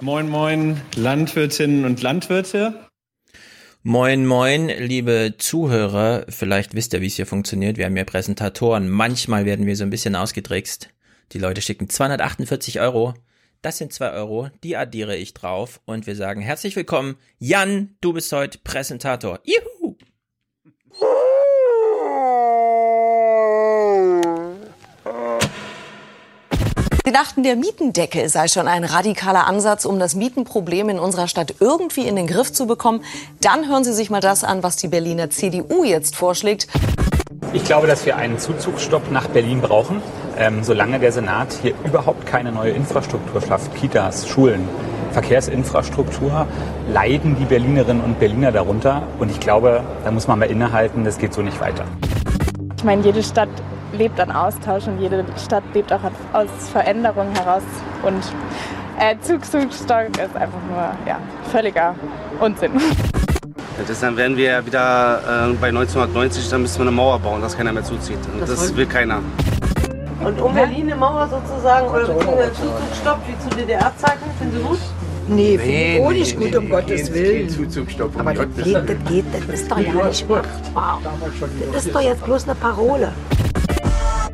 Moin, moin, Landwirtinnen und Landwirte. Moin, moin, liebe Zuhörer. Vielleicht wisst ihr, wie es hier funktioniert. Wir haben ja Präsentatoren. Manchmal werden wir so ein bisschen ausgetrickst. Die Leute schicken 248 Euro. Das sind zwei Euro, die addiere ich drauf und wir sagen herzlich willkommen. Jan, du bist heute Präsentator. Juhu! dachten, der Mietendeckel sei schon ein radikaler Ansatz, um das Mietenproblem in unserer Stadt irgendwie in den Griff zu bekommen. Dann hören Sie sich mal das an, was die Berliner CDU jetzt vorschlägt. Ich glaube, dass wir einen Zuzugsstopp nach Berlin brauchen, ähm, solange der Senat hier überhaupt keine neue Infrastruktur schafft, Kitas, Schulen, Verkehrsinfrastruktur, leiden die Berlinerinnen und Berliner darunter. Und ich glaube, da muss man mal innehalten, das geht so nicht weiter. Ich meine, jede Stadt lebt an Austausch und jede Stadt lebt auch aus Veränderungen heraus. Und äh, Zugzugstock ist einfach nur ja, völliger Unsinn. Das, dann werden wir ja wieder äh, bei 1990, dann müssen wir eine Mauer bauen, dass keiner mehr zuzieht. Und das, das will keiner. Und um Berlin eine Mauer sozusagen oder beziehungsweise Zuzugstopp wie zu DDR-Zeiten, finden Sie gut? Nee, finde ich auch nicht gut, um Gottes Willen. Zuzugstopp Aber das geht, das geht, das ist doch ja nicht machbar. Das ist doch jetzt bloß eine Parole.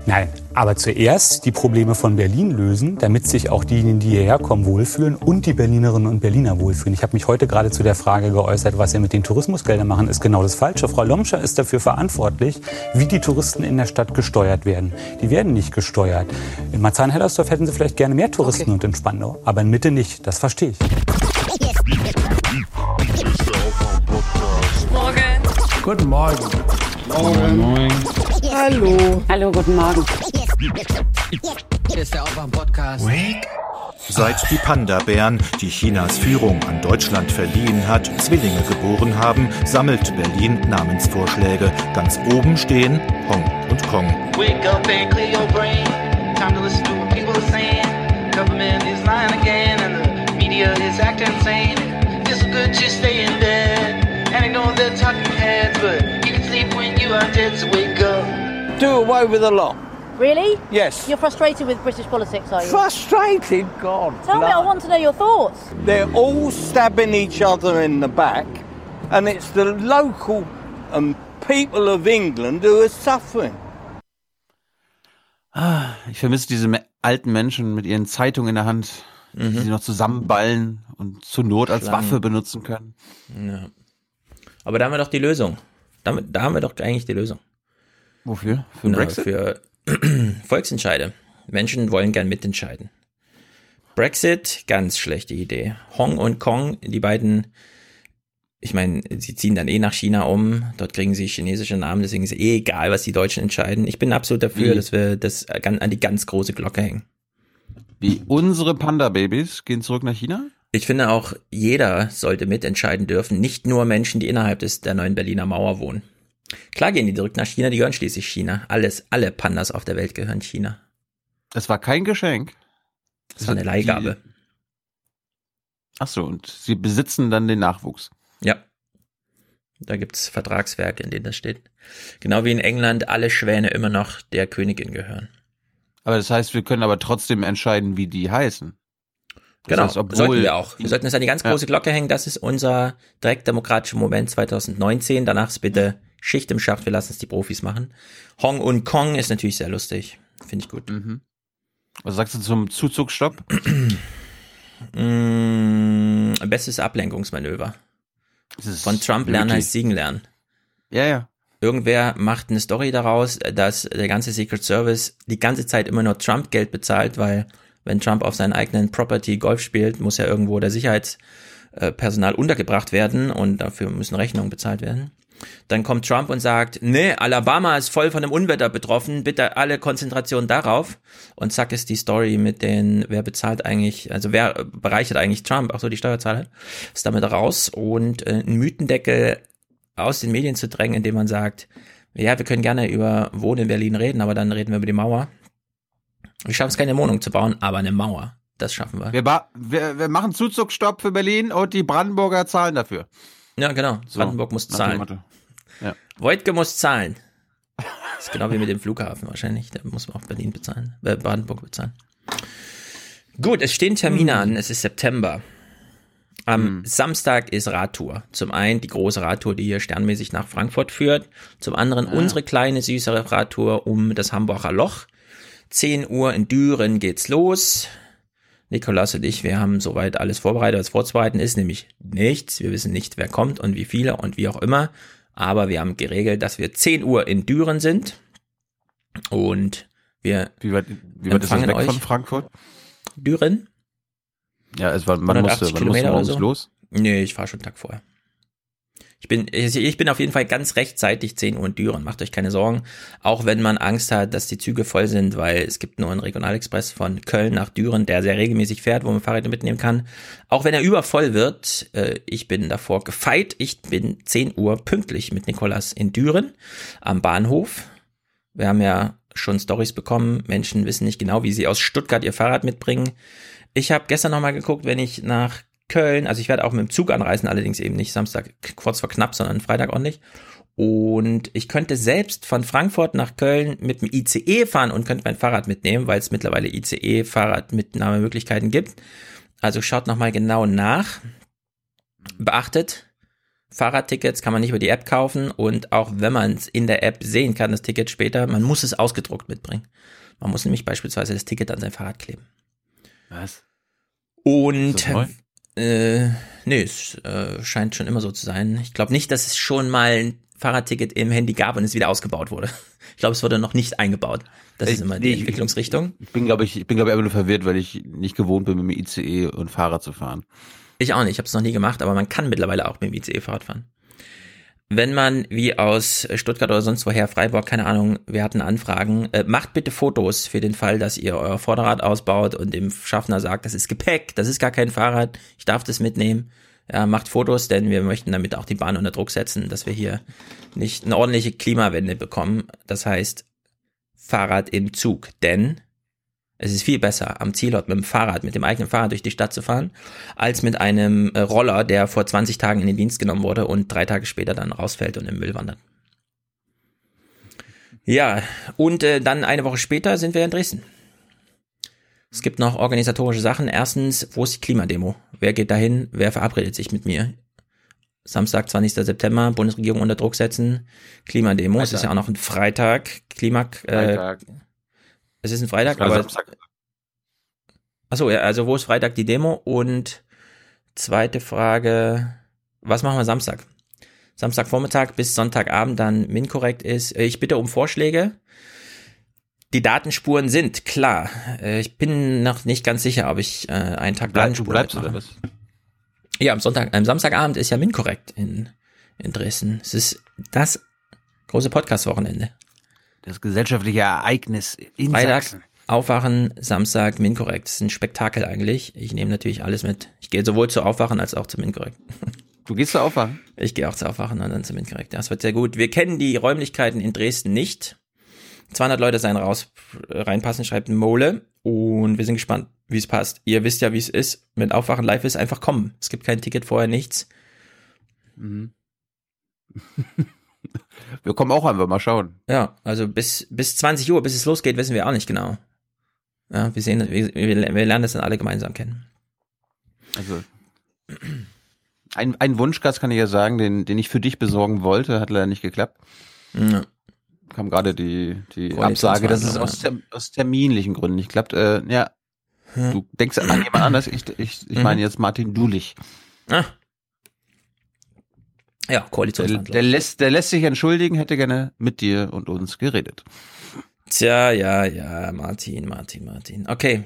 Nein, aber zuerst die Probleme von Berlin lösen, damit sich auch diejenigen, die hierher kommen, wohlfühlen und die Berlinerinnen und Berliner wohlfühlen. Ich habe mich heute gerade zu der Frage geäußert, was wir mit den Tourismusgeldern machen, ist genau das Falsche. Frau Lomscher ist dafür verantwortlich, wie die Touristen in der Stadt gesteuert werden. Die werden nicht gesteuert. In Marzahn-Hellersdorf hätten sie vielleicht gerne mehr Touristen okay. und in Spandau, aber in Mitte nicht. Das verstehe ich. Morgen. Guten Morgen. Morgen. Morgen. Hallo. Hallo, guten Morgen. Hier ist der Aufwärm-Podcast. Seit die Panda-Bären, die Chinas Führung an Deutschland verliehen hat, Zwillinge geboren haben, sammelt Berlin Namensvorschläge. Ganz oben stehen Hong und Kong. Wake up and clear your brain. Time to listen to what people are saying. Government is lying again and the media is acting insane. It's good to stay in bed and ignore the talking heads, but you can sleep when you are dead, so wake do away with a lot. Really? Yes. You're frustrated with British politics, are you? Frustrated? God. Tell blood. me, I want to know your thoughts. They're all stabbing each other in the back, and it's the local um, people of England who are suffering. Ah, ich vermisse diese alten Menschen mit ihren Zeitungen in der Hand, mhm. die sie noch zusammenballen und zur Not als Schlangen. Waffe benutzen können. Ja. Aber da haben wir doch die Lösung. Damit, da haben wir doch eigentlich die Lösung. Wofür? Für den Brexit? Für Volksentscheide. Menschen wollen gern mitentscheiden. Brexit, ganz schlechte Idee. Hong und Kong, die beiden, ich meine, sie ziehen dann eh nach China um, dort kriegen sie chinesische Namen, deswegen ist eh egal, was die Deutschen entscheiden. Ich bin absolut dafür, Wie? dass wir das an die ganz große Glocke hängen. Wie unsere Panda-Babys gehen zurück nach China? Ich finde auch, jeder sollte mitentscheiden dürfen, nicht nur Menschen, die innerhalb des, der neuen Berliner Mauer wohnen. Klar gehen die zurück nach China, die gehören schließlich China. Alles, alle Pandas auf der Welt gehören China. Das war kein Geschenk. Das, das war eine Leihgabe. Ach so, und sie besitzen dann den Nachwuchs. Ja. Da gibt's Vertragswerke, in denen das steht. Genau wie in England alle Schwäne immer noch der Königin gehören. Aber das heißt, wir können aber trotzdem entscheiden, wie die heißen. Das genau, heißt, sollten wir auch. Wir sollten es an die ganz große ja. Glocke hängen. Das ist unser direkt demokratischer Moment 2019. Danach ist bitte Schicht im Schacht, wir lassen es die Profis machen. Hong und Kong ist natürlich sehr lustig. Finde ich gut. Mhm. Was sagst du zum Zuzugstopp? mm, bestes Ablenkungsmanöver. Von Trump lernen heißt siegen lernen. Ja, ja. Irgendwer macht eine Story daraus, dass der ganze Secret Service die ganze Zeit immer nur Trump Geld bezahlt, weil wenn Trump auf seinen eigenen Property Golf spielt, muss ja irgendwo der Sicherheitspersonal untergebracht werden und dafür müssen Rechnungen bezahlt werden. Dann kommt Trump und sagt, nee, Alabama ist voll von einem Unwetter betroffen, bitte alle Konzentration darauf. Und zack ist die Story mit den, wer bezahlt eigentlich, also wer bereichert eigentlich Trump, ach so, die Steuerzahler, ist damit raus und äh, einen Mythendeckel aus den Medien zu drängen, indem man sagt, ja, wir können gerne über Wohnen in Berlin reden, aber dann reden wir über die Mauer. Wir schaffen es keine Wohnung zu bauen, aber eine Mauer, das schaffen wir. Wir, wir, wir machen Zuzugstopp für Berlin und die Brandenburger zahlen dafür. Ja, genau. Brandenburg so, muss zahlen. Wojtke muss zahlen. Das ist genau wie mit dem Flughafen wahrscheinlich. Da muss man auch Berlin bezahlen, äh, Brandenburg bezahlen. Gut, es stehen Termine hm. an. Es ist September. Am Mhm. Samstag ist Radtour. Zum einen die große Radtour, die hier sternmäßig nach Frankfurt führt. Zum anderen Ah. unsere kleine, süßere Radtour um das Hamburger Loch. 10 Uhr in Düren geht's los. Nikolas und ich, wir haben soweit alles vorbereitet, was vorzubereiten ist, nämlich nichts. Wir wissen nicht, wer kommt und wie viele und wie auch immer. Aber wir haben geregelt, dass wir 10 Uhr in Düren sind. Und wir Wie weit, wie weit ist das weg von Frankfurt? Düren? Ja, es war, man 180 musste, man musste morgens so? los. Nee, ich fahre schon einen Tag vorher. Ich bin, ich bin auf jeden Fall ganz rechtzeitig 10 Uhr in Düren. Macht euch keine Sorgen. Auch wenn man Angst hat, dass die Züge voll sind, weil es gibt nur einen Regionalexpress von Köln nach Düren, der sehr regelmäßig fährt, wo man Fahrräder mitnehmen kann. Auch wenn er übervoll wird, äh, ich bin davor gefeit. Ich bin 10 Uhr pünktlich mit Nikolas in Düren am Bahnhof. Wir haben ja schon Stories bekommen. Menschen wissen nicht genau, wie sie aus Stuttgart ihr Fahrrad mitbringen. Ich habe gestern nochmal geguckt, wenn ich nach Köln, also ich werde auch mit dem Zug anreisen, allerdings eben nicht Samstag kurz vor knapp, sondern Freitag auch nicht. Und ich könnte selbst von Frankfurt nach Köln mit dem ICE fahren und könnte mein Fahrrad mitnehmen, weil es mittlerweile ICE-Fahrradmitnahmemöglichkeiten gibt. Also schaut nochmal genau nach. Beachtet, Fahrradtickets kann man nicht über die App kaufen und auch wenn man es in der App sehen kann, das Ticket später, man muss es ausgedruckt mitbringen. Man muss nämlich beispielsweise das Ticket an sein Fahrrad kleben. Was? Und? Äh, nee, es äh, scheint schon immer so zu sein. Ich glaube nicht, dass es schon mal ein Fahrradticket im Handy gab und es wieder ausgebaut wurde. Ich glaube, es wurde noch nicht eingebaut. Das ist Ich- immer die nee, ich- Entwicklungsrichtung. Ich bin, glaube ich, ich bin, glaube ich, einfach nur verwirrt, weil ich nicht gewohnt bin, mit dem ICE und Fahrrad zu fahren. Ich auch nicht, ich habe es noch nie gemacht, aber man kann mittlerweile auch mit dem ICE Fahrrad fahren. Wenn man wie aus Stuttgart oder sonst woher, Freiburg, keine Ahnung, wir hatten Anfragen, äh, macht bitte Fotos für den Fall, dass ihr euer Vorderrad ausbaut und dem Schaffner sagt, das ist Gepäck, das ist gar kein Fahrrad, ich darf das mitnehmen. Ja, macht Fotos, denn wir möchten damit auch die Bahn unter Druck setzen, dass wir hier nicht eine ordentliche Klimawende bekommen. Das heißt, Fahrrad im Zug, denn es ist viel besser, am Zielort mit dem Fahrrad, mit dem eigenen Fahrrad durch die Stadt zu fahren, als mit einem äh, Roller, der vor 20 Tagen in den Dienst genommen wurde und drei Tage später dann rausfällt und im Müll wandert. Ja, und äh, dann eine Woche später sind wir in Dresden. Es gibt noch organisatorische Sachen. Erstens, wo ist die Klimademo? Wer geht dahin? Wer verabredet sich mit mir? Samstag, 20. September, Bundesregierung unter Druck setzen. Klimademo. Es ist ja auch noch ein Freitag. Klima, äh, Freitag. Es ist ein Freitag, Gerade aber Samstag. Achso, ja, also wo ist Freitag die Demo? Und zweite Frage, was machen wir Samstag? Samstagvormittag bis Sonntagabend dann MinCorrect ist. Äh, Ich bitte um Vorschläge. Die Datenspuren sind klar. Äh, Ich bin noch nicht ganz sicher, ob ich äh, einen Tag Bleib, Datenspuren bleibst oder was? Ja, am Sonntag, am Samstagabend ist ja MinCorrect in, in Dresden. Es ist das große Podcast-Wochenende. Das gesellschaftliche Ereignis in Freitag Sachsen. Aufwachen, Samstag MinCorrect. Das ist ein Spektakel eigentlich. Ich nehme natürlich alles mit. Ich gehe sowohl zu Aufwachen als auch zu MinCorrect. Du gehst zu Aufwachen? Ich gehe auch zu Aufwachen und dann zu MinCorrect. Das wird sehr gut. Wir kennen die Räumlichkeiten in Dresden nicht. 200 Leute seien raus, reinpassen, schreibt Mole. Und wir sind gespannt, wie es passt. Ihr wisst ja, wie es ist. Wenn Aufwachen live ist, einfach kommen. Es gibt kein Ticket vorher, nichts. Mhm. Wir kommen auch einfach mal schauen. Ja, also bis, bis 20 Uhr, bis es losgeht, wissen wir auch nicht genau. Ja, wir sehen, wir, wir lernen das dann alle gemeinsam kennen. Also ein, ein Wunschgast kann ich ja sagen, den, den ich für dich besorgen wollte, hat leider nicht geklappt. Ja. Kam gerade die, die Absage, dass es aus, ter, aus terminlichen Gründen nicht klappt. Äh, ja, Ja. du denkst an jemand anders. Ich, ich, ich Mhm. meine jetzt Martin Dulich. Ah. Ja, Der, Koalitionsverhandlung. der, lässt, der lässt sich entschuldigen, hätte gerne mit dir und uns geredet. Tja, ja, ja, Martin, Martin, Martin. Okay.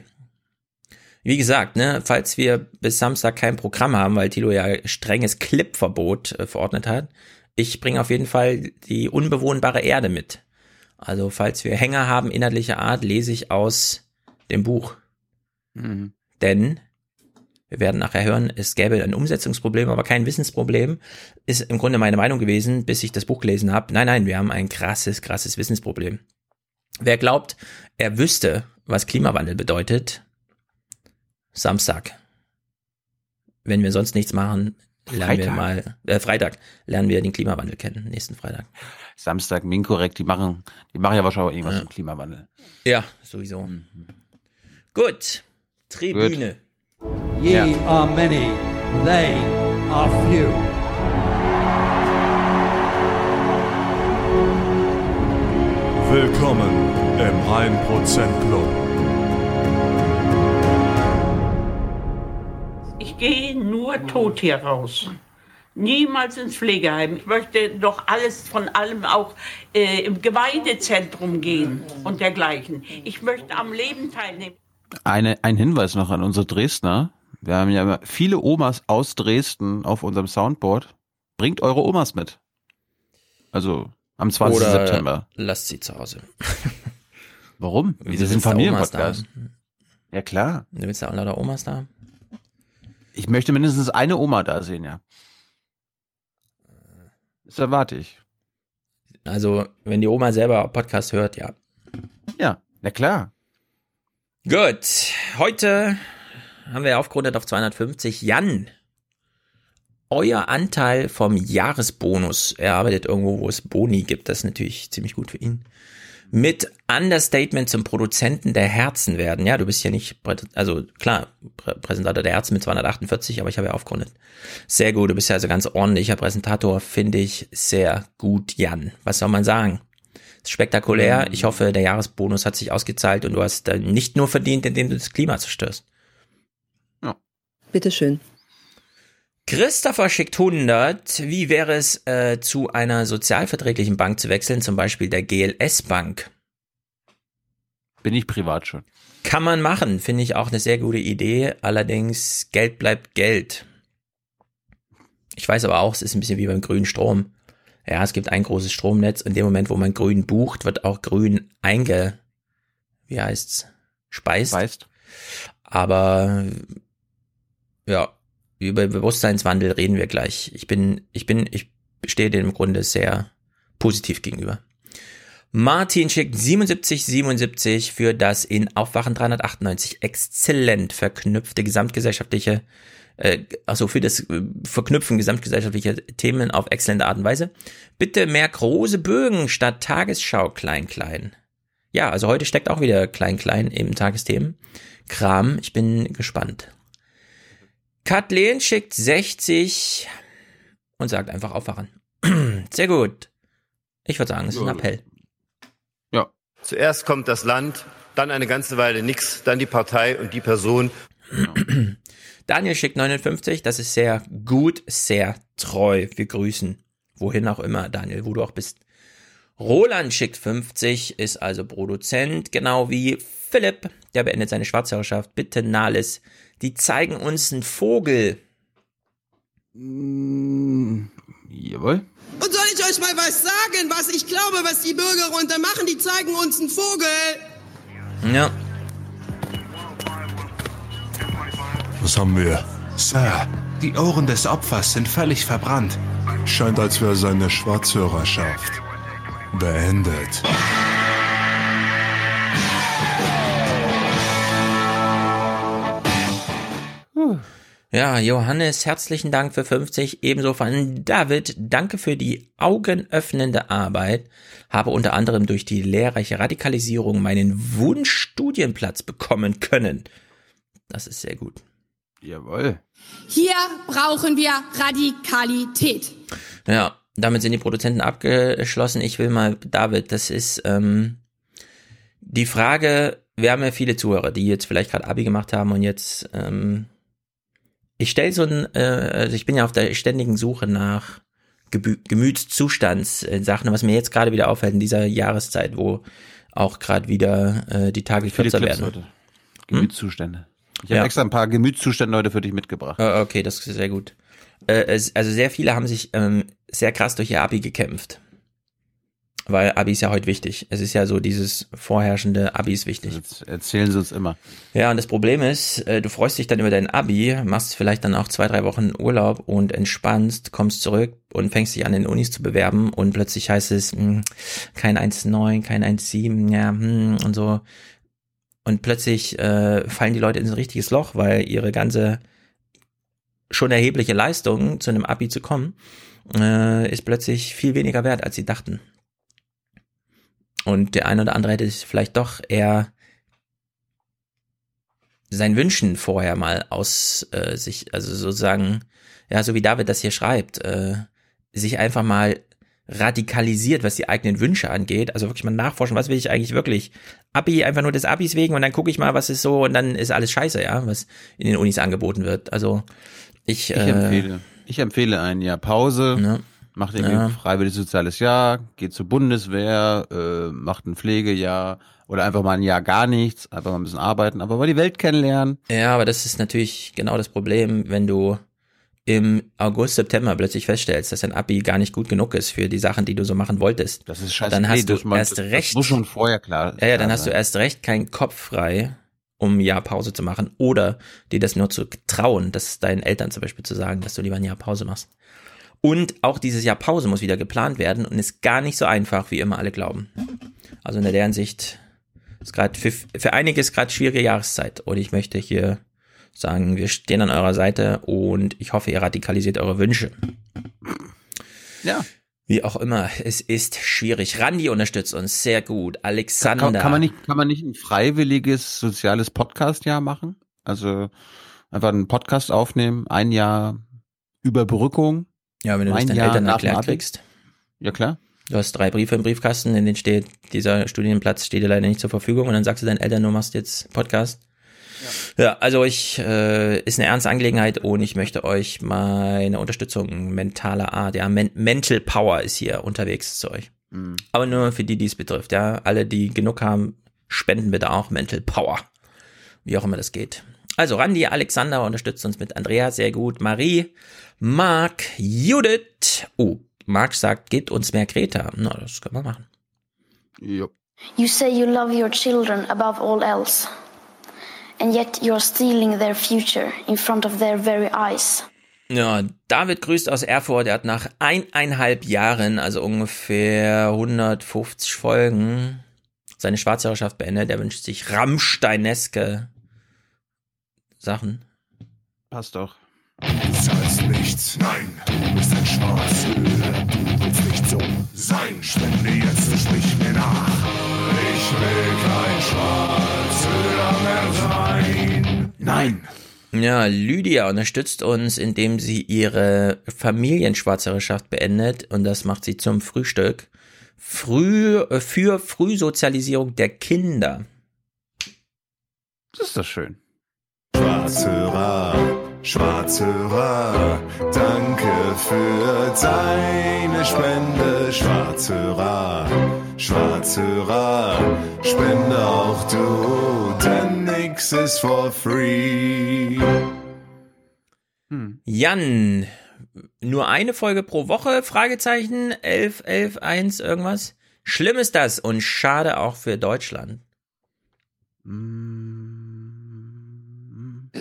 Wie gesagt, ne, falls wir bis Samstag kein Programm haben, weil Tilo ja strenges Clipverbot äh, verordnet hat, ich bringe auf jeden Fall die unbewohnbare Erde mit. Also falls wir Hänger haben inhaltlicher Art, lese ich aus dem Buch. Mhm. Denn wir werden nachher hören, es gäbe ein Umsetzungsproblem, aber kein Wissensproblem. Ist im Grunde meine Meinung gewesen, bis ich das Buch gelesen habe. Nein, nein, wir haben ein krasses, krasses Wissensproblem. Wer glaubt, er wüsste, was Klimawandel bedeutet, Samstag. Wenn wir sonst nichts machen, lernen wir Freitag. mal, äh, Freitag, lernen wir den Klimawandel kennen, nächsten Freitag. Samstag, Minkorrekt, die machen, die machen ja wahrscheinlich irgendwas im Klimawandel. Ja, sowieso. Gut. Tribüne. Ye Ja. are many, They are few. Willkommen im 1% Club. Ich gehe nur tot hier raus. Niemals ins Pflegeheim. Ich möchte doch alles von allem auch äh, im Gemeindezentrum gehen und dergleichen. Ich möchte am Leben teilnehmen. Eine, ein Hinweis noch an unsere Dresdner. Wir haben ja immer viele Omas aus Dresden auf unserem Soundboard. Bringt eure Omas mit. Also am 20. Oder September. lasst sie zu Hause. Warum? Wir sind Familienpodcast. Ja klar. Du willst ja auch lauter Omas da? Ich möchte mindestens eine Oma da sehen, ja. Das erwarte ich. Also, wenn die Oma selber Podcast hört, ja. Ja, na klar. Gut, heute haben wir aufgerundet auf 250. Jan, euer Anteil vom Jahresbonus. Er arbeitet irgendwo, wo es Boni gibt. Das ist natürlich ziemlich gut für ihn. Mit Understatement zum Produzenten der Herzen werden. Ja, du bist ja nicht, also klar, Prä Präsentator der Herzen mit 248, aber ich habe ja aufgerundet. Sehr gut, du bist ja also ganz ordentlicher Präsentator, finde ich sehr gut, Jan. Was soll man sagen? Spektakulär. Ich hoffe, der Jahresbonus hat sich ausgezahlt und du hast äh, nicht nur verdient, indem du das Klima zerstörst. Bitteschön. Christopher schickt 100. Wie wäre es, äh, zu einer sozialverträglichen Bank zu wechseln, zum Beispiel der GLS Bank? Bin ich privat schon. Kann man machen, finde ich auch eine sehr gute Idee. Allerdings, Geld bleibt Geld. Ich weiß aber auch, es ist ein bisschen wie beim grünen Strom. Ja, es gibt ein großes Stromnetz. In dem Moment, wo man grün bucht, wird auch grün einge, wie heißt's, speist. Speist. Aber, ja, über Bewusstseinswandel reden wir gleich. Ich bin, ich bin, ich stehe dem im Grunde sehr positiv gegenüber. Martin schickt 7777 für das in Aufwachen 398 exzellent verknüpfte gesamtgesellschaftliche, äh, also für das äh, Verknüpfen gesamtgesellschaftlicher Themen auf exzellente Art und Weise. Bitte mehr große Bögen statt Tagesschau klein klein. Ja, also heute steckt auch wieder klein klein im Tagesthemen. Kram, ich bin gespannt. Kathleen schickt 60 und sagt einfach aufwachen. Sehr gut. Ich würde sagen, es ist ein Appell. Ja. Zuerst kommt das Land, dann eine ganze Weile nix, dann die Partei und die Person. Daniel schickt 59, das ist sehr gut, sehr treu. Wir grüßen. Wohin auch immer, Daniel, wo du auch bist. Roland schickt 50, ist also Produzent, genau wie Philipp. Der beendet seine Schwarzhörerschaft. Bitte, Nahles, die zeigen uns einen Vogel. Jawohl. Und soll ich euch mal was sagen, was ich glaube, was die Bürger runter machen? Die zeigen uns einen Vogel. Ja. Was haben wir? Sir, die Ohren des Opfers sind völlig verbrannt. Scheint, als wäre seine Schwarzhörerschaft beendet. Ja, Johannes, herzlichen Dank für 50. Ebenso von David, danke für die augenöffnende Arbeit. Habe unter anderem durch die lehrreiche Radikalisierung meinen Wunschstudienplatz bekommen können. Das ist sehr gut. Jawohl. Hier brauchen wir Radikalität. Ja, damit sind die Produzenten abgeschlossen. Ich will mal, David, das ist ähm, die Frage, wir haben ja viele Zuhörer, die jetzt vielleicht gerade Abi gemacht haben und jetzt, ähm, ich stelle so ein, äh, also ich bin ja auf der ständigen Suche nach Gebü Gemütszustandssachen, was mir jetzt gerade wieder auffällt in dieser Jahreszeit, wo auch gerade wieder äh, die Tage Viele kürzer Clips werden. heute. Gemütszustände. Ich habe Ja. extra ein paar Gemütszustände heute für dich mitgebracht. Äh, Okay, das ist sehr gut. Äh, also sehr viele haben sich ähm, sehr krass durch ihr Abi gekämpft. Weil Abi ist ja heute wichtig. Es ist ja so dieses vorherrschende Abi ist wichtig. erzählen sie uns immer. Ja, und das Problem ist, äh, du freust dich dann über dein Abi, machst vielleicht dann auch zwei, drei Wochen Urlaub und entspannst, kommst zurück und fängst dich an, in Unis zu bewerben und plötzlich heißt es, mh, kein 1,9, kein 1,7, ja, hm, und so. Und plötzlich äh, fallen die Leute in so ein richtiges Loch, weil ihre ganze schon erhebliche Leistung zu einem Abi zu kommen, äh, ist plötzlich viel weniger wert, als sie dachten. Und der eine oder andere hätte sich vielleicht doch eher seinen Wünschen vorher mal aus äh, sich, also sozusagen, ja, so wie David das hier schreibt, äh, sich einfach mal radikalisiert, was die eigenen Wünsche angeht. Also wirklich mal nachforschen, was will ich eigentlich wirklich? Abi, einfach nur des Abis wegen und dann gucke ich mal, was ist so und dann ist alles scheiße, ja, was in den Unis angeboten wird. Also ich, Ich äh, empfehle, ich empfehle ein Jahr Pause, Ja. Macht irgendwie Ja. ein freiwilliges soziales Jahr, geht zur Bundeswehr, äh, macht ein Pflegejahr oder einfach mal ein Jahr gar nichts, einfach mal ein bisschen arbeiten, aber mal die Welt kennenlernen. Ja, aber das ist natürlich genau das Problem, wenn du im August, September plötzlich feststellst, dass dein Abi gar nicht gut genug ist für die Sachen, die du so machen wolltest. Das ist scheiße. Dann Nee, hast das du man- erst das- das recht. muss schon vorher klar Ja, ja, dann hast du erst recht keinen Kopf frei, um ein Jahr Pause zu machen oder dir das nur zu trauen, das deinen Eltern zum Beispiel zu sagen, dass du lieber ein Jahr Pause machst. Und auch dieses Jahr Pause muss wieder geplant werden und ist gar nicht so einfach, wie immer alle glauben. Also in der Hinsicht ist gerade für, für einige ist gerade schwierige Jahreszeit und ich möchte hier sagen, wir stehen an eurer Seite und ich hoffe, ihr radikalisiert eure Wünsche. Ja. Wie auch immer, es ist schwierig. Randy unterstützt uns sehr gut. Alexander. Kann, kann, man nicht, kann man nicht ein freiwilliges soziales Podcast-Jahr machen? Also einfach einen Podcast aufnehmen, ein Jahr Überbrückung. Ja, wenn du das ein deinen Jahr Eltern erklärt kriegst. Ja, klar. Du hast drei Briefe im Briefkasten, in denen steht, dieser Studienplatz steht dir leider nicht zur Verfügung und dann sagst du deinen Eltern, du machst jetzt Podcast. Ja, also ich, äh, ist eine ernste Angelegenheit und ich möchte euch meine Unterstützung mentaler Art, ja, Men Mental Power ist hier unterwegs zu euch. Mhm. Aber nur für die, die es betrifft, ja. Alle, die genug haben, spenden bitte auch Mental Power. Wie auch immer das geht. Also Randy, Alexander unterstützt uns mit Andrea, sehr gut. Marie, Marc, Judith. Oh, Marc sagt, gebt uns mehr Greta. Na, das können wir machen. Jo. You say you love your children above all else, and yet you're stealing their future in front of their very eyes. Ja, David grüßt aus Erfurt. Er hat nach eineinhalb Jahren, also ungefähr 150 Folgen, seine Schwarzhörerschaft beendet. Er wünscht sich Rammsteineske Sachen. Passt doch. Nichts, nein, du bist ein Schwarzhörer. Du willst nicht so sein. Spende jetzt und sprich mir nach. Ich will kein Schwarzhörer mehr sein. Nein. Ja, Lydia unterstützt uns, indem sie ihre Familienschwarzhörerschaft beendet und das macht sie zum Frühstück. Früh, äh, für Frühsozialisierung der Kinder. Das ist doch schön. Schwarzhörer, Schwarzhörer, danke für deine Spende. Schwarzhörer, Schwarzhörer, spende auch du, denn nix ist for free. Jan, nur eine Folge pro Woche? Fragezeichen, 11, 11, 1, irgendwas? Schlimm ist das und schade auch für Deutschland.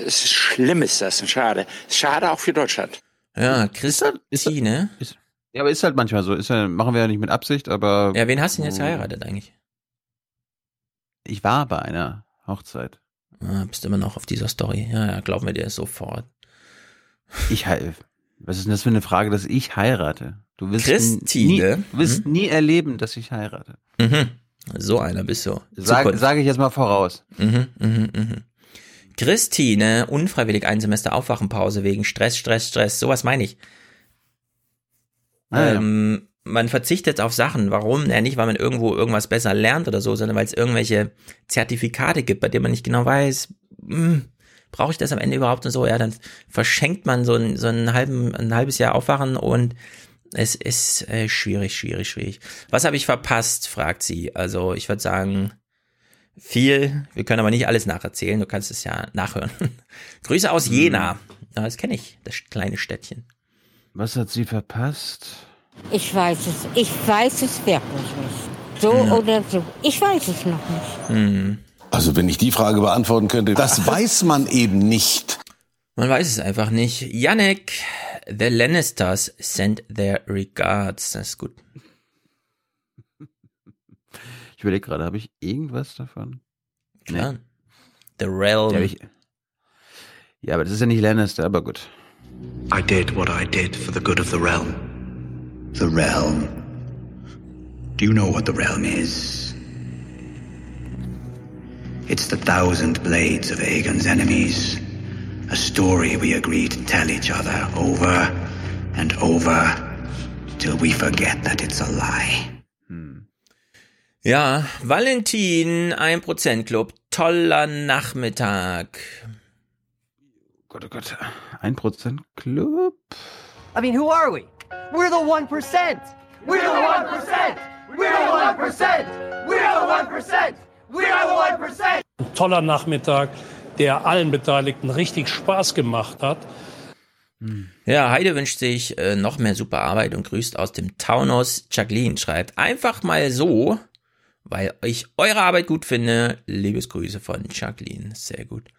Es ist schlimm ist das und schade. Schade auch für Deutschland. Ja, Christine. Ja, aber ist halt manchmal so. Ist ja, machen wir ja nicht mit Absicht, aber. Ja, wen hast du denn jetzt geheiratet eigentlich? Ich war bei einer Hochzeit. Ah, bist immer noch auf dieser Story. Ja, ja, glauben wir dir sofort. Ich hei- Was ist denn das für eine Frage, dass ich heirate? Du wirst Christine? Nie, du wirst nie erleben, dass ich heirate. Mhm. So einer bist du. Sag, sage ich jetzt mal voraus. Mhm, mhm, mhm. Christine, unfreiwillig ein Semester Aufwachenpause wegen Stress, Stress, Stress. Sowas meine ich. Ah, ja. ähm, man verzichtet auf Sachen. Warum? Ja, nicht, weil man irgendwo irgendwas besser lernt oder so, sondern weil es irgendwelche Zertifikate gibt, bei denen man nicht genau weiß, hm, brauche ich das am Ende überhaupt und so. Ja, dann verschenkt man so ein, so einen halben, ein halbes Jahr Aufwachen und es ist äh, schwierig, schwierig, schwierig. Was habe ich verpasst, fragt sie. Also ich würde sagen, viel. Wir können aber nicht alles nacherzählen. Du kannst es ja nachhören. Grüße aus Jena. Ja, das kenne ich, das kleine Städtchen. Was hat sie verpasst? Ich weiß es. Ich weiß es wirklich nicht. So Ja. oder so. Ich weiß es noch nicht. Hm. Also wenn ich die Frage beantworten könnte, das weiß man eben nicht. Man weiß es einfach nicht. Yannick, the Lannisters send their regards. Das ist gut. Ich überlege gerade, habe ich irgendwas davon? Klar. The Realm. Ja, aber, ich, ja, aber das ist ja nicht Lannister, aber gut. I did what I did for the good of the realm. The realm. Do you know what the realm is? It's the thousand blades of Aegon's enemies. A story we agree to tell each other over and over till we forget that it's a lie. Ja, Valentin, 1% Club, toller Nachmittag. Gott, oh Gott, 1% Club? I mean, who are we? We're the 1%! We're the 1%! We're the 1%! We're the 1%! We're the 1%! Ein toller Nachmittag, der allen Beteiligten richtig Spaß gemacht hat. Ja, Heide wünscht sich äh, noch mehr super Arbeit und grüßt aus dem Taunus. Jacqueline schreibt einfach mal so, weil ich eure Arbeit gut finde. Liebesgrüße von Jacqueline. Sehr gut.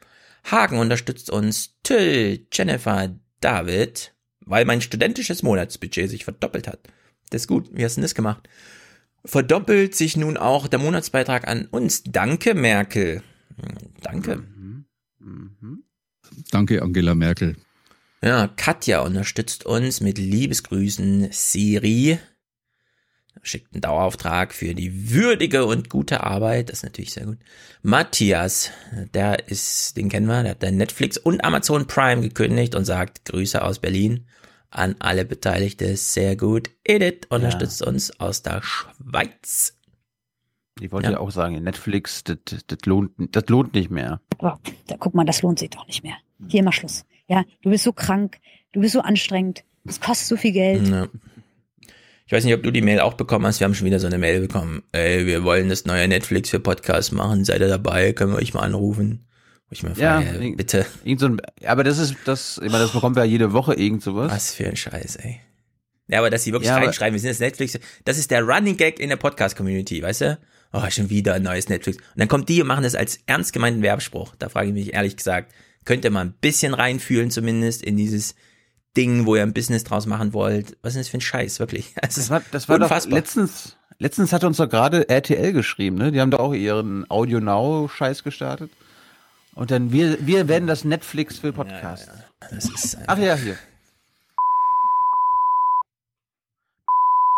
Hagen unterstützt uns. Till, Jennifer, David, weil mein studentisches Monatsbudget sich verdoppelt hat. Das ist gut. Wie hast du denn das gemacht? Verdoppelt sich nun auch der Monatsbeitrag an uns. Danke, Merkel. Hm, Danke. Danke, Angela Merkel. Ja, Katja unterstützt uns mit Liebesgrüßen. Siri schickt einen Dauerauftrag für die würdige und gute Arbeit. Das ist natürlich sehr gut. Matthias, der ist, den kennen wir, der hat dann Netflix und Amazon Prime gekündigt und sagt Grüße aus Berlin an alle Beteiligte. Sehr gut. Edith unterstützt uns aus der Schweiz. Ich wollte Ja. ja, auch sagen, Netflix, das, das, lohnt, das lohnt nicht mehr. Boah, da guck mal, das lohnt sich doch nicht mehr. Hier mal Schluss. Ja, du bist so krank, du bist so anstrengend, es kostet so viel Geld. Ja. Ich weiß nicht, ob du die Mail auch bekommen hast. Wir haben schon wieder so eine Mail bekommen. Ey, wir wollen das neue Netflix für Podcasts machen. Seid ihr dabei? Können wir euch mal anrufen? Wo ich mir Ja, irgend- bitte. Irgend so ein, aber das ist, das, ich meine, das bekommen wir ja jede Woche irgend sowas. Was für ein Scheiß, ey. Ja, aber dass sie wirklich Ja, reinschreiben, wir sind das Netflix, das ist der Running Gag in der Podcast-Community, weißt du? Oh, schon wieder ein neues Netflix. Und dann kommt die und machen das als ernst gemeinten Werbespruch. Da frage ich mich ehrlich gesagt, könnt ihr mal ein bisschen reinfühlen zumindest in dieses Ding, wo ihr ein Business draus machen wollt? Was ist das für ein Scheiß, wirklich? Das ist war, das war doch unfassbar. letztens, letztens hat uns doch gerade RTL geschrieben, ne? Die haben da auch ihren Audio Now Scheiß gestartet. Und dann wir, wir werden das Netflix für Podcasts. Das ist Ach ja, hier.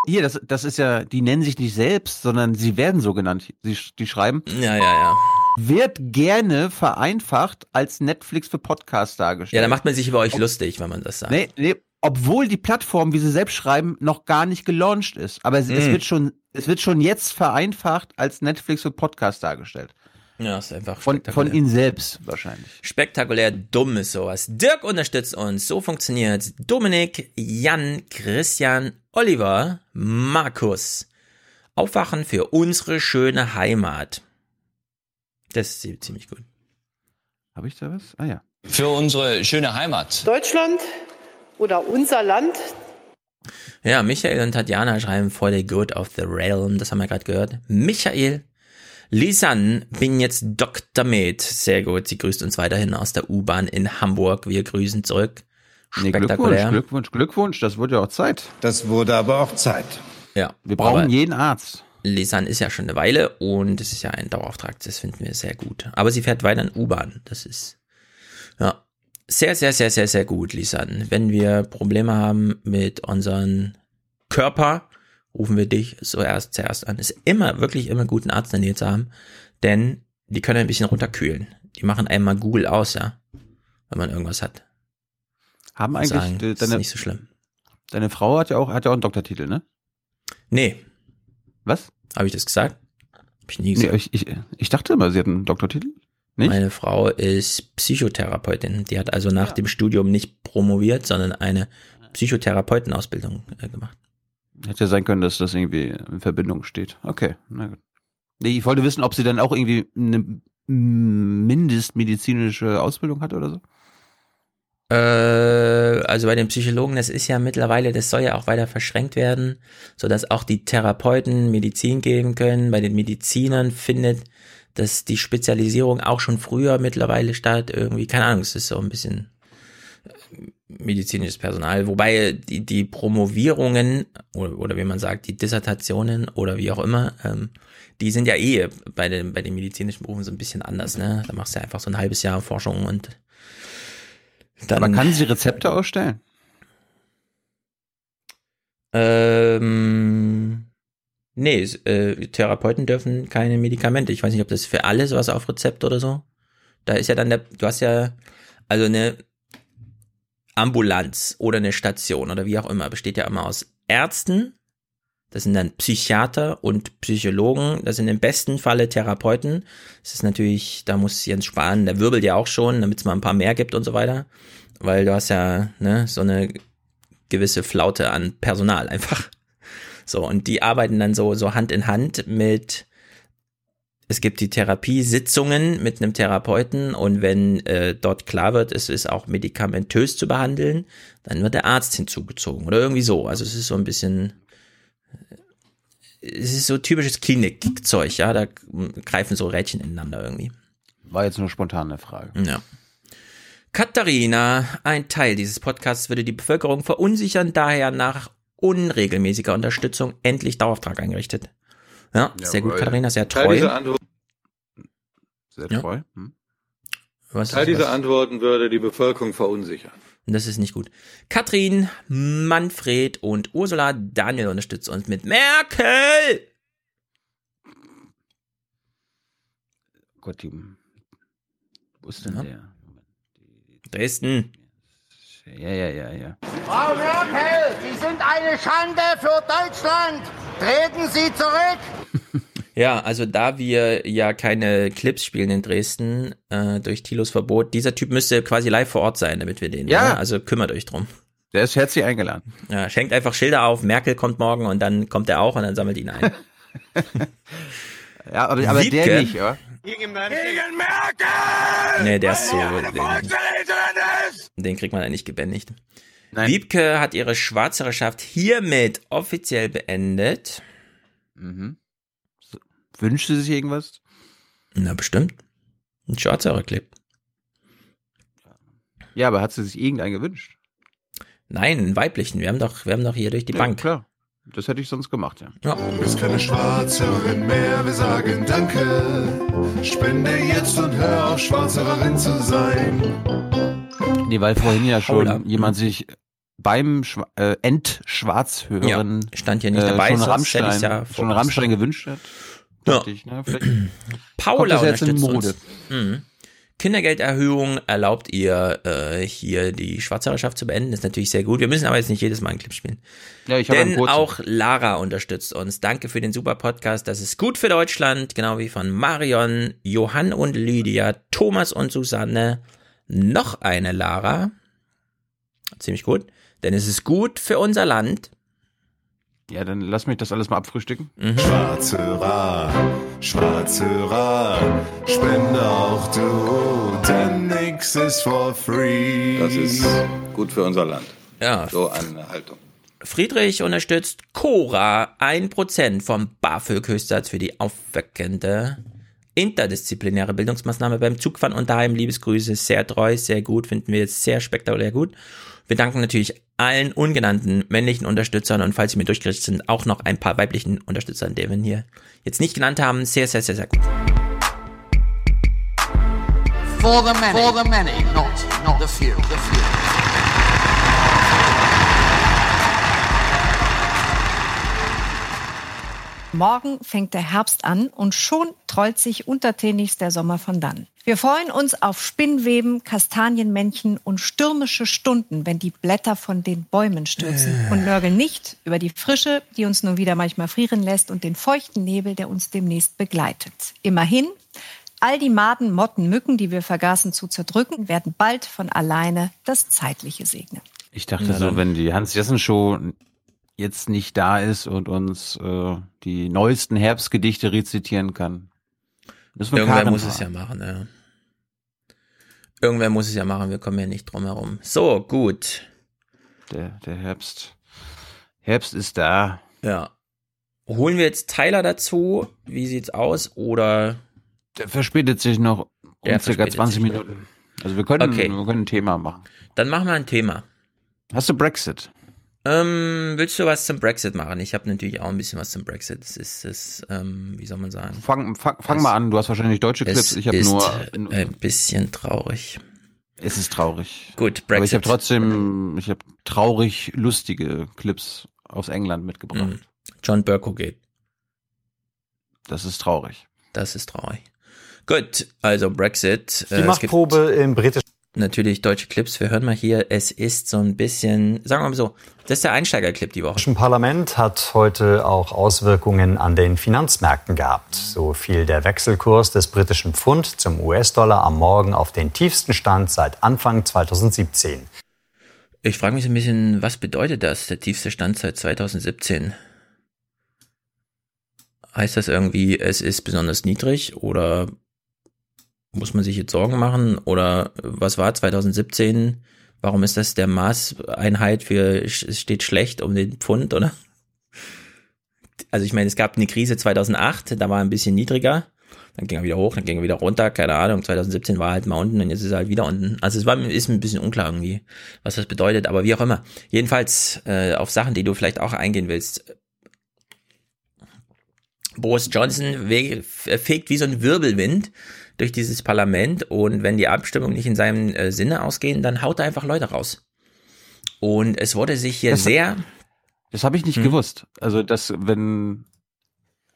Hier, das, das ist ja, die nennen sich nicht selbst, sondern sie werden so genannt. Sie, die schreiben. Ja, ja, ja. Wird gerne vereinfacht als Netflix für Podcasts dargestellt. Ja, da macht man sich über euch lustig, wenn man das sagt. Nee, nee, obwohl die Plattform, wie sie selbst schreiben, noch gar nicht gelauncht ist. Aber es, es Mm. wird schon, es wird schon jetzt vereinfacht als Netflix für Podcast dargestellt. Ja, ist einfach Von, von ihnen selbst wahrscheinlich. Spektakulär dumm ist sowas. Dirk unterstützt uns. So funktioniert Dominik, Jan, Christian, Oliver, Markus. Aufwachen für unsere schöne Heimat. Das ist ziemlich gut. Habe ich da was? Ah ja. Für unsere schöne Heimat. Deutschland oder unser Land Ja, Michael und Tatjana schreiben for the good of the realm. Das haben wir gerade gehört. Michael, Lisanne, bin jetzt Dr. Med. Sehr gut. Sie grüßt uns weiterhin aus der U-Bahn in Hamburg. Wir grüßen zurück. Nee, Glückwunsch, Spektakulär. Glückwunsch, Glückwunsch. Das wurde ja auch Zeit. Das wurde aber auch Zeit. Ja. Wir brauchen aber jeden Arzt. Lisanne ist ja schon eine Weile und es ist ja ein Dauerauftrag. Das finden wir sehr gut. Aber sie fährt weiter in U-Bahn. Das ist, ja, sehr, sehr, sehr, sehr, sehr gut, Lisanne. Wenn wir Probleme haben mit unseren Körper, rufen wir dich zuerst, zuerst an. Ist immer, wirklich immer gut, einen Arzt in der Nähe zu haben, denn die können ein bisschen runterkühlen. Die machen einmal Google aus, ja, wenn man irgendwas hat. Haben eigentlich sagen, das ist deine, nicht so schlimm. deine Frau hat ja auch, hat ja auch einen Doktortitel, ne? Nee. Was? Habe ich das gesagt? Hab ich nie Nee, gesagt. ich, ich, ich dachte immer, sie hat einen Doktortitel. Nicht? Meine Frau ist Psychotherapeutin. Die hat also nach dem Studium nicht promoviert, sondern eine Psychotherapeutenausbildung äh, gemacht. Hätte ja sein können, dass das irgendwie in Verbindung steht. Okay, na gut. Nee, ich wollte wissen, ob sie dann auch irgendwie eine mindestmedizinische Ausbildung hat oder so. Äh, also bei den Psychologen, das ist ja mittlerweile, das soll ja auch weiter verschränkt werden, sodass auch die Therapeuten Medizin geben können. Bei den Medizinern findet das die Spezialisierung auch schon früher mittlerweile statt. Irgendwie, keine es ist so ein bisschen äh, medizinisches Personal, wobei die, die Promovierungen oder, oder wie man sagt, die Dissertationen oder wie auch immer, ähm, die sind ja eh bei den, bei den medizinischen Berufen so ein bisschen anders, ne? Da machst du ja einfach so ein halbes Jahr Forschung und dann. Aber kann sie Rezepte ausstellen? Ähm, Nee, äh, Therapeuten dürfen keine Medikamente. Ich weiß nicht, ob das für alles was auf Rezept oder so. Da ist ja dann der, du hast ja, also eine Ambulanz oder eine Station oder wie auch immer, besteht ja immer aus Ärzten, das sind dann Psychiater und Psychologen, das sind im besten Falle Therapeuten. Das ist natürlich, da muss Jens Spahn, der wirbelt ja auch schon, damit es mal ein paar mehr gibt und so weiter. Weil du hast ja ne, so eine gewisse Flaute an Personal einfach. So, und die arbeiten dann so, so Hand in Hand mit, es gibt die Therapiesitzungen mit einem Therapeuten und wenn äh, dort klar wird, es ist auch medikamentös zu behandeln, dann wird der Arzt hinzugezogen oder irgendwie so. Also es ist so ein bisschen, es ist so typisches Klinikzeug, ja, da greifen so Rädchen ineinander irgendwie. War jetzt nur spontan eine Frage. Ja. Katharina, ein Teil dieses Podcasts würde die Bevölkerung verunsichern, daher nach unregelmäßiger Unterstützung endlich Dauerauftrag eingerichtet. Ja, sehr gut, Jawohl. Katharina, sehr Teil treu. dieser Sehr Ja. treu. Hm. Was, Teil dieser was? Antworten würde die Bevölkerung verunsichern. Das ist nicht gut. Katrin, Manfred und Ursula Daniel unterstützen uns mit Merkel. Gott, die, wo ist denn Ja. der? Dresden. Ja, ja, ja, ja. Frau Merkel, Sie sind eine Schande für Deutschland. Treten Sie zurück. Ja, also da wir ja keine Clips spielen in Dresden äh, durch Thilos Verbot, dieser Typ müsste quasi live vor Ort sein, damit wir den. Ja. ne? Also kümmert euch drum. Der ist herzlich eingeladen. Ja, schenkt einfach Schilder auf, Merkel kommt morgen und dann kommt er auch und dann sammelt ihn ein. Ja, aber, aber Wiebke. der nicht, oder? Gegen Merkel! Nee, der ist so. Den, den kriegt man ja nicht gebändigt. Nein. Wiebke hat ihre Schwarzherrschaft hiermit offiziell beendet. Mhm. Wünscht sie sich irgendwas? Na, bestimmt. Ein Schwarzherr klebt. Ja, aber hat sie sich irgendeinen gewünscht? Nein, einen weiblichen. Wir haben doch, wir haben doch hier durch die Ja, Bank. klar. Das hätte ich sonst gemacht, ja. Ja. Du bist keine Schwarzhörerin mehr, wir sagen Danke. Spende jetzt und hör auf, Schwarzhörerin zu sein. Nee, weil vorhin ja schon Paula. jemand sich beim Schwa äh, Endschwarzhören Ja, stand hier nicht äh, dabei, schon sonst Rammstein, ja schon. Rammstein gewünscht hat. Ja. Dachte ich, na, vielleicht Paula kommt das jetzt in unterstützt Mode. uns. Mhm. Kindergelderhöhung erlaubt ihr, äh, hier die Schwarzherrschaft zu beenden. Das ist natürlich sehr gut. Wir müssen aber jetzt nicht jedes Mal einen Clip spielen. Ja, ich Denn auch Lara unterstützt uns. Danke für den super Podcast. Das ist gut für Deutschland. Genau wie von Marion, Johann und Lydia, Thomas und Susanne. Noch eine Lara. Ziemlich gut. Denn es ist gut für unser Land. Ja, dann lass mich das alles mal abfrühstücken. Mhm. Schwarzhörer, Schwarzhörer, spende auch du, denn nix ist for free. Das ist gut für unser Land. Ja, So eine Haltung. Friedrich unterstützt Cora 1% vom BAföG-Höchstsatz für die aufweckende interdisziplinäre Bildungsmaßnahme beim Zugfahren und daheim. Liebesgrüße, sehr treu, sehr gut, finden wir jetzt sehr spektakulär gut. Wir danken natürlich allen ungenannten männlichen Unterstützern und falls sie mir durchgerichtet sind, auch noch ein paar weiblichen Unterstützern, die wir hier jetzt nicht genannt haben. Sehr, sehr, sehr, sehr gut. For the many. For the many, not, not the few. The few. Morgen fängt der Herbst an und schon trollt sich untertänigst der Sommer von dann. Wir freuen uns auf Spinnweben, Kastanienmännchen und stürmische Stunden, wenn die Blätter von den Bäumen stürzen und nörgeln nicht über die Frische, die uns nun wieder manchmal frieren lässt und den feuchten Nebel, der uns demnächst begleitet. Immerhin, all die Maden, Motten, Mücken, die wir vergaßen zu zerdrücken, werden bald von alleine das Zeitliche segnen. Ich dachte so, wenn die Hans-Jessen-Show jetzt nicht da ist und uns äh, die neuesten Herbstgedichte rezitieren kann. Müssen wir Irgendwer muss es fragen. ja machen, ja. Irgendwer muss es ja machen, wir kommen ja nicht drum herum. So, gut. Der, der Herbst. Herbst ist da. Ja. Holen wir jetzt Tyler dazu? Wie sieht's aus? Oder Der verspätet sich noch um circa verspätet 20 sich noch. Minuten. Also wir können, Okay. wir können ein Thema machen. dann machen wir ein Thema. Hast du Brexit? Ähm, willst du was zum Brexit machen? Ich habe natürlich auch ein bisschen was zum Brexit. Das ist das, ähm, wie soll man sagen? Fang, fang, fang Es- mal an. Du hast wahrscheinlich deutsche Clips. Es Ich habe nur. ein bisschen traurig. Es ist traurig. Gut, Aber ich Brexit. habe trotzdem, ich habe traurig lustige Clips aus England mitgebracht. Mhm. John Burko geht. Das ist traurig. Das ist traurig. Gut, also Brexit. Die Machtprobe im britischen natürlich deutsche Clips. Wir hören mal hier, es ist so ein bisschen, sagen wir mal so, das ist der Einsteigerclip die Woche. Das Parlament hat heute auch Auswirkungen an den Finanzmärkten gehabt. So fiel der Wechselkurs des britischen Pfund zum US-Dollar am Morgen auf den tiefsten Stand seit Anfang 2017. Ich frage mich ein bisschen, was bedeutet das, der tiefste Stand seit 2017? Heißt das irgendwie, es ist besonders niedrig oder muss man sich jetzt Sorgen machen? Oder was war 2017? Warum ist das der Maßeinheit für es steht schlecht um den Pfund, oder? Also ich meine, es gab eine Krise 2008, da war ein bisschen niedriger, dann ging er wieder hoch, dann ging er wieder runter, keine Ahnung. 2017 war halt mal unten und jetzt ist er halt wieder unten. Also es war ist ein bisschen unklar irgendwie, was das bedeutet, aber wie auch immer. Jedenfalls äh, auf Sachen, die du vielleicht auch eingehen willst. Boris Johnson fegt wie so ein Wirbelwind durch dieses Parlament und wenn die Abstimmung nicht in seinem äh, Sinne ausgehen, dann haut er einfach Leute raus. Und es wurde sich hier das, sehr. Das habe ich nicht hm. gewusst. Also, dass, wenn.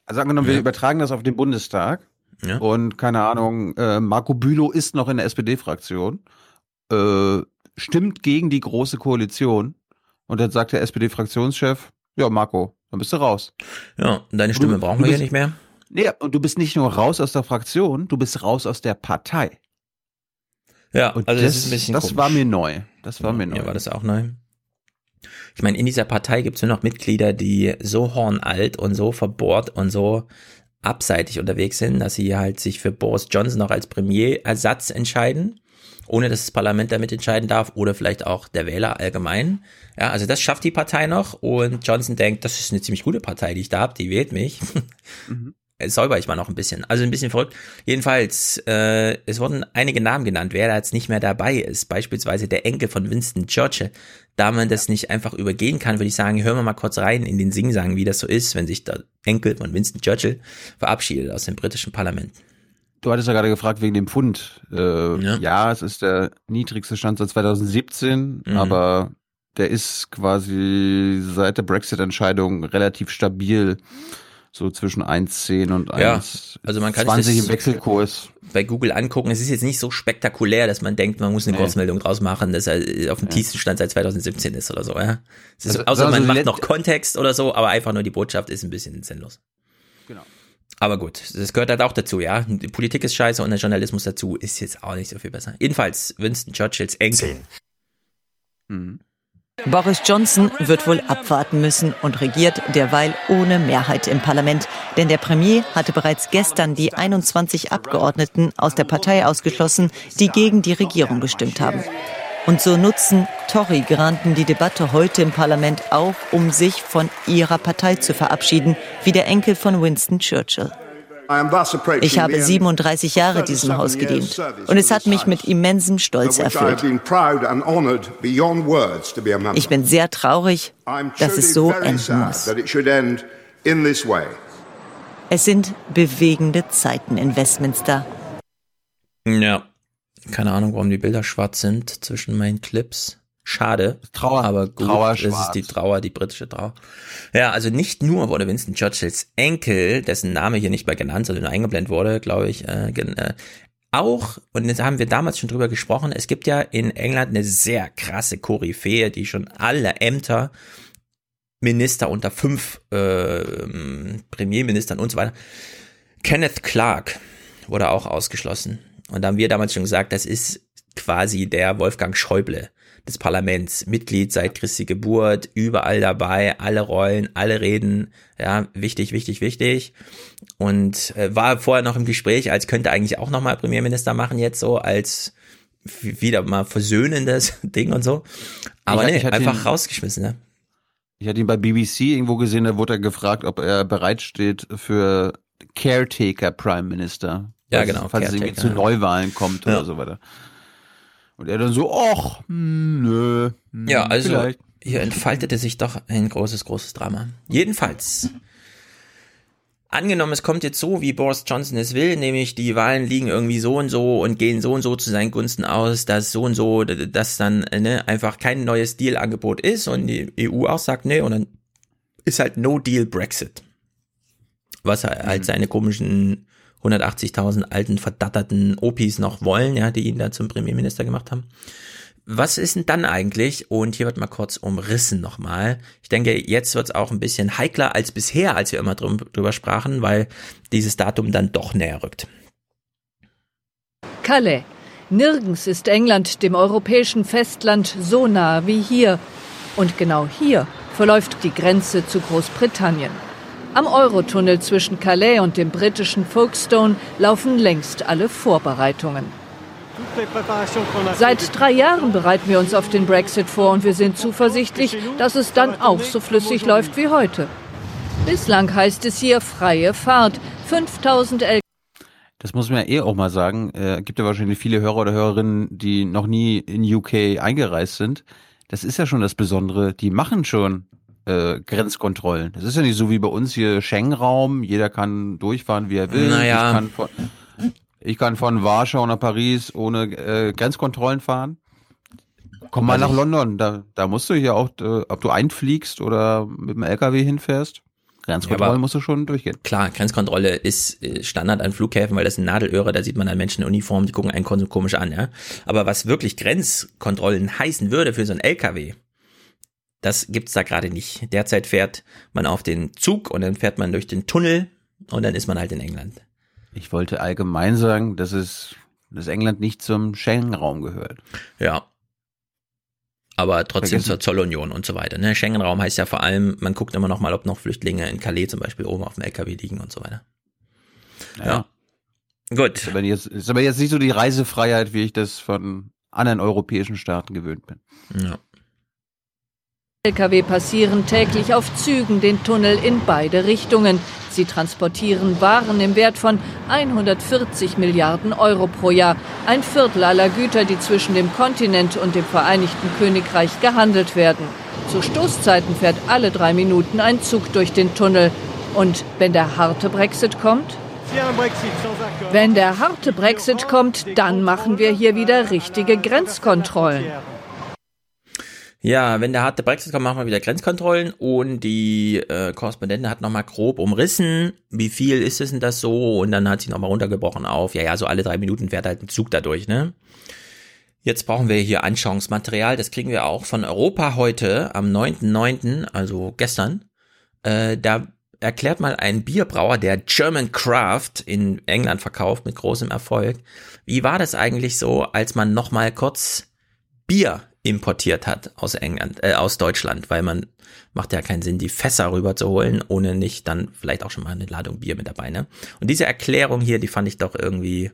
Also angenommen, ja. wir übertragen das auf den Bundestag ja. und keine Ahnung, äh, Marco Bülow ist noch in der SPD-Fraktion, äh, stimmt gegen die große Koalition und dann sagt der SPD-Fraktionschef, ja, Marco, dann bist du raus. Ja, deine Stimme du, brauchen wir hier nicht mehr. Nee, und du bist nicht nur raus aus der Fraktion, du bist raus aus der Partei. Ja, und also das, das ist ein bisschen Das komisch. war mir neu. Das war ja, mir neu. Ja, war das auch neu. Ich meine, in dieser Partei gibt es nur noch Mitglieder, die so hornalt und so verbohrt und so abseitig unterwegs sind, dass sie halt sich für Boris Johnson noch als Premierersatz entscheiden, ohne dass das Parlament damit entscheiden darf oder vielleicht auch der Wähler allgemein. Ja, also das schafft die Partei noch und Johnson denkt, das ist eine ziemlich gute Partei, die ich da habe, die wählt mich. Mhm säuber ich mal noch ein bisschen. Also ein bisschen verrückt. Jedenfalls, äh, es wurden einige Namen genannt, wer da jetzt nicht mehr dabei ist. Beispielsweise der Enkel von Winston Churchill. Da man das nicht einfach übergehen kann, würde ich sagen, hören wir mal kurz rein in den Singsang, wie das so ist, wenn sich der Enkel von Winston Churchill verabschiedet aus dem britischen Parlament. Du hattest ja gerade gefragt wegen dem Pfund. Äh, ja. ja. es ist der niedrigste Stand seit 2017, mhm. aber der ist quasi seit der Brexit-Entscheidung relativ stabil so zwischen 1,10 und 1,20 ja, also man kann 20 im Wechselkurs. Bei Google angucken. Es ist jetzt nicht so spektakulär, dass man denkt, man muss eine nee. Kurzmeldung draus machen, dass er auf dem ja. tiefsten Stand seit 2017 ist oder so. Ja? Ist, also, außer man macht noch Kontext oder so, aber einfach nur die Botschaft ist ein bisschen sinnlos. Genau. Aber gut, das gehört halt auch dazu, ja. Die Politik ist scheiße und der Journalismus dazu ist jetzt auch nicht so viel besser. Jedenfalls Winston Churchills Enkel. Mhm. Boris Johnson wird wohl abwarten müssen und regiert derweil ohne Mehrheit im Parlament. Denn der Premier hatte bereits gestern die 21 Abgeordneten aus der Partei ausgeschlossen, die gegen die Regierung gestimmt haben. Und so nutzen Tory-Granten die Debatte heute im Parlament auch, um sich von ihrer Partei zu verabschieden, wie der Enkel von Winston Churchill. Ich habe 37 Jahre diesem Haus gedient und es hat mich mit immensem Stolz erfüllt. Ich bin sehr traurig, dass es so enden muss. Es sind bewegende Zeiten in Westminster. Ja, keine Ahnung, warum die Bilder schwarz sind zwischen meinen Clips. Schade. Trauer. Aber gut, Trauer das ist die Trauer, die britische Trauer. Ja, also nicht nur wurde Winston Churchills Enkel, dessen Name hier nicht mehr genannt, sondern nur eingeblendet wurde, glaube ich, äh, äh, auch, und jetzt haben wir damals schon drüber gesprochen, es gibt ja in England eine sehr krasse Koryphäe, die schon alle Ämter, Minister unter fünf äh, Premierministern und so weiter. Kenneth Clark wurde auch ausgeschlossen. Und da haben wir damals schon gesagt, das ist quasi der Wolfgang Schäuble des Parlaments, Mitglied seit Christi Geburt, überall dabei, alle Rollen, alle Reden, ja, wichtig, wichtig, wichtig. Und äh, war vorher noch im Gespräch, als könnte eigentlich auch nochmal Premierminister machen jetzt so, als wieder mal versöhnendes Ding und so. Aber ich, nee, ich einfach ihn, rausgeschmissen, ne? Ich hatte ihn bei BBC irgendwo gesehen, da wurde er gefragt, ob er bereit steht für Caretaker Prime Minister. Ja, genau. Falls es irgendwie zu Neuwahlen kommt ja. oder so weiter. Und er dann so, ach, nö. Hm, ja, also vielleicht. hier entfaltete sich doch ein großes, großes Drama. Jedenfalls. Angenommen, es kommt jetzt so, wie Boris Johnson es will, nämlich die Wahlen liegen irgendwie so und so und gehen so und so zu seinen Gunsten aus, dass so und so, dass dann ne, einfach kein neues Deal-Angebot ist und die EU auch sagt, nee, und dann ist halt No Deal Brexit. was halt seine komischen 180.000 alten, verdatterten Opis noch wollen, ja, die ihn da zum Premierminister gemacht haben. Was ist denn dann eigentlich? Und hier wird mal kurz umrissen nochmal. Ich denke, jetzt wird es auch ein bisschen heikler als bisher, als wir immer drüber sprachen, weil dieses Datum dann doch näher rückt. Calais. Nirgends ist England dem europäischen Festland so nah wie hier. Und genau hier verläuft die Grenze zu Großbritannien. Am Eurotunnel zwischen Calais und dem britischen Folkestone laufen längst alle Vorbereitungen. Seit drei Jahren bereiten wir uns auf den Brexit vor und wir sind zuversichtlich, dass es dann auch so flüssig läuft wie heute. Bislang heißt es hier freie Fahrt. 5000 L das muss man ja eh auch mal sagen. Äh, gibt ja wahrscheinlich viele Hörer oder Hörerinnen, die noch nie in UK eingereist sind. Das ist ja schon das Besondere. Die machen schon äh, Grenzkontrollen. Das ist ja nicht so wie bei uns hier Schengen-Raum. Jeder kann durchfahren, wie er will. Naja. Ich kann von, ich kann von Warschau nach Paris ohne äh, Grenzkontrollen fahren. Komm mal Also nach London. Da, da musst du hier auch, äh, ob du einfliegst oder mit dem LKW hinfährst. Grenzkontrollen aber- musst du schon durchgehen. Klar, Grenzkontrolle ist äh, Standard an Flughäfen, weil das sind Nadelöhre, da sieht man dann Menschen in Uniform, die gucken einen komisch an, ja. Aber was wirklich Grenzkontrollen heißen würde für so ein LKW, das gibt's da gerade nicht. Derzeit fährt man auf den Zug und dann fährt man durch den Tunnel und dann ist man halt in England. Ich wollte allgemein sagen, dass es, dass England nicht zum Schengen-Raum gehört. Ja. Aber trotzdem Vergessen. zur Zollunion und so weiter. Ne? Schengen-Raum heißt ja vor allem, man guckt immer noch mal, ob noch Flüchtlinge in Calais zum Beispiel oben auf dem LKW liegen und so weiter. Ja. Gut. Ist aber, jetzt, ist aber jetzt nicht so die Reisefreiheit, wie ich das von anderen europäischen Staaten gewöhnt bin. Ja. Lkw passieren täglich auf Zügen den Tunnel in beide Richtungen. Sie transportieren Waren im Wert von 140 Milliarden Euro pro Jahr. Ein Viertel aller Güter, die zwischen dem Kontinent und dem Vereinigten Königreich gehandelt werden. Zu Stoßzeiten fährt alle drei Minuten ein Zug durch den Tunnel. Und wenn der harte Brexit kommt? Wenn der harte Brexit kommt, dann machen wir hier wieder richtige Grenzkontrollen. Ja, wenn der harte Brexit kommt, machen wir wieder Grenzkontrollen und die äh, Korrespondentin hat nochmal grob umrissen, wie viel ist es denn das so und dann hat sie nochmal runtergebrochen auf, ja, ja, so alle drei Minuten fährt halt ein Zug dadurch, ne? Jetzt brauchen wir hier Anschauungsmaterial, das kriegen wir auch von Europa heute am 9.9., also gestern. Äh, da erklärt mal ein Bierbrauer, der German Craft in England verkauft mit großem Erfolg. Wie war das eigentlich so, als man nochmal kurz Bier importiert hat aus England, äh, aus Deutschland, weil man macht ja keinen Sinn, die Fässer rüber zu holen, ohne nicht dann vielleicht auch schon mal eine Ladung Bier mit dabei, ne? Und diese Erklärung hier, die fand ich doch irgendwie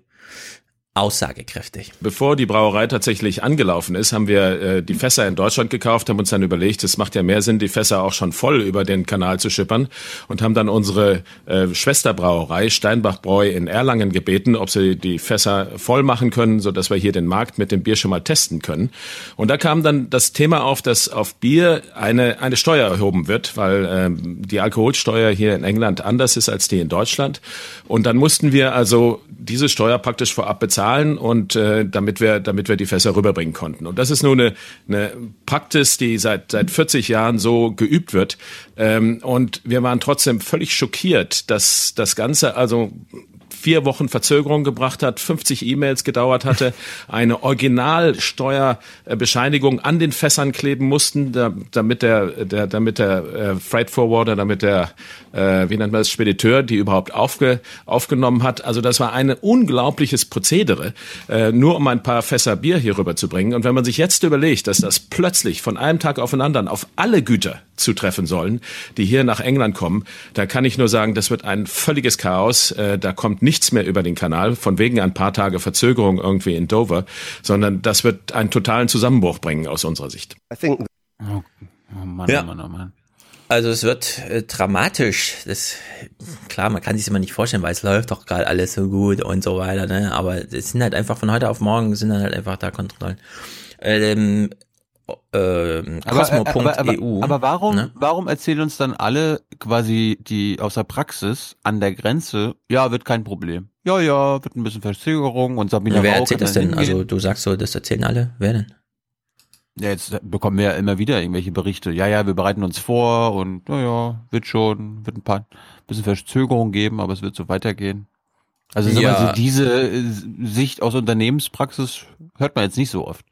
aussagekräftig. Bevor die Brauerei tatsächlich angelaufen ist, haben wir äh, die Fässer in Deutschland gekauft, haben uns dann überlegt, es macht ja mehr Sinn, die Fässer auch schon voll über den Kanal zu schippern und haben dann unsere äh, Schwesterbrauerei Steinbach Bräu in Erlangen gebeten, ob sie die Fässer voll machen können, so dass wir hier den Markt mit dem Bier schon mal testen können. Und da kam dann das Thema auf, dass auf Bier eine eine Steuer erhoben wird, weil ähm, die Alkoholsteuer hier in England anders ist als die in Deutschland. Und dann mussten wir also diese Steuer praktisch vorab bezahlen und äh, damit wir damit wir die Fässer rüberbringen konnten. Und das ist nur eine, eine Praxis, die seit seit 40 Jahren so geübt wird. Ähm, und wir waren trotzdem völlig schockiert, dass das Ganze also vier Wochen Verzögerung gebracht hat, 50 E-Mails gedauert hatte, eine Originalsteuerbescheinigung an den Fässern kleben mussten, da, damit der, der, damit der äh, Freight Forwarder, damit der, äh, wie nennt man das, Spediteur, die überhaupt aufge, aufgenommen hat. Also das war ein unglaubliches Prozedere, äh, nur um ein paar Fässer Bier hier rüberzubringen. Und wenn man sich jetzt überlegt, dass das plötzlich von einem Tag aufeinander auf alle Güter zutreffen sollen, die hier nach England kommen, da kann ich nur sagen, das wird ein völliges Chaos. Äh, da kommt nichts mehr über den Kanal, von wegen ein paar Tage Verzögerung irgendwie in Dover, sondern das wird einen totalen Zusammenbruch bringen aus unserer Sicht. Oh, oh Mann, Ja. oh Mann, oh Mann. Also es wird äh, dramatisch. Das klar, man kann sich immer nicht vorstellen, weil es läuft doch gerade alles so gut und so weiter, ne? Aber es sind halt einfach von heute auf morgen sind dann halt einfach da Kontrollen. Ähm, ähm, Aber, äh, Cosmo.eu. aber, aber, aber warum, ne? warum erzählen uns dann alle quasi die aus der Praxis an der Grenze, ja, wird kein Problem. Ja, ja, wird ein bisschen Verzögerung und Sabine Wer erzählt das denn? Also hingehen. du sagst so, das erzählen alle. Wer denn? Ja, jetzt bekommen wir ja immer wieder irgendwelche Berichte. Ja, ja, wir bereiten uns vor und naja, wird schon, wird ein paar bisschen Verzögerung geben, aber es wird so weitergehen. Also ja. mal, diese äh, Sicht aus Unternehmenspraxis hört man jetzt nicht so oft.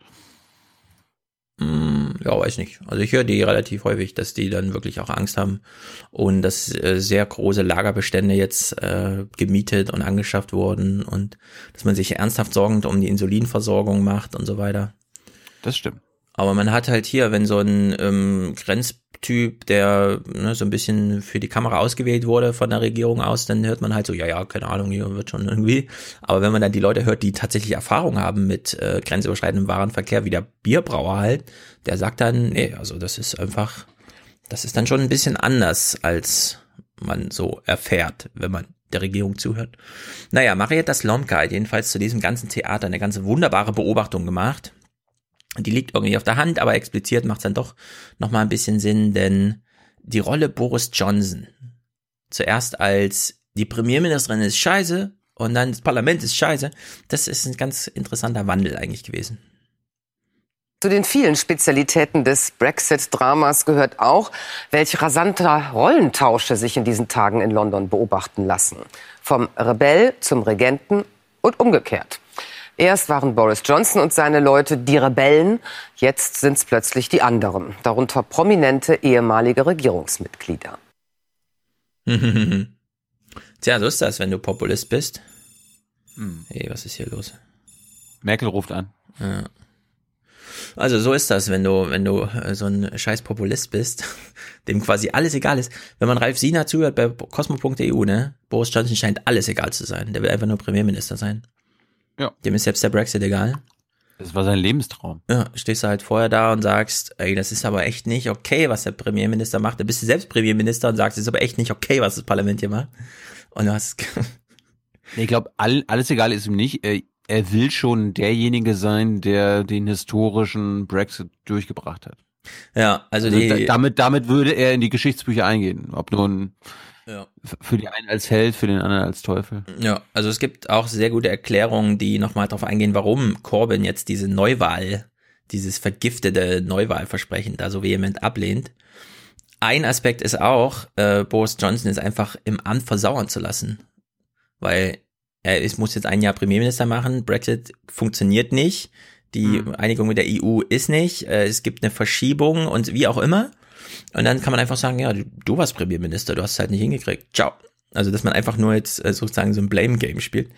Mm, ja, weiß nicht. Also ich höre die relativ häufig, dass die dann wirklich auch Angst haben und dass äh, sehr große Lagerbestände jetzt äh, gemietet und angeschafft wurden und dass man sich ernsthaft sorgend um die Insulinversorgung macht und so weiter. Das stimmt. Aber man hat halt hier, wenn so ein ähm, Grenztyp, der ne, so ein bisschen für die Kamera ausgewählt wurde von der Regierung aus, dann hört man halt so, ja, ja, keine Ahnung, hier wird schon irgendwie. Aber wenn man dann die Leute hört, die tatsächlich Erfahrung haben mit äh, grenzüberschreitendem Warenverkehr, wie der Bierbrauer halt, der sagt dann, nee, also das ist einfach, das ist dann schon ein bisschen anders, als man so erfährt, wenn man der Regierung zuhört. Naja, Marietta Slomka hat jedenfalls zu diesem ganzen Theater eine ganz wunderbare Beobachtung gemacht die liegt irgendwie auf der Hand, aber expliziert macht es dann doch nochmal ein bisschen Sinn, denn die Rolle Boris Johnson, zuerst als die Premierministerin ist scheiße und dann das Parlament ist scheiße, das ist ein ganz interessanter Wandel eigentlich gewesen. Zu den vielen Spezialitäten des Brexit-Dramas gehört auch, welche rasanter Rollentausche sich in diesen Tagen in London beobachten lassen. Vom Rebell zum Regenten und umgekehrt. Erst waren Boris Johnson und seine Leute die Rebellen, jetzt sind es plötzlich die anderen, darunter prominente ehemalige Regierungsmitglieder. Tja, so ist das, wenn du Populist bist. Hm. Hey, was ist hier los? Merkel ruft an. Ja. Also so ist das, wenn du, wenn du äh, so ein scheiß Populist bist, dem quasi alles egal ist. Wenn man Ralf Sina zuhört bei cosmo.eu, ne? Boris Johnson scheint alles egal zu sein. Der will einfach nur Premierminister sein. Ja. Dem ist selbst der Brexit egal. Das war sein Lebenstraum. Ja, stehst du halt vorher da und sagst, ey, das ist aber echt nicht okay, was der Premierminister macht. Da bist du selbst Premierminister und sagst, es ist aber echt nicht okay, was das Parlament hier macht. Und du hast. ich glaube, all, alles egal ist ihm nicht. Er, er will schon derjenige sein, der den historischen Brexit durchgebracht hat. Ja, also, also die, damit, damit würde er in die Geschichtsbücher eingehen. Ob nun ja. Für die einen als Held, für den anderen als Teufel. Ja, also es gibt auch sehr gute Erklärungen, die nochmal darauf eingehen, warum Corbyn jetzt diese Neuwahl, dieses vergiftete Neuwahlversprechen da so vehement ablehnt. Ein Aspekt ist auch, äh, Boris Johnson ist einfach im Amt versauern zu lassen. Weil er ist, muss jetzt ein Jahr Premierminister machen, Brexit funktioniert nicht, die mhm. Einigung mit der EU ist nicht, äh, es gibt eine Verschiebung und wie auch immer. Und dann kann man einfach sagen, ja, du, warst Premierminister, du hast es halt nicht hingekriegt. Ciao. Also, dass man einfach nur jetzt äh, sozusagen so ein Blame-Game spielt,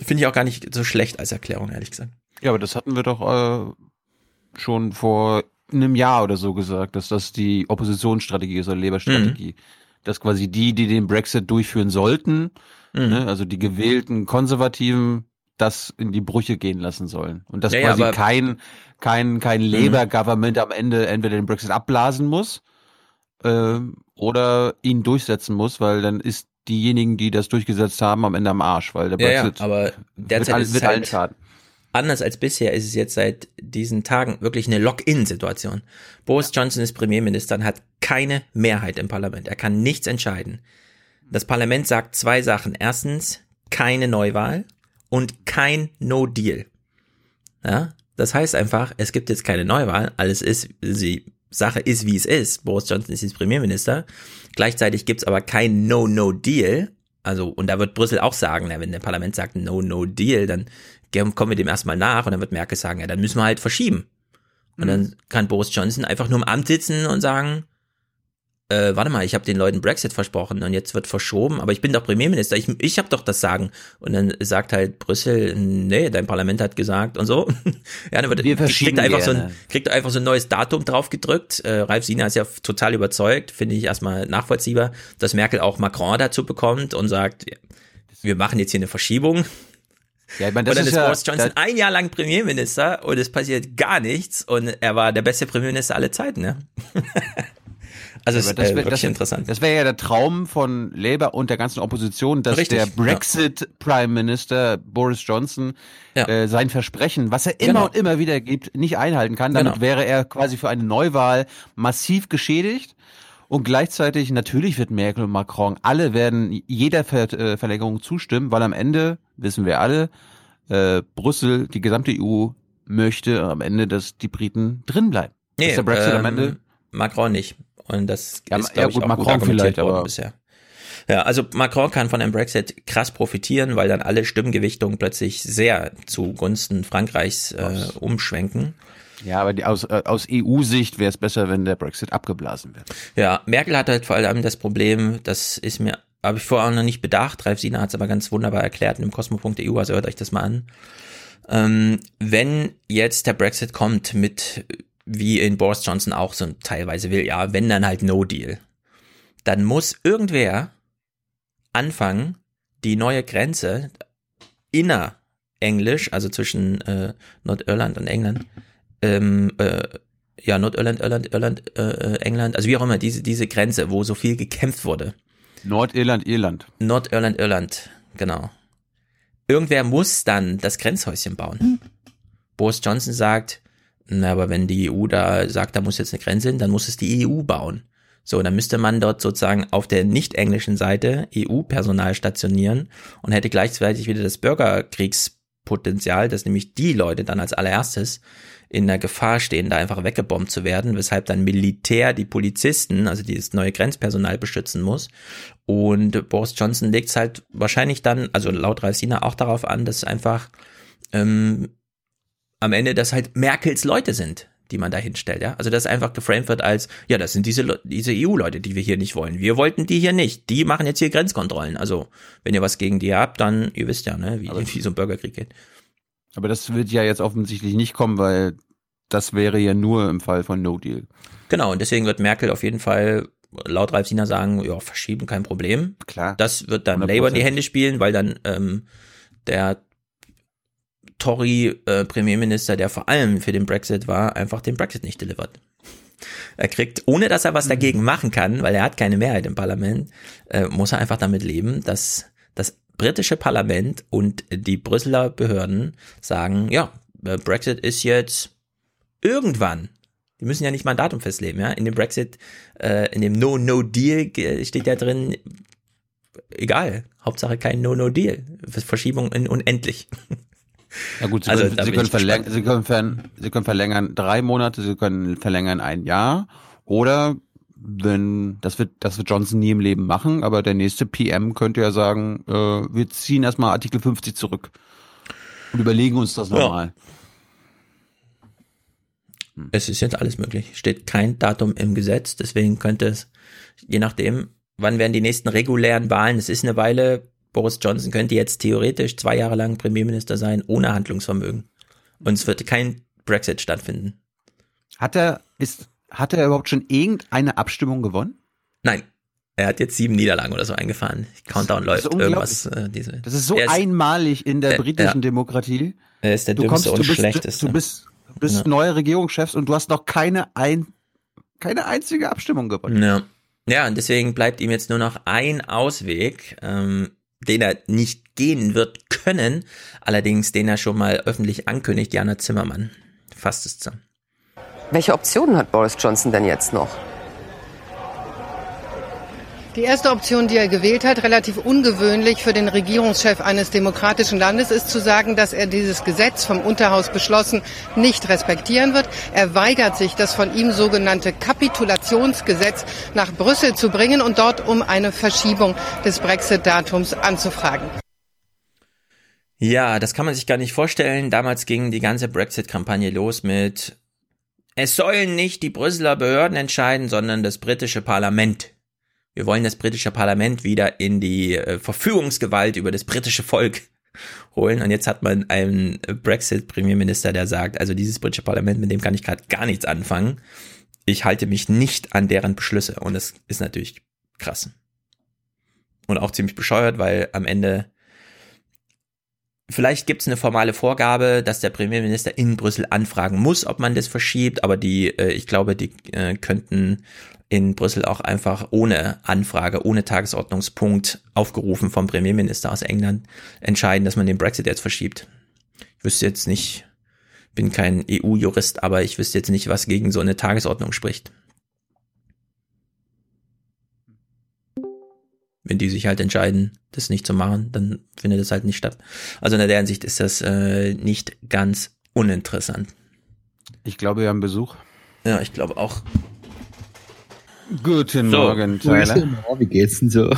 finde ich auch gar nicht so schlecht als Erklärung, ehrlich gesagt. Ja, aber das hatten wir doch äh, schon vor einem Jahr oder so gesagt, dass das die Oppositionsstrategie ist oder Labour-Strategie. Mhm. Dass quasi die, die den Brexit durchführen sollten, mhm. ne, also die gewählten Konservativen, das in die Brüche gehen lassen sollen. Und dass ja, quasi ja, kein, kein, kein mhm. Labour-Government am Ende entweder den Brexit abblasen muss äh, oder ihn durchsetzen muss, weil dann ist diejenigen, die das durchgesetzt haben, am Ende am Arsch, weil der Brexit ja, aber derzeit wird, ist wird halt schaden. Anders als bisher ist es jetzt seit diesen Tagen wirklich eine Lock-in-Situation. Boris Johnson ist Premierminister und hat keine Mehrheit im Parlament. Er kann nichts entscheiden. Das Parlament sagt zwei Sachen. Erstens, keine Neuwahl und kein No Deal. Ja, das heißt einfach, es gibt jetzt keine Neuwahl, alles ist, die Sache ist, wie es ist. Boris Johnson ist jetzt Premierminister. Gleichzeitig gibt's aber kein No-No-Deal. Also, und da wird Brüssel auch sagen, wenn der Parlament sagt No-No-Deal, dann kommen wir dem erstmal nach und dann wird Merkel sagen, ja, dann müssen wir halt verschieben. Und mhm. dann kann Boris Johnson einfach nur im Amt sitzen und sagen, äh, warte mal, ich habe den Leuten Brexit versprochen und jetzt wird verschoben, aber ich bin doch Premierminister, ich, ich habe doch das Sagen. Und dann sagt halt Brüssel, nee, dein Parlament hat gesagt und so. ja, dann wird, Wir kriegt einfach so ein, kriegt einfach so ein neues Datum draufgedrückt. Äh, Ralf Sina ist ja total überzeugt, finde ich erstmal nachvollziehbar, dass Merkel auch Macron dazu bekommt und sagt, wir machen jetzt hier eine Verschiebung. Ja, ich meine, das und dann ist, ist Boris Johnson ein Jahr lang Premierminister und es passiert gar nichts und er war der beste Premierminister aller Zeiten, ne? Also ja, das, äh, das, interessant. Das wäre ja der Traum von Labour und der ganzen Opposition, dass Richtig, der Brexit ja. Prime Minister Boris Johnson ja. äh, sein Versprechen, was er immer genau. und immer wieder gibt, nicht einhalten kann. Damit genau. wäre er quasi für eine Neuwahl massiv geschädigt. Und gleichzeitig, natürlich wird Merkel und Macron, alle werden jeder Ver äh, Verlängerung zustimmen, weil am Ende, wissen wir alle, äh, Brüssel, die gesamte EU möchte am Ende, dass die Briten drin bleiben. Nee, dass der Brexit ähm, am Ende. Macron nicht. Und das Ja, ist, ja, glaube ich, gut, auch Macron gut argumentiert worden bisher. Ja, also Macron kann von einem Brexit krass profitieren, weil dann alle Stimmgewichtungen plötzlich sehr zugunsten Frankreichs äh, umschwenken. Ja, aber die, aus, äh, aus EU-Sicht wäre es besser, wenn der Brexit abgeblasen wird. Ja, Merkel hat halt vor allem das Problem, das ist mir, habe ich vorher auch noch nicht bedacht, Ralf Siener hat es aber ganz wunderbar erklärt in dem Cosmo.eu, also hört euch das mal an. Ähm, wenn jetzt der Brexit kommt mit, wie in Boris Johnson auch so teilweise will, ja, wenn dann halt No Deal, dann muss irgendwer anfangen, die neue Grenze innerenglisch, also zwischen äh, Nordirland und England, ähm, äh, ja, Nordirland, Irland, Irland, äh, äh, England, also wie auch immer, diese, diese Grenze, wo so viel gekämpft wurde. Nordirland, Irland. Nordirland, Irland, genau. Irgendwer muss dann das Grenzhäuschen bauen. Boris Johnson sagt, aber wenn die EU da sagt, da muss jetzt eine Grenze hin, dann muss es die EU bauen. So, dann müsste man dort sozusagen auf der nicht englischen Seite EU-Personal stationieren und hätte gleichzeitig wieder das Bürgerkriegspotenzial, dass nämlich die Leute dann als allererstes in der Gefahr stehen, da einfach weggebombt zu werden, weshalb dann Militär die Polizisten, also dieses neue Grenzpersonal beschützen muss. Und Boris Johnson legt es halt wahrscheinlich dann, also laut Ralf Sina auch darauf an, dass einfach ähm, am Ende das halt Merkels Leute sind, die man da hinstellt, ja. Also das einfach geframed wird als, ja, das sind diese, Le- diese EU-Leute, die wir hier nicht wollen. Wir wollten die hier nicht. Die machen jetzt hier Grenzkontrollen. Also, wenn ihr was gegen die habt, dann, ihr wisst ja, ne, wie, wie so ein Bürgerkrieg geht. Aber das wird ja jetzt offensichtlich nicht kommen, weil das wäre ja nur im Fall von No Deal. Genau, und deswegen wird Merkel auf jeden Fall laut Ralf Sina sagen, ja, verschieben, kein Problem. Klar. Das wird dann 100%. Labour in die Hände spielen, weil dann ähm, der Tory-Premierminister, der vor allem für den Brexit war, einfach den Brexit nicht delivert. Er kriegt, ohne dass er was dagegen machen kann, weil er hat keine Mehrheit im Parlament, äh, muss er einfach damit leben, dass das britische Parlament und die Brüsseler Behörden sagen, ja, äh, Brexit ist jetzt irgendwann. Die müssen ja nicht mal ein Datum festlegen, ja. In dem Brexit, äh, in dem No-No-Deal äh, steht ja drin, egal, Hauptsache kein No-No-Deal. Verschiebung in unendlich. Ja gut, Sie Also, können, Sie können, verlängern. Sie, können ver, Sie können verlängern drei Monate, Sie können verlängern ein Jahr oder wenn das wird das wird Johnson nie im Leben machen, aber der nächste PM könnte ja sagen, äh, wir ziehen erstmal Artikel 50 zurück und überlegen uns das Ja. nochmal. Es ist jetzt alles möglich. Steht kein Datum im Gesetz, deswegen könnte es, je nachdem, wann werden die nächsten regulären Wahlen, es ist eine Weile, Boris Johnson könnte jetzt theoretisch zwei Jahre lang Premierminister sein, ohne Handlungsvermögen. Und es wird kein Brexit stattfinden. Hat er ist hat er überhaupt schon irgendeine Abstimmung gewonnen? Nein. Er hat jetzt sieben Niederlagen oder so eingefahren. Countdown läuft irgendwas. Äh, diese. Das ist so ist, einmalig in der Äh, britischen ja. Demokratie. Er ist der Du dümmste kommst, und du bist, schlechteste. Du bist, du bist Ja. neuer Regierungschefs und du hast noch keine ein, keine einzige Abstimmung gewonnen. Ja. ja, und deswegen bleibt ihm jetzt nur noch ein Ausweg, ähm, den er nicht gehen wird können, allerdings den er schon mal öffentlich ankündigt, Jana Zimmermann. Fasst es zusammen. Welche Optionen hat Boris Johnson denn jetzt noch? Die erste Option, die er gewählt hat, relativ ungewöhnlich für den Regierungschef eines demokratischen Landes, ist zu sagen, dass er dieses Gesetz vom Unterhaus beschlossen nicht respektieren wird. Er weigert sich, das von ihm sogenannte Kapitulationsgesetz nach Brüssel zu bringen und dort um eine Verschiebung des Brexit-Datums anzufragen. Ja, das kann man sich gar nicht vorstellen. Damals ging die ganze Brexit-Kampagne los mit es sollen nicht die Brüsseler Behörden entscheiden, sondern das britische Parlament. Wir wollen das britische Parlament wieder in die äh, Verfügungsgewalt über das britische Volk holen. Und jetzt hat man einen Brexit-Premierminister, der sagt, also dieses britische Parlament, mit dem kann ich gerade gar nichts anfangen. Ich halte mich nicht an deren Beschlüsse. Und das ist natürlich krass. Und auch ziemlich bescheuert, weil am Ende Vielleicht gibt es eine formale Vorgabe, dass der Premierminister in Brüssel anfragen muss, ob man das verschiebt, aber die, äh, ich glaube, die äh, könnten in Brüssel auch einfach ohne Anfrage, ohne Tagesordnungspunkt aufgerufen vom Premierminister aus England entscheiden, dass man den Brexit jetzt verschiebt. Ich wüsste jetzt nicht, bin kein EU-Jurist, aber ich wüsste jetzt nicht, was gegen so eine Tagesordnung spricht. Wenn die sich halt entscheiden, das nicht zu machen, dann findet es halt nicht statt. Also in der Hinsicht ist das äh, nicht ganz uninteressant. Ich glaube, wir haben Besuch. Ja, ich glaube auch. Guten So. Morgen, Tyler. Wie geht's denn so?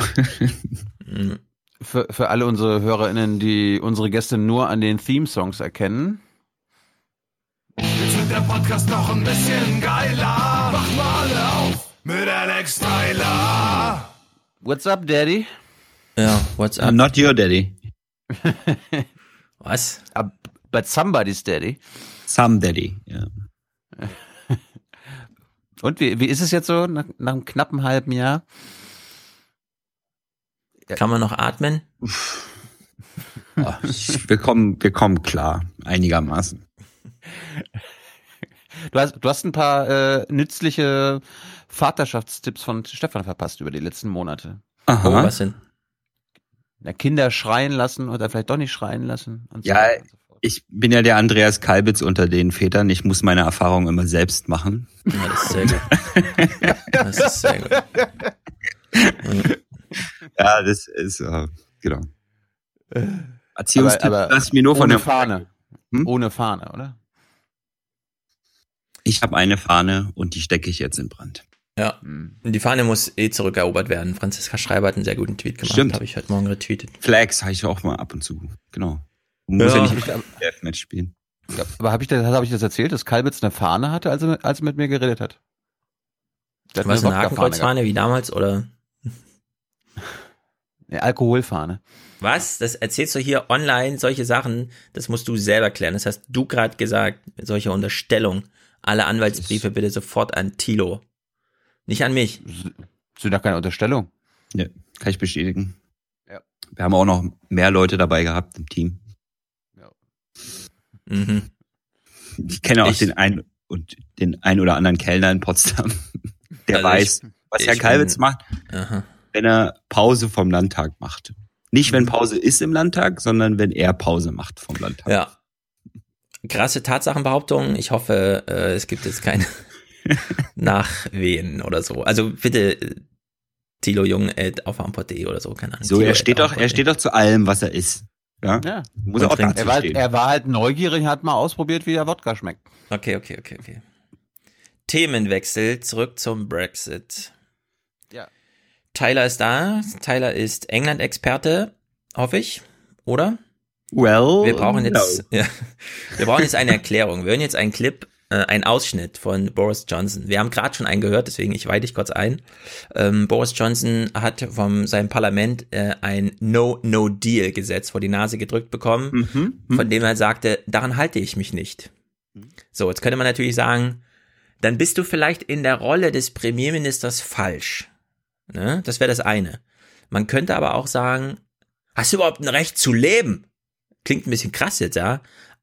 Für, für alle unsere HörerInnen, die unsere Gäste nur an den Theme-Songs erkennen. Jetzt wird der Podcast noch ein bisschen geiler. Mach mal alle auf mit Alex Tyler. What's up, Daddy? Ja, what's up? I'm not your daddy. Was? But somebody's Daddy. Some daddy, ja. Und wie, wie ist es jetzt so nach, nach einem knappen halben Jahr? Kann man noch atmen? Ah, wir, kommen, wir kommen klar, einigermaßen. Du hast, du hast ein paar äh, nützliche Vaterschaftstipps von Stefan verpasst über die letzten Monate. Aha. Oh, was denn? Na, Kinder schreien lassen oder vielleicht doch nicht schreien lassen. Und so Ja, weiter. Ich bin ja der Andreas Kalbitz unter den Vätern. Ich muss meine Erfahrungen immer selbst machen. Ja, das ist sehr gut. Das ist sehr gut. Ja, das ist, äh, genau. Erziehungstipps aber, aber lass mir nur von ohne der Fahne. Hm? Ohne Fahne, oder? Ich habe eine Fahne und die stecke ich jetzt in Brand. Ja. Und die Fahne muss eh zurückerobert werden. Franziska Schreiber hat einen sehr guten Tweet gemacht. Stimmt. Habe ich heute Morgen retweetet. Flags habe ich auch mal ab und zu. Genau. Muss ja, Ja. nicht im Match spielen. Ja, aber habe ich, das- hab ich das erzählt, dass Kalbitz eine Fahne hatte, als er, als er mit mir geredet hat? Der Was, eine eine Hakenkreuzfahne wie damals oder? Eine Alkoholfahne. Was? Das erzählst du hier online, solche Sachen, das musst du selber klären. Das hast du gerade gesagt, solche Unterstellung. Alle Anwaltsbriefe bitte sofort an Tilo. Nicht an mich. Sind doch keine Unterstellung. Ja, kann ich bestätigen. Ja. Wir haben auch noch mehr Leute dabei gehabt im Team. Mhm. Ich kenne auch Ich- den einen und den ein oder anderen Kellner in Potsdam, der Also weiß, ich- was Herr ich Kalwitz bin- macht, Aha. wenn er Pause vom Landtag macht. Nicht, Mhm. wenn Pause ist im Landtag, sondern wenn er Pause macht vom Landtag. Ja. Krasse Tatsachenbehauptung. Ich hoffe, äh, es gibt jetzt keine Nachwehen oder so. Also bitte äh, Tilo Jung at aufwärmport.de oder so, keine Ahnung. So, Thilo er steht doch, er steht doch zu allem, was er ist. Ja. Ja. Muss auch Er war, halt, er war halt neugierig, hat mal ausprobiert, wie der Wodka schmeckt. Okay, okay, okay, okay. Themenwechsel, zurück zum Brexit. Ja. Tyler ist da. Tyler ist England-Experte, hoffe ich, oder? Well, Wir brauchen jetzt, no. ja, wir brauchen jetzt eine Erklärung. Wir hören jetzt einen Clip, äh, einen Ausschnitt von Boris Johnson. Wir haben gerade schon einen gehört, deswegen ich weite dich kurz ein. Ähm, Boris Johnson hat vom seinem Parlament äh, ein No-No-Deal-Gesetz vor die Nase gedrückt bekommen, Mhm. von dem er sagte, daran halte ich mich nicht. So, jetzt könnte man natürlich sagen, dann bist du vielleicht in der Rolle des Premierministers falsch. Ne? Das wäre das eine. Man könnte aber auch sagen, hast du überhaupt ein Recht zu leben? Klingt ein bisschen krass jetzt, ja.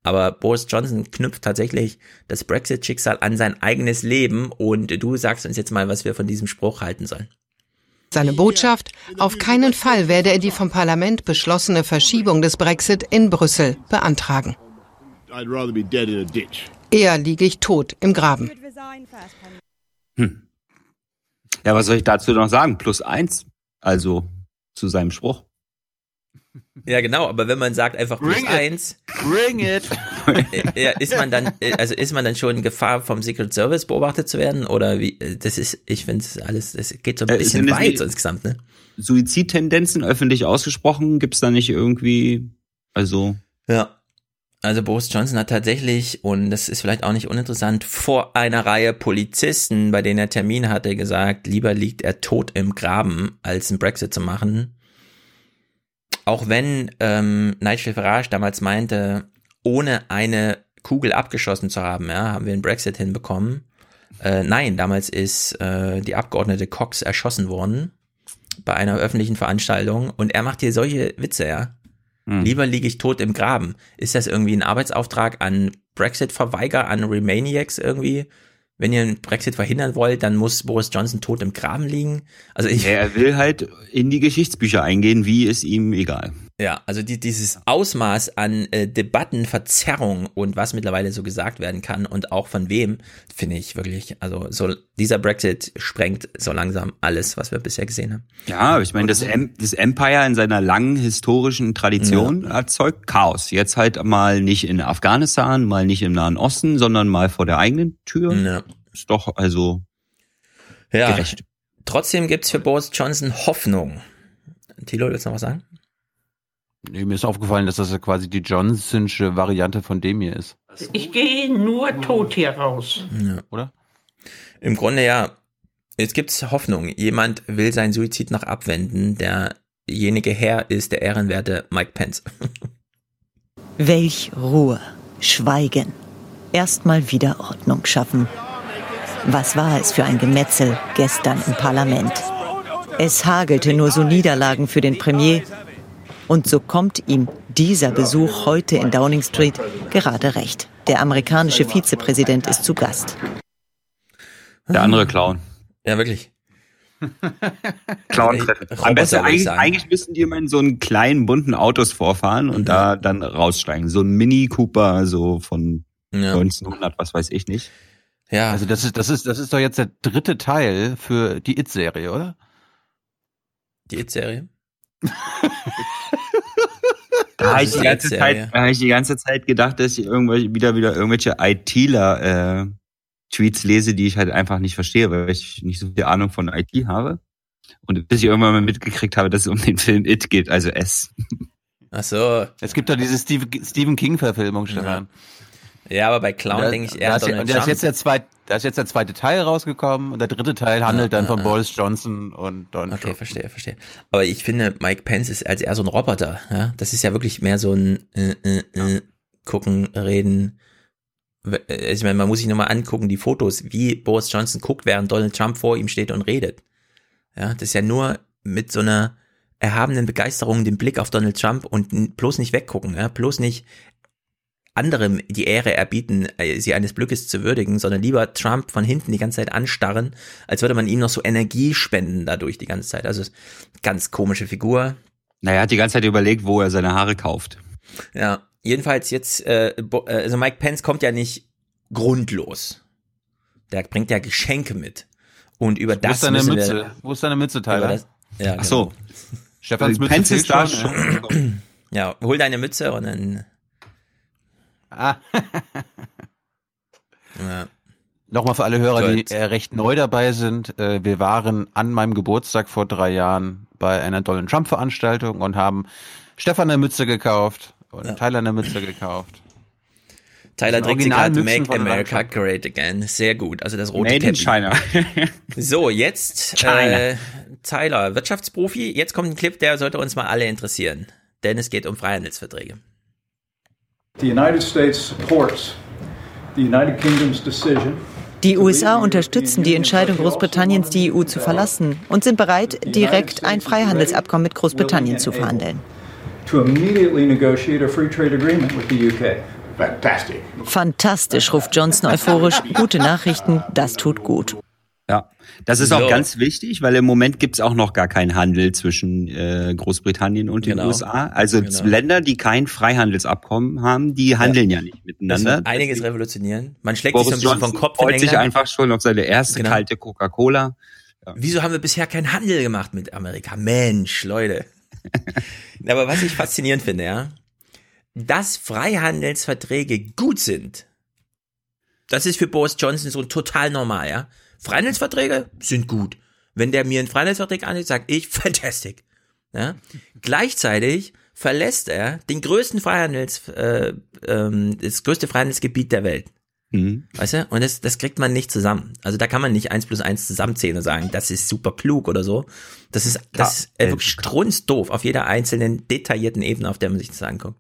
Aber Boris Johnson knüpft tatsächlich das Brexit-Schicksal an sein eigenes Leben und du sagst uns jetzt mal, was wir von diesem Spruch halten sollen. Seine Botschaft, auf keinen Fall werde er die vom Parlament beschlossene Verschiebung des Brexit in Brüssel beantragen. I'd rather be dead in a ditch. Eher liege ich tot im Graben. Ja, was soll ich dazu noch sagen? Plus eins. Also zu seinem Spruch. Ja, genau, aber wenn man sagt einfach plus Bring it. eins, Bring it! äh, ja, ist man dann, äh, also ist man dann schon in Gefahr, vom Secret Service beobachtet zu werden? Oder wie, äh, das ist, ich finde es alles, das geht so ein Äh, bisschen weit so insgesamt, ne? Suizidtendenzen öffentlich ausgesprochen? Gibt's da nicht irgendwie, also, Ja. Also Boris Johnson hat tatsächlich, und das ist vielleicht auch nicht uninteressant, vor einer Reihe Polizisten, bei denen er Termin hatte, gesagt, lieber liegt er tot im Graben, als einen Brexit zu machen. Auch wenn ähm, Nigel Farage damals meinte, ohne eine Kugel abgeschossen zu haben, ja, haben wir einen Brexit hinbekommen. Äh, nein, damals ist äh, die Abgeordnete Cox erschossen worden bei einer öffentlichen Veranstaltung und er macht hier solche Witze, ja. Lieber liege ich tot im Graben. Ist das irgendwie ein Arbeitsauftrag an Brexit-Verweiger, an Remaniacs irgendwie? Wenn ihr einen Brexit verhindern wollt, dann muss Boris Johnson tot im Graben liegen. Also ich, er will halt in die Geschichtsbücher eingehen, wie ist ihm egal. Ja, also die, dieses Ausmaß an äh, Debattenverzerrung und was mittlerweile so gesagt werden kann und auch von wem, finde ich wirklich, also so dieser Brexit sprengt so langsam alles, was wir bisher gesehen haben. Ja, ich meine, das, em das Empire in seiner langen historischen Tradition Ja. erzeugt Chaos. Jetzt halt mal nicht in Afghanistan, mal nicht im Nahen Osten, sondern mal vor der eigenen Tür. Ja. Ist doch also Ja. gerecht. Trotzdem gibt's für Boris Johnson Hoffnung. Thilo, willst du noch was sagen? Nee, mir ist aufgefallen, dass das ja quasi die Johnsonsche Variante von dem hier ist. Ich gehe nur tot hier raus. Ja. Oder? Im Grunde ja, jetzt gibt's Hoffnung. Jemand will seinen Suizid noch abwenden. Derjenige Herr ist der ehrenwerte Mike Pence. Welch Ruhe, Schweigen, erstmal wieder Ordnung schaffen. Was war es für ein Gemetzel gestern im Parlament? Es hagelte nur so Niederlagen für den Premier. Und so kommt ihm dieser Besuch heute in Downing Street gerade recht. Der amerikanische Vizepräsident ist zu Gast. Der andere Clown. Ja, wirklich. Clown Am besten eigentlich, eigentlich müssten die immer in so einen kleinen bunten Autos vorfahren und da dann raussteigen. So ein Mini Cooper, so von 1900, was weiß ich nicht. Ja. Also das ist, das ist, das ist doch jetzt der dritte Teil für die It-Serie, oder? Die It-Serie? Da habe ich, die ganze. Zeit- da hab ich die ganze Zeit gedacht, dass ich irgendwelche, wieder wieder irgendwelche ITler äh, Tweets lese, die ich halt einfach nicht verstehe, weil ich nicht so viel Ahnung von IT habe. Und bis ich irgendwann mal mitgekriegt habe, dass es um den Film It geht, also S. Ach so. Es gibt doch diese Steve, Stephen King-Verfilmung, Stefan. Ja, aber bei Clown Da- denke ich da eher ist, ja- Donald da ist Trump. jetzt der zweite, da ist jetzt der zweite Teil rausgekommen und der dritte Teil handelt Ja, dann ja, von ja. Boris Johnson und Donald Okay, Trump. verstehe, verstehe. Aber ich finde, Mike Pence ist als eher so ein Roboter. Ja? Das ist ja wirklich mehr so ein äh, äh, äh, gucken, reden. Äh, Ich meine, man muss sich nur mal angucken, die Fotos, wie Boris Johnson guckt, während Donald Trump vor ihm steht und redet. Ja, das ist ja nur mit so einer erhabenen Begeisterung den Blick auf Donald Trump und bloß nicht weggucken, ja, bloß nicht anderem die Ehre erbieten, äh, sie eines Glückes zu würdigen, sondern lieber Trump von hinten die ganze Zeit anstarren, als würde man ihm noch so Energie spenden dadurch die ganze Zeit. Also ganz komische Figur. Naja, er hat die ganze Zeit überlegt, wo er seine Haare kauft. Ja, jedenfalls jetzt, äh, äh, also Mike Pence kommt ja nicht grundlos. Der bringt ja Geschenke mit. Und über Wo das ist deine müssen Mütze? wir, Wo ist deine Mütze, Tyler? das, ja, Ach so. genau. Stefans Mütze Pence ist da schon. Ja, hol deine Mütze und dann. Ah. Ja. Nochmal für alle Hörer, die äh, recht neu dabei sind. Äh, wir waren an meinem Geburtstag vor drei Jahren bei einer Donald Trump Veranstaltung und haben Stefan eine Mütze gekauft und Tyler eine Mütze gekauft. Tyler gerade Originalmützen Make America Great Again. Sehr gut. Also das rote Made in. China. So, jetzt China. äh, Tyler, Wirtschaftsprofi. Jetzt kommt ein Clip, der sollte uns mal alle interessieren. Denn es geht um Freihandelsverträge. The United States supports the United Kingdom's decision Die USA unterstützen die Entscheidung Großbritanniens, die EU zu verlassen und sind bereit, direkt ein Freihandelsabkommen mit Großbritannien zu verhandeln. Fantastisch, ruft Johnson euphorisch. Gute Nachrichten, das tut gut. Ja, das ist So. auch ganz wichtig, weil im Moment gibt's auch noch gar keinen Handel zwischen äh, Großbritannien und den Genau. USA. Also Genau. Länder, die kein Freihandelsabkommen haben, die handeln ja, nicht Das miteinander. wird einiges revolutionieren. Man schlägt sich so ein Boris bisschen Johnson vom Kopf freut sich einfach schon auf seine erste Genau. kalte Coca-Cola. Wieso haben wir bisher keinen Handel gemacht mit Amerika? Mensch, Leute. Aber was ich faszinierend finde, ja, dass Freihandelsverträge gut sind, das ist für Boris Johnson so total normal, ja. Freihandelsverträge sind gut. Wenn der mir einen Freihandelsvertrag anbietet, sage ich, fantastic. Ja? Gleichzeitig verlässt er den größten Freihandels, äh, ähm, das größte Freihandelsgebiet der Welt. Mhm. Weißt du? Und das, das kriegt man nicht zusammen. Also da kann man nicht eins plus eins zusammenzählen und sagen, das ist super klug oder so. Das ist, das ist äh, wirklich strunzdoof auf jeder einzelnen detaillierten Ebene, auf der man sich das anguckt.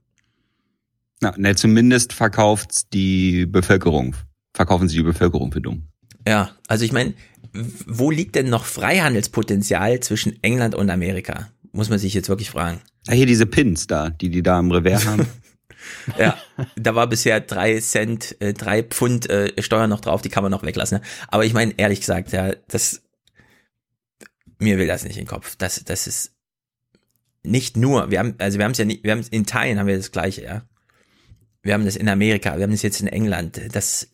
Na, ne, zumindest verkauft die Bevölkerung, verkaufen sie die Bevölkerung für dumm. Ja, also ich meine, wo liegt denn noch Freihandelspotenzial zwischen England und Amerika? Muss man sich jetzt wirklich fragen. Ah, hier diese Pins da, die die da im Revers haben. Ja, da war bisher drei Cent, äh, drei Pfund äh, Steuer noch drauf, die kann man noch weglassen. Ne? Aber ich meine, ehrlich gesagt, ja, das mir will das nicht in den Kopf. Das, das ist nicht nur, wir haben, also wir haben es ja nicht, wir haben in Italien haben wir das gleiche, ja. Wir haben das in Amerika, wir haben das jetzt in England, dass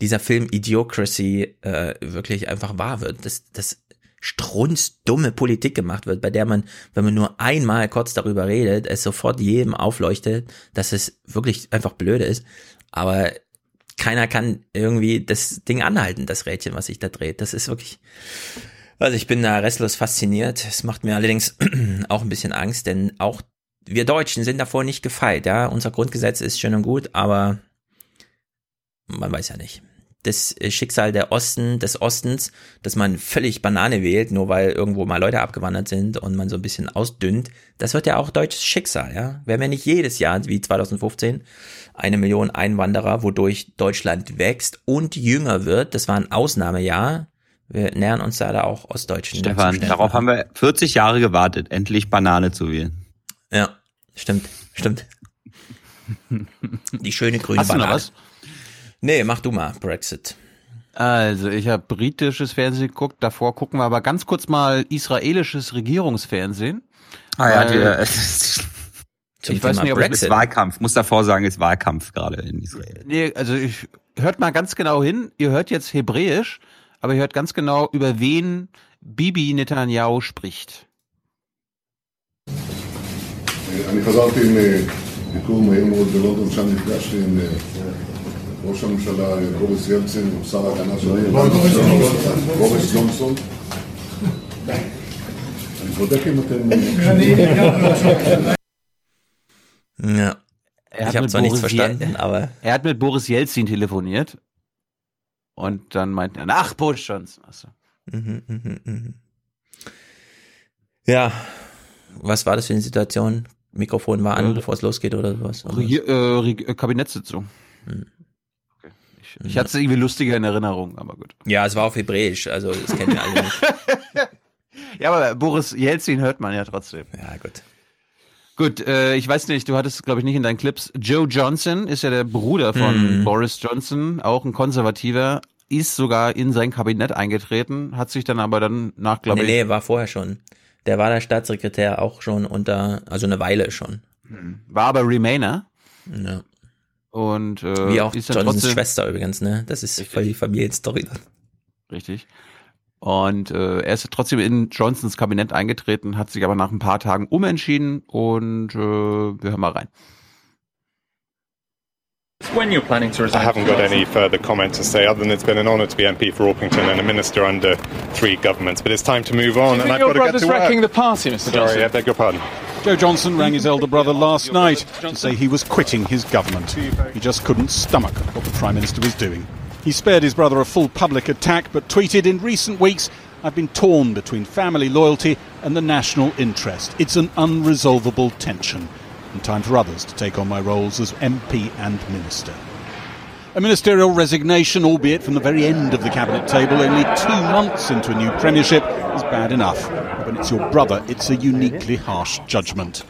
dieser Film Idiocracy äh, wirklich einfach wahr wird, dass, dass strunzdumme Politik gemacht wird, bei der man, wenn man nur einmal kurz darüber redet, es sofort jedem aufleuchtet, dass es wirklich einfach blöde ist. Aber keiner kann irgendwie das Ding anhalten, das Rädchen, was sich da dreht. Das ist wirklich, also ich bin da restlos fasziniert. Es macht mir allerdings auch ein bisschen Angst, denn auch wir Deutschen sind davor nicht gefeit, ja. Unser Grundgesetz ist schön und gut, aber man weiß ja nicht. Das Schicksal der Osten, des Ostens, dass man völlig Banane wählt, nur weil irgendwo mal Leute abgewandert sind und man so ein bisschen ausdünnt, das wird ja auch deutsches Schicksal, ja. Wir haben ja nicht jedes Jahr, wie 2015, eine Million Einwanderer, wodurch Deutschland wächst und jünger wird. Das war ein Ausnahmejahr. Wir nähern uns da auch Ostdeutschen. Stefan, darauf haben wir 40 Jahre gewartet, endlich Banane zu wählen. Ja, stimmt, stimmt. Die schöne grüne Hast Banane. Du noch was? Nee, mach du mal, Brexit. Also, ich habe britisches Fernsehen geguckt, davor gucken wir aber ganz kurz mal israelisches Regierungsfernsehen. Ah ja, Weil- die, Zum ich weiß Thema nicht, ob es Brexit. ist Wahlkampf. Muss davor sagen, es ist Wahlkampf gerade in Israel. Nee, also ich hört mal ganz genau hin. Ihr hört jetzt Hebräisch, aber ihr hört ganz genau, über wen Bibi Netanyahu spricht. אני חזרתי מביקור מהיר מאוד בלונדון, שם נפגשתי עם אה, ראש הממשלה אה, בוריס ילצין ושר ההגנה של בוריס ג'ונסון. אני בודק אם אתם... Ja. Er Ich habe mit zwar nichts Boris verstanden, Jel- aber Er hat mit Boris Jelzin telefoniert. Und dann meint er, ach, Boris Johnson. Achso. Mhm, mhm, mhm. Ja, was war das für eine Situation? Mikrofon war an, Ja. bevor es losgeht oder sowas? Oder Regier, äh, Reg- äh, Kabinettssitzung. Hm. Ich, ich hatte es irgendwie lustiger in Erinnerung, aber gut. Ja, es war auf Hebräisch, also das kennen wir alle nicht. Ja, aber Boris Jelzin hört man ja trotzdem. Ja, gut. Gut, äh, ich weiß nicht, du hattest, glaube ich, nicht in deinen Clips. Joe Johnson ist ja der Bruder von Mhm. Boris Johnson, auch ein Konservativer, ist sogar in sein Kabinett eingetreten, hat sich dann aber dann nach, glaube nee, ich, nee, war vorher schon. Der war der Staatssekretär auch schon unter, also eine Weile schon. war aber Remainer Ja. Und äh, Wie auch ist Johnsons trotzdem Schwester übrigens, ne? Das ist voll die Familienstory. richtig. Und äh, er ist trotzdem in Johnsons Kabinett eingetreten, hat sich aber nach ein paar Tagen umentschieden und äh, wir hören mal rein. When you're planning to resign, I haven't got any further comment to say, other than it's been an honour to be MP for Orpington and a minister under three governments. But it's time to move on, and I've your got to get brother's to work. wrecking the party, Mr. Sorry, Johnson? I beg your pardon. Joe Johnson rang his elder brother last night to say he was quitting his government. He just couldn't stomach what the Prime Minister was doing. He spared his brother a full public attack, but tweeted in recent weeks, I've been torn between family loyalty and the national interest. It's an unresolvable tension, and time for others to take on my roles as MP and Minister. A ministerial resignation, albeit from the very end of the cabinet table, only two months into a new premiership, is bad enough. But when it's your brother, it's a uniquely harsh judgment.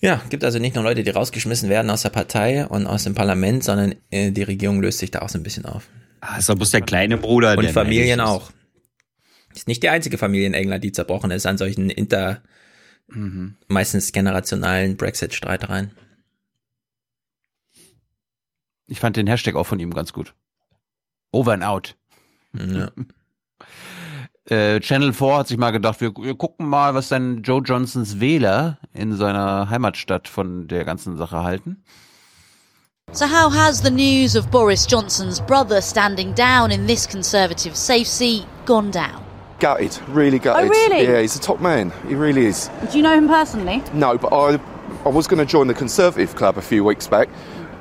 Ja, gibt also nicht nur Leute, die rausgeschmissen werden aus der Partei und aus dem Parlament, sondern äh, die Regierung löst sich da auch so ein bisschen auf. Ah, ist doch bloß der kleine Bruder. Und Familien auch. Ist nicht die einzige Familie in England, die zerbrochen ist an solchen inter, Mhm. meistens generationalen Brexit-Streitereien. Ich fand den Hashtag auch von ihm ganz gut. Over and out. Ja. Äh, Channel 4 hat sich mal gedacht, wir, wir gucken mal, was denn Joe Johnsons Wähler in seiner Heimatstadt von der ganzen Sache halten. So, how has the news of Boris Johnson's brother standing down in this Conservative safe seat gone down? Gutted, really gutted. Oh, really? Yeah, he's a top man. He really is. Do you know him personally? No, but I, I was going to join the Conservative Club a few weeks back.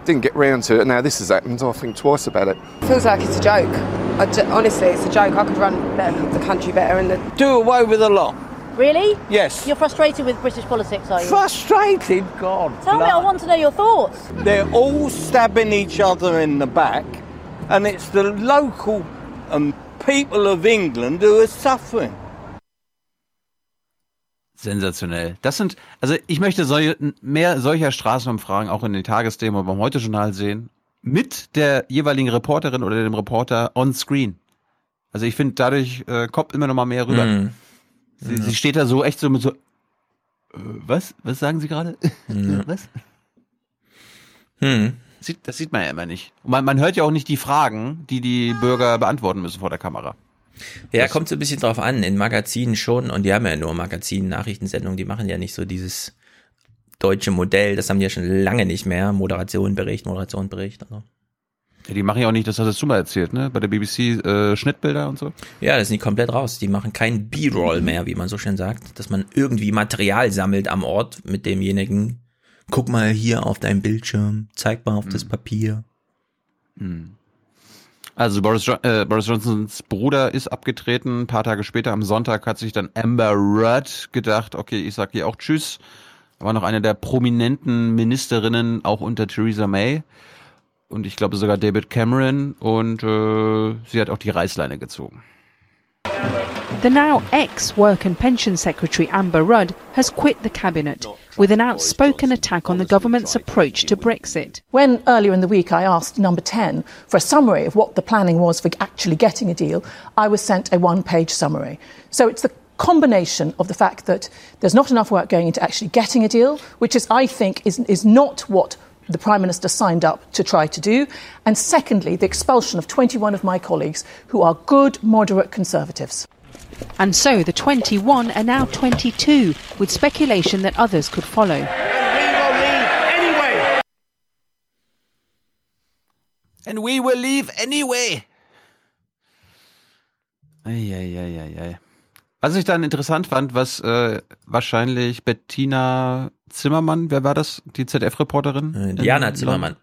Didn't get round to it, now this has happened. I think twice about it. Feels like it's a joke. I ju- honestly, it's a joke. I could run better, the country better and the... Do away with the lot. Really? Yes. You're frustrated with British politics, are you? Frustrated? God. Tell me, I want to know your thoughts. They're all stabbing each other in the back, and it's the local um, people of England who are suffering. Sensationell. Das sind, also ich möchte solche, mehr solcher Straßenumfragen auch in den Tagesthemen und beim Heute-Journal sehen. Mit der jeweiligen Reporterin oder dem Reporter on screen. Also ich finde, dadurch äh, kommt immer noch mal mehr rüber. Mhm. Sie, ja. sie steht da so echt so mit so, äh, was? Was sagen Sie gerade? Ja. was? Hm. Sieht, das sieht man ja immer nicht. Und man, man hört ja auch nicht die Fragen, die die Bürger beantworten müssen vor der Kamera. Ja, das kommt so ein bisschen drauf an. In Magazinen schon, und die haben ja nur Magazinen, Nachrichtensendungen, die machen ja nicht so dieses deutsche Modell, das haben die ja schon lange nicht mehr. Moderation, Bericht, Moderation, Bericht. Also. Ja, die machen ja auch nicht, das hast du mal erzählt, ne? Bei der BBC äh, Schnittbilder und so. Ja, das sind die komplett raus. Die machen kein B-Roll mehr, wie man so schön sagt, dass man irgendwie Material sammelt am Ort mit demjenigen. Guck mal hier auf deinem Bildschirm, zeig mal auf hm. das Papier. Hm. Also Boris, jo äh, Boris Johnsons Bruder ist abgetreten. Ein paar Tage später am Sonntag hat sich dann Amber Rudd gedacht, okay, ich sag hier auch Tschüss. War noch eine der prominenten Ministerinnen, auch unter Theresa May. Und ich glaube sogar David Cameron. Und äh, sie hat auch die Reißleine gezogen. The now ex Work and Pension Secretary Amber Rudd has quit the cabinet with an outspoken attack on the government's approach to Brexit. When earlier in the week I asked Number 10 for a summary of what the planning was for actually getting a deal, I was sent a one page summary. So it's the combination of the fact that there's not enough work going into actually getting a deal, which is, I think, is, is not what the Prime Minister signed up to try to do. And secondly, the expulsion of 21 of my colleagues who are good, moderate Conservatives. And so the 21 are now 22, with speculation that others could follow. And we will leave anyway. Eieieiei. Was ich dann interessant fand, was äh, wahrscheinlich Bettina Zimmermann, wer war das? Die ZDF-Reporterin? Äh, Diana Zimmermann.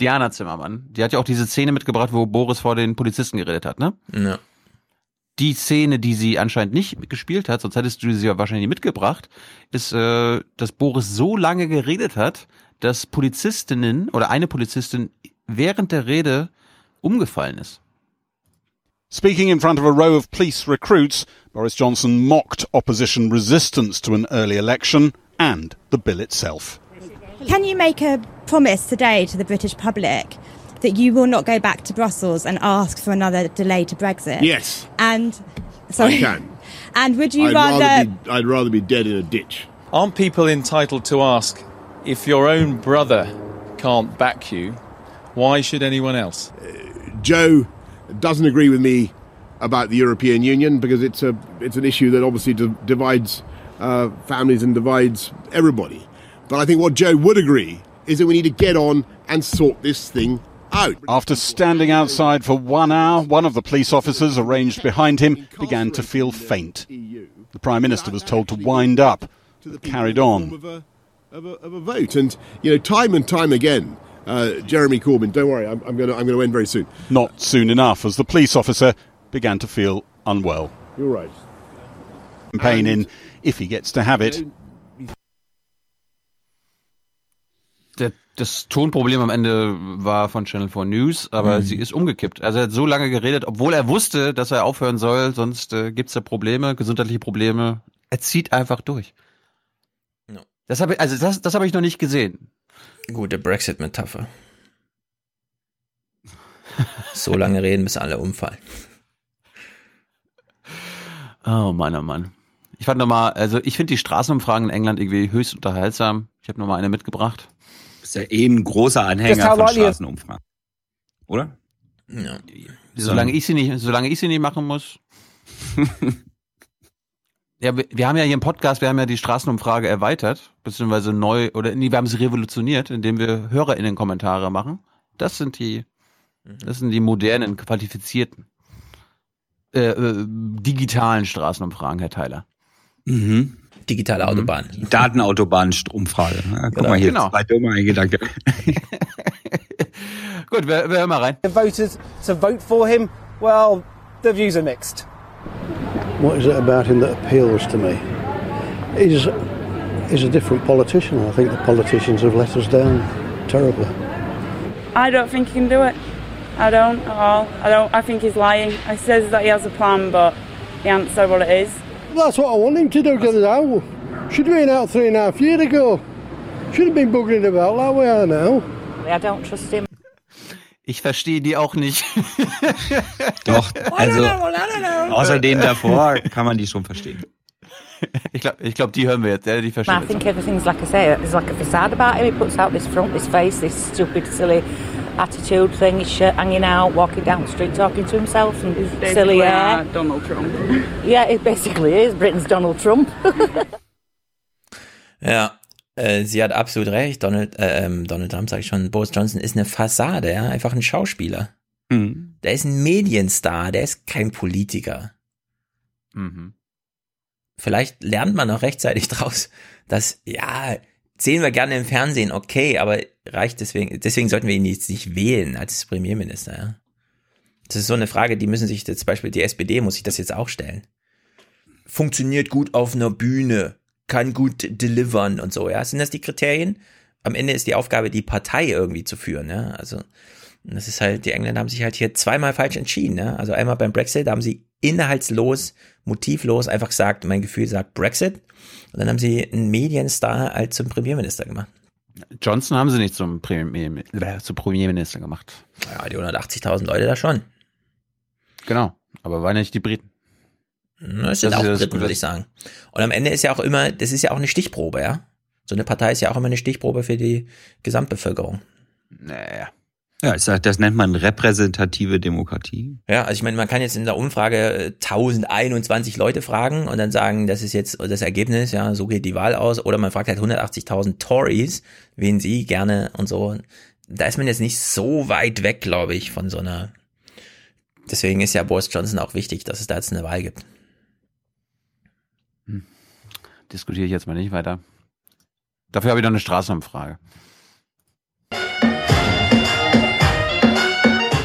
Diana Zimmermann. Die hat ja auch diese Szene mitgebracht, wo Boris vor den Polizisten geredet hat, ne? Ja die Szene, die sie anscheinend nicht gespielt hat, sonst hättest du sie ja wahrscheinlich mitgebracht, ist, äh, dass Boris so lange geredet hat, dass Polizistinnen oder eine Polizistin während der Rede umgefallen ist. Speaking in front of a row of police recruits, Boris Johnson mocked opposition resistance to an early election and the bill itself. Can you make a promise today to the British public that you will not go back to Brussels and ask for another delay to Brexit? Yes. And sorry. I can. And would you I'd rather? rather be, I'd rather be dead in a ditch. Aren't people entitled to ask if your own brother can't back you? Why should anyone else? Uh, Joe doesn't agree with me about the European Union because it's a it's an issue that obviously divides uh, families and divides everybody. But I think what Joe would agree is that we need to get on and sort this thing out. After standing outside for one hour, one of the police officers arranged behind him began to feel faint. The Prime Minister was told to wind up, but carried on. Of a, of a, of a vote. And, you know, time and time again, uh, Jeremy Corbyn, don't worry, I'm, I'm going I'm to end very soon. Not soon enough, as the police officer began to feel unwell. You're right. Campaign in, if he gets to have it, das Tonproblem am Ende war von Channel 4 News, aber mhm. sie ist umgekippt. Also er hat so lange geredet, obwohl er wusste, dass er aufhören soll, sonst äh, gibt's da Probleme, gesundheitliche Probleme. Er zieht einfach durch. No. Das habe ich, also das, das habe ich noch nicht gesehen. Gute Brexit-Metapher. so lange reden, bis alle umfallen. Oh Mann, oh Mann. Ich fand nochmal, also ich finde die Straßenumfragen in England irgendwie höchst unterhaltsam. Ich habe nochmal eine mitgebracht bist ja eh ein großer Anhänger von Straßenumfragen. Oder? Ja. Solange ich sie nicht, solange ich sie nicht machen muss. ja, wir, wir, haben ja hier im Podcast, wir haben ja die Straßenumfrage erweitert, beziehungsweise neu, oder nee, wir haben sie revolutioniert, indem wir HörerInnen Kommentare machen. Das sind die, mhm. das sind die modernen, qualifizierten, äh, äh, digitalen Straßenumfragen, Herr Tyler. Mhm. Digitale mhm. Autobahn. Datenautobahn-Stromfrage. Guck genau. mal hier, genau. zwei dumme Gedanken. Gut, wir, wir hören mal rein. The voters to vote for him, well, the views are mixed. What is it about him that appeals to me? He's, he's a different politician. I think the politicians have let us down terribly. I don't think he can do it. I don't at all. I don't. I think he's lying. He says that he has a plan, but he hasn't said what it is. That's what I want him to do, get it out. Should have been out three and a half years ago. Should have been buggering about like we are now. I don't trust him. Ich verstehe die auch nicht. Doch, also außer denen davor kann man die schon verstehen. ich glaube, ich glaub, die hören wir jetzt. Ja, die verstehen I think everything's like I say, there's like a facade about him. He puts out this front, this face, this stupid, silly attitude thing, his shirt hanging out, walking down the street talking to himself and silly hair. Donald Trump. Yeah, it basically is Britain's Donald Trump. ja, äh, sie hat absolut recht. Donald, äh, ähm, Donald Trump, sage ich schon, Boris Johnson ist eine Fassade, ja, einfach ein Schauspieler. Mhm. Der ist ein Medienstar, der ist kein Politiker. Mhm. Vielleicht lernt man noch rechtzeitig draus, dass, ja, sehen wir gerne im Fernsehen, okay, aber reicht deswegen, deswegen sollten wir ihn jetzt nicht wählen als Premierminister, ja. Das ist so eine Frage, die müssen sich, zum Beispiel die SPD muss sich das jetzt auch stellen. Funktioniert gut auf einer Bühne, kann gut delivern und so, ja. Sind das die Kriterien? Am Ende ist die Aufgabe, die Partei irgendwie zu führen, ja. Also, das ist halt, die Engländer haben sich halt hier zweimal falsch entschieden, ja. Also einmal beim Brexit, da haben sie inhaltslos, motivlos einfach gesagt, mein Gefühl sagt Brexit. Und dann haben sie einen Medienstar als zum Premierminister gemacht. Johnson haben sie nicht zum, Premier, äh, zum Premierminister gemacht. Ja, die 180.000 Leute da schon. Genau, aber waren nicht die Briten. Das sind das auch Briten, würde ich sagen. Und am Ende ist ja auch immer, das ist ja auch eine Stichprobe, ja. So eine Partei ist ja auch immer eine Stichprobe für die Gesamtbevölkerung. Naja. Ja, ich sag, das nennt man repräsentative Demokratie. Ja, also ich meine, man kann jetzt in der Umfrage 1021 Leute fragen und dann sagen, das ist jetzt das Ergebnis, ja, so geht die Wahl aus. Oder man fragt halt 180.000 Tories, wen sie gerne und so. Da ist man jetzt nicht so weit weg, glaube ich, von so einer. Deswegen ist ja Boris Johnson auch wichtig, dass es da jetzt eine Wahl gibt. Hm. Diskutiere ich jetzt mal nicht weiter. Dafür habe ich noch eine Straßenumfrage.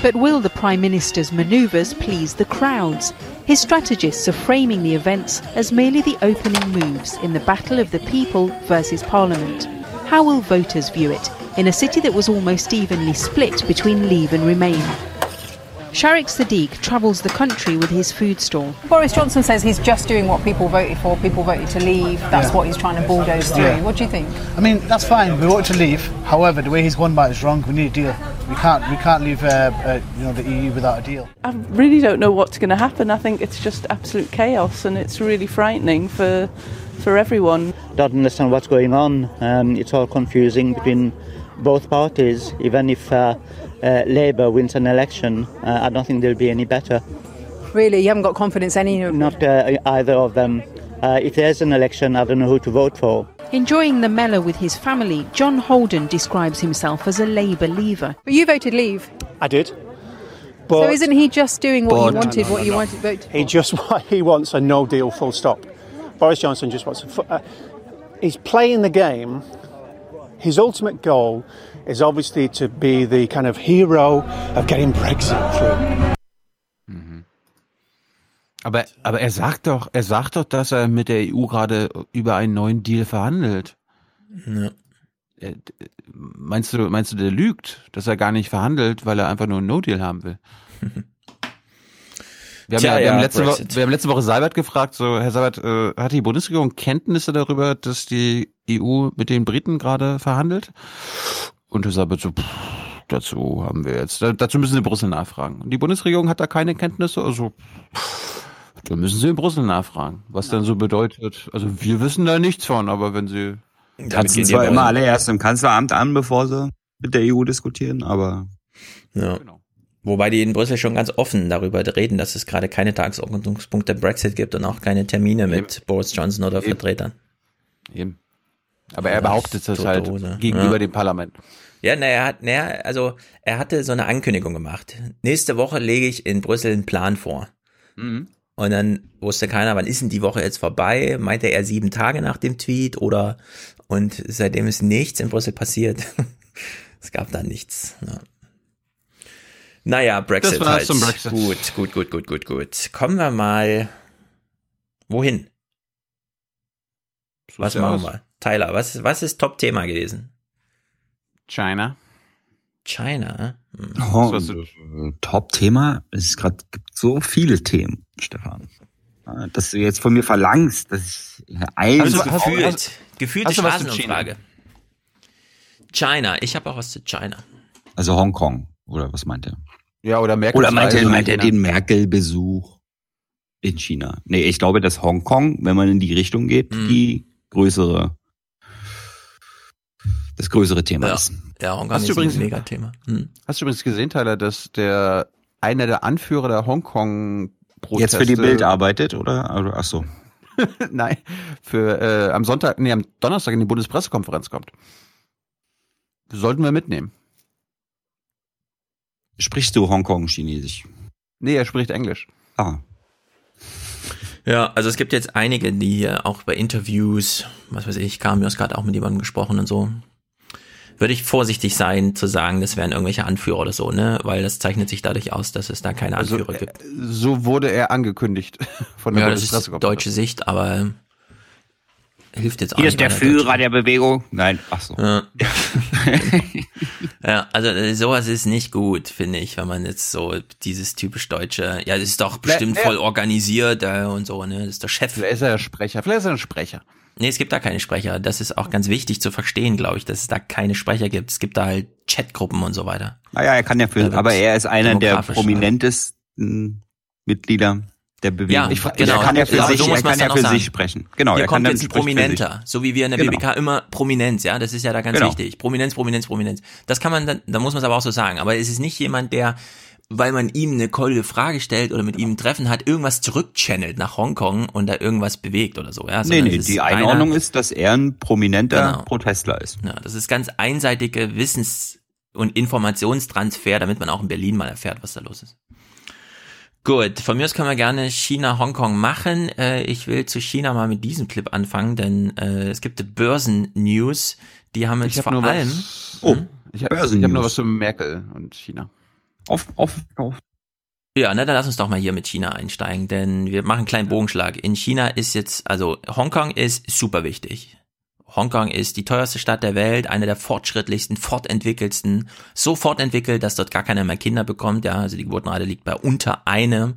But will the Prime Minister's manoeuvres please the crowds? His strategists are framing the events as merely the opening moves in the battle of the people versus Parliament. How will voters view it in a city that was almost evenly split between Leave and Remain? Sharik Sadiq travels the country with his food stall. Boris Johnson says he's just doing what people voted for. People voted to leave. That's yeah. what he's trying to bulldoze through. Yeah. What do you think? I mean, that's fine. We voted to leave. However, the way he's gone about it is wrong. We need a deal. We can't. We can't leave. Uh, uh, you know, the EU without a deal. I really don't know what's going to happen. I think it's just absolute chaos, and it's really frightening for for everyone. Don't understand what's going on. Um, it's all confusing between both parties. Even if. Uh, uh, Labour wins an election, uh, I don't think they'll be any better. Really, you haven't got confidence any of Not uh, either of them. Uh, if there's an election, I don't know who to vote for. Enjoying the mellow with his family, John Holden describes himself as a Labour leaver. But you voted Leave. I did. But, so isn't he just doing what he wanted, no, no, what you wanted vote He just he wants a no deal, full stop. Boris Johnson just wants. A, uh, he's playing the game. His ultimate goal is obviously to be the kind of hero of getting Brexit through. Mhm. Aber, aber er sagt doch, er sagt doch, dass er mit der EU gerade über einen neuen Deal verhandelt. Ja. Meinst du, meinst du, der lügt, dass er gar nicht verhandelt, weil er einfach nur einen No-Deal haben will? Wir haben, Tja, ja, wir, ja, haben letzte Woche, wir haben letzte Woche Seibert gefragt, so, Herr Seibert, äh, hat die Bundesregierung Kenntnisse darüber, dass die EU mit den Briten gerade verhandelt? Und er sagt so, pff, dazu haben wir jetzt, dazu müssen Sie Brüssel nachfragen. Und die Bundesregierung hat da keine Kenntnisse, also pff, da müssen Sie in Brüssel nachfragen, was ja. dann so bedeutet. Also wir wissen da nichts von, aber wenn Sie... Tanzen zwar immer alle erst im Kanzleramt an, bevor sie mit der EU diskutieren, aber... Ja. Genau. Wobei die in Brüssel schon ganz offen darüber reden, dass es gerade keine Tagesordnungspunkte Brexit gibt und auch keine Termine Eben. mit Boris Johnson oder Eben. Vertretern. Eben. Aber er behauptet das halt Hose. gegenüber ja. dem Parlament. Ja, naja, er hat, naja, also er hatte so eine Ankündigung gemacht. Nächste Woche lege ich in Brüssel einen Plan vor. Mhm. Und dann wusste keiner, wann ist denn die Woche jetzt vorbei? Meinte er sieben Tage nach dem Tweet oder und seitdem ist nichts in Brüssel passiert. es gab da nichts. Ja. Naja, Brexit. Das halt. zum Brexit. Gut, gut, gut, gut, gut, gut. Kommen wir mal wohin? Was machen wir? Tyler, was, was ist Top-Thema gewesen? China. China? Hm. Oh, Top-Thema? Es ist gerade gibt so viele Themen, Stefan. Dass du jetzt von mir verlangst, dass ich eins also, gefühlt, hast, gefühlte Straßenumfrage. China, ich habe auch was zu China. Also Hongkong, oder was meint er? Ja, oder Merkel. Oder meint er, meint er den Merkel-Besuch? in China. Nee, ich glaube, dass Hongkong, wenn man in die Richtung geht, mhm. die größere, das größere Thema ja. ist. Ja, Hongkong hast ist du übrigens, ein Megathema. Hm. Hast du übrigens gesehen, Tyler, dass der einer der Anführer der Hongkong Proteste jetzt für die Bild arbeitet oder ach so. Nein, für äh, am Sonntag, nee, am Donnerstag in die Bundespressekonferenz kommt. Sollten wir mitnehmen. Sprichst du Hongkong-Chinesisch? Nee, er spricht Englisch. Ah. Ja, also es gibt jetzt einige, die auch bei Interviews, was weiß ich, Kamios gerade auch mit jemandem gesprochen und so. Würde ich vorsichtig sein zu sagen, das wären irgendwelche Anführer oder so, ne? Weil das zeichnet sich dadurch aus, dass es da keine also, Anführer also, gibt. So wurde er angekündigt von der Ja, das ist deutsche Sicht, aber hilft jetzt auch Hier nicht. ist der Führer der Bewegung. Nein, ach so. Ja. ja, also äh, sowas ist nicht gut, finde ich, wenn man jetzt so dieses typisch deutsche, ja, das ist doch bestimmt voll organisiert äh, und so, ne, das ist der Chef. Vielleicht ist er Sprecher, vielleicht ist er ein Sprecher. Nee, es gibt da keine Sprecher. Das ist auch ganz wichtig zu verstehen, glaube ich, dass es da keine Sprecher gibt. Es gibt da halt Chatgruppen und so weiter. Naja, er kann ja für, aber er ist einer der prominentesten Mitglieder der Bewegung. Ja, ich, genau. Er kann ja für, sich, so er kann ja für sich sprechen. Genau. Hier er kommt kann jetzt ein Prominenter, so wie wir in der genau. BBK immer Prominenz, ja, das ist ja da ganz genau. wichtig. Prominenz, Prominenz, Prominenz. Das kann man dann, da muss man es aber auch so sagen. Aber es ist nicht jemand, der weil man ihm eine kolle Frage stellt oder mit ihm ein Treffen hat, irgendwas zurückchannelt nach Hongkong und da irgendwas bewegt oder so. Ja, nee, nee, die Einordnung einer, ist, dass er ein prominenter genau. Protestler ist. Ja, das ist ganz einseitige Wissens- und Informationstransfer, damit man auch in Berlin mal erfährt, was da los ist. Gut, von mir aus können wir gerne China, Hongkong machen. Äh, ich will zu China mal mit diesem Clip anfangen, denn äh, es gibt Börsen-News, die haben jetzt hab vor allem... Was, oh, ich habe hab nur was zu Merkel und China. Auf, auf, auf. Ja, na, dann lass uns doch mal hier mit China einsteigen, denn wir machen einen kleinen Bogenschlag. In China ist jetzt, also Hongkong ist super wichtig. Hongkong ist die teuerste Stadt der Welt, eine der fortschrittlichsten, fortentwickelsten, so fortentwickelt, dass dort gar keiner mehr Kinder bekommt. Ja, also die Geburtenrate liegt bei unter einem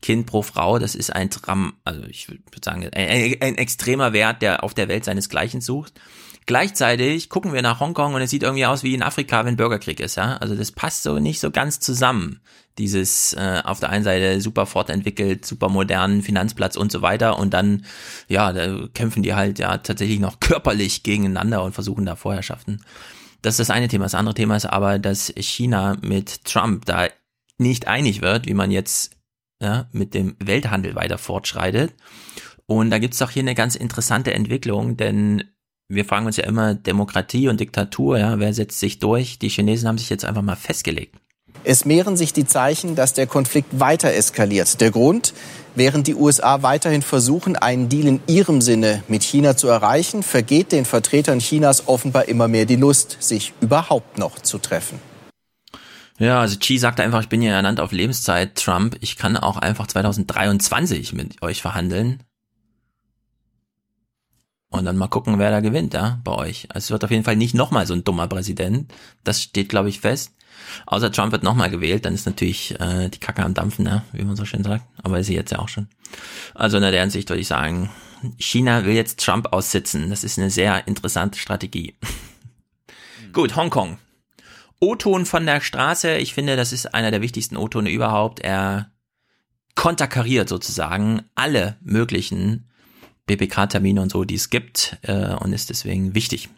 Kind pro Frau. Das ist ein Tram, also ich würde sagen, ein, ein, ein extremer Wert, der auf der Welt seinesgleichen sucht. Gleichzeitig gucken wir nach Hongkong und es sieht irgendwie aus wie in Afrika, wenn Bürgerkrieg ist, ja. Also das passt so nicht so ganz zusammen. Dieses äh, auf der einen Seite super fortentwickelt, super modernen Finanzplatz und so weiter und dann, ja, da kämpfen die halt ja tatsächlich noch körperlich gegeneinander und versuchen da Vorherrschaften. Das ist das eine Thema. Das andere Thema ist aber, dass China mit Trump da nicht einig wird, wie man jetzt ja, mit dem Welthandel weiter fortschreitet. Und da gibt's doch hier eine ganz interessante Entwicklung, denn wir fragen uns ja immer Demokratie und Diktatur, ja, wer setzt sich durch? Die Chinesen haben sich jetzt einfach mal festgelegt. Es mehren sich die Zeichen, dass der Konflikt weiter eskaliert. Der Grund, während die USA weiterhin versuchen, einen Deal in ihrem Sinne mit China zu erreichen, vergeht den Vertretern Chinas offenbar immer mehr die Lust, sich überhaupt noch zu treffen. Ja, also Xi sagt einfach, ich bin hier ernannt auf Lebenszeit, Trump, ich kann auch einfach 2023 mit euch verhandeln. Und dann mal gucken, wer da gewinnt, ja, bei euch. Also es wird auf jeden Fall nicht nochmal so ein dummer Präsident. Das steht, glaube ich, fest. Außer Trump wird nochmal gewählt, dann ist natürlich äh, die Kacke am Dampfen, ja, wie man so schön sagt. Aber ist sie jetzt ja auch schon. Also in der Hinsicht würde ich sagen, China will jetzt Trump aussitzen. Das ist eine sehr interessante Strategie. Gut, Hongkong. O-Ton von der Straße. Ich finde, das ist einer der wichtigsten O-Tone überhaupt. Er konterkariert sozusagen alle möglichen BPK-Termine und so, die es gibt äh, und ist deswegen wichtig.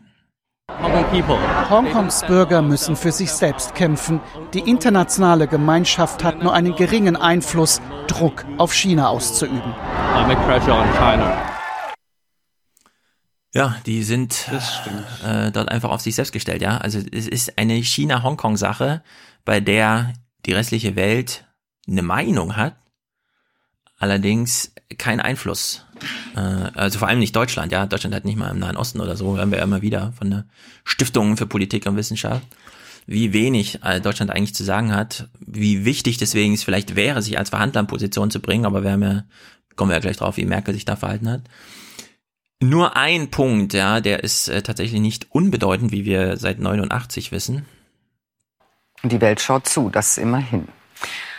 Hongkongs Bürger müssen für sich selbst kämpfen. Die internationale Gemeinschaft hat nur einen geringen Einfluss, Druck auf China auszuüben. Ja, die sind äh, dort einfach auf sich selbst gestellt, ja. Also es ist eine China-Hongkong-Sache, bei der die restliche Welt eine Meinung hat, allerdings keinen Einfluss also vor allem nicht Deutschland, ja. Deutschland hat nicht mal im Nahen Osten oder so, hören wir ja immer wieder von der Stiftung für Politik und Wissenschaft, wie wenig äh, Deutschland eigentlich zu sagen hat, wie wichtig deswegen es vielleicht wäre, sich als Verhandler in Position zu bringen, aber wir haben ja, kommen wir ja gleich drauf, wie Merkel sich da verhalten hat. Nur ein Punkt, ja, der ist äh, tatsächlich nicht unbedeutend, wie wir seit 89 wissen. Die Welt schaut zu, das immerhin.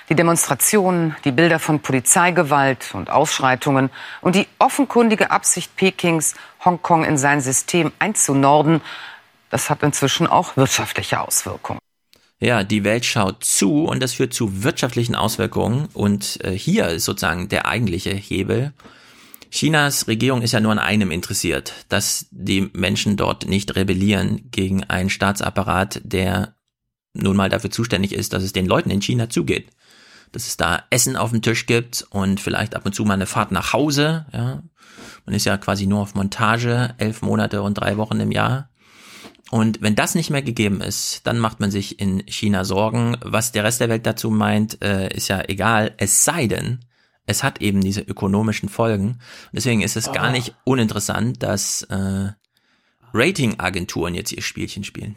Die Demonstrationen, die Bilder von Polizeigewalt und Ausschreitungen und die offenkundige Absicht Pekings, Hongkong in sein System einzunorden, das hat inzwischen auch wirtschaftliche Auswirkungen. Ja, die Welt schaut zu und das führt zu wirtschaftlichen Auswirkungen. Und äh, hier ist sozusagen der eigentliche Hebel. Chinas Regierung ist ja nur an einem interessiert, dass die Menschen dort nicht rebellieren gegen einen Staatsapparat, der nun mal dafür zuständig ist, dass es den Leuten in China zugeht. Dass es da Essen auf dem Tisch gibt und vielleicht ab und zu mal eine Fahrt nach Hause. Ja. Man ist ja quasi nur auf Montage, elf Monate und drei Wochen im Jahr. Und wenn das nicht mehr gegeben ist, dann macht man sich in China Sorgen. Was der Rest der Welt dazu meint, äh, ist ja egal. Es sei denn, es hat eben diese ökonomischen Folgen. Und deswegen ist es gar ah. nicht uninteressant, dass äh, Ratingagenturen jetzt ihr Spielchen spielen.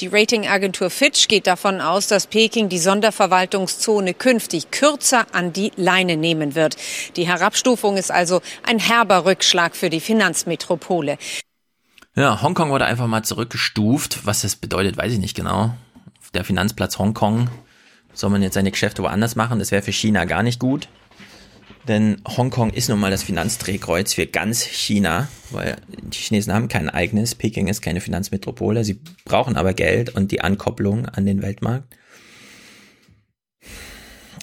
Die Ratingagentur Fitch geht davon aus, dass Peking die Sonderverwaltungszone künftig kürzer an die Leine nehmen wird. Die Herabstufung ist also ein herber Rückschlag für die Finanzmetropole. Ja, Hongkong wurde einfach mal zurückgestuft. Was das bedeutet, weiß ich nicht genau. Der Finanzplatz Hongkong soll man jetzt seine Geschäfte woanders machen. Das wäre für China gar nicht gut. Denn Hongkong ist nun mal das Finanzdrehkreuz für ganz China, weil die Chinesen haben kein eigenes. Peking ist keine Finanzmetropole. Sie brauchen aber Geld und die Ankopplung an den Weltmarkt.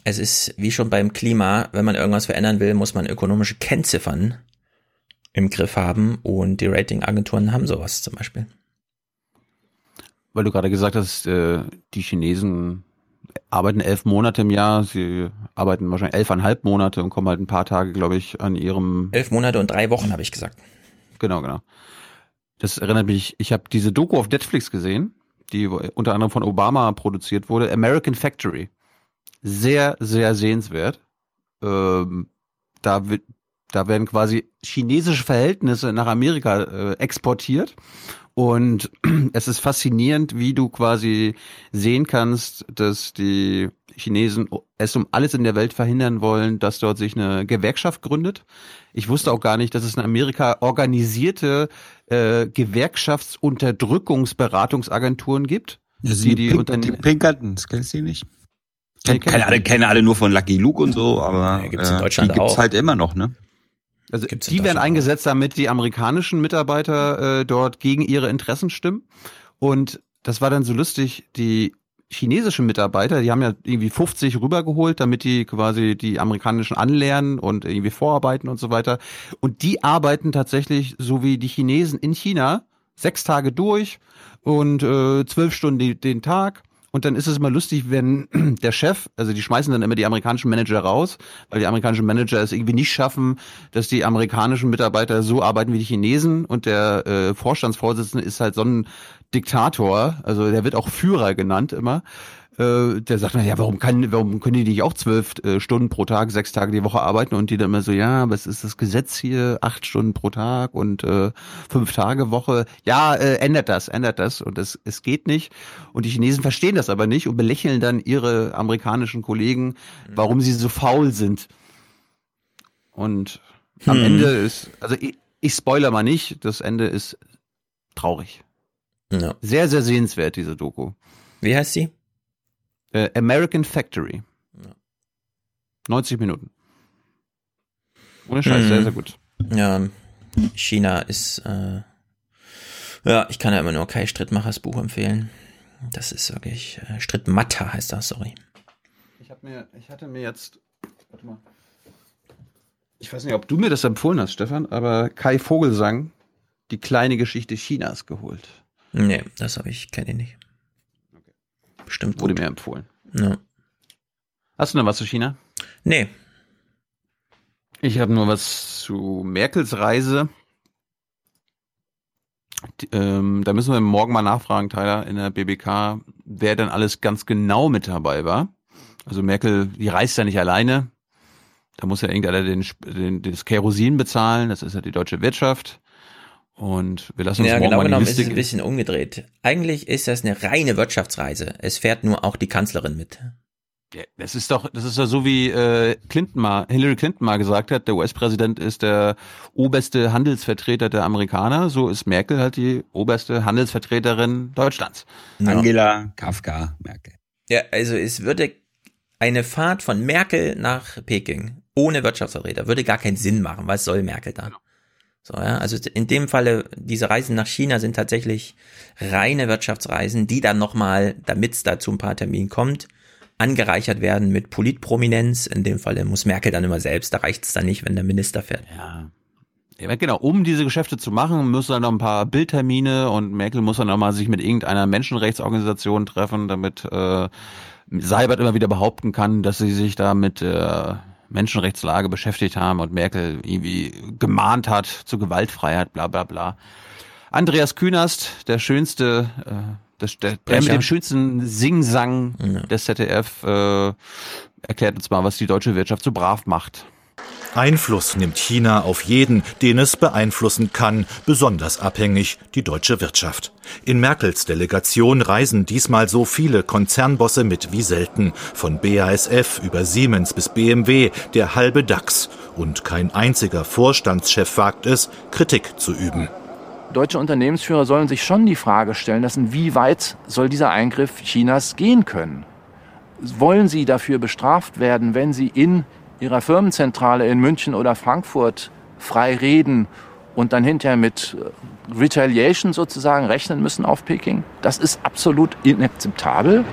Es ist wie schon beim Klima, wenn man irgendwas verändern will, muss man ökonomische Kennziffern im Griff haben und die Ratingagenturen haben sowas zum Beispiel. Weil du gerade gesagt hast, äh, die Chinesen arbeiten elf Monate im Jahr, sie arbeiten wahrscheinlich elfeinhalb Monate und kommen halt ein paar Tage, glaube ich, an ihrem. Elf Monate und drei Wochen, habe ich gesagt. Genau, genau. Das erinnert mich, ich habe diese Doku auf Netflix gesehen, die unter anderem von Obama produziert wurde, American Factory. Sehr, sehr sehenswert. Ähm, da wird, da werden quasi chinesische Verhältnisse nach Amerika äh, exportiert. Und es ist faszinierend, wie du quasi sehen kannst, dass die Chinesen es um alles in der Welt verhindern wollen, dass dort sich eine Gewerkschaft gründet. Ich wusste auch gar nicht, dass es in Amerika organisierte äh, Gewerkschaftsunterdrückungsberatungsagenturen gibt. Also die, die, die, die Pinkerton, das kennst du nicht? Kenn, keine, alle, keine alle nur von Lucky Luke und so, aber ja, gibt's in äh, Deutschland die gibt's auch. halt immer noch, ne? Also Gibt's die werden eingesetzt, damit die amerikanischen Mitarbeiter äh, dort gegen ihre Interessen stimmen. Und das war dann so lustig, die chinesischen Mitarbeiter, die haben ja irgendwie 50 rübergeholt, damit die quasi die amerikanischen anlernen und irgendwie vorarbeiten und so weiter. Und die arbeiten tatsächlich so wie die Chinesen in China sechs Tage durch und äh, zwölf Stunden den Tag und dann ist es immer lustig, wenn der Chef, also die schmeißen dann immer die amerikanischen Manager raus, weil die amerikanischen Manager es irgendwie nicht schaffen, dass die amerikanischen Mitarbeiter so arbeiten wie die Chinesen. Und der äh, Vorstandsvorsitzende ist halt so ein Diktator, also der wird auch Führer genannt immer äh, der sagt, na ja, warum kann, warum können die nicht auch zwölf äh, Stunden pro Tag, sechs Tage die Woche arbeiten? Und die dann immer so, ja, was ist das Gesetz hier? Acht Stunden pro Tag und äh, fünf Tage Woche. Ja, äh, ändert das, ändert das. Und es, es geht nicht. Und die Chinesen verstehen das aber nicht und belächeln dann ihre amerikanischen Kollegen, warum sie so faul sind. Und hm. am Ende ist, also ich, ich spoiler mal nicht, das Ende ist traurig. Ja. Sehr, sehr sehenswert, diese Doku. Wie heißt sie? Äh, American Factory. Ja. 90 Minuten. Ohne Scheiß, mhm. sehr, sehr gut. Ja, China ist, äh, ja, ich kann ja immer nur Kai Strittmachers Buch empfehlen. Das ist wirklich, äh, Strittmatter heißt das, sorry. Ich, hab mir, ich hatte mir jetzt, warte mal, ich weiß nicht, ob du mir das empfohlen hast, Stefan, aber Kai Vogelsang, die kleine Geschichte Chinas geholt. Nee, das habe ich, kenne ich nicht. Bestimmt Wurde gut. mir empfohlen. Ja. Hast du noch was zu China? Nee. Ich habe nur was zu Merkels Reise. Die, ähm, da müssen wir morgen mal nachfragen, Tyler, in der BBK, wer denn alles ganz genau mit dabei war. Also Merkel, die reist ja nicht alleine. Da muss ja irgendeiner den, den, das Kerosin bezahlen. Das ist ja die deutsche Wirtschaft. Und wir lassen uns ja, morgen genau mal genommen ist es ein bisschen umgedreht. Eigentlich ist das eine reine Wirtschaftsreise. Es fährt nur auch die Kanzlerin mit. Ja, das ist doch, das ist ja so wie äh, Clinton mal, Hillary Clinton mal gesagt hat, der US-Präsident ist der oberste Handelsvertreter der Amerikaner, so ist Merkel halt die oberste Handelsvertreterin Deutschlands. Ja. Angela Kafka Merkel. Ja, also es würde eine Fahrt von Merkel nach Peking ohne Wirtschaftsvertreter würde gar keinen Sinn machen. Was soll Merkel da? Genau. So, ja, also in dem Falle, diese Reisen nach China sind tatsächlich reine Wirtschaftsreisen, die dann nochmal, damit es da zu ein paar Terminen kommt, angereichert werden mit Politprominenz. In dem Falle muss Merkel dann immer selbst, da reicht es dann nicht, wenn der Minister fährt. Ja. Ja, genau, um diese Geschäfte zu machen, müssen dann noch ein paar Bildtermine und Merkel muss dann auch mal sich mit irgendeiner Menschenrechtsorganisation treffen, damit äh, Seibert immer wieder behaupten kann, dass sie sich da mit äh, Menschenrechtslage beschäftigt haben und Merkel irgendwie gemahnt hat zur Gewaltfreiheit, bla bla bla. Andreas Künast, der schönste, äh, das, der, der mit dem schönsten Singsang ja. des ZDF, äh, erklärt uns mal, was die deutsche Wirtschaft so brav macht. Einfluss nimmt China auf jeden, den es beeinflussen kann, besonders abhängig die deutsche Wirtschaft. In Merkels Delegation reisen diesmal so viele Konzernbosse mit wie selten, von BASF über Siemens bis BMW, der halbe DAX. Und kein einziger Vorstandschef wagt es, Kritik zu üben. Deutsche Unternehmensführer sollen sich schon die Frage stellen lassen, wie weit soll dieser Eingriff Chinas gehen können? Wollen sie dafür bestraft werden, wenn sie in ihrer Firmenzentrale in München oder Frankfurt frei reden und dann hinterher mit äh, Retaliation sozusagen rechnen müssen auf Peking. Das ist absolut inakzeptabel.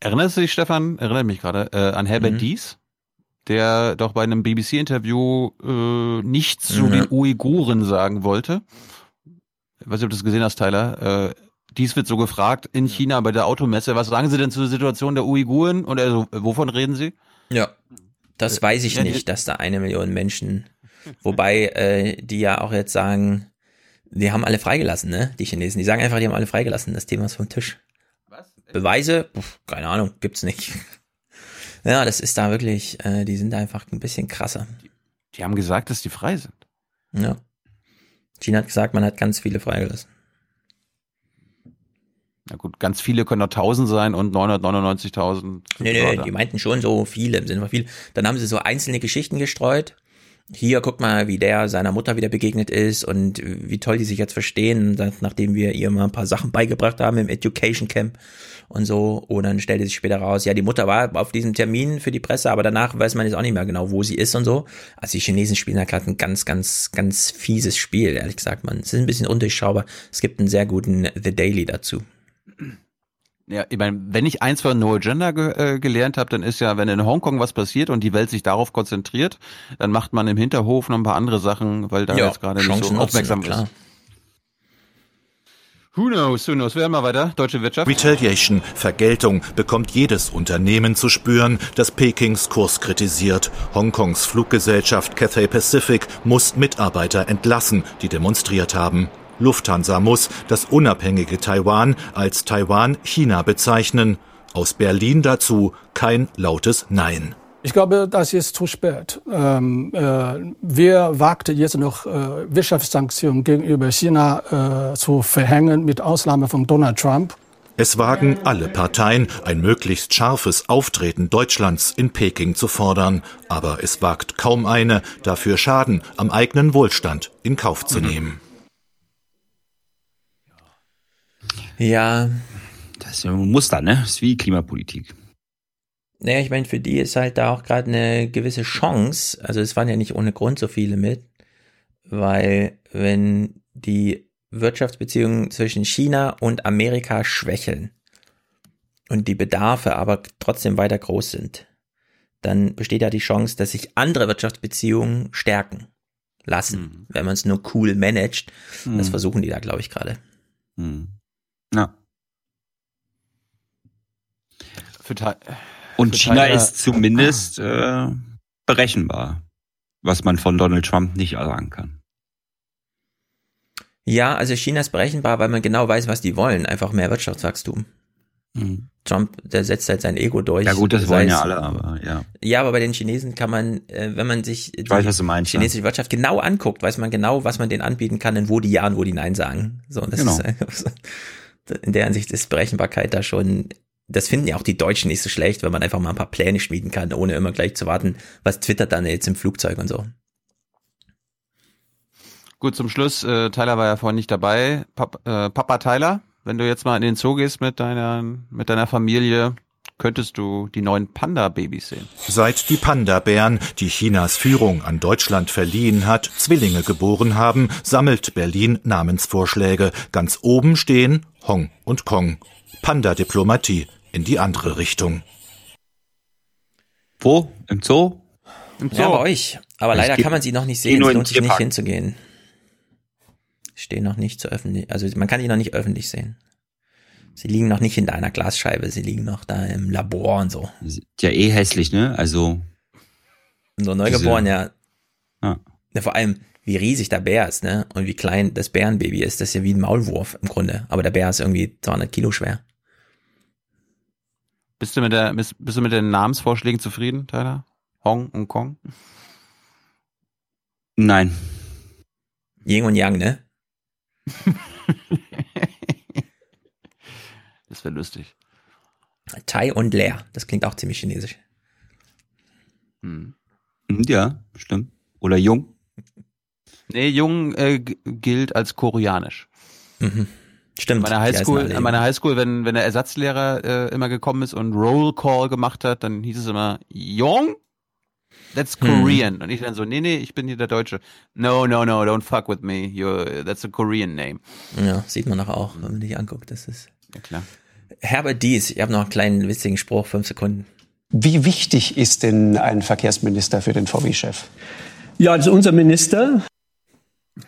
Erinnerst du dich, Stefan, erinnert mich gerade, äh, an Herbert mhm. Dies, der doch bei einem BBC-Interview äh, nichts zu mhm. den Uiguren sagen wollte? Ich weiß nicht, ob du das gesehen hast, Tyler. Äh, dies wird so gefragt in China bei der Automesse. Was sagen Sie denn zur Situation der Uiguren? Und also, wovon reden Sie? Ja, das äh, weiß ich nicht, dass da eine Million Menschen, wobei äh, die ja auch jetzt sagen, wir haben alle freigelassen, ne? Die Chinesen, die sagen einfach, die haben alle freigelassen. Das Thema ist vom Tisch. Was? Beweise? Puh, keine Ahnung, gibt's nicht. ja, das ist da wirklich, äh, die sind da einfach ein bisschen krasser. Die, die haben gesagt, dass die frei sind. Ja. China hat gesagt, man hat ganz viele freigelassen. Na gut, ganz viele können noch 1000 sein und 999.000. Nee, nee, die meinten schon so viele im Sinne von viel. Dann haben sie so einzelne Geschichten gestreut. Hier, guck mal, wie der seiner Mutter wieder begegnet ist und wie toll die sich jetzt verstehen, nachdem wir ihr mal ein paar Sachen beigebracht haben im Education Camp und so. Und dann stellte sich später raus, ja, die Mutter war auf diesem Termin für die Presse, aber danach weiß man jetzt auch nicht mehr genau, wo sie ist und so. Also die Chinesen spielen da gerade ein ganz, ganz, ganz fieses Spiel, ehrlich gesagt, man. Es ist ein bisschen undurchschaubar. Es gibt einen sehr guten The Daily dazu. Ja, ich meine, wenn ich eins von No Agenda ge äh, gelernt habe, dann ist ja, wenn in Hongkong was passiert und die Welt sich darauf konzentriert, dann macht man im Hinterhof noch ein paar andere Sachen, weil da ja, jetzt gerade nicht so aufmerksam nutzen, ist. Who knows, who knows. Wir mal weiter. Deutsche Wirtschaft. Retaliation, Vergeltung bekommt jedes Unternehmen zu spüren, das Pekings Kurs kritisiert. Hongkongs Fluggesellschaft Cathay Pacific muss Mitarbeiter entlassen, die demonstriert haben. Lufthansa muss das unabhängige Taiwan als Taiwan-China bezeichnen. Aus Berlin dazu kein lautes Nein. Ich glaube, das ist zu spät. Ähm, äh, wer wagt jetzt noch äh, Wirtschaftssanktionen gegenüber China äh, zu verhängen, mit Ausnahme von Donald Trump? Es wagen alle Parteien, ein möglichst scharfes Auftreten Deutschlands in Peking zu fordern. Aber es wagt kaum eine, dafür Schaden am eigenen Wohlstand in Kauf zu nehmen. Ja. Das ist ein Muster, ne? Das ist wie Klimapolitik. Naja, ich meine, für die ist halt da auch gerade eine gewisse Chance. Also es waren ja nicht ohne Grund so viele mit, weil wenn die Wirtschaftsbeziehungen zwischen China und Amerika schwächeln und die Bedarfe aber trotzdem weiter groß sind, dann besteht ja die Chance, dass sich andere Wirtschaftsbeziehungen stärken lassen, mhm. wenn man es nur cool managt. Mhm. Das versuchen die da, glaube ich, gerade. Mhm. Ja. Und China ist zumindest äh, berechenbar, was man von Donald Trump nicht sagen kann. Ja, also China ist berechenbar, weil man genau weiß, was die wollen. Einfach mehr Wirtschaftswachstum. Mhm. Trump, der setzt halt sein Ego durch. Ja gut, das, wollen ja alle, aber ja. Ja, aber bei den Chinesen kann man, äh, wenn man sich die weiß, was du meinst, chinesische ja. Wirtschaft genau anguckt, weiß man genau, was man denen anbieten kann und wo die Ja und wo die Nein sagen. So, das genau. ist, in der Ansicht ist Berechenbarkeit da schon, das finden ja auch die Deutschen nicht so schlecht, wenn man einfach mal ein paar Pläne schmieden kann, ohne immer gleich zu warten, was twittert dann jetzt im Flugzeug und so. Gut, zum Schluss, äh, Tyler war ja vorhin nicht dabei. Pap, äh, Papa Tyler, wenn du jetzt mal in den Zoo gehst mit deiner, mit deiner Familie, könntest du die neuen Panda-Babys sehen. Seit die Panda-Bären, die Chinas Führung an Deutschland verliehen hat, Zwillinge geboren haben, sammelt Berlin Namensvorschläge. Ganz oben stehen Hong und Kong. Panda-Diplomatie in die andere Richtung. Wo? Im Zoo? Im Zoo. Ja, bei euch. Aber leider kann man sie noch nicht sehen. Es lohnt sich nicht hinzugehen. Stehen noch nicht zu öffentlich. Also man kann sie noch nicht öffentlich sehen. Sie liegen noch nicht hinter einer Glasscheibe, sie liegen noch da im Labor und so. Ja, eh hässlich, ne? Also. So neugeboren, ja. ja. ja. Vor allem, wie riesig der Bär ist, ne? Und wie klein das Bärenbaby ist. Das ist ja wie ein Maulwurf im Grunde. Aber der Bär ist irgendwie 200 Kilo schwer. Bist du mit der, bist, bist du mit den Namensvorschlägen zufrieden, Tyler? Hong und Kong? Nein. Ying und Yang, ne? Das wäre lustig. Tai und Leer. Das klingt auch ziemlich chinesisch. Hm. Ja, stimmt. Oder Jung. Nee, Jung äh, gilt als koreanisch. Mhm. Stimmt. An meiner Highschool, an meiner Highschool, wenn, wenn der Ersatzlehrer äh, immer gekommen ist und Roll Call gemacht hat, dann hieß es immer Jung? That's hm. Korean. Hm. Und ich dann so, nee, nee, ich bin hier der Deutsche. No, no, no, don't fuck with me. You're, that's a Korean name. Ja, sieht man doch auch, wenn man dich anguckt. Das ist. Ja, klar. Herbert Dies, ich habe noch einen kleinen witzigen Spruch, fünf Sekunden. Wie wichtig ist denn ein Verkehrsminister für den VW-Chef? Ja, also unser Minister.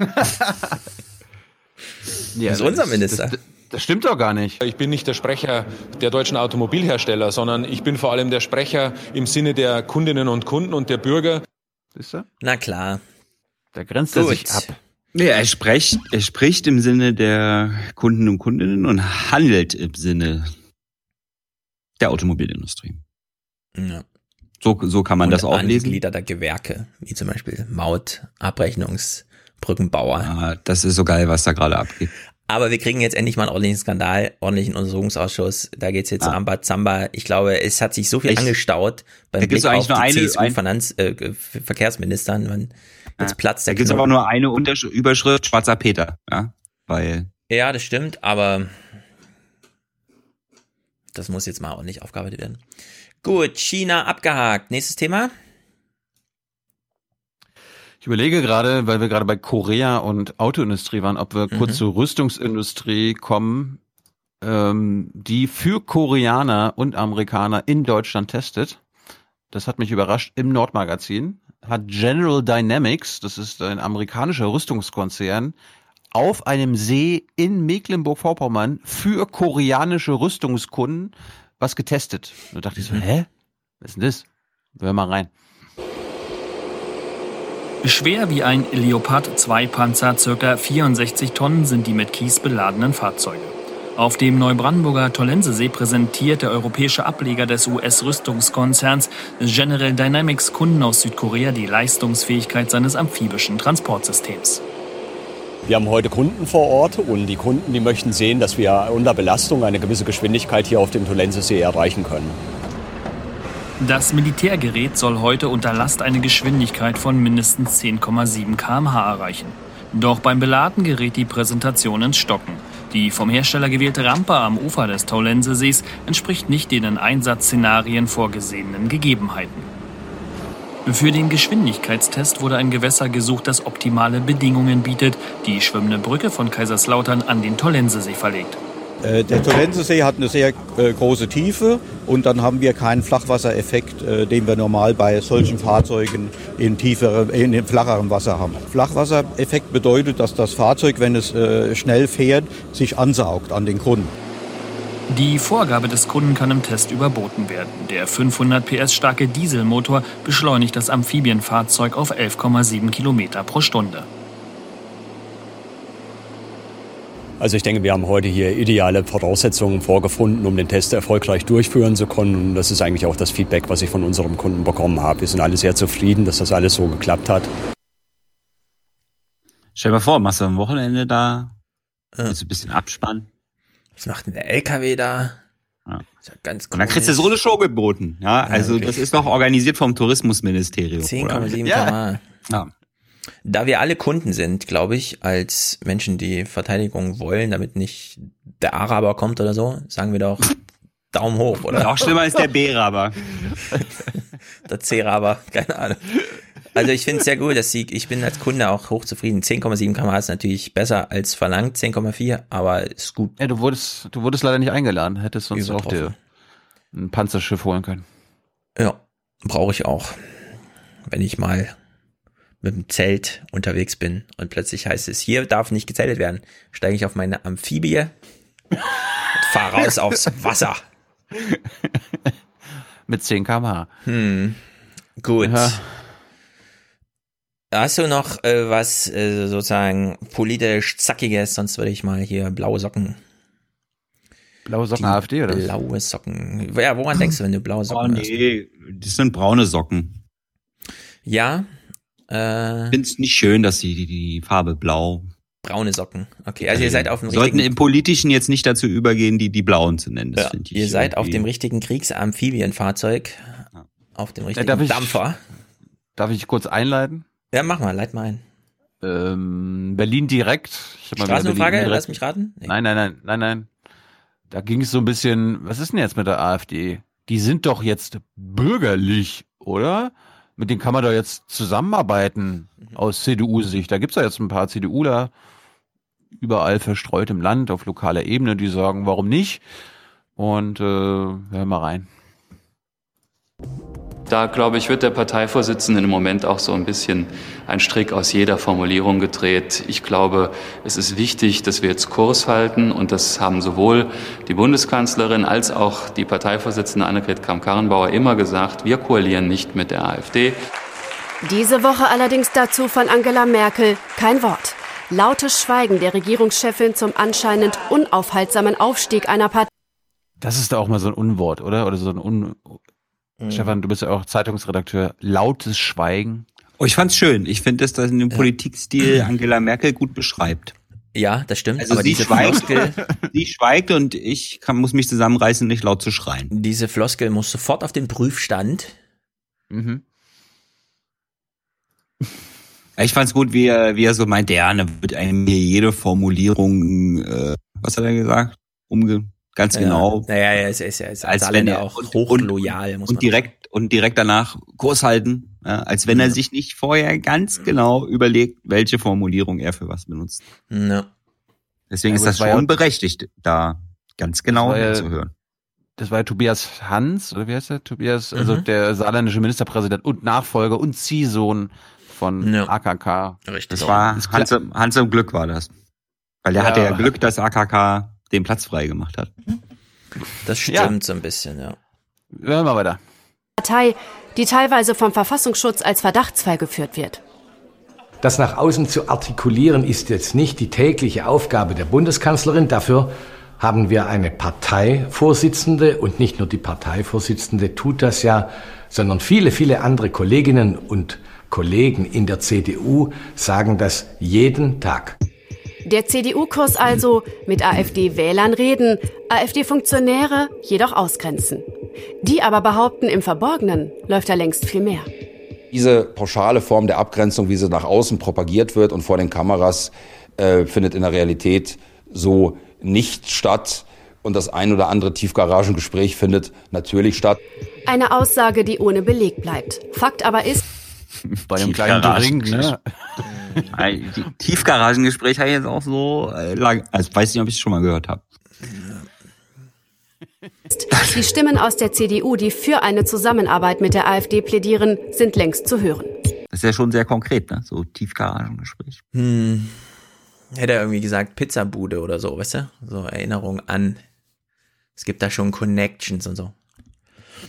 ja, das ist unser Minister. Das, das stimmt doch gar nicht. Ich bin nicht der Sprecher der deutschen Automobilhersteller, sondern ich bin vor allem der Sprecher im Sinne der Kundinnen und Kunden und der Bürger. Ist er? Na klar. Da grenzt er sich ab. Nee, er spricht, er spricht im Sinne der Kunden und Kundinnen und handelt im Sinne der Automobilindustrie. Ja. So, so kann man und das auch lesen. Glieder der Gewerke, wie zum Beispiel Maut, Abrechnungsbrückenbauer. Ja, das ist so geil, was da gerade abgeht. Aber wir kriegen jetzt endlich mal einen ordentlichen Skandal, ordentlichen Untersuchungsausschuss. Da geht's jetzt ah. Rambazamba. Ich glaube, es hat sich so viel Echt? angestaut beim Blick auf die CSU-Finanz, äh, jetzt ja. Platz der Da gibt's aber nur eine Untersch Überschrift, schwarzer Peter. Ja, weil. Ja, das stimmt, aber das muss jetzt mal ordentlich aufgearbeitet werden. Gut, China abgehakt. Nächstes Thema. Ich überlege gerade, weil wir gerade bei Korea und Autoindustrie waren, ob wir mhm. kurz zur Rüstungsindustrie kommen, ähm, die für Koreaner und Amerikaner in Deutschland testet. Das hat mich überrascht im Nordmagazin. Hat General Dynamics, das ist ein amerikanischer Rüstungskonzern, auf einem See in Mecklenburg-Vorpommern für koreanische Rüstungskunden was getestet. Da dachte ich so, hä? Was ist denn das? Hör mal rein. Schwer wie ein Leopard 2 Panzer, ca. 64 Tonnen sind die mit Kies beladenen Fahrzeuge. Auf dem Neubrandenburger Tollensesee präsentiert der europäische Ableger des US-Rüstungskonzerns General Dynamics Kunden aus Südkorea die Leistungsfähigkeit seines amphibischen Transportsystems. Wir haben heute Kunden vor Ort und die Kunden, die möchten sehen, dass wir unter Belastung eine gewisse Geschwindigkeit hier auf dem Tollensesee erreichen können. Das Militärgerät soll heute unter Last eine Geschwindigkeit von mindestens 10,7 km/h erreichen. Doch beim Beladen gerät die Präsentation ins Stocken. Die vom Hersteller gewählte Rampe am Ufer des Taulensesees entspricht nicht den in Einsatzszenarien vorgesehenen Gegebenheiten. Für den Geschwindigkeitstest wurde ein Gewässer gesucht, das optimale Bedingungen bietet, die schwimmende Brücke von Kaiserslautern an den Tollensesee verlegt. Äh, der Tolensesee hat eine sehr äh, große Tiefe und dann haben wir keinen Flachwassereffekt, äh, den wir normal bei solchen Fahrzeugen in, tiefere, in flacherem Wasser haben. Flachwassereffekt bedeutet, dass das Fahrzeug, wenn es schnell fährt, sich ansaugt an den Grund. Die Vorgabe des Kunden kann im Test überboten werden. Der 500 PS starke Dieselmotor beschleunigt das Amphibienfahrzeug auf 11,7 Kilometer pro Stunde. Also ich denke, wir haben heute hier ideale Voraussetzungen vorgefunden, um den Test erfolgreich durchführen zu können. Und das ist eigentlich auch das Feedback, was ich von unserem Kunden bekommen habe. Wir sind alle sehr zufrieden, dass das alles so geklappt hat. Stell dir mal vor, machst du am Wochenende da ja. ein bisschen Abspann. Was macht denn der LKW da? Ja. ja ganz Und dann kriegst du so eine Show geboten. Ja, also ja, das ist doch organisiert vom Tourismusministerium. 10,7 ja. ja. Da wir alle Kunden sind, glaube ich, als Menschen, die Verteidigung wollen, damit nicht der Araber kommt oder so, sagen wir doch Daumen hoch, oder? Noch schlimmer ist der B-Raber. der C-Raber, keine Ahnung. Also ich finde es sehr gut, dass sie, ich bin als Kunde auch hochzufrieden. 10,7 km ist natürlich besser als verlangt, 10,4, aber ist gut. Ja, du wurdest, du wurdest leider nicht eingeladen, hättest sonst auch dir ein Panzerschiff holen können. Ja, brauche ich auch. Wenn ich mal mit dem Zelt unterwegs bin und plötzlich heißt es, hier darf nicht gezeltet werden, steige ich auf meine Amphibie und fahre raus aufs Wasser. Mit 10 km/h. Hm. Gut. Ja. Hast du noch äh, was äh, sozusagen politisch zackiges? Sonst würde ich mal hier blaue Socken. Blaue Socken Die AfD oder? Blaue Socken. Ja, woran denkst du, wenn du blaue Socken oh, nee, hast? das sind braune Socken. Ja. Äh, ich finde es nicht schön, dass sie die, die Farbe blau. Braune Socken. Okay, also ihr seid auf dem Sollten richtigen. im Politischen jetzt nicht dazu übergehen, die die blauen zu nennen. Das ja, ich ihr seid auf dem richtigen Kriegsamphibienfahrzeug. Auf dem richtigen darf Dampfer. Ich, darf ich kurz einleiten? Ja, mach mal, leit mal ein. Ähm, Berlin direkt. Straßenumfrage, lass mich raten? Nee. Nein, nein, nein, nein, nein. Da ging es so ein bisschen, was ist denn jetzt mit der AfD? Die sind doch jetzt bürgerlich, oder? Mit denen kann man doch jetzt zusammenarbeiten mhm. aus CDU-Sicht. Da gibt's ja jetzt ein paar CDUler überall verstreut im Land auf lokaler Ebene, die sagen, warum nicht? Und äh, hören mal rein. Da, glaube ich, wird der Parteivorsitzende im Moment auch so ein bisschen ein Strick aus jeder Formulierung gedreht. Ich glaube, es ist wichtig, dass wir jetzt Kurs halten und das haben sowohl die Bundeskanzlerin als auch die Parteivorsitzende Annegret Kramp-Karrenbauer immer gesagt. Wir koalieren nicht mit der AfD. Diese Woche allerdings dazu von Angela Merkel kein Wort. Lautes Schweigen der Regierungschefin zum anscheinend unaufhaltsamen Aufstieg einer Partei. Das ist da auch mal so ein Unwort, oder? Oder so ein Un Mhm. Stefan, du bist ja auch Zeitungsredakteur. Lautes Schweigen. Oh, ich fand's schön. Ich finde, dass das in dem ja. Politikstil Angela Merkel gut beschreibt. Ja, das stimmt. Also aber sie schweigt, sie schweigt und ich kann, muss mich zusammenreißen, nicht laut zu schreien. Diese Floskel muss sofort auf den Prüfstand. Mhm. Ich fand's gut, wie er, wie er so meint, ja, da wird einem hier jede Formulierung, äh, was hat er gesagt, umge Ganz genau. Naja, ja, ist, ist, ist als, als wenn er auch hochloyal muss und direkt und direkt danach Kurs halten, ja, als wenn ja. er sich nicht vorher ganz genau überlegt, welche Formulierung er für was benutzt. Ja. Deswegen ist das schon ja, berechtigt, da ganz genau zu hören. Das war ja Tobias Hans, oder wie heißt der? Tobias, also mhm. der saarländische Ministerpräsident und Nachfolger und Ziehsohn von AKK. Richtig. Das war Hans, Hans im Glück war das. Weil er hatte ja Glück, dass AKK den Platz frei gemacht hat. Das stimmt ja. so ein bisschen, ja. Hören wir weiter. Partei, die teilweise vom Verfassungsschutz als Verdachtsfall geführt wird. Das nach außen zu artikulieren ist jetzt nicht die tägliche Aufgabe der Bundeskanzlerin. Dafür haben wir eine Parteivorsitzende und nicht nur die Parteivorsitzende tut das ja, sondern viele, viele andere Kolleginnen und Kollegen in der CDU sagen das jeden Tag. Der CDU-Kurs also mit AfD-Wählern reden, AfD-Funktionäre jedoch ausgrenzen. Die aber behaupten, im Verborgenen läuft da längst viel mehr. Diese pauschale Form der Abgrenzung, wie sie nach außen propagiert wird und vor den Kameras, äh, findet in der Realität so nicht statt. Und das ein oder andere Tiefgaragengespräch findet natürlich statt. Eine Aussage, die ohne Beleg bleibt. Fakt aber ist, bei einem kleinen Drink, ne? Tiefgaragengespräch habe ich jetzt auch so äh, lang, also weiß nicht, ob ich es schon mal gehört habe. Die Stimmen aus der CDU, die für eine Zusammenarbeit mit der AfD plädieren, sind längst zu hören. Das ist ja schon sehr konkret, ne? So Tiefgaragengespräch. Hm. Hätte er irgendwie gesagt Pizzabude oder so, weißt du? So Erinnerung an. Es gibt da schon Connections und so.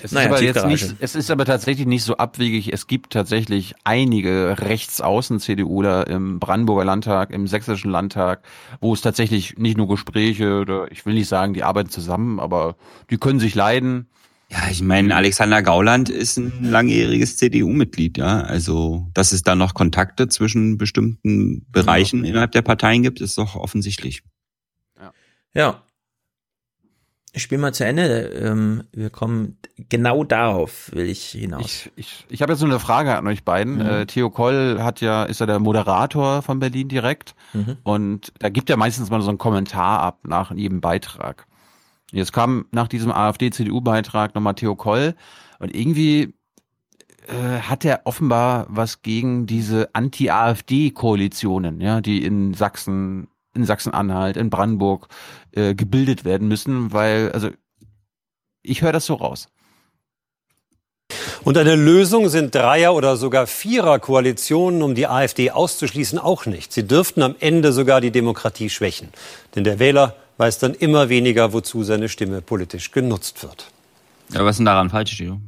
Es, naja, ist aber jetzt nicht, es ist aber tatsächlich nicht so abwegig. Es gibt tatsächlich einige Rechtsaußen-CDUler im Brandenburger Landtag, im Sächsischen Landtag, wo es tatsächlich nicht nur Gespräche oder ich will nicht sagen, die arbeiten zusammen, aber die können sich leiden. Ja, ich meine, Alexander Gauland ist ein langjähriges CDU-Mitglied, ja. Also, dass es da noch Kontakte zwischen bestimmten Bereichen ja. innerhalb der Parteien gibt, ist doch offensichtlich. Ja. Spiele mal zu Ende. Ähm, wir kommen genau darauf, will ich hinaus. Ich, ich, ich habe jetzt nur eine Frage an euch beiden. Mhm. Äh, Theo Koll hat ja, ist ja der Moderator von Berlin direkt. Mhm. Und da gibt er meistens mal so einen Kommentar ab nach jedem Beitrag. Jetzt kam nach diesem AfD-CDU-Beitrag nochmal Theo Koll und irgendwie äh, hat er offenbar was gegen diese Anti-AfD-Koalitionen, ja, die in Sachsen, in Sachsen-Anhalt, in Brandenburg äh, gebildet werden müssen, weil, also ich höre das so raus. Und eine Lösung sind Dreier- oder sogar Vierer-Koalitionen, um die AfD auszuschließen, auch nicht. Sie dürften am Ende sogar die Demokratie schwächen. Denn der Wähler weiß dann immer weniger, wozu seine Stimme politisch genutzt wird. Ja, was ist denn daran falsch, Gio?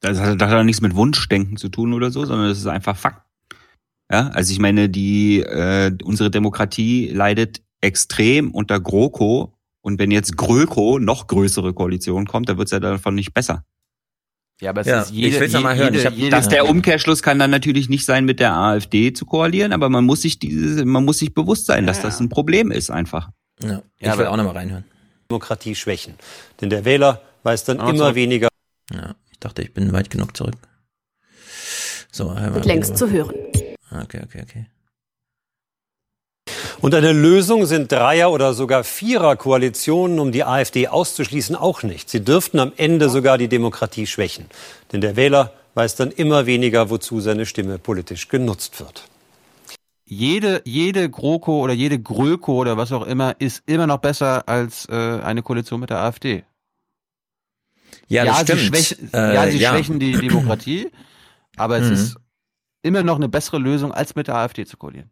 Das hat, das hat nichts mit Wunschdenken zu tun oder so, sondern das ist einfach Fakt. Ja, also ich meine, die äh, unsere Demokratie leidet extrem unter GroKo und wenn jetzt GröKo noch größere Koalition kommt, dann wird's ja davon nicht besser. Ja, aber es Ja, ist jede, ich will's noch mal jede, hören. Ich hab- jede, dass der Umkehrschluss kann dann natürlich nicht sein, mit der AfD zu koalieren, aber man muss sich diese, man muss sich bewusst sein, dass das ein Problem ist einfach. Ja, ich will auch noch mal reinhören. Demokratie schwächen. Denn der Wähler weiß dann Auch immer zurück. weniger. Ja, ich dachte, ich bin weit genug zurück. So, einmal Wird längst zu hören. Okay, okay, okay. Und eine Lösung sind Dreier- oder sogar Vierer-Koalitionen, um die AfD auszuschließen, auch nicht. Sie dürften am Ende sogar die Demokratie schwächen. Denn der Wähler weiß dann immer weniger, wozu seine Stimme politisch genutzt wird. jede, jede GroKo oder jede Gröko oder was auch immer ist immer noch besser als äh, eine Koalition mit der AfD. Ja, das sie stimmt. schwächen, Äh, ja, sie ja. schwächen die Demokratie, aber es Mhm. ist immer noch eine bessere Lösung, als mit der AfD zu koalieren.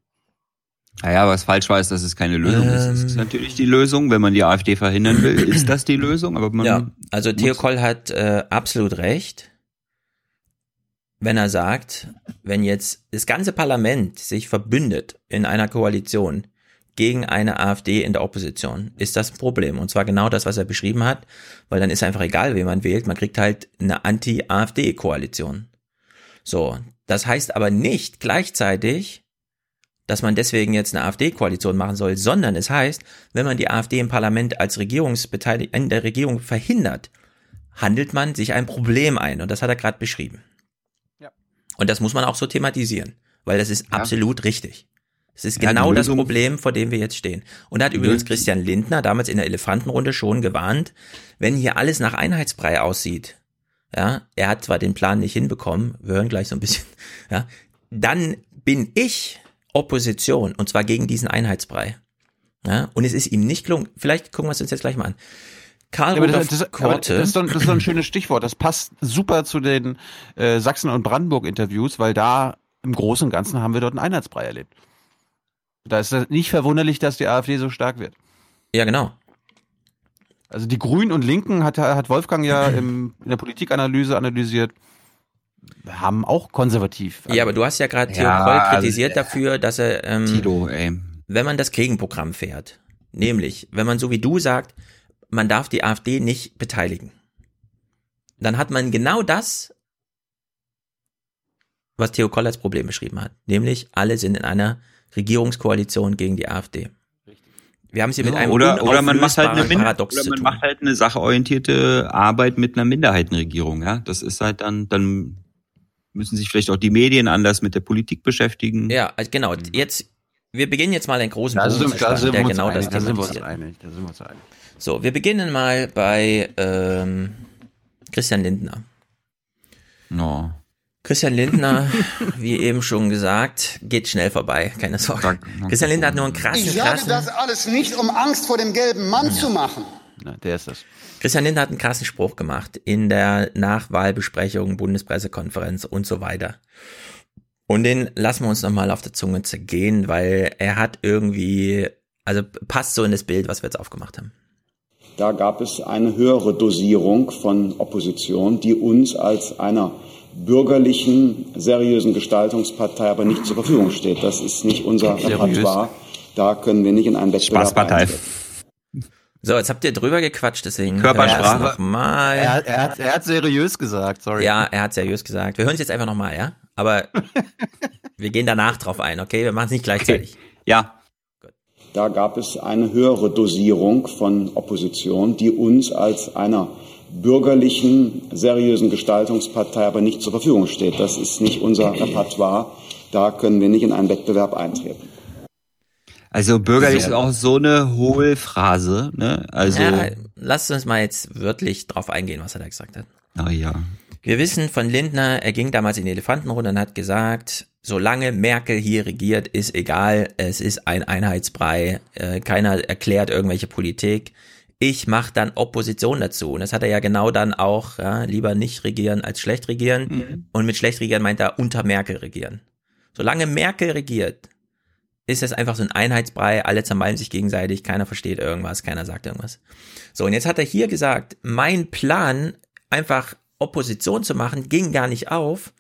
Naja, was falsch war, ist, dass es keine Lösung ist. Es ist natürlich die Lösung, wenn man die AfD verhindern will, ist das die Lösung, aber man Ja, also Theo Koll hat äh, absolut recht, wenn er sagt, wenn jetzt das ganze Parlament sich verbündet in einer Koalition gegen eine AfD in der Opposition, ist das ein Problem. Und zwar genau das, was er beschrieben hat, weil dann ist einfach egal, wen man wählt, man kriegt halt eine Anti-AfD-Koalition. So, das heißt aber nicht gleichzeitig, dass man deswegen jetzt eine AfD-Koalition machen soll, sondern es heißt, wenn man die AfD im Parlament als Regierungsbeteiligte in der Regierung verhindert, handelt man sich ein Problem ein. Und das hat er gerade beschrieben. Und das muss man auch so thematisieren, weil das ist absolut richtig. Es ist Ja, genau das Problem, vor dem wir jetzt stehen. Und da hat Die übrigens Christian Lindner damals in der Elefantenrunde schon gewarnt, wenn hier alles nach Einheitsbrei aussieht, ja, er hat zwar den Plan nicht hinbekommen, wir hören gleich so ein bisschen, ja, dann bin ich Opposition und zwar gegen diesen Einheitsbrei. Ja, und es ist ihm nicht gelungen. Vielleicht gucken wir es uns jetzt gleich mal an. Karl Ja, das, Korte. das, ist doch, das ist doch ein schönes Stichwort. Das passt super zu den äh, Sachsen- und Brandenburg-Interviews, weil da im Großen und Ganzen haben wir dort einen Einheitsbrei erlebt. Da ist es nicht verwunderlich, dass die AfD so stark wird. Ja, genau. Also die Grünen und Linken hat, hat Wolfgang ja im, in der Politikanalyse analysiert, haben auch konservativ. Ja, aber du hast ja gerade Theo Ja, Koll also, kritisiert dafür, dass er, ähm, Tito, ey. wenn man das Gegenprogramm fährt, nämlich, wenn man so wie du sagt, man darf die AfD nicht beteiligen, dann hat man genau das, was Theo Koll als Problem beschrieben hat, nämlich alle sind in einer Regierungskoalition gegen die AfD. Wir haben es hier mit Ja, einem oder, oder man macht halt eine, Paradox oder man macht halt eine sachorientierte Arbeit mit einer Minderheitenregierung, ja. Das ist halt dann, dann müssen sich vielleicht auch die Medien anders mit der Politik beschäftigen. Ja, also genau. Jetzt, wir beginnen jetzt mal einen großen Da sind, Bogen zu da sind wir der uns genau einig, das da sind wir uns einig, da sind wir uns einig. So, wir beginnen mal bei ähm, Christian Lindner. No. Christian Lindner, wie eben schon gesagt, geht schnell vorbei, keine Sorge. Christian Lindner hat nur einen krassen, Ich sage krassen. das alles nicht, um Angst vor dem gelben Mann zu machen. Na, der ist das. Christian Lindner hat einen krassen Spruch gemacht in der Nachwahlbesprechung, Bundespressekonferenz und so weiter. Und den lassen wir uns nochmal auf der Zunge zergehen, weil er hat irgendwie, also passt so in das Bild, was wir jetzt aufgemacht haben. Da gab es eine höhere Dosierung von Opposition, die uns als einer bürgerlichen, seriösen Gestaltungspartei aber nicht zur Verfügung steht. Das ist nicht unser. Repertoire. Da können wir nicht in einen Wettbewerb Spaßpartei. So, jetzt habt ihr drüber gequatscht, deswegen Körpersprache. nochmal. Er, hat- er, hat, er hat seriös gesagt, sorry. Ja, er hat seriös gesagt. Wir hören es jetzt einfach nochmal, ja? Aber wir gehen danach drauf ein, okay? Wir machen es nicht gleichzeitig. Ja. Da gab es eine höhere Dosierung von Opposition, die uns als einer bürgerlichen, seriösen Gestaltungspartei aber nicht zur Verfügung steht. Das ist nicht unser Repertoire. Da können wir nicht in einen Wettbewerb eintreten. Also bürgerlich ist auch so eine Hohlphrase, ne? Also. Ja, lasst uns mal jetzt wirklich drauf eingehen, was er da gesagt hat. Ah ja. Wir wissen von Lindner, er ging damals in die Elefantenrunde und hat gesagt, solange Merkel hier regiert, ist egal, es ist ein Einheitsbrei, äh, keiner erklärt irgendwelche Politik. Ich mache dann Opposition dazu. Und das hat er ja genau dann auch, ja, lieber nicht regieren als schlecht regieren. Mhm. Und mit schlecht regieren meint er unter Merkel regieren. Solange Merkel regiert, ist es einfach so ein Einheitsbrei, alle zermalmen sich gegenseitig, keiner versteht irgendwas, keiner sagt irgendwas. So, und jetzt hat er hier gesagt, mein Plan, einfach Opposition zu machen, ging gar nicht auf,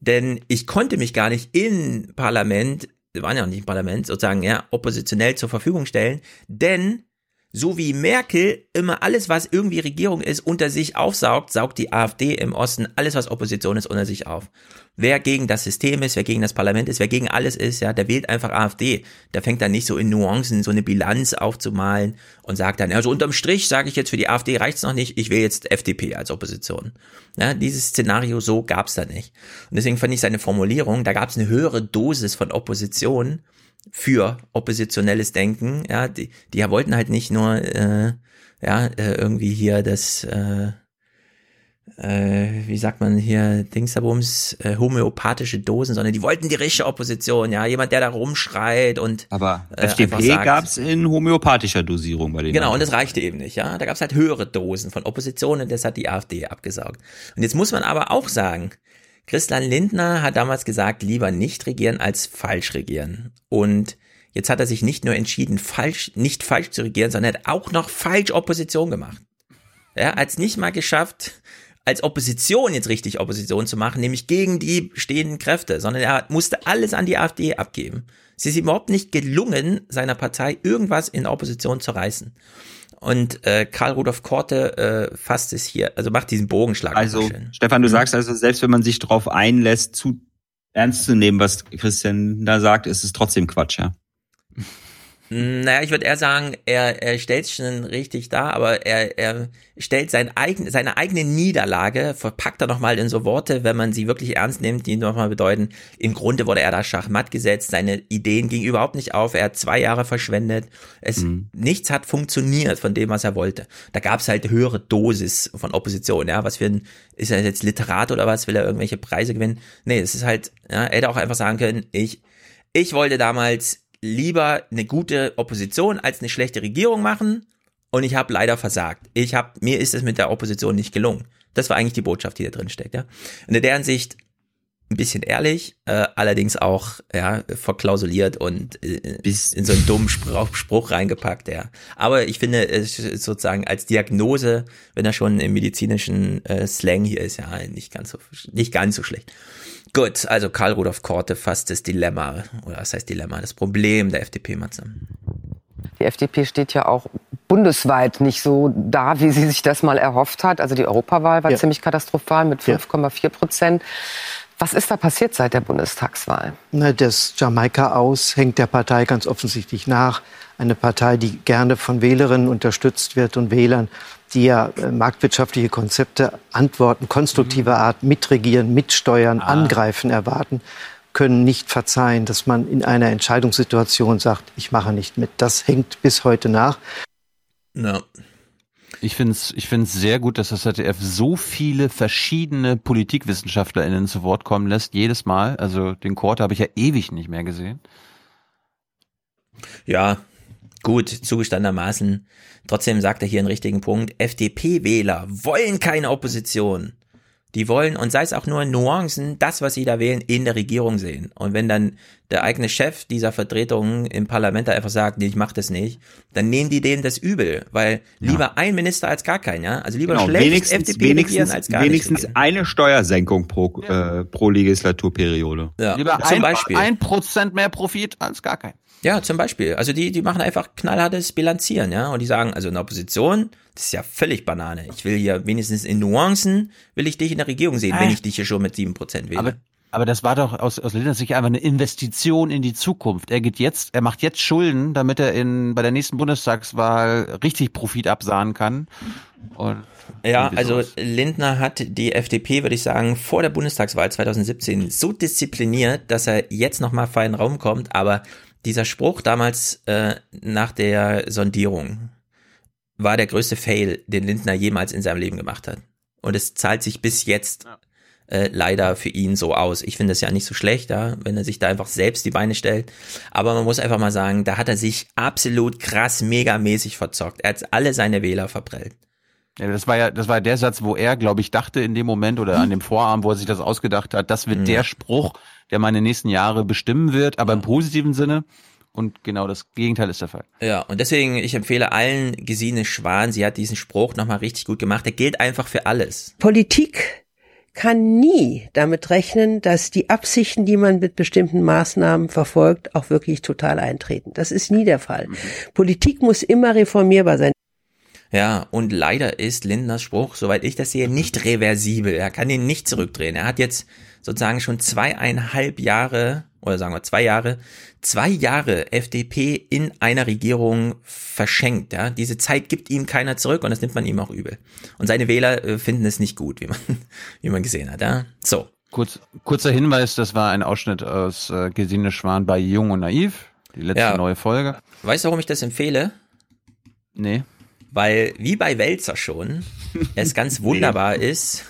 denn ich konnte mich gar nicht im Parlament, wir waren ja noch nicht im Parlament, sozusagen, ja, oppositionell zur Verfügung stellen, denn so wie Merkel immer alles, was irgendwie Regierung ist, unter sich aufsaugt, saugt die AfD im Osten alles, was Opposition ist, unter sich auf. Wer gegen das System ist, wer gegen das Parlament ist, wer gegen alles ist, ja, der wählt einfach AfD. Der fängt dann nicht so in Nuancen so eine Bilanz aufzumalen und sagt dann, also unterm Strich sage ich jetzt für die AfD reicht's noch nicht, ich will jetzt FDP als Opposition. Ja, dieses Szenario so gab's da nicht. Und deswegen fand ich seine Formulierung, da gab's eine höhere Dosis von Opposition für oppositionelles Denken. Ja, die, die wollten halt nicht nur äh, ja äh, irgendwie hier das äh, äh, wie sagt man hier, Dingsabums, äh, homöopathische Dosen, sondern die wollten die richtige Opposition, ja, jemand, der da rumschreit und Aber äh, FDP gab's in homöopathischer Dosierung bei den Genau, und das reichte eben nicht, ja. Da gab's halt höhere Dosen von Opposition und das hat die AfD abgesaugt. Und jetzt muss man aber auch sagen, Christian Lindner hat damals gesagt, lieber nicht regieren als falsch regieren. Und jetzt hat er sich nicht nur entschieden, falsch, nicht falsch zu regieren, sondern hat auch noch falsch Opposition gemacht. Er hat es nicht mal geschafft, als Opposition jetzt richtig Opposition zu machen, nämlich gegen die stehenden Kräfte, sondern er musste alles an die AfD abgeben. Es ist ihm überhaupt nicht gelungen, seiner Partei irgendwas in Opposition zu reißen. Und äh, Karl Rudolf Korte äh, fasst es hier, also macht diesen Bogenschlag. Also, Stefan, du mhm. sagst also, selbst wenn man sich darauf einlässt, zu ernst zu nehmen, was Christian da sagt, ist es trotzdem Quatsch, ja. Naja, ich würde eher sagen, er, er stellt es schon richtig dar, aber er, er stellt sein eigen, seine eigene Niederlage, verpackt er nochmal in so Worte, wenn man sie wirklich ernst nimmt, die nochmal bedeuten, im Grunde wurde er da schachmatt gesetzt, seine Ideen gingen überhaupt nicht auf, er hat zwei Jahre verschwendet, es, mhm. nichts hat funktioniert von dem, was er wollte. Da gab es halt höhere Dosis von Opposition, ja, was für ein, ist er jetzt Literat oder was, will er irgendwelche Preise gewinnen? Nee, es ist halt, ja, er hätte auch einfach sagen können, ich, ich wollte damals lieber eine gute Opposition als eine schlechte Regierung machen und ich habe leider versagt. Ich habe mir ist es mit der Opposition nicht gelungen. Das war eigentlich die Botschaft, die da drin steckt, ja. Und in deren Sicht ein bisschen ehrlich, äh, allerdings auch ja verklausuliert und äh, in so einen dummen Spruch, Spruch reingepackt, ja. Aber ich finde es sozusagen als Diagnose, wenn er schon im medizinischen äh, Slang hier ist, ja, nicht ganz so nicht ganz so schlecht. Gut, also Karl Rudolf Korte fasst das Dilemma, oder was heißt Dilemma, das Problem der FDP mal zusammen. Die FDP steht ja auch bundesweit nicht so da, wie sie sich das mal erhofft hat. Also die Europawahl war ja. ziemlich katastrophal mit 5,4 Prozent. Was ist da passiert seit der Bundestagswahl? Na, das Jamaika aus hängt der Partei ganz offensichtlich nach. Eine Partei, die gerne von Wählerinnen unterstützt wird und Wählern die ja äh, marktwirtschaftliche Konzepte, Antworten konstruktiver mhm. Art mitregieren, mitsteuern, ah. angreifen erwarten, können nicht verzeihen, dass man in einer Entscheidungssituation sagt, ich mache nicht mit. Das hängt bis heute nach. No. Ich finde es ich find's sehr gut, dass das ZDF so viele verschiedene PolitikwissenschaftlerInnen zu Wort kommen lässt, jedes Mal. Also den Korte habe ich ja ewig nicht mehr gesehen. Ja, gut, zugestandenermaßen Trotzdem sagt er hier einen richtigen Punkt. FDP-Wähler wollen keine Opposition. Die wollen, und sei es auch nur Nuancen, das, was sie da wählen, in der Regierung sehen. Und wenn dann der eigene Chef dieser Vertretungen im Parlament da einfach sagt, nee, ich mach das nicht, dann nehmen die denen das übel, weil lieber ja. ein Minister als gar kein, ja? Also lieber genau, schlecht wenigstens, FDP wenigstens, als gar Wenigstens nicht eine Steuersenkung pro, ja. äh, pro Legislaturperiode. Ja. Lieber Zum ein, Beispiel. ein Prozent mehr Profit als gar kein. Ja, zum Beispiel. Also die, die machen einfach knallhartes Bilanzieren, ja. Und die sagen, also in der Opposition, das ist ja völlig Banane. Ich will hier wenigstens in Nuancen, will ich dich in der Regierung sehen, äh. wenn ich dich hier schon mit sieben Prozent wähle. Aber, aber das war doch aus, aus Linders Sicht einfach eine Investition in die Zukunft. Er geht jetzt, er macht jetzt Schulden, damit er in, bei der nächsten Bundestagswahl richtig Profit absahen kann. Und ja, also Lindner hat die FDP, würde ich sagen, vor der Bundestagswahl 2017 so diszipliniert, dass er jetzt nochmal feinen Raum kommt, aber dieser Spruch damals äh, nach der Sondierung war der größte Fail, den Lindner jemals in seinem Leben gemacht hat. Und es zahlt sich bis jetzt äh, leider für ihn so aus. Ich finde es ja nicht so schlecht, ja, wenn er sich da einfach selbst die Beine stellt. Aber man muss einfach mal sagen, da hat er sich absolut krass megamäßig verzockt. Er hat alle seine Wähler verprellt. Ja, das war ja, das war der Satz, wo er, glaube ich, dachte in dem Moment oder an dem Vorarm, wo er sich das ausgedacht hat, das wird mhm. der Spruch, der meine nächsten Jahre bestimmen wird, aber im positiven Sinne. Und genau das Gegenteil ist der Fall. Ja, und deswegen, ich empfehle allen Gesine Schwan, sie hat diesen Spruch nochmal richtig gut gemacht. Der gilt einfach für alles. Politik kann nie damit rechnen, dass die Absichten, die man mit bestimmten Maßnahmen verfolgt, auch wirklich total eintreten. Das ist nie der Fall. Mhm. Politik muss immer reformierbar sein. Ja, und leider ist Lindners Spruch, soweit ich das sehe, nicht reversibel. Er kann ihn nicht zurückdrehen. Er hat jetzt sozusagen schon zweieinhalb Jahre, oder sagen wir zwei Jahre, zwei Jahre FDP in einer Regierung verschenkt. Ja? Diese Zeit gibt ihm keiner zurück und das nimmt man ihm auch übel. Und seine Wähler äh, finden es nicht gut, wie man, wie man gesehen hat. Ja? So. Kurz, kurzer Hinweis, das war ein Ausschnitt aus äh, Gesine Schwan bei Jung und Naiv, die letzte ja. neue Folge. Weißt du, warum ich das empfehle? Nee weil wie bei Wälzer schon es ganz wunderbar ist,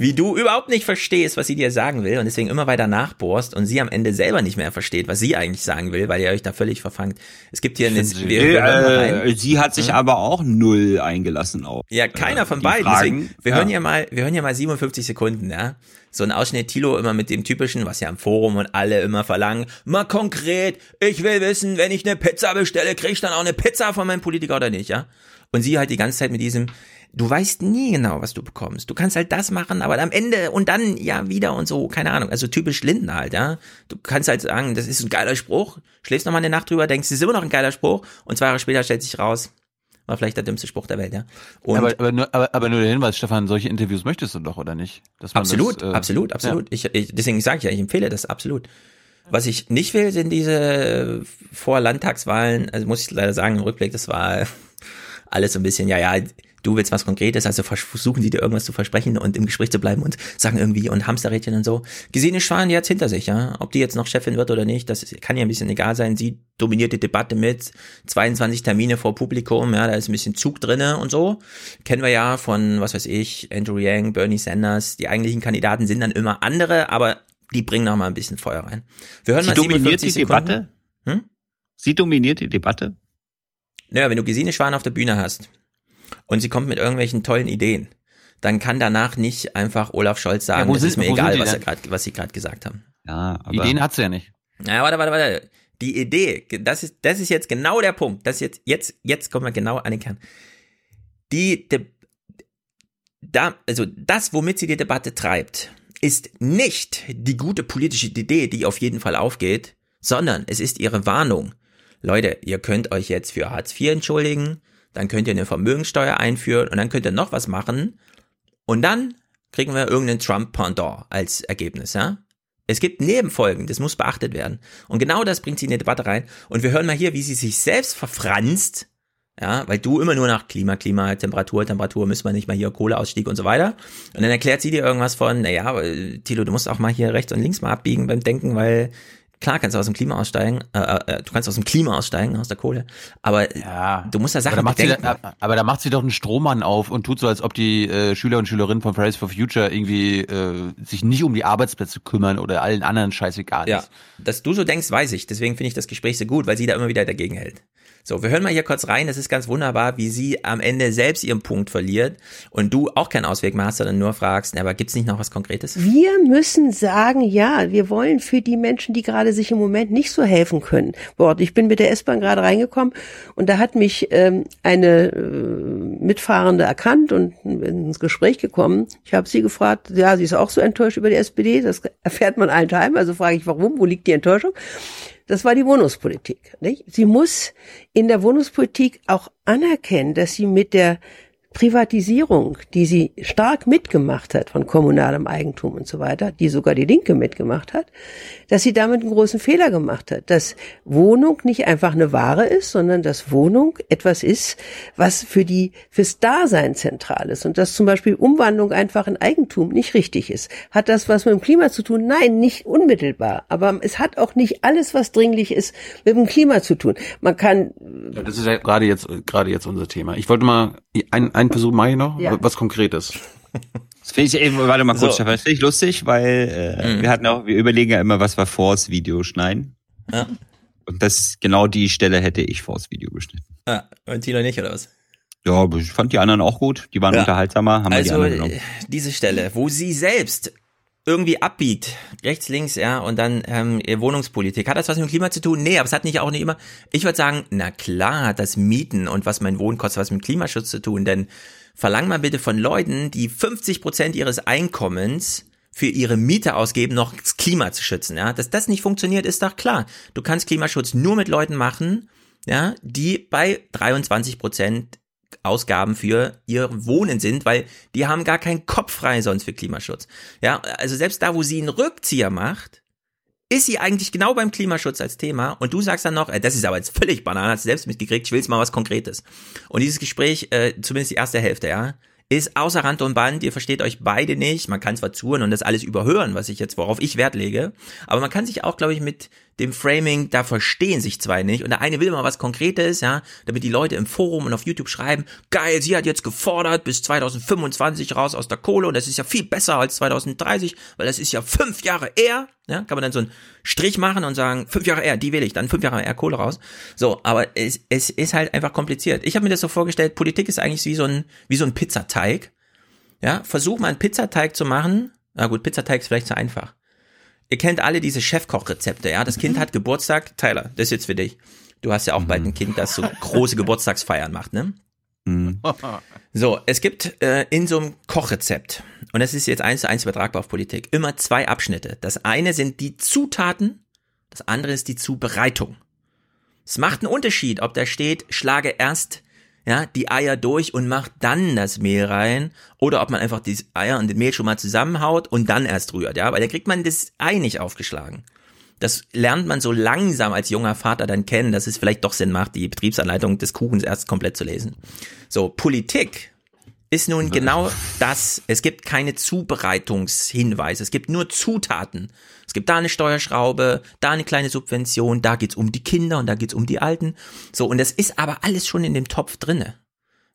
wie du überhaupt nicht verstehst, was sie dir sagen will und deswegen immer weiter nachbohrst und sie am Ende selber nicht mehr versteht, was sie eigentlich sagen will, weil ihr euch da völlig verfangt. Es gibt hier eine, sie, wir, äh, sie hat sich hm? aber auch null eingelassen auf. Ja, keiner äh, von beiden. Deswegen, wir ja. hören hier mal, wir hören hier mal 57 Sekunden, ja. So ein Ausschnitt Tilo immer mit dem typischen, was ja im Forum und alle immer verlangen, mal konkret, ich will wissen, wenn ich eine Pizza bestelle, krieg ich dann auch eine Pizza von meinem Politiker oder nicht, ja? Und sie halt die ganze Zeit mit diesem, du weißt nie genau, was du bekommst. Du kannst halt das machen, aber am Ende und dann ja wieder und so, keine Ahnung. Also typisch Linden halt, ja. Du kannst halt sagen, das ist ein geiler Spruch, schläfst nochmal eine Nacht drüber, denkst, es ist immer noch ein geiler Spruch und zwei Jahre später stellt sich raus, war vielleicht der dümmste Spruch der Welt, ja. Und aber, aber, nur, aber, aber nur der Hinweis, Stefan, solche Interviews möchtest du doch, oder nicht? absolut, das, äh, absolut, absolut. Ja. Ich, ich, deswegen sage ich ja, ich empfehle das absolut. Was ich nicht will, sind diese vor Landtagswahlen, also muss ich leider sagen, im Rückblick, das war alles so ein bisschen, ja, ja, du willst was Konkretes, also versuchen die dir irgendwas zu versprechen und im Gespräch zu bleiben und sagen irgendwie und Hamsterrädchen und so. Gesine Schwan, die hat's hinter sich, ja. Ob die jetzt noch Chefin wird oder nicht, das kann ja ein bisschen egal sein. Sie dominiert die Debatte mit 22 Termine vor Publikum, ja, da ist ein bisschen Zug drinne und so. Kennen wir ja von, was weiß ich, Andrew Yang, Bernie Sanders. Die eigentlichen Kandidaten sind dann immer andere, aber die bringen noch mal ein bisschen Feuer rein. Wir hören Sie mal dominiert die Sekunden. Debatte? Hm? Sie dominiert die Debatte? Naja, wenn du Gesine Schwan auf der Bühne hast und sie kommt mit irgendwelchen tollen Ideen, dann kann danach nicht einfach Olaf Scholz sagen, ja, es ist mir egal, was, er grad, was sie gerade gesagt haben. Ja, aber Ideen hat sie ja nicht. Ja, warte, warte, warte. Die Idee, das ist, das ist jetzt genau der Punkt. Das jetzt, jetzt, jetzt kommen wir genau an den Kern. Die, de, da, also das, womit sie die Debatte treibt, ist nicht die gute politische Idee, die auf jeden Fall aufgeht, sondern es ist ihre Warnung. Leute, ihr könnt euch jetzt für Hartz IV entschuldigen, dann könnt ihr eine Vermögensteuer einführen und dann könnt ihr noch was machen und dann kriegen wir irgendeinen Trump-Pendant als Ergebnis, ja? Es gibt Nebenfolgen, das muss beachtet werden. Und genau das bringt sie in die Debatte rein. Und wir hören mal hier, wie sie sich selbst verfranst, ja, weil du immer nur nach Klima, Klima, Temperatur, Temperatur, müssen wir nicht mal hier Kohleausstieg und so weiter. Und dann erklärt sie dir irgendwas von, naja, Tilo, du musst auch mal hier rechts und links mal abbiegen beim Denken, weil Klar kannst du aus dem Klima aussteigen, äh, äh, du kannst aus dem Klima aussteigen, aus der Kohle, aber ja. du musst da Sachen aber da, macht sie, da, aber da macht sie doch einen Strohmann auf und tut so, als ob die äh, Schüler und Schülerinnen von Fridays for Future irgendwie äh, sich nicht um die Arbeitsplätze kümmern oder allen anderen scheißegal ist. Ja, dass du so denkst, weiß ich. Deswegen finde ich das Gespräch so gut, weil sie da immer wieder dagegen hält. So, wir hören mal hier kurz rein. Das ist ganz wunderbar, wie sie am Ende selbst ihren Punkt verliert und du auch keinen Ausweg mehr hast, sondern nur fragst, aber gibt's nicht noch was Konkretes? Wir müssen sagen, ja, wir wollen für die Menschen, die gerade sich im Moment nicht so helfen können. Wort, ich bin mit der S-Bahn gerade reingekommen und da hat mich ähm, eine äh, Mitfahrende erkannt und ins Gespräch gekommen. Ich habe sie gefragt, ja, sie ist auch so enttäuscht über die SPD. Das erfährt man allen Teilen. Also frage ich, warum? Wo liegt die Enttäuschung? Das war die Wohnungspolitik. Nicht? Sie muss in der Wohnungspolitik auch anerkennen, dass sie mit der Privatisierung, die sie stark mitgemacht hat von kommunalem Eigentum und so weiter, die sogar die Linke mitgemacht hat, dass sie damit einen großen Fehler gemacht hat, dass Wohnung nicht einfach eine Ware ist, sondern dass Wohnung etwas ist, was für die fürs Dasein zentral ist und dass zum Beispiel Umwandlung einfach in Eigentum nicht richtig ist. Hat das was mit dem Klima zu tun? Nein, nicht unmittelbar, aber es hat auch nicht alles, was dringlich ist, mit dem Klima zu tun. Man kann ja, das ist ja gerade jetzt gerade jetzt unser Thema. Ich wollte mal ein, einen Versuch mache ich noch, ja. was Konkretes. Das finde ich, ey, warte mal kurz, so. das finde ich lustig, weil äh, mhm. wir hatten auch, wir überlegen ja immer, was wir vors Video schneiden. Ja. Und das genau die Stelle hätte ich vors Video geschnitten. Ah, und Tino nicht, oder was? Ja, ich fand die anderen auch gut. Die waren ja. unterhaltsamer, haben also, wir die anderen genommen. diese Stelle, wo sie selbst irgendwie abbiegt, rechts, links, ja, und dann ähm, Wohnungspolitik. Hat das was mit dem Klima zu tun? Nee, aber es hat nicht auch nicht immer. Ich würde sagen, na klar hat das Mieten und was mein Wohnen kostet, was mit Klimaschutz zu tun, denn verlang mal bitte von Leuten, die 50 Prozent ihres Einkommens für ihre Miete ausgeben, noch das Klima zu schützen, ja. Dass das nicht funktioniert, ist doch klar. Du kannst Klimaschutz nur mit Leuten machen, ja, die bei 23 Prozent Ausgaben für ihr Wohnen sind, weil die haben gar keinen Kopf frei sonst für Klimaschutz. Ja, also selbst da, wo sie einen Rückzieher macht, ist sie eigentlich genau beim Klimaschutz als Thema und du sagst dann noch, äh, das ist aber jetzt völlig banal, hast du selbst mitgekriegt, ich will jetzt mal was Konkretes. Und dieses Gespräch, äh, zumindest die erste Hälfte, ja, ist außer Rand und Band, ihr versteht euch beide nicht, man kann zwar zuhören und das alles überhören, was ich jetzt, worauf ich Wert lege, aber man kann sich auch, glaube ich, mit dem Framing, da verstehen sich zwei nicht und der eine will mal was Konkretes, ja, damit die Leute im Forum und auf YouTube schreiben, geil, sie hat jetzt gefordert bis 2025 raus aus der Kohle und das ist ja viel besser als 2030, weil das ist ja fünf Jahre eher, ja, kann man dann so einen Strich machen und sagen, fünf Jahre eher, die will ich, dann fünf Jahre eher Kohle raus. So, aber es, es ist halt einfach kompliziert. Ich habe mir das so vorgestellt, Politik ist eigentlich wie so ein, wie so ein Pizzateig. Ja, versuch mal einen Pizzateig zu machen. Na gut, Pizzateig ist vielleicht zu einfach. Ihr kennt alle diese Chefkochrezepte, ja. Das Kind mhm. hat Geburtstag. Tyler, das ist jetzt für dich. Du hast ja auch bald ein Kind, das so große Geburtstagsfeiern macht, ne? Mhm. So, es gibt äh, in so einem Kochrezept, und das ist jetzt eins zu eins übertragbar auf Politik, immer zwei Abschnitte. Das eine sind die Zutaten, das andere ist die Zubereitung. Es macht einen Unterschied, ob da steht, schlage erst ja, die Eier durch und macht dann das Mehl rein oder ob man einfach die Eier und das Mehl schon mal zusammenhaut und dann erst rührt, ja, weil da kriegt man das Ei nicht aufgeschlagen. Das lernt man so langsam als junger Vater dann kennen, dass es vielleicht doch Sinn macht, die Betriebsanleitung des Kuchens erst komplett zu lesen. So, Politik ist nun genau das. Es gibt keine Zubereitungshinweise. Es gibt nur Zutaten. Es gibt da eine Steuerschraube, da eine kleine Subvention, da geht's um die Kinder und da geht's um die Alten. So, und das ist aber alles schon in dem Topf drinne.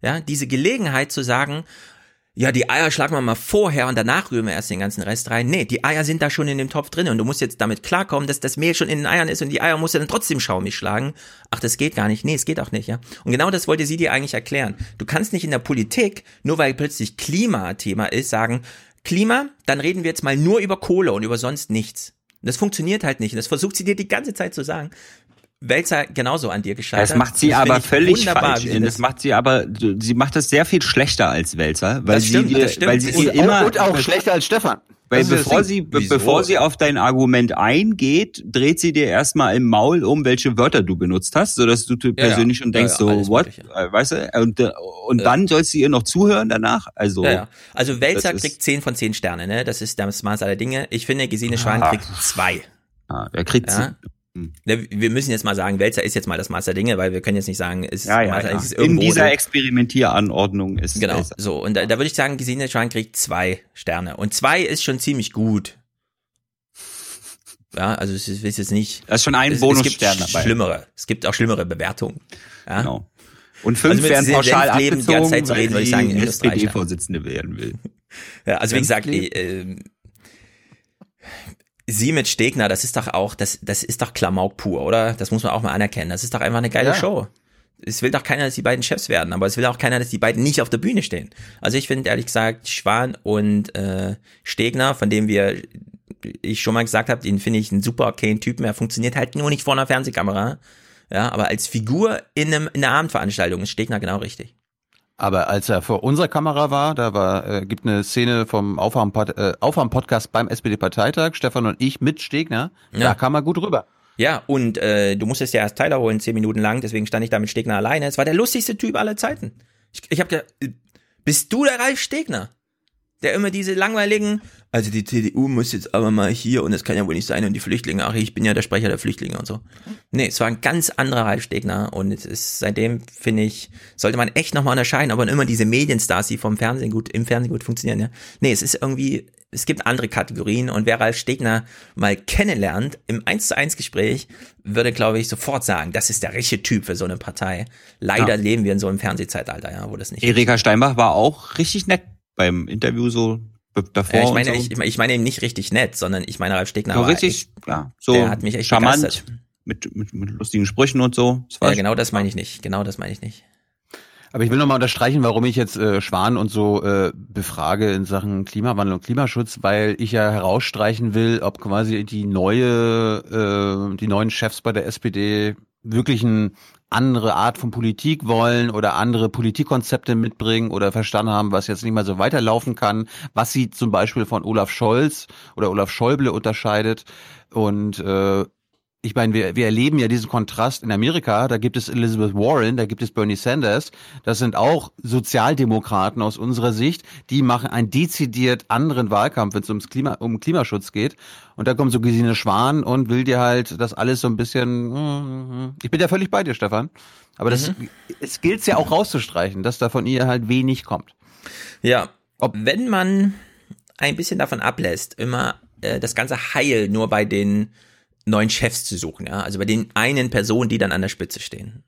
Ja, diese Gelegenheit zu sagen, ja, die Eier schlagen wir mal vorher und danach rühren wir erst den ganzen Rest rein. Nee, die Eier sind da schon in dem Topf drin und du musst jetzt damit klarkommen, dass das Mehl schon in den Eiern ist und die Eier musst du dann trotzdem schaumig schlagen. Ach, das geht gar nicht. Nee, es geht auch nicht, ja. Und genau das wollte sie dir eigentlich erklären. Du kannst nicht in der Politik, nur weil plötzlich Klimathema ist, sagen, Klima, dann reden wir jetzt mal nur über Kohle und über sonst nichts. Das funktioniert halt nicht. Und das versucht sie dir die ganze Zeit zu sagen. Wälzer genauso an dir gescheitert. Das macht sie das aber völlig falsch. Das, das macht sie aber, sie macht das sehr viel schlechter als Wälzer, weil das stimmt, sie, das stimmt. weil sie und, immer und auch schlechter als Stefan. Weil bevor sie, bevor sie auf dein Argument eingeht, dreht sie dir erstmal im Maul um, welche Wörter du benutzt hast, sodass du persönlich ja, schon denkst, ja, ja, so, what? Mögliche. Weißt du? Und, und dann sollst du ihr noch zuhören danach? Also, ja, Also Wälzer kriegt 10 von 10 Sterne, ne? Das ist das Maß aller Dinge. Ich finde, Gesine Schwan ah. kriegt zwei. Ah, er kriegt ja? Hm. Wir müssen jetzt mal sagen, Wälzer ist jetzt mal das Maß der Dinge, weil wir können jetzt nicht sagen, es ja, ja, Maß, ja. ist In dieser Experimentieranordnung ist Genau, Wälzer. so. Und da, da würde ich sagen, Gesine Schwan kriegt zwei Sterne. Und zwei ist schon ziemlich gut. Ja, also es ist, jetzt nicht. Das ist schon ein Bonusstern dabei. Schlimmere. Es gibt auch schlimmere Bewertungen. Ja? Genau. Und fünf also werden pauschal abgezogen, die ganze Zeit zu reden, würde ich sagen, SPD-Vorsitzende werden will. Ja, also wie gesagt, äh, Sie mit Stegner, das ist doch auch, das, das ist doch Klamauk pur, oder? Das muss man auch mal anerkennen. Das ist doch einfach eine geile ja. Show. Es will doch keiner, dass die beiden Chefs werden, aber es will auch keiner, dass die beiden nicht auf der Bühne stehen. Also ich finde ehrlich gesagt, Schwan und äh, Stegner, von dem wir, ich schon mal gesagt habe, den finde ich einen super okayen Typen. Er funktioniert halt nur nicht vor einer Fernsehkamera. Ja, aber als Figur in, einem, in einer Abendveranstaltung ist Stegner genau richtig. Aber als er vor unserer Kamera war, da war, äh, gibt eine Szene vom Aufwärm-Podcast äh, beim SPD-Parteitag, Stefan und ich mit Stegner, ja. da kam er gut rüber. Ja, und äh, du musstest ja erst Tyler holen, zehn Minuten lang, deswegen stand ich da mit Stegner alleine. Es war der lustigste Typ aller Zeiten. Ich, ich habe Bist du der Ralf Stegner? Der immer diese langweiligen, also die CDU muss jetzt aber mal hier und das kann ja wohl nicht sein und die Flüchtlinge, ach, ich bin ja der Sprecher der Flüchtlinge und so. Nee, es war ein ganz anderer Ralf Stegner und es ist seitdem, finde ich, sollte man echt nochmal unterscheiden, aber immer diese Medienstars, die vom Fernsehen gut, im Fernsehen gut funktionieren, ja. Nee, es ist irgendwie, es gibt andere Kategorien und wer Ralf Stegner mal kennenlernt, im 1 zu 1 Gespräch, würde, glaube ich, sofort sagen, das ist der richtige Typ für so eine Partei. Leider ja. leben wir in so einem Fernsehzeitalter, ja, wo das nicht Erika Steinbach war auch richtig nett beim Interview so davor. Ja, ich meine, so. ich, ich meine eben nicht richtig nett, sondern ich meine Ralf Stegner. So richtig, ich, ja, so der hat mich echt charmant, begeistert. Mit, mit, mit lustigen Sprüchen und so. ja, genau das meine ich nicht. Genau das meine ich nicht. Aber ich will nochmal unterstreichen, warum ich jetzt äh, Schwan und so äh, befrage in Sachen Klimawandel und Klimaschutz, weil ich ja herausstreichen will, ob quasi die neue, äh, die neuen Chefs bei der SPD wirklich ein andere Art von Politik wollen oder andere Politikkonzepte mitbringen oder verstanden haben, was jetzt nicht mehr so weiterlaufen kann, was sie zum Beispiel von Olaf Scholz oder Olaf Schäuble unterscheidet. Und äh, ich meine, wir, wir erleben ja diesen Kontrast in Amerika. Da gibt es Elizabeth Warren, da gibt es Bernie Sanders. Das sind auch Sozialdemokraten aus unserer Sicht. Die machen einen dezidiert anderen Wahlkampf, wenn es ums Klima, um Klimaschutz geht. Und da kommt so Gesine Schwan und will dir halt das alles so ein bisschen. Ich bin ja völlig bei dir, Stefan. Aber das, mhm. es gilt ja auch rauszustreichen, dass da von ihr halt wenig kommt. Ja, ob wenn man ein bisschen davon ablässt, immer äh, das ganze Heil nur bei den neuen Chefs zu suchen, ja, also bei den einen Personen, die dann an der Spitze stehen.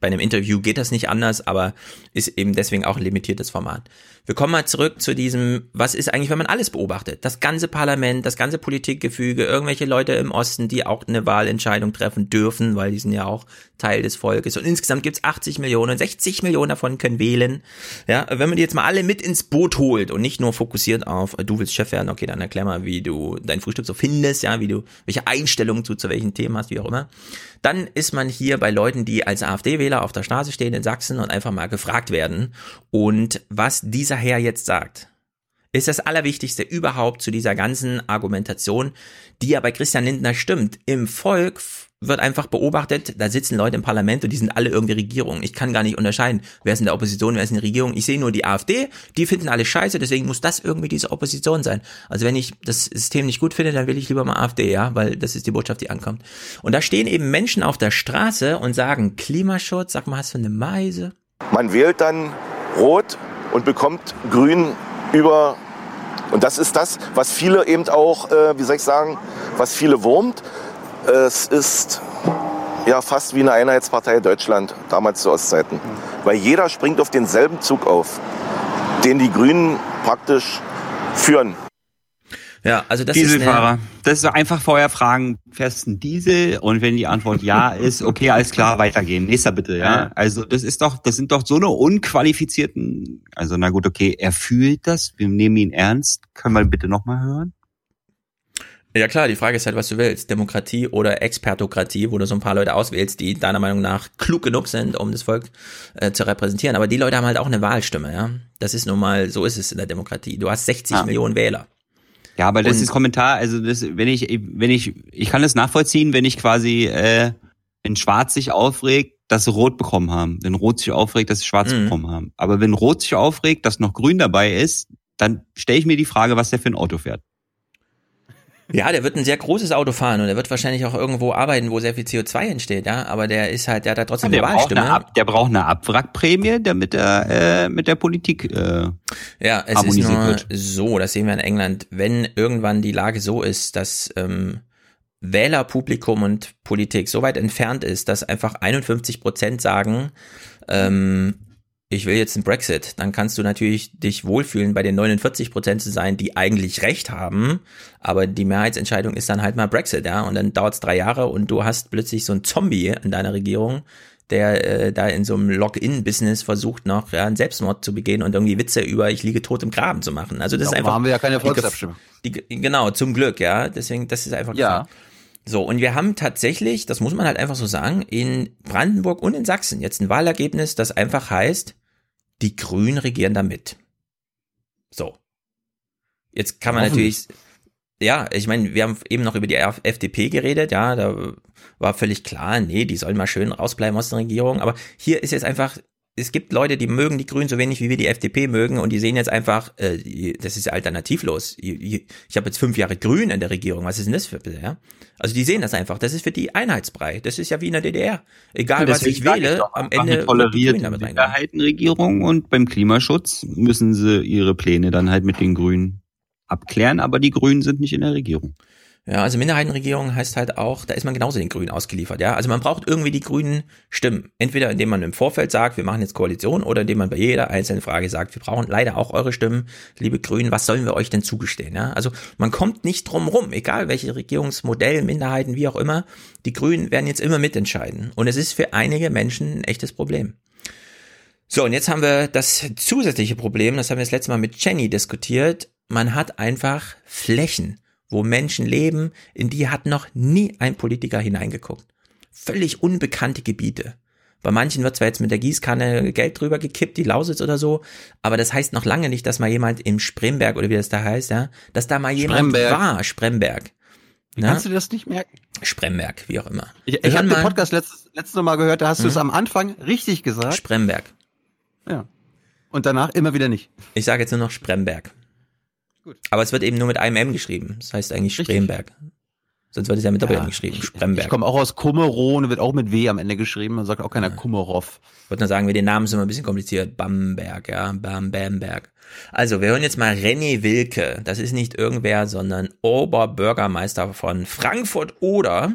Bei einem Interview geht das nicht anders, aber ist eben deswegen auch ein limitiertes Format. Wir kommen mal zurück zu diesem, was ist eigentlich, wenn man alles beobachtet? Das ganze Parlament, das ganze Politikgefüge, irgendwelche Leute im Osten, die auch eine Wahlentscheidung treffen dürfen, weil die sind ja auch Teil des Volkes. Und insgesamt gibt's 80 Millionen, 60 Millionen davon können wählen. Ja, wenn man die jetzt mal alle mit ins Boot holt und nicht nur fokussiert auf, du willst Chef werden, okay, dann erklär mal, wie du dein Frühstück so findest, ja, wie du, welche Einstellungen du zu welchen Themen hast, wie auch immer. Dann ist man hier bei Leuten, die als AfD-Wähler auf der Straße stehen in Sachsen und einfach mal gefragt werden und was dieser dieser Herr jetzt sagt, ist das Allerwichtigste überhaupt zu dieser ganzen Argumentation, die ja bei Christian Lindner stimmt. Im Volk wird einfach beobachtet, da sitzen Leute im Parlament und die sind alle irgendwie Regierung. Ich kann gar nicht unterscheiden, wer ist in der Opposition, wer ist in der Regierung. Ich sehe nur die AfD, die finden alle scheiße, deswegen muss das irgendwie diese Opposition sein. Also wenn ich das System nicht gut finde, dann will ich lieber mal AfD, ja, weil das ist die Botschaft, die ankommt. Und da stehen eben Menschen auf der Straße und sagen, Klimaschutz, sag mal, hast du eine Meise? Man wählt dann rot und bekommt Grün über. Und das ist das, was viele eben auch, äh, wie soll ich sagen, was viele wurmt. Es ist ja fast wie eine Einheitspartei Deutschland, damals zu Ostzeiten. Weil jeder springt auf denselben Zug auf, den die Grünen praktisch führen. Ja, also das Dieselfahrer. Ist das ist einfach vorher fragen, fährst ein Diesel? Und wenn die Antwort ja ist, okay, alles klar, weitergehen. Nächster bitte, ja. Also das ist doch, das sind doch so eine unqualifizierten, also na gut, okay, er fühlt das, wir nehmen ihn ernst. Können wir bitte nochmal hören? Ja klar, die Frage ist halt, was du willst. Demokratie oder Expertokratie, wo du so ein paar Leute auswählst, die deiner Meinung nach klug genug sind, um das Volk äh, zu repräsentieren. Aber die Leute haben halt auch eine Wahlstimme, ja. Das ist nun mal, so ist es in der Demokratie. Du hast 60 ja. Millionen Wähler. Ja, aber das ist Kommentar, also das, wenn ich, wenn ich, ich kann das nachvollziehen, wenn ich quasi, äh, wenn Schwarz sich aufregt, dass sie Rot bekommen haben. Wenn Rot sich aufregt, dass sie Schwarz mhm. bekommen haben. Aber wenn Rot sich aufregt, dass noch Grün dabei ist, dann stelle ich mir die Frage, was der für ein Auto fährt. Ja, der wird ein sehr großes Auto fahren und er wird wahrscheinlich auch irgendwo arbeiten, wo sehr viel CO2 entsteht, ja. Aber der ist halt, der hat da trotzdem ja, der eine Wahlstimme. Braucht der braucht eine Abwrackprämie, damit er äh, mit der Politik äh, Ja, es ist nur wird. so, das sehen wir in England, wenn irgendwann die Lage so ist, dass ähm, Wählerpublikum und Politik so weit entfernt ist, dass einfach 51 Prozent sagen, ähm, ich will jetzt einen Brexit, dann kannst du natürlich dich wohlfühlen, bei den 49 Prozent zu sein, die eigentlich recht haben, aber die Mehrheitsentscheidung ist dann halt mal Brexit, ja, und dann dauert es drei Jahre und du hast plötzlich so einen Zombie in deiner Regierung, der äh, da in so einem Login-Business versucht noch ja, einen Selbstmord zu begehen und irgendwie Witze über ich liege tot im Graben zu machen. Also das ja, ist einfach. haben wir ja keine Volksabstimmung. Die, genau, zum Glück, ja. Deswegen, das ist einfach. Ja. Gefahr. So, und wir haben tatsächlich, das muss man halt einfach so sagen, in Brandenburg und in Sachsen jetzt ein Wahlergebnis, das einfach heißt, die Grünen regieren damit. So. Jetzt kann man natürlich, ja, ich meine, wir haben eben noch über die FDP geredet, ja, da war völlig klar, nee, die sollen mal schön rausbleiben aus der Regierung, aber hier ist jetzt einfach es gibt Leute, die mögen die Grünen so wenig, wie wir die FDP mögen und die sehen jetzt einfach, äh, das ist alternativlos. Ich, ich habe jetzt fünf Jahre Grün in der Regierung, was ist denn das für ja? Also die sehen das einfach, das ist für die Einheitsbrei, das ist ja wie in der DDR. Egal was ich wähle, doch, am Ende toleriert die Minderheitenregierung und beim Klimaschutz müssen sie ihre Pläne dann halt mit den Grünen abklären, aber die Grünen sind nicht in der Regierung. Ja, also Minderheitenregierung heißt halt auch, da ist man genauso den Grünen ausgeliefert, ja. Also man braucht irgendwie die grünen Stimmen. Entweder indem man im Vorfeld sagt, wir machen jetzt Koalition, oder indem man bei jeder einzelnen Frage sagt, wir brauchen leider auch eure Stimmen, liebe Grünen, was sollen wir euch denn zugestehen, ja? Also man kommt nicht drum rum, egal welche Regierungsmodell, Minderheiten, wie auch immer, die Grünen werden jetzt immer mitentscheiden. Und es ist für einige Menschen ein echtes Problem. So, und jetzt haben wir das zusätzliche Problem, das haben wir das letzte Mal mit Jenny diskutiert. Man hat einfach Flächen wo Menschen leben, in die hat noch nie ein Politiker hineingeguckt. Völlig unbekannte Gebiete. Bei manchen wird zwar jetzt mit der Gießkanne Geld drüber gekippt, die Lausitz oder so, aber das heißt noch lange nicht, dass mal jemand im Spremberg oder wie das da heißt, ja, dass da mal jemand Spremberg. war, Spremberg. Wie kannst du das nicht merken? Spremberg, wie auch immer. Ich, ich habe den Podcast letztes, letztes Mal gehört, da hast du es Mhm. am Anfang richtig gesagt. Spremberg. Ja. Und danach immer wieder nicht. Ich sage jetzt nur noch Spremberg. Gut. Aber es wird eben nur mit einem M geschrieben. Das heißt eigentlich Spremberg. Sonst wird es ja mit Doppel-M geschrieben. Spremberg. Ich komme auch aus Kummerow, wird auch mit W am Ende geschrieben. Man sagt auch keiner Kummerow. Ich wollte nur sagen, wir den Namen sind immer ein bisschen kompliziert. Bamberg, ja, Bam, Bamberg. Also, wir hören jetzt mal René Wilke. Das ist nicht irgendwer, sondern Oberbürgermeister von Frankfurt oder.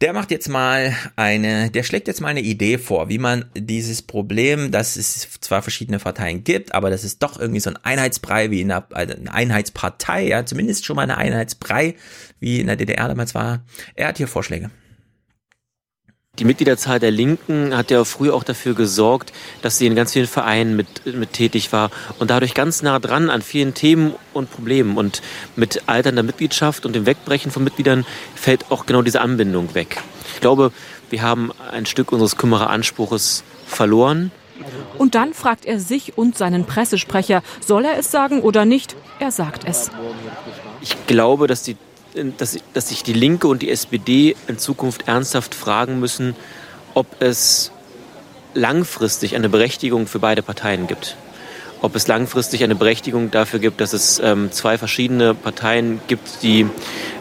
Der macht jetzt mal eine, der schlägt jetzt mal eine Idee vor, wie man dieses Problem, dass es zwar verschiedene Parteien gibt, aber das ist doch irgendwie so ein Einheitsbrei wie in einer, also eine Einheitspartei, ja, zumindest schon mal eine Einheitsbrei, wie in der DDR damals war. Er hat hier Vorschläge. Die Mitgliederzahl der Linken hat ja früher auch dafür gesorgt, dass sie in ganz vielen Vereinen mit, mit tätig war und dadurch ganz nah dran an vielen Themen und Problemen. Und mit alternder Mitgliedschaft und dem Wegbrechen von Mitgliedern fällt auch genau diese Anbindung weg. Ich glaube, wir haben ein Stück unseres Kümmereranspruches verloren. Und dann fragt er sich und seinen Pressesprecher, soll er es sagen oder nicht? Er sagt es. Ich glaube, dass, die, dass, dass sich die Linke und die SPD in Zukunft ernsthaft fragen müssen, ob es langfristig eine Berechtigung für beide Parteien gibt. Ob es langfristig eine Berechtigung dafür gibt, dass es ähm, zwei verschiedene Parteien gibt, die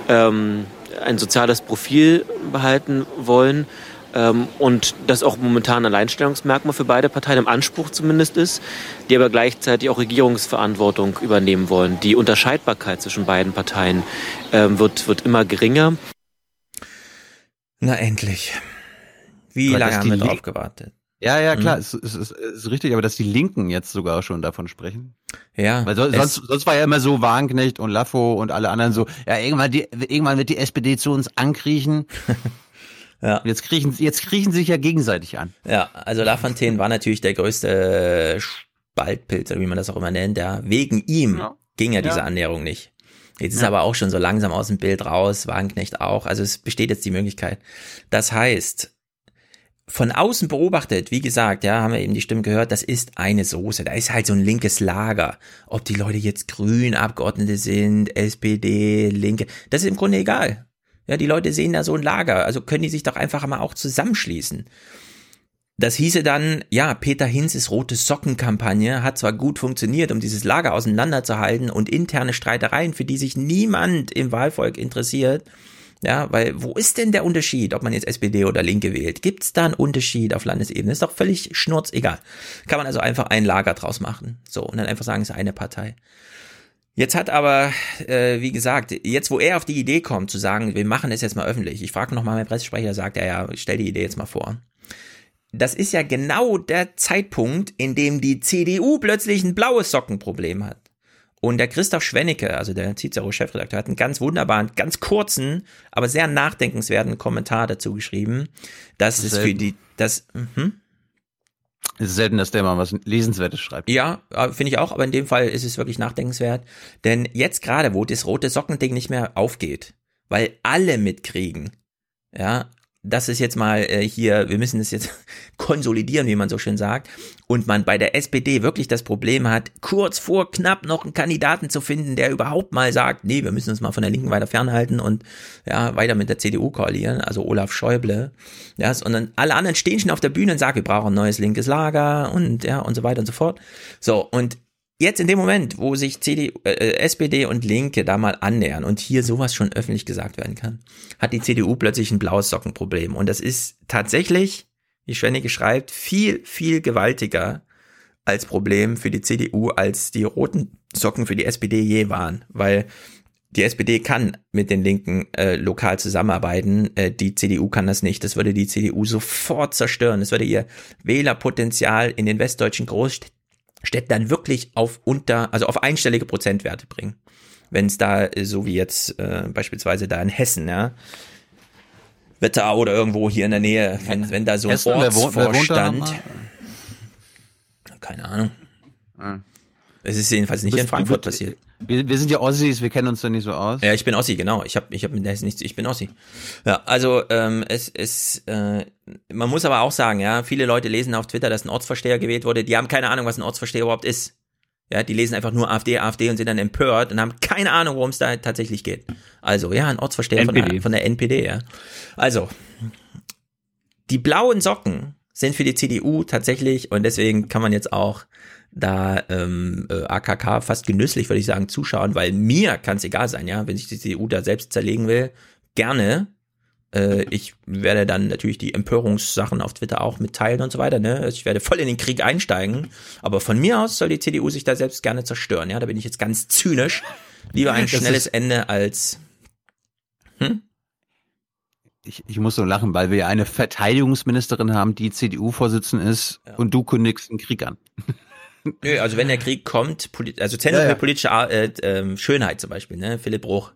ähm, ein soziales Profil behalten wollen und das auch momentan ein Alleinstellungsmerkmal für beide Parteien im Anspruch zumindest ist, die aber gleichzeitig auch Regierungsverantwortung übernehmen wollen. Die Unterscheidbarkeit zwischen beiden Parteien ähm, wird, wird immer geringer. Na endlich. Wie Aber lange haben wir drauf Lin- gewartet? Ja, ja, klar, Mhm. es, es, es ist richtig, aber dass die Linken jetzt sogar schon davon sprechen. Ja. Weil so, sonst, sonst war ja immer so Wagenknecht und Laffo und alle anderen so, ja, irgendwann, die, irgendwann wird die SPD zu uns ankriechen. ja. Jetzt kriechen, jetzt kriechen sie sich ja gegenseitig an. Ja, also Lafontaine war natürlich der größte Spaltpilz, oder wie man das auch immer nennt. Ja. Wegen ihm ging ja diese Ja. Annäherung nicht. Jetzt ist Ja. aber auch schon so langsam aus dem Bild raus, Wagenknecht auch. Also es besteht jetzt die Möglichkeit. Das heißt, von außen beobachtet, wie gesagt, ja, haben wir eben die Stimmen gehört, das ist eine Soße. Da ist halt so ein linkes Lager. Ob die Leute jetzt grün Abgeordnete sind, SPD, Linke, das ist im Grunde egal. Ja, die Leute sehen da so ein Lager. Also können die sich doch einfach mal auch zusammenschließen. Das hieße dann, ja, Peter Hinzes rote Sockenkampagne hat zwar gut funktioniert, um dieses Lager auseinanderzuhalten und interne Streitereien, für die sich niemand im Wahlvolk interessiert. Ja, weil wo ist denn der Unterschied, ob man jetzt SPD oder Linke wählt? Gibt's da einen Unterschied auf Landesebene? Ist doch völlig schnurzegal. Kann man also einfach ein Lager draus machen. So, und dann einfach sagen, es ist eine Partei. Jetzt hat aber, äh, wie gesagt, jetzt wo er auf die Idee kommt, zu sagen, wir machen es jetzt mal öffentlich. Ich frage nochmal meinen Pressesprecher, sagt er, ja, stell die Idee jetzt mal vor. Das ist ja genau der Zeitpunkt, in dem die CDU plötzlich ein blaues Sockenproblem hat. Und der Christoph Schwennecke, also der Cicero-Chefredakteur, hat einen ganz wunderbaren, ganz kurzen, aber sehr nachdenkenswerten Kommentar dazu geschrieben, dass Das ist es für selten. die, das, mhm. Es ist selten, dass der mal was Lesenswertes schreibt. Ja, äh, finde ich auch, aber in dem Fall ist es wirklich nachdenkenswert. Denn jetzt gerade, wo das rote Sockending nicht mehr aufgeht, weil alle mitkriegen, ja, das ist jetzt mal äh, hier, wir müssen das jetzt konsolidieren, wie man so schön sagt, und man bei der SPD wirklich das Problem hat, kurz vor knapp noch einen Kandidaten zu finden, der überhaupt mal sagt, nee, wir müssen uns mal von der Linken weiter fernhalten und ja, weiter mit der CDU koalieren, also Olaf Schäuble, ja, und dann alle anderen stehen schon auf der Bühne und sagen, wir brauchen ein neues linkes Lager und ja, und so weiter und so fort. So, und jetzt in dem Moment, wo sich CDU, äh, SPD und Linke da mal annähern und hier sowas schon öffentlich gesagt werden kann, hat die CDU plötzlich ein blaues Sockenproblem. Und das ist tatsächlich, wie Schwennige schreibt, viel, viel gewaltiger als Problem für die CDU, als die roten Socken für die SPD je waren. Weil die SPD kann mit den Linken äh, lokal zusammenarbeiten, äh, die CDU kann das nicht. Das würde die CDU sofort zerstören. Das würde ihr Wählerpotenzial in den westdeutschen Großstädten Städte dann wirklich auf unter, also auf einstellige Prozentwerte bringen. Wenn es da, äh, so wie jetzt äh, beispielsweise da in Hessen, ja, Wetter oder irgendwo hier in der Nähe, wenn, wenn da so ein Hessen, Ortsvorstand, keine Ahnung. Ah. Es ist jedenfalls nicht in Frankfurt passiert. Wir, wir sind ja Ossis, wir kennen uns da nicht so aus. Ja, ich bin Ossi, genau. Ich habe ich hab mit der nichts, ich bin Ossi. Ja, also ähm, es ist, äh, man muss aber auch sagen, ja, viele Leute lesen auf Twitter, dass ein Ortsversteher gewählt wurde. Die haben keine Ahnung, was ein Ortsversteher überhaupt ist. Ja, die lesen einfach nur AfD, AfD und sind dann empört und haben keine Ahnung, worum es da tatsächlich geht. Also, ja, ein Ortsversteher von der, von der NPD, ja. Also, die blauen Socken sind für die CDU tatsächlich, und deswegen kann man jetzt auch da ähm, äh, AKK fast genüsslich, würde ich sagen, zuschauen, weil mir kann es egal sein, ja, wenn ich die CDU da selbst zerlegen will, gerne. Äh, ich werde dann natürlich die Empörungssachen auf Twitter auch mitteilen und so weiter, ne? Also ich werde voll in den Krieg einsteigen, aber von mir aus soll die CDU sich da selbst gerne zerstören, ja, da bin ich jetzt ganz zynisch. Lieber ein schnelles Ende als hm? ich, ich muss so lachen, weil wir ja eine Verteidigungsministerin haben, die CDU-Vorsitzende ist ja. und du kündigst einen Krieg an. Nö, also wenn der Krieg kommt, also Zentrum ja, ja. für politische äh, äh, Schönheit zum Beispiel, ne, Philipp Bruch,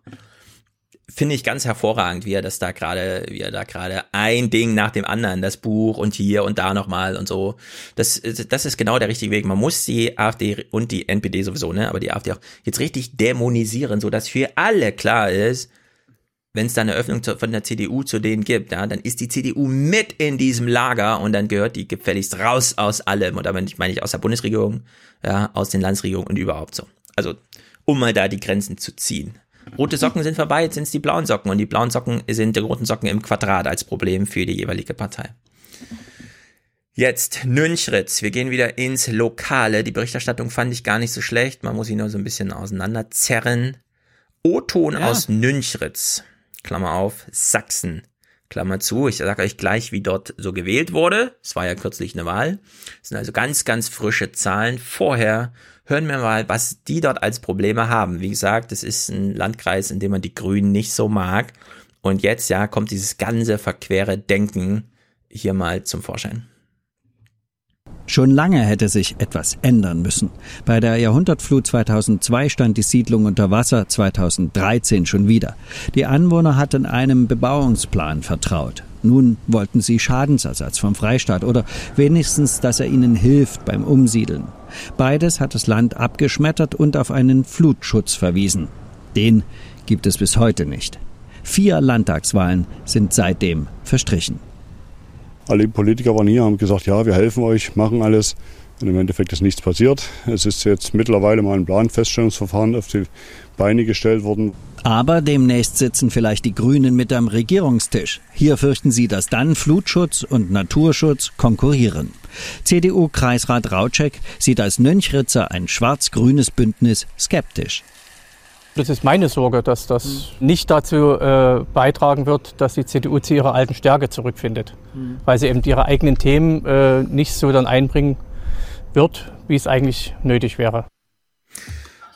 finde ich ganz hervorragend, wie er das da gerade, wie er da gerade ein Ding nach dem anderen, das Buch und hier und da nochmal und so. Das, das ist genau der richtige Weg. Man muss die AfD und die NPD sowieso, ne, aber die AfD auch jetzt richtig dämonisieren, so dass für alle klar ist, wenn es da eine Öffnung von der CDU zu denen gibt, ja, dann ist die CDU mit in diesem Lager und dann gehört die gefälligst raus aus allem. Und damit meine ich aus der Bundesregierung, ja, aus den Landesregierungen und überhaupt so. Also, um mal da die Grenzen zu ziehen. Rote Socken sind vorbei, jetzt sind es die blauen Socken. Und die blauen Socken sind die roten Socken im Quadrat als Problem für die jeweilige Partei. Jetzt Nünchritz. Wir gehen wieder ins Lokale. Die Berichterstattung fand ich gar nicht so schlecht. Man muss sie nur so ein bisschen auseinanderzerren. O-Ton ja. aus Nünchritz. Klammer auf, Sachsen. Klammer zu, ich sage euch gleich, wie dort so gewählt wurde. Es war ja kürzlich eine Wahl. Das sind also ganz, ganz frische Zahlen. Vorher hören wir mal, was die dort als Probleme haben. Wie gesagt, es ist ein Landkreis, in dem man die Grünen nicht so mag. Und jetzt, ja, kommt dieses ganze verquere Denken hier mal zum Vorschein. Schon lange hätte sich etwas ändern müssen. Bei der Jahrhundertflut 2002 stand die Siedlung unter Wasser, 2013 schon wieder. Die Anwohner hatten einem Bebauungsplan vertraut. Nun wollten sie Schadensersatz vom Freistaat oder wenigstens, dass er ihnen hilft beim Umsiedeln. Beides hat das Land abgeschmettert und auf einen Flutschutz verwiesen. Den gibt es bis heute nicht. Vier Landtagswahlen sind seitdem verstrichen alle Politiker waren hier, haben gesagt, ja, wir helfen euch, machen alles. Und im Endeffekt ist nichts passiert. Es ist jetzt mittlerweile mal ein Planfeststellungsverfahren auf die Beine gestellt worden. Aber demnächst sitzen vielleicht die Grünen mit am Regierungstisch. Hier fürchten sie, dass dann Flutschutz und Naturschutz konkurrieren. CDU-Kreisrat Rautschek sieht als Nönchritzer ein schwarz-grünes Bündnis skeptisch. Das ist meine Sorge, dass das mhm. nicht dazu äh, beitragen wird, dass die CDU zu ihrer alten Stärke zurückfindet, mhm. weil sie eben ihre eigenen Themen äh, nicht so dann einbringen wird, wie es eigentlich nötig wäre.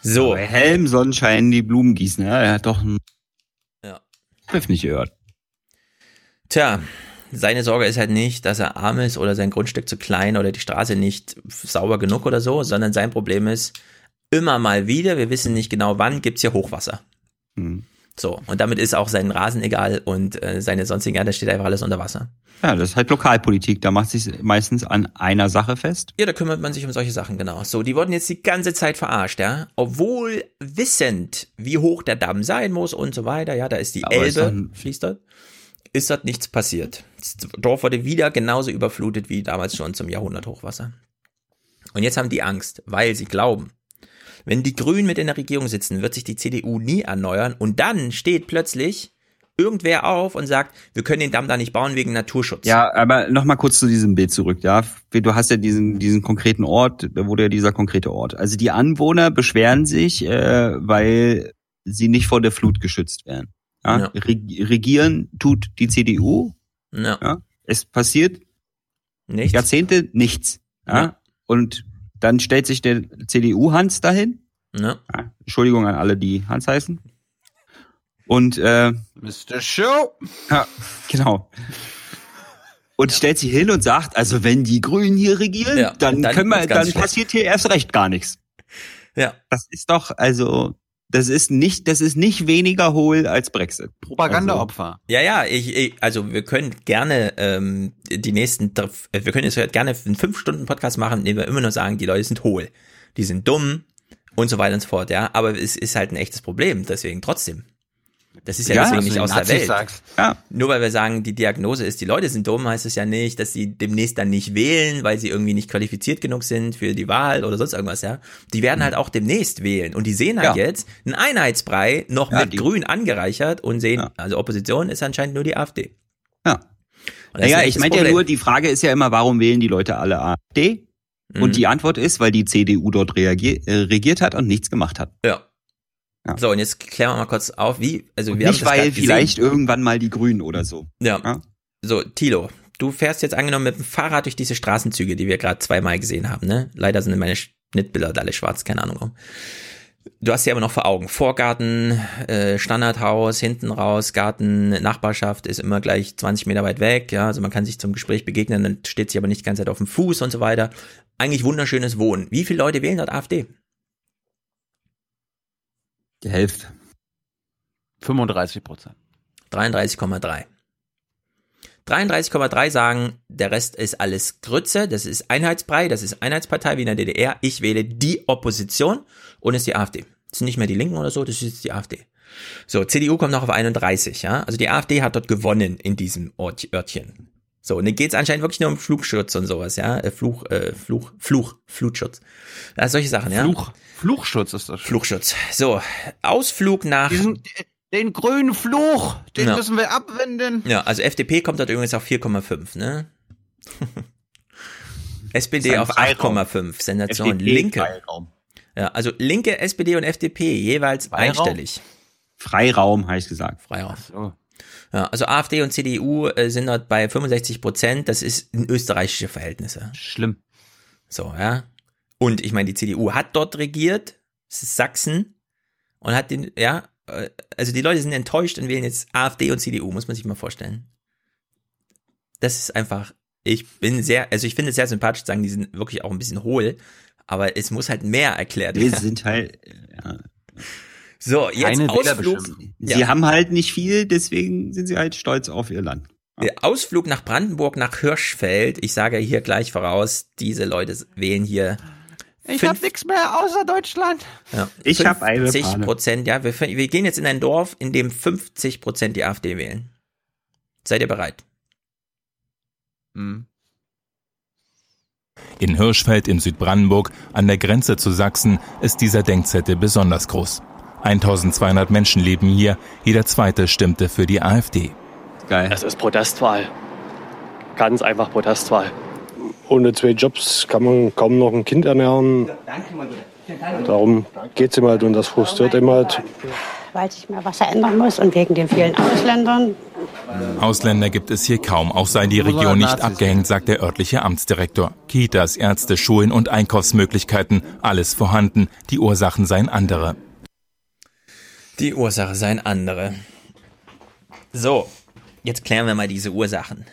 So. Helm, Sonnenschein, die Blumen gießen, ja, er hat doch einen ja. Griff nicht gehört. Tja, seine Sorge ist halt nicht, dass er arm ist oder sein Grundstück zu klein oder die Straße nicht sauber genug oder so, sondern sein Problem ist, immer mal wieder, wir wissen nicht genau wann, gibt's hier Hochwasser. Mhm. So, und damit ist auch sein Rasen egal und äh, seine sonstigen, ja, da steht einfach alles unter Wasser. Ja, das ist halt Lokalpolitik, da macht sich meistens an einer Sache fest. Ja, da kümmert man sich um solche Sachen, genau. So, die wurden jetzt die ganze Zeit verarscht, ja. Obwohl wissend, wie hoch der Damm sein muss und so weiter, ja, da ist die Aber Elbe, ist fließt dort. ist dort nichts passiert. Das Dorf wurde wieder genauso überflutet wie damals schon zum Jahrhunderthochwasser. Und jetzt haben die Angst, weil sie glauben, wenn die Grünen mit in der Regierung sitzen, wird sich die CDU nie erneuern und dann steht plötzlich irgendwer auf und sagt, wir können den Damm da nicht bauen wegen Naturschutz. Ja, aber noch mal kurz zu diesem Bild zurück, ja. Du hast ja diesen, diesen konkreten Ort, da wurde ja dieser konkrete Ort. Also die Anwohner beschweren sich, äh, weil sie nicht vor der Flut geschützt werden. Ja? ja. Regieren tut die CDU. Ja. ja. Es passiert nichts. Jahrzehnte nichts. Ja? ja. Und dann stellt sich der CDU-Hans dahin. Ja. Entschuldigung an alle, die Hans heißen. Und äh, Mr. Show. Ja, genau. Und ja. stellt sich hin und sagt, also wenn die Grünen hier regieren, ja, dann, dann, können wir, dann passiert hier erst recht gar nichts. Ja. Das ist doch, also, das ist nicht, das ist nicht weniger hohl als Brexit. Propagandaopfer. Also, ja, ja, ich, ich, also wir können gerne ähm, die nächsten, wir können jetzt gerne einen fünf Stunden Podcast machen, in dem wir immer nur sagen, die Leute sind hohl, die sind dumm und so weiter und so fort, ja. Aber es ist halt ein echtes Problem, deswegen trotzdem. Das ist ja, ja deswegen nicht aus der Welt. Sagst. Ja. Nur weil wir sagen, die Diagnose ist, die Leute sind dumm, heißt es ja nicht, dass sie demnächst dann nicht wählen, weil sie irgendwie nicht qualifiziert genug sind für die Wahl oder sonst irgendwas, ja. Die werden halt auch demnächst wählen. Und die sehen halt ja. jetzt einen Einheitsbrei noch ja, mit die. Grün angereichert und sehen, also Opposition ist anscheinend nur die AfD. Ja. Naja, ich meine ja nur, die Frage ist ja immer, warum wählen die Leute alle AfD? Mhm. Und die Antwort ist, weil die CDU dort reagiert, äh, regiert hat und nichts gemacht hat. Ja. Ja. So, und jetzt klären wir mal kurz auf, wie, also und wir nicht, haben weil vielleicht irgendwann mal die Grünen oder so. Ja. ja. So, Tilo, du fährst jetzt angenommen mit dem Fahrrad durch diese Straßenzüge, die wir gerade zweimal gesehen haben, ne? Leider sind meine Schnittbilder alle schwarz, keine Ahnung warum. Du hast sie aber noch vor Augen. Vorgarten, äh, Standardhaus, hinten raus, Garten, Nachbarschaft ist immer gleich 20 Meter weit weg, ja, also man kann sich zum Gespräch begegnen, dann steht sie aber nicht die ganze Zeit auf dem Fuß und so weiter. Eigentlich wunderschönes Wohnen. Wie viele Leute wählen dort AfD? Die Hälfte. 35 Prozent. 33,3. 33,3 sagen, der Rest ist alles Grütze, das ist Einheitsbrei, das ist Einheitspartei wie in der DDR. Ich wähle die Opposition und es ist die AfD. Das sind nicht mehr die Linken oder so, das ist die AfD. So, CDU kommt noch auf 31, ja. Also die AfD hat dort gewonnen in diesem Ort, Örtchen. So, und dann geht es anscheinend wirklich nur um Flugschutz und sowas, ja. Äh, Fluch, äh, Fluch, Fluch, Flutschutz. Ja, solche Sachen, ja. Fluch. Fluchschutz ist das. Fluchschutz. So, Ausflug nach. Diesen, den grünen Fluch, den ja. müssen wir abwenden. Ja, also FDP kommt dort übrigens auf 4,5, ne? SPD auf 8,5. Sensation. FDP Linke. Freiraum. Ja, also Linke, SPD und FDP jeweils Freiraum? einstellig. Freiraum, habe ich gesagt. Freiraum. So. Ja, also AfD und CDU äh, sind dort bei 65 Prozent. Das ist in österreichische Verhältnisse. Schlimm. So, ja. Und ich meine, die CDU hat dort regiert, es ist Sachsen, und hat den, ja, äh, also die Leute sind enttäuscht und wählen jetzt AfD und CDU, muss man sich mal vorstellen. Das ist einfach, ich bin sehr, also ich finde es sehr sympathisch zu sagen, die sind wirklich auch ein bisschen hohl, aber es muss halt mehr erklärt werden. Wir sind halt, ja. So, jetzt Keine Ausflug. Sie ja. haben halt nicht viel, deswegen sind sie halt stolz auf ihr Land. Der Ausflug nach Brandenburg, nach Hirschfeld. Ich sage hier gleich voraus, diese Leute wählen hier ich habe nichts mehr außer Deutschland. Ja, ich habe eine 50 Prozent, ja. Wir, wir, gehen jetzt in ein Dorf, in dem 50 Prozent die AfD wählen. Seid ihr bereit? Hm. In Hirschfeld in Südbrandenburg, an der Grenze zu Sachsen, ist dieser Denkzettel besonders groß. 1200 Menschen leben hier, jeder zweite stimmte für die AfD. Geil. Es ist Protestwahl. Ganz einfach Protestwahl ohne zwei Jobs kann man kaum noch ein Kind ernähren. Darum geht es ihm halt und das frustriert ihm halt. Weil sich mehr was ändern muss und wegen den vielen Ausländern. Ausländer gibt es hier kaum, auch sei die Region nicht abgehängt, sagt der örtliche Amtsdirektor. Kitas, Ärzte, Schulen und Einkaufsmöglichkeiten, alles vorhanden. Die Ursachen seien andere. Die Ursache seien andere. So, jetzt klären wir mal diese Ursachen.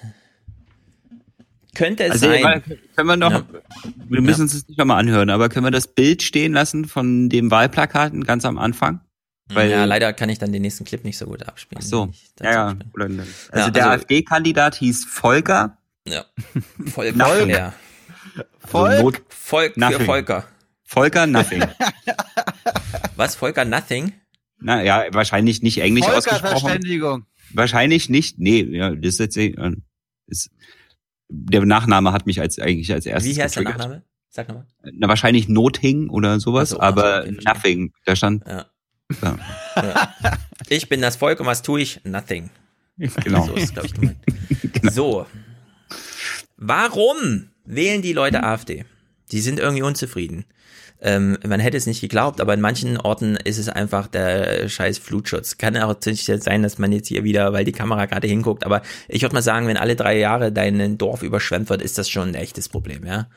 Könnte es also, sein. Können wir noch, ja. wir müssen ja. uns das nicht nochmal anhören, aber können wir das Bild stehen lassen von dem Wahlplakaten ganz am Anfang? Weil, ja, leider kann ich dann den nächsten Clip nicht so gut abspielen. Ach so, ja, ja. Also, ja, der also, AfD-Kandidat hieß Volker. Ja, Volker. ja. Volk? Volk für Volker. Volker Nothing. Was, Volker Nothing? Na ja, wahrscheinlich nicht englisch ausgesprochen. Verständigung. wahrscheinlich nicht. Nee, ja, das ist jetzt, ist, der Nachname hat mich als eigentlich als erstes. Wie heißt getriggert. der Nachname? Sag nochmal. Na, wahrscheinlich Nothing oder sowas, so, aber also, Nothing. Da stand. Ja. ja. ja. Ich bin das Volk und was tue ich? Nothing. Genau. So ist, glaube ich, gemeint. genau. So. Warum wählen die Leute AfD? Die sind irgendwie unzufrieden. Ähm, man hätte es nicht geglaubt, aber in manchen Orten ist es einfach der scheiß Flutschutz. Kann auch nicht sein, dass man jetzt hier wieder, weil die Kamera gerade hinguckt, aber ich würde mal sagen, wenn alle drei Jahre dein Dorf überschwemmt wird, ist das schon ein echtes Problem, ja.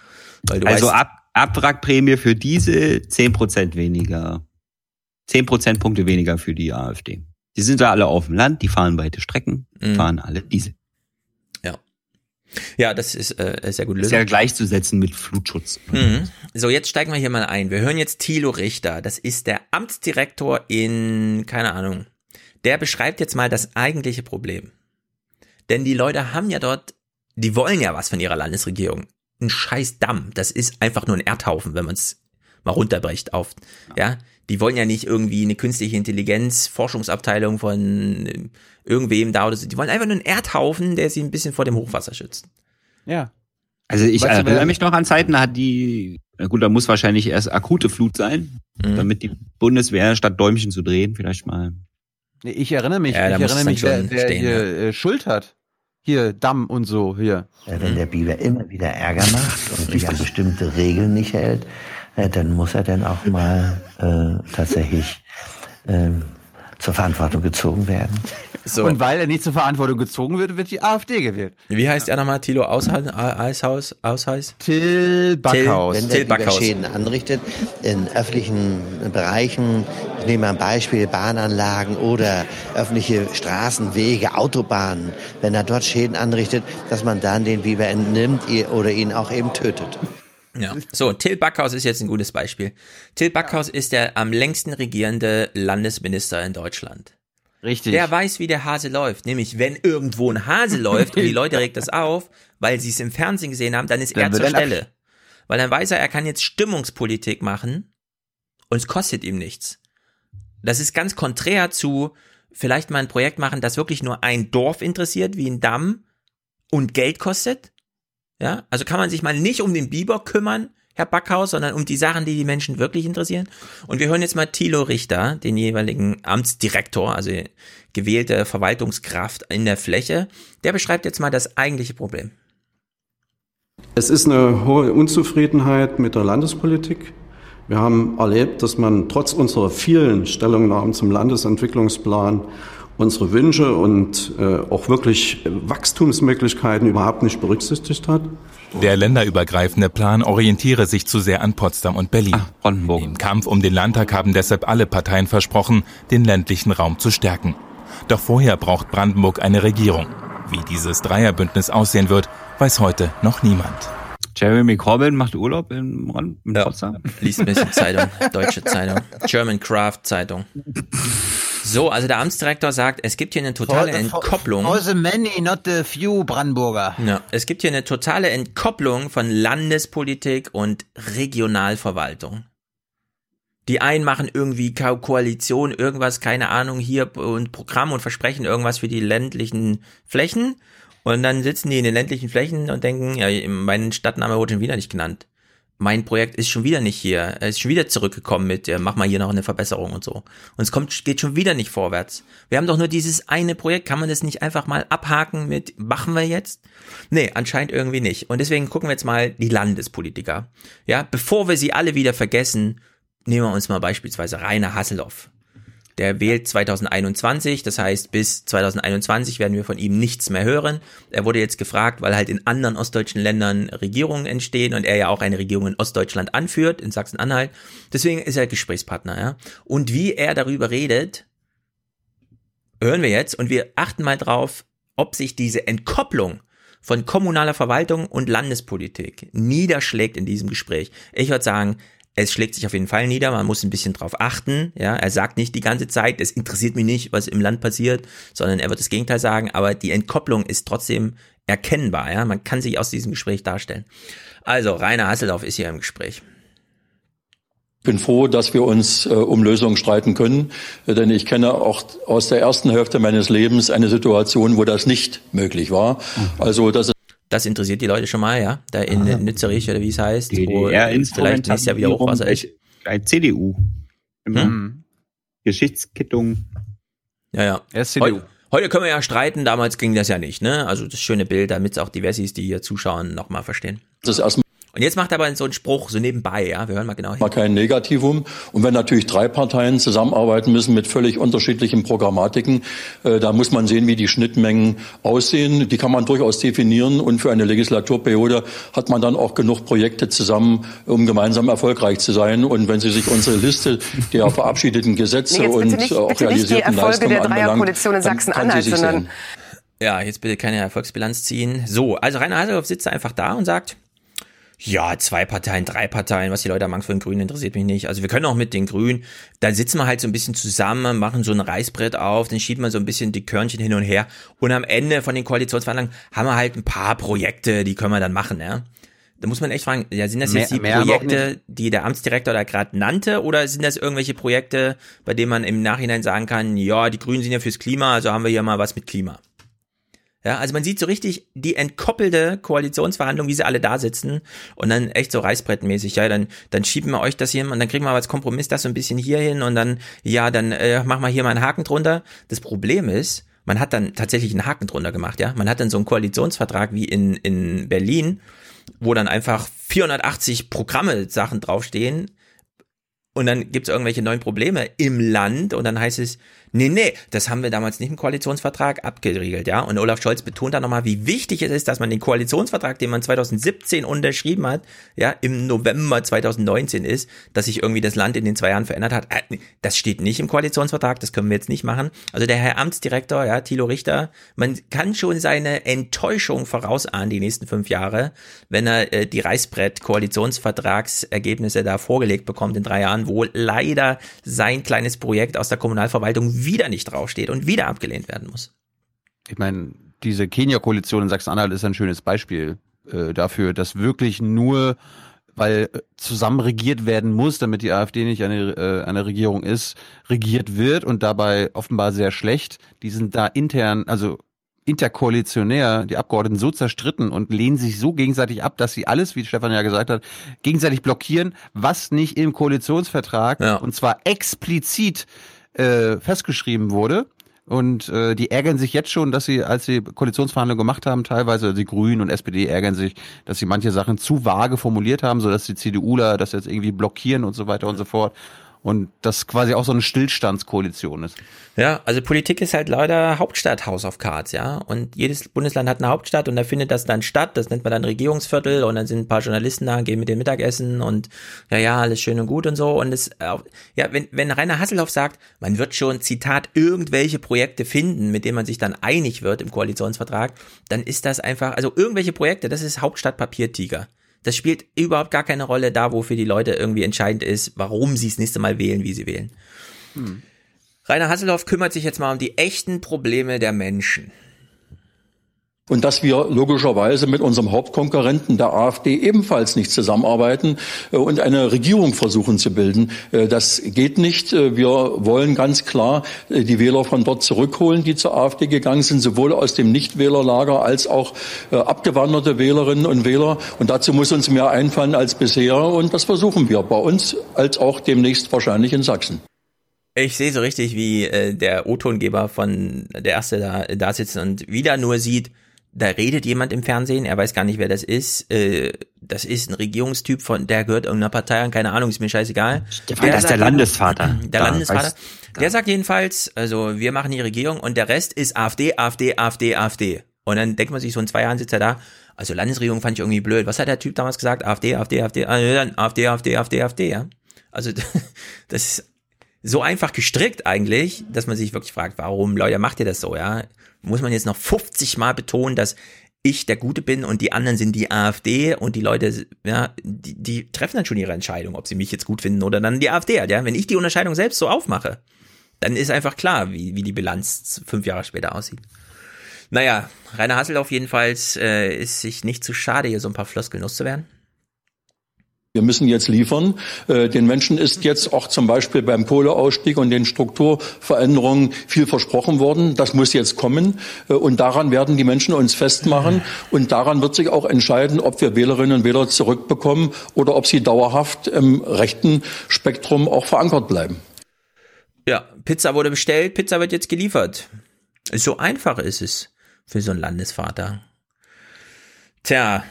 also Ab Abwrackprämie für diese zehn Prozent weniger. zehn Prozentpunkte weniger für die AfD. Die sind da alle auf dem Land, die fahren weite Strecken, mhm. fahren alle Diesel. Ja, das ist äh, sehr gut Lösung. Ist ja gleichzusetzen mit Flutschutz. Mhm. So, jetzt steigen wir hier mal ein. Wir hören jetzt Thilo Richter. Das ist der Amtsdirektor in, keine Ahnung. Der beschreibt jetzt mal das eigentliche Problem. Denn die Leute haben ja dort, die wollen ja was von ihrer Landesregierung. Ein scheiß Damm. Das ist einfach nur ein Erdhaufen, wenn man es mal runterbricht auf, ja. Die wollen ja nicht irgendwie eine künstliche Intelligenz, Forschungsabteilung von irgendwem da oder so. Die wollen einfach nur einen Erdhaufen, der sie ein bisschen vor dem Hochwasser schützt. Ja. Also ich weißt erinnere du, mich noch an Zeiten, da hat die, na gut, da muss wahrscheinlich erst akute Flut sein, mhm. damit die Bundeswehr statt Däumchen zu drehen, vielleicht mal. Ich erinnere mich, ja, ich erinnere mich, wer, wer stehen, hier ja. Äh, Schuld hat. Hier, Damm und so, hier. Ja, wenn der Biber immer wieder Ärger macht und sich an bestimmte Regeln nicht hält, äh, dann muss er dann auch mal äh, tatsächlich äh, zur Verantwortung gezogen werden. So. Und weil er nicht zur Verantwortung gezogen wird, wird die AfD gewählt. Wie heißt er nochmal? Tilo Aushaus? Eishaus? Aushaus? Till Backhaus. Wenn der Till Backhaus. Schäden anrichtet in öffentlichen Bereichen, ich nehme mal ein Beispiel, Bahnanlagen oder öffentliche Straßen, Wege, Autobahnen, wenn er dort Schäden anrichtet, dass man dann den Biber entnimmt oder ihn auch eben tötet. Ja, so, Till Backhaus ist jetzt ein gutes Beispiel. Till Backhaus ist der am längsten regierende Landesminister in Deutschland. Richtig. Der weiß, wie der Hase läuft. Nämlich, wenn irgendwo ein Hase läuft und die Leute regt das auf, weil sie es im Fernsehen gesehen haben, dann ist dann er zur Stelle. Weil dann weiß er, er kann jetzt Stimmungspolitik machen und es kostet ihm nichts. Das ist ganz konträr zu vielleicht mal ein Projekt machen, das wirklich nur ein Dorf interessiert, wie ein Damm und Geld kostet. Ja, also kann man sich mal nicht um den Biber kümmern, Herr Backhaus, sondern um die Sachen, die die Menschen wirklich interessieren. Und wir hören jetzt mal Thilo Richter, den jeweiligen Amtsdirektor, also gewählte Verwaltungskraft in der Fläche. Der beschreibt jetzt mal das eigentliche Problem. Es ist eine hohe Unzufriedenheit mit der Landespolitik. Wir haben erlebt, dass man trotz unserer vielen Stellungnahmen zum Landesentwicklungsplan unsere Wünsche und äh, auch wirklich Wachstumsmöglichkeiten überhaupt nicht berücksichtigt hat. Der länderübergreifende Plan orientiere sich zu sehr an Potsdam und Berlin. Ach, Brandenburg. Im Kampf um den Landtag haben deshalb alle Parteien versprochen, den ländlichen Raum zu stärken. Doch vorher braucht Brandenburg eine Regierung. Wie dieses Dreierbündnis aussehen wird, weiß heute noch niemand. Jeremy Corbyn macht Urlaub in, in ja. Potsdam? Liest ein bisschen Zeitung, deutsche Zeitung, German Craft Zeitung. So, also der Amtsdirektor sagt, es gibt hier eine totale for, Entkopplung. For the many, not the few Brandenburger. Ja, es gibt hier eine totale Entkopplung von Landespolitik und Regionalverwaltung. Die einen machen irgendwie Koalition, irgendwas, keine Ahnung, hier und Programm und versprechen irgendwas für die ländlichen Flächen. Und dann sitzen die in den ländlichen Flächen und denken, ja, mein Stadtname wurde schon wieder nicht genannt mein Projekt ist schon wieder nicht hier, er ist schon wieder zurückgekommen mit, ja, mach mal hier noch eine Verbesserung und so. Und es kommt, geht schon wieder nicht vorwärts. Wir haben doch nur dieses eine Projekt, kann man das nicht einfach mal abhaken mit, machen wir jetzt? Nee, anscheinend irgendwie nicht. Und deswegen gucken wir jetzt mal die Landespolitiker. Ja, bevor wir sie alle wieder vergessen, nehmen wir uns mal beispielsweise Rainer Hasselhoff. Der wählt 2021, das heißt, bis 2021 werden wir von ihm nichts mehr hören. Er wurde jetzt gefragt, weil halt in anderen ostdeutschen Ländern Regierungen entstehen und er ja auch eine Regierung in Ostdeutschland anführt, in Sachsen-Anhalt. Deswegen ist er Gesprächspartner, ja. Und wie er darüber redet, hören wir jetzt und wir achten mal drauf, ob sich diese Entkopplung von kommunaler Verwaltung und Landespolitik niederschlägt in diesem Gespräch. Ich würde sagen, es schlägt sich auf jeden Fall nieder, man muss ein bisschen drauf achten. Ja, er sagt nicht die ganze Zeit, es interessiert mich nicht, was im Land passiert, sondern er wird das Gegenteil sagen, aber die Entkopplung ist trotzdem erkennbar, ja, man kann sich aus diesem Gespräch darstellen. Also, Rainer Hasselhoff ist hier im Gespräch. bin froh, dass wir uns äh, um Lösungen streiten können, denn ich kenne auch aus der ersten Hälfte meines Lebens eine Situation, wo das nicht möglich war. Mhm. Also das das interessiert die Leute schon mal, ja, da in Aha. Nützerich oder wie es heißt, wo vielleicht nächstes Jahr wieder Hochwasser ist. Ein CDU. Hm? Geschichtskittung. Ja, ja. Er CDU. Heute können wir ja streiten, damals ging das ja nicht, ne? Also das schöne Bild, damit es auch die Wessis, die hier zuschauen, nochmal verstehen. Das ist erstmal und jetzt macht er aber so einen Spruch so nebenbei, ja, wir hören mal genau hin. Mal kein Negativum. Und wenn natürlich drei Parteien zusammenarbeiten müssen mit völlig unterschiedlichen Programmatiken, äh, da muss man sehen, wie die Schnittmengen aussehen. Die kann man durchaus definieren und für eine Legislaturperiode hat man dann auch genug Projekte zusammen, um gemeinsam erfolgreich zu sein. Und wenn Sie sich unsere Liste der verabschiedeten Gesetze nee, und nicht, auch realisierten nicht die Erfolge der Dreierkoalition in Sachsen-Anhalt, sondern ja, jetzt bitte keine Erfolgsbilanz ziehen. So, also Rainer Haseloff sitzt einfach da und sagt, ja, zwei Parteien, drei Parteien, was die Leute am Angst vor den Grünen interessiert mich nicht. Also wir können auch mit den Grünen, da sitzen wir halt so ein bisschen zusammen, machen so ein Reißbrett auf, dann schieben wir so ein bisschen die Körnchen hin und her und am Ende von den Koalitionsverhandlungen haben wir halt ein paar Projekte, die können wir dann machen, ja. Da muss man echt fragen, ja, sind das jetzt mehr, die Projekte, die der Amtsdirektor da gerade nannte, oder sind das irgendwelche Projekte, bei denen man im Nachhinein sagen kann, ja, die Grünen sind ja fürs Klima, also haben wir hier mal was mit Klima. Ja, also man sieht so richtig die entkoppelte Koalitionsverhandlung, wie sie alle da sitzen und dann echt so reißbrettmäßig, ja, dann, dann schieben wir euch das hier und dann kriegen wir als Kompromiss das so ein bisschen hier hin und dann, ja, dann äh, machen wir hier mal einen Haken drunter. Das Problem ist, man hat dann tatsächlich einen Haken drunter gemacht, ja. Man hat dann so einen Koalitionsvertrag wie in, in Berlin, wo dann einfach 480 Programme Sachen draufstehen und dann gibt's irgendwelche neuen Probleme im Land und dann heißt es, Nee, nee, das haben wir damals nicht im Koalitionsvertrag abgeriegelt, ja. Und Olaf Scholz betont da nochmal, wie wichtig es ist, dass man den Koalitionsvertrag, den man 2017 unterschrieben hat, ja, im November 2019 ist, dass sich irgendwie das Land in den zwei Jahren verändert hat. Äh, das steht nicht im Koalitionsvertrag, das können wir jetzt nicht machen. Also der Herr Amtsdirektor, ja, Thilo Richter, man kann schon seine Enttäuschung vorausahnen, die nächsten fünf Jahre, wenn er äh, die Reißbrett-Koalitionsvertragsergebnisse da vorgelegt bekommt in drei Jahren, wo leider sein kleines Projekt aus der Kommunalverwaltung wieder nicht draufsteht und wieder abgelehnt werden muss. Ich meine, diese Kenia-Koalition in Sachsen-Anhalt ist ein schönes Beispiel äh, dafür, dass wirklich nur weil äh, zusammen regiert werden muss, damit die AfD nicht eine, äh, eine Regierung ist, regiert wird und dabei offenbar sehr schlecht. Die sind da intern, also interkoalitionär, die Abgeordneten so zerstritten und lehnen sich so gegenseitig ab, dass sie alles, wie Stefan ja gesagt hat, gegenseitig blockieren, was nicht im Koalitionsvertrag ja. und zwar explizit äh, festgeschrieben wurde. Und äh, die ärgern sich jetzt schon, dass sie, als sie Koalitionsverhandlungen gemacht haben, teilweise die Grünen und SPD ärgern sich, dass sie manche Sachen zu vage formuliert haben, so dass die CDUler das jetzt irgendwie blockieren und so weiter und so fort und das quasi auch so eine Stillstandskoalition ist. Ja, also Politik ist halt leider Hauptstadt House of Cards, ja. Und jedes Bundesland hat eine Hauptstadt und da findet das dann statt. Das nennt man dann Regierungsviertel und dann sind ein paar Journalisten da, gehen mit dem Mittagessen und ja, ja, alles schön und gut und so. Und es, ja, wenn, wenn Rainer Hasselhoff sagt, man wird schon, Zitat, irgendwelche Projekte finden, mit denen man sich dann einig wird im Koalitionsvertrag, dann ist das einfach, also irgendwelche Projekte, das ist Hauptstadt Papiertiger. Das spielt überhaupt gar keine Rolle da, wo für die Leute irgendwie entscheidend ist, warum sie das nächste Mal wählen, wie sie wählen. Hm. Rainer Hasselhoff kümmert sich jetzt mal um die echten Probleme der Menschen. Und dass wir logischerweise mit unserem Hauptkonkurrenten der AfD ebenfalls nicht zusammenarbeiten äh, und eine Regierung versuchen zu bilden. Äh, das geht nicht. Äh, wir wollen ganz klar die Wähler von dort zurückholen, die zur AfD gegangen sind, sowohl aus dem Nichtwählerlager als auch abgewanderte Wählerinnen und Wähler. Und dazu muss uns mehr einfallen als bisher. Und das versuchen wir bei uns als auch demnächst wahrscheinlich in Sachsen. Ich sehe so richtig, wie der O-Tongeber von der Erste da, da sitzt und wieder nur sieht, da redet jemand im Fernsehen, er weiß gar nicht, wer das ist. Äh, das ist ein Regierungstyp von, der gehört irgendeiner Partei an, keine Ahnung, ist mir scheißegal. Stefan, der das ist der Landesvater. Der da, Landesvater. Der sagt jedenfalls, also wir machen die Regierung und der Rest ist AfD, AfD, AfD, AfD. Und dann denkt man sich so in zwei Jahren sitzt er da. Also Landesregierung fand ich irgendwie blöd. Was hat der Typ damals gesagt? AfD, AfD, AfD, AfD, AfD, AfD, AfD, ja. Also das ist so einfach gestrickt eigentlich, dass man sich wirklich fragt, warum, Leute, macht ihr das so, ja? Muss man jetzt noch 50 Mal betonen, dass ich der Gute bin und die anderen sind die AfD und die Leute, ja, die, die treffen dann schon ihre Entscheidung, ob sie mich jetzt gut finden oder dann die AfD halt, ja. Wenn ich die Unterscheidung selbst so aufmache, dann ist einfach klar, wie, wie die Bilanz fünf Jahre später aussieht. Naja, Rainer Hasselhoff jedenfalls äh, ist sich nicht zu schade, hier so ein paar Floskeln loszuwerden. Wir müssen jetzt liefern. Äh, den Menschen ist jetzt auch zum Beispiel beim Kohleausstieg und den Strukturveränderungen viel versprochen worden. Das muss jetzt kommen. Äh, und daran werden die Menschen uns festmachen. Und daran wird sich auch entscheiden, ob wir Wählerinnen und Wähler zurückbekommen oder ob sie dauerhaft im rechten Spektrum auch verankert bleiben. Ja, Pizza wurde bestellt, Pizza wird jetzt geliefert. So einfach ist es für so einen Landesvater. Tja.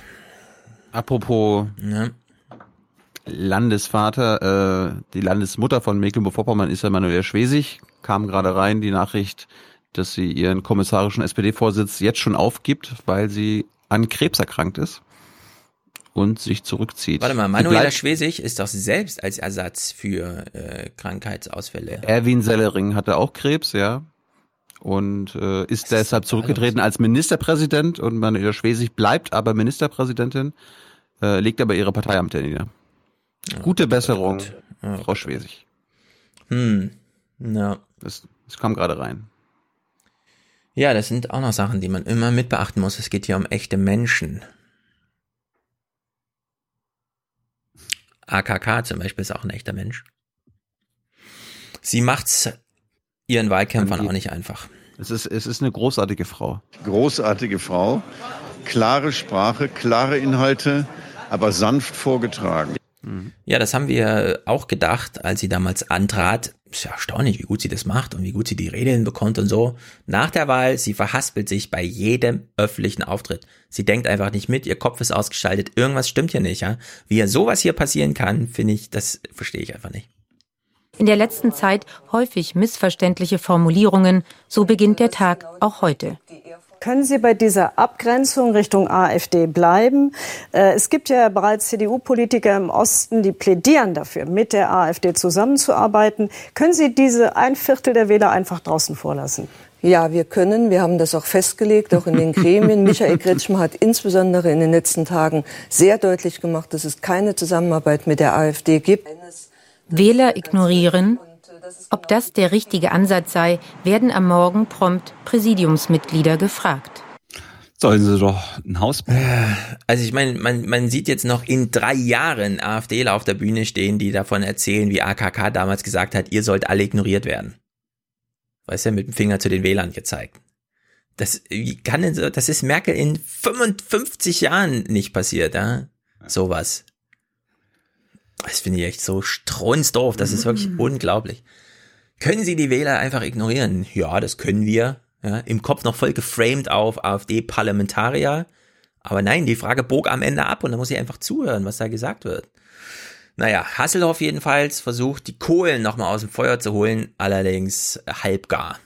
Apropos ja. Landesvater, äh, die Landesmutter von Mecklenburg-Vorpommern ist ja Manuela Schwesig, kam gerade rein die Nachricht, dass sie ihren kommissarischen SPD-Vorsitz jetzt schon aufgibt, weil sie an Krebs erkrankt ist und sich zurückzieht. Warte mal, Manuela Schwesig ist doch selbst als Ersatz für äh, Krankheitsausfälle. Erwin Sellering hatte auch Krebs, ja. Und äh, ist deshalb zurückgetreten als Ministerpräsident und Manuela Schwesig bleibt aber Ministerpräsidentin, äh, legt aber ihre Parteiamte nieder. Gute Besserung, oh, Frau Schwesig. Hm, ja. Das, das kam gerade rein. Ja, das sind auch noch Sachen, die man immer mit beachten muss. Es geht hier um echte Menschen. AKK zum Beispiel ist auch ein echter Mensch. Sie macht's ihren Wahlkämpfern auch nicht einfach. Es ist, es ist eine großartige Frau. Großartige Frau. Klare Sprache, klare Inhalte, aber sanft vorgetragen. Ja, das haben wir auch gedacht, als sie damals antrat. Ist ja erstaunlich, wie gut sie das macht und wie gut sie die Rede hinbekommt und so. Nach der Wahl, sie verhaspelt sich bei jedem öffentlichen Auftritt. Sie denkt einfach nicht mit, ihr Kopf ist ausgeschaltet, irgendwas stimmt hier nicht, ja. Wie ja sowas hier passieren kann, finde ich, das verstehe ich einfach nicht. In der letzten Zeit häufig missverständliche Formulierungen, so beginnt der Tag auch heute. Können Sie bei dieser Abgrenzung Richtung AfD bleiben? Äh, es gibt ja bereits CDU-Politiker im Osten, die plädieren dafür, mit der AfD zusammenzuarbeiten. Können Sie diese ein Viertel der Wähler einfach draußen vorlassen? Ja, wir können. Wir haben das auch festgelegt, auch in den Gremien. Michael Kretschmer hat insbesondere in den letzten Tagen sehr deutlich gemacht, dass es keine Zusammenarbeit mit der AfD gibt. Wähler ignorieren, ob das der richtige Ansatz sei, werden am Morgen prompt Präsidiumsmitglieder gefragt. Sollen sie doch ein Haus bauen? Äh, also ich meine, man, man sieht jetzt noch in drei Jahren AfDler auf der Bühne stehen, die davon erzählen, wie AKK damals gesagt hat, ihr sollt alle ignoriert werden. Weißt du, mit dem Finger zu den Wählern gezeigt. Das, wie kann denn so, das ist Merkel in 55 Jahren nicht passiert, ja? Sowas. Das finde ich echt so strunzdorf. Das ist wirklich mm. unglaublich. Können Sie die Wähler einfach ignorieren? Ja, das können wir. Ja, Im Kopf noch voll geframed auf AfD-Parlamentarier. Aber nein, die Frage bog am Ende ab und da muss ich einfach zuhören, was da gesagt wird. Naja, Hasselhoff jedenfalls versucht, die Kohlen nochmal aus dem Feuer zu holen, allerdings halbgar.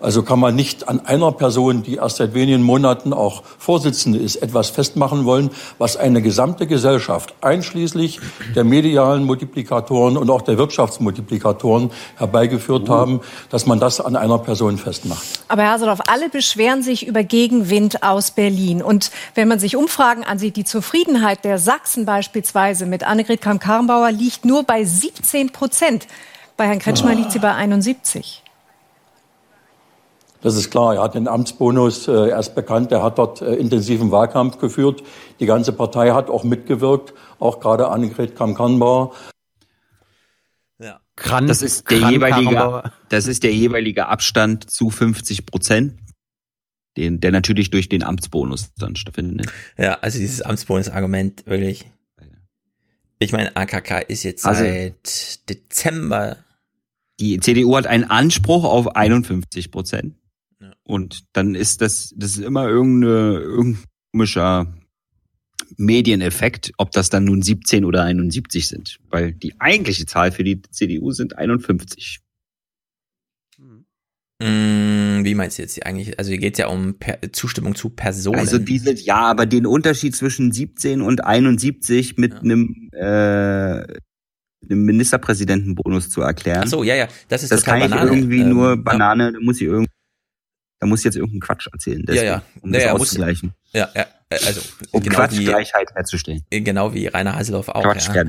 Also kann man nicht an einer Person, die erst seit wenigen Monaten auch Vorsitzende ist, etwas festmachen wollen, was eine gesamte Gesellschaft, einschließlich der medialen Multiplikatoren und auch der Wirtschaftsmultiplikatoren herbeigeführt haben, dass man das an einer Person festmacht. Aber Herr Haseloff, alle beschweren sich über Gegenwind aus Berlin. Und wenn man sich Umfragen ansieht, die Zufriedenheit der Sachsen beispielsweise mit Annegret Kramp-Karrenbauer liegt nur bei 17 Prozent. Bei Herrn Kretschmer liegt sie bei 71. Das ist klar. Er hat den Amtsbonus, äh, er ist bekannt, er hat dort äh, intensiven Wahlkampf geführt. Die ganze Partei hat auch mitgewirkt, auch gerade Annegret Kramp-Karrenbauer. Ja. Kran, das ist der jeweilige, das ist der jeweilige Abstand zu 50 Prozent, den, der natürlich durch den Amtsbonus dann stattfindet. Ja, also dieses Amtsbonus-Argument wirklich. Ich meine, AKK ist jetzt also, seit Dezember. Die CDU hat einen Anspruch auf 51 Prozent. Und dann ist das, das ist immer irgendeine, irgendein komischer Medieneffekt, ob das dann nun 17 oder 71 sind. Weil die eigentliche Zahl für die CDU sind 51. Mm, wie meinst du jetzt eigentlich? Also hier geht es ja um per Zustimmung zu Personen. Also diese, ja, aber den Unterschied zwischen 17 und 71 mit ja. einem, äh, einem Ministerpräsidentenbonus zu erklären. Ach so, ja, ja, das ist das kann ich Banane. irgendwie ähm, nur Banane, da muss ich irgendwie da muss ich jetzt irgendeinen Quatsch erzählen, deswegen, ja, ja. um das ja, auszugleichen. Ja, ja, also um genau Quatschgleichheit herzustellen. Genau wie Rainer Haseloff auch. Quatsch, ja.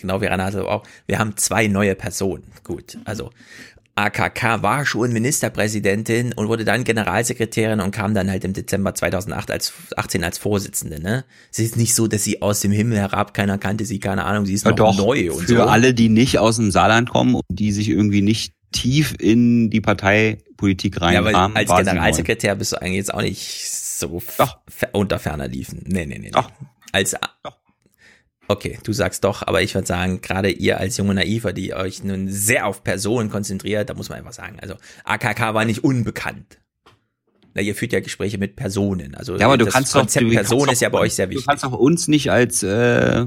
Genau wie Rainer Haseloff auch. Wir haben zwei neue Personen. Gut, also AKK war schon Ministerpräsidentin und wurde dann Generalsekretärin und kam dann halt im Dezember 2008 als 18 als Vorsitzende. Ne, es ist nicht so, dass sie aus dem Himmel herab keiner kannte sie, keine Ahnung, sie ist noch doch, neu und für so. alle, die nicht aus dem Saarland kommen und die sich irgendwie nicht tief in die Parteipolitik rein Ja, weil haben, als Generalsekretär bist du eigentlich jetzt auch nicht so fer- unter ferner liefen. Nee, nee, nee. nee. Als Okay, du sagst doch, aber ich würde sagen, gerade ihr als junge Naiver, die euch nun sehr auf Personen konzentriert, da muss man einfach sagen, also AKK war nicht unbekannt. Na, ihr führt ja Gespräche mit Personen. Also Ja, aber du das kannst doch, Konzept du Person kannst ist ja doch- bei euch sehr Du wichtig. kannst auch uns nicht als äh,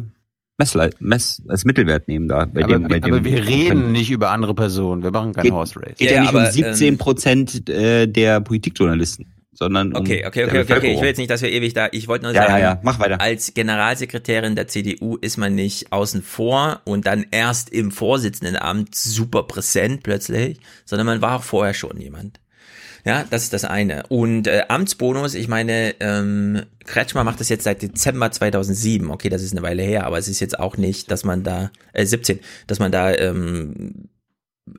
Messleit, Mess, als Mittelwert nehmen da. Bei aber, dem, bei aber dem wir reden nicht über andere Personen. Wir machen kein Geht- Horse Race. Geht ja, nicht um aber, 17 ähm, Prozent äh, der Politikjournalisten, sondern um Okay, okay, okay, okay, okay. Ich will jetzt nicht, dass wir ewig da. Ich wollte nur Ja, sagen, ja, ja. Mach weiter. als Generalsekretärin der CDU ist man nicht außen vor und dann erst im Vorsitzendenamt super präsent plötzlich, sondern man war auch vorher schon jemand. Ja, das ist das eine. Und äh, Amtsbonus, ich meine, ähm, Kretschmer macht das jetzt seit Dezember 2007. Okay, das ist eine Weile her, aber es ist jetzt auch nicht, dass man da, äh, 17, dass man da ähm,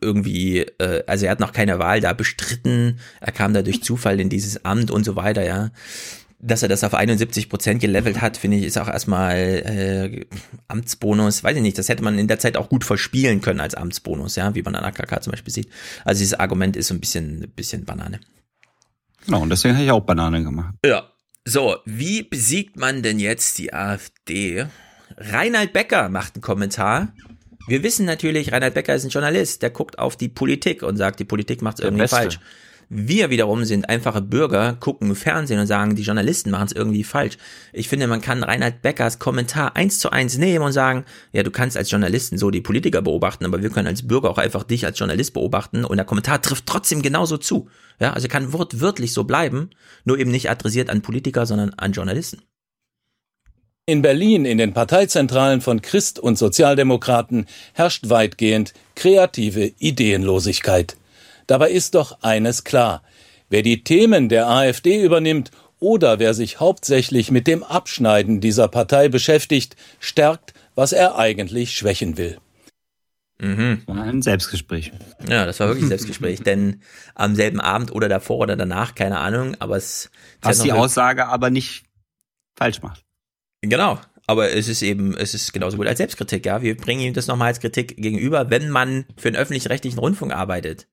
irgendwie, äh, also er hat noch keine Wahl da bestritten, er kam da durch Zufall in dieses Amt und so weiter, ja. Dass er das auf 71 Prozent gelevelt hat, finde ich, ist auch erstmal äh, Amtsbonus, weiß ich nicht, das hätte man in der Zeit auch gut verspielen können als Amtsbonus, ja, wie man an AKK zum Beispiel sieht. Also dieses Argument ist so ein bisschen, ein bisschen Banane. Genau, und deswegen habe ich auch Banane gemacht. Ja. So, wie besiegt man denn jetzt die AfD? Reinhard Becker macht einen Kommentar. Wir wissen natürlich, Reinhard Becker ist ein Journalist, der guckt auf die Politik und sagt, die Politik macht es irgendwie Beste. falsch. Wir wiederum sind einfache Bürger, gucken Fernsehen und sagen, die Journalisten machen es irgendwie falsch. Ich finde, man kann Reinhard Beckers Kommentar eins zu eins nehmen und sagen, ja, du kannst als Journalisten so die Politiker beobachten, aber wir können als Bürger auch einfach dich als Journalist beobachten und der Kommentar trifft trotzdem genauso zu. Ja, also kann wortwörtlich so bleiben, nur eben nicht adressiert an Politiker, sondern an Journalisten. In Berlin, in den Parteizentralen von Christ und Sozialdemokraten, herrscht weitgehend kreative Ideenlosigkeit. Dabei ist doch eines klar. Wer die Themen der AfD übernimmt oder wer sich hauptsächlich mit dem Abschneiden dieser Partei beschäftigt, stärkt, was er eigentlich schwächen will. Mhm. Ein Selbstgespräch. Ja, das war wirklich ein Selbstgespräch, denn am selben Abend oder davor oder danach, keine Ahnung, aber es Was die Aussage aber nicht falsch macht. Genau, aber es ist eben, es ist genauso gut als Selbstkritik, ja. Wir bringen ihm das nochmal als Kritik gegenüber, wenn man für den öffentlich-rechtlichen Rundfunk arbeitet.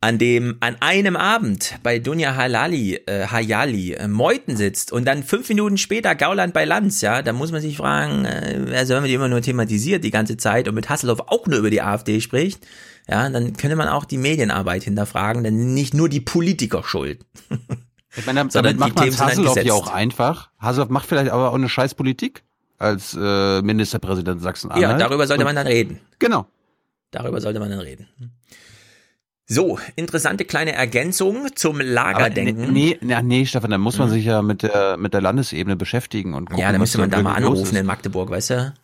An dem an einem Abend bei Dunja Halali, äh, Hayali äh, Meuthen sitzt und dann fünf Minuten später Gauland bei Lanz, ja, da muss man sich fragen, äh, also wenn man die immer nur thematisiert die ganze Zeit und mit Hasselhoff auch nur über die AfD spricht, ja, dann könnte man auch die Medienarbeit hinterfragen, denn nicht nur die Politiker schuld. Ich meine, damit die macht man dann Hasselhoff ja auch einfach. Hasselhoff macht vielleicht aber auch eine Scheißpolitik als äh, Ministerpräsident Sachsen-Anhalt. Ja, darüber sollte Und- man dann reden. Genau. Darüber sollte man dann reden. So, interessante kleine Ergänzung zum Aber Lagerdenken. nee, nee, nee, Stefan, dann muss man Mhm. sich ja mit der, mit der Landesebene beschäftigen und gucken, ja, da müsste man da mal anrufen in Magdeburg, weißt du?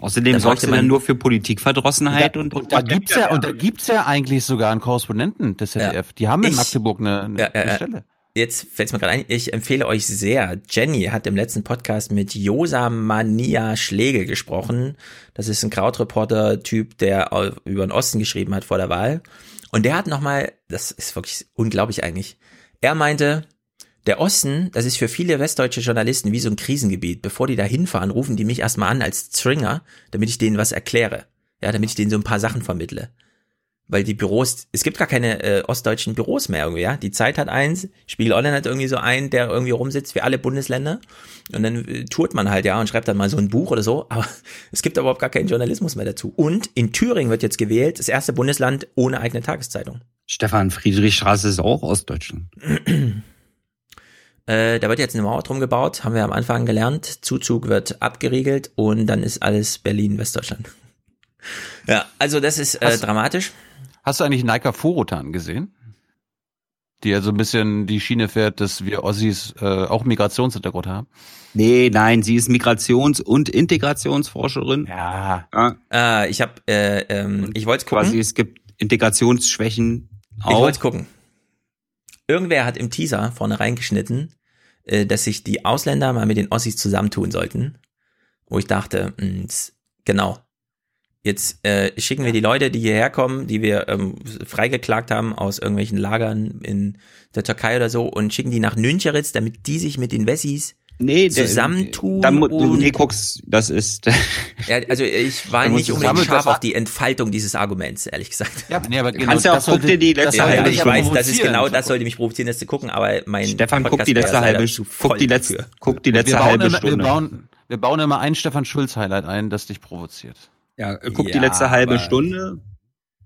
Außerdem Da sorgst du dann nur für Politikverdrossenheit und, Und da gibt's ja, und da gibt's ja eigentlich sogar einen Korrespondenten des ZDF. Die haben in Ich- Magdeburg eine, eine, Ja, eine ja, ja. Stelle. Jetzt fällt mir gerade ein, ich empfehle euch sehr. Jenny hat im letzten Podcast mit Josa Mania Schlegel gesprochen. Das ist ein Krautreporter-Typ, der über den Osten geschrieben hat vor der Wahl. Und der hat nochmal, das ist wirklich unglaublich eigentlich. Er meinte, der Osten, das ist für viele westdeutsche Journalisten wie so ein Krisengebiet. Bevor die da hinfahren, rufen die mich erstmal an als Stringer, damit ich denen was erkläre. Ja, damit ich denen so ein paar Sachen vermittle. Weil die Büros, es gibt gar keine äh, ostdeutschen Büros mehr irgendwie, ja. Die Zeit hat eins, Spiegel Online hat irgendwie so einen, der irgendwie rumsitzt für alle Bundesländer. Und dann äh, tourt man halt, ja, und schreibt dann mal so ein Buch oder so. Aber es gibt überhaupt gar keinen Journalismus mehr dazu. Und in Thüringen wird jetzt gewählt, das erste Bundesland ohne eigene Tageszeitung. Stefan Friedrichstraße ist auch Ostdeutschland. Äh, da wird jetzt eine Mauer drum gebaut, haben wir am Anfang gelernt. Zuzug wird abgeriegelt und dann ist alles Berlin, Westdeutschland. Ja, also das ist äh, Hast- dramatisch. Hast du eigentlich Naika Vorotan gesehen? Die ja so ein bisschen die Schiene fährt, dass wir Ossis äh, auch Migrationshintergrund haben. Nee, nein, sie ist Migrations- und Integrationsforscherin. Ja. ja. Äh, ich habe, äh, ähm, ich wollte gucken. Quasi, es gibt Integrationsschwächen Ich auch. wollte gucken. Irgendwer hat im Teaser vorne reingeschnitten, äh, dass sich die Ausländer mal mit den Ossis zusammentun sollten. Wo ich dachte, mh, s- genau. Jetzt äh, schicken wir die Leute, die hierher kommen, die wir ähm, freigeklagt haben aus irgendwelchen Lagern in der Türkei oder so und schicken die nach Nüncheritz, damit die sich mit den Wessis nee, zusammentun. Dann, du nee, guckst, das ist. ja, also ich war nicht unbedingt scharf auf die Entfaltung dieses Arguments, ehrlich gesagt. Ja, nee, aber genau, Kannst ja auch, guck dir die letzte ja, halbe Ich weiß, das ist genau, das sollte mich provozieren, das zu gucken, aber mein Stefan, guck die letzte halbe, guck die letzte, guck die letzte halbe immer, Stunde. Wir bauen, wir bauen immer ein Stefan Schulz Highlight ein, das dich provoziert. Ja, guck ja, die letzte halbe Stunde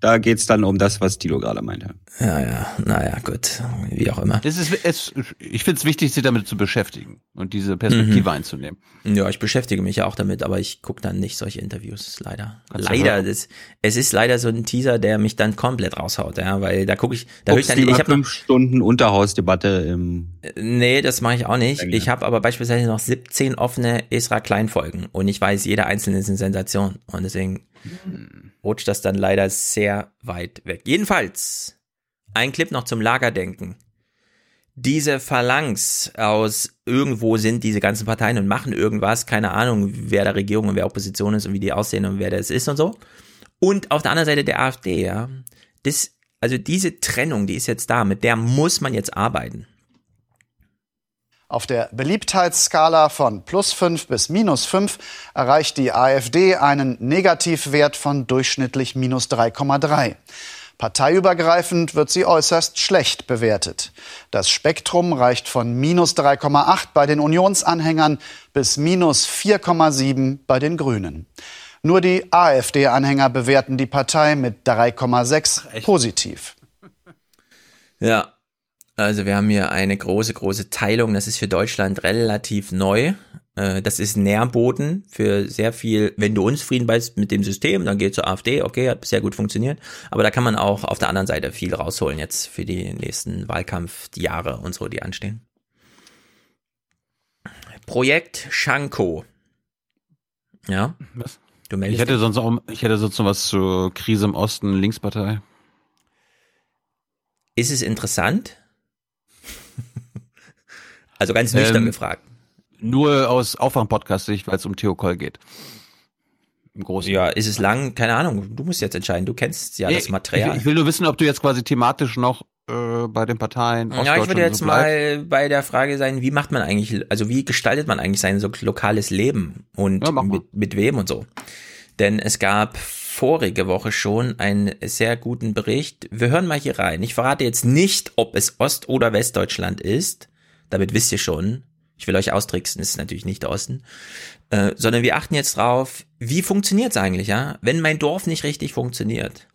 da geht's dann um das, was Tilo gerade meinte. Ja, ja, naja, gut, wie auch immer. Es ist, es, ich finde es wichtig, sich damit zu beschäftigen und diese Perspektive mhm. einzunehmen. Ja, ich beschäftige mich ja auch damit, aber ich gucke dann nicht solche Interviews, leider. Kannst leider, das, es ist leider so ein Teaser, der mich dann komplett raushaut, ja, weil da gucke ich, da höre ich dann, ich habe fünf Stunden Unterhausdebatte im. Nee, das mache ich auch nicht. Ich habe aber beispielsweise noch 17 offene Esra Kleinfolgen und ich weiß, jede einzelne ist eine Sensation und deswegen rutscht das dann leider sehr weit weg. Jedenfalls, ein Clip noch zum Lagerdenken. Diese Phalanx aus irgendwo sind diese ganzen Parteien und machen irgendwas, keine Ahnung, wer der Regierung und wer Opposition ist und wie die aussehen und wer das ist und so. Und auf der anderen Seite der AfD, ja. Das, also diese Trennung, die ist jetzt da, mit der muss man jetzt arbeiten. Auf der Beliebtheitsskala von plus 5 bis minus 5 erreicht die AfD einen Negativwert von durchschnittlich minus 3,3. Parteiübergreifend wird sie äußerst schlecht bewertet. Das Spektrum reicht von minus 3,8 bei den Unionsanhängern bis minus 4,7 bei den Grünen. Nur die AfD-Anhänger bewerten die Partei mit 3,6 positiv. Ja, also wir haben hier eine große, große Teilung. Das ist für Deutschland relativ neu. Äh, das ist Nährboden für sehr viel, wenn du unzufrieden bist mit dem System, dann geh zur AfD, okay, hat bisher gut funktioniert. Aber da kann man auch auf der anderen Seite viel rausholen jetzt für die nächsten Wahlkampfjahre und so, die anstehen. Projekt Schanko. Ja. Was? Du meldest ich hätte sonst auch, ich hätte sonst noch was zur Krise im Osten, Linkspartei. Ist es interessant? Also ganz nüchtern ähm, gefragt. Nur aus Aufwand-Podcast-Sicht, weil es um Theo Koll geht. Im Großen. Ja, ist es lang? Keine Ahnung. Du musst jetzt entscheiden. Du kennst ja das Material. Ich, ich will nur wissen, ob du jetzt quasi thematisch noch äh, bei den Parteien. Ja, ich würde jetzt so mal bei der Frage sein, wie macht man eigentlich, also wie gestaltet man eigentlich sein so lokales Leben und ja, mit, mit wem und so. Denn es gab vorige Woche schon einen sehr guten Bericht. Wir hören mal hier rein. Ich verrate jetzt nicht, ob es Ost- oder Westdeutschland ist. Damit wisst ihr schon, ich will euch austricksen, ist natürlich nicht der Osten, äh, sondern wir achten jetzt drauf, wie funktioniert's eigentlich, ja? Wenn mein Dorf nicht richtig funktioniert,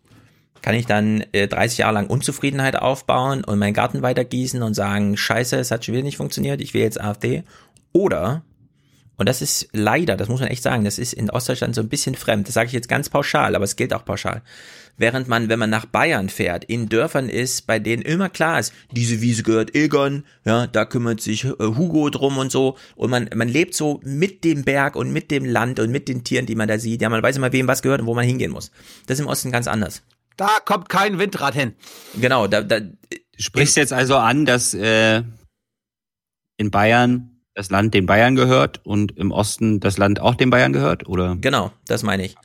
kann ich dann äh, 30 Jahre lang Unzufriedenheit aufbauen und meinen Garten weitergießen und sagen, scheiße, es hat schon wieder nicht funktioniert, ich will jetzt AfD. Oder, und das ist leider, das muss man echt sagen, das ist in Ostdeutschland so ein bisschen fremd, das sage ich jetzt ganz pauschal, aber es gilt auch pauschal. Während man, wenn man nach Bayern fährt, in Dörfern ist, bei denen immer klar ist, diese Wiese gehört Egon, ja, da kümmert sich äh, Hugo drum und so. Und man, man lebt so mit dem Berg und mit dem Land und mit den Tieren, die man da sieht. Ja, man weiß immer, wem was gehört und wo man hingehen muss. Das ist im Osten ganz anders. Da kommt kein Windrad hin. Genau, da, da sprichst jetzt also an, dass äh, in Bayern das Land den Bayern gehört und im Osten das Land auch den Bayern gehört, oder? Genau, das meine ich.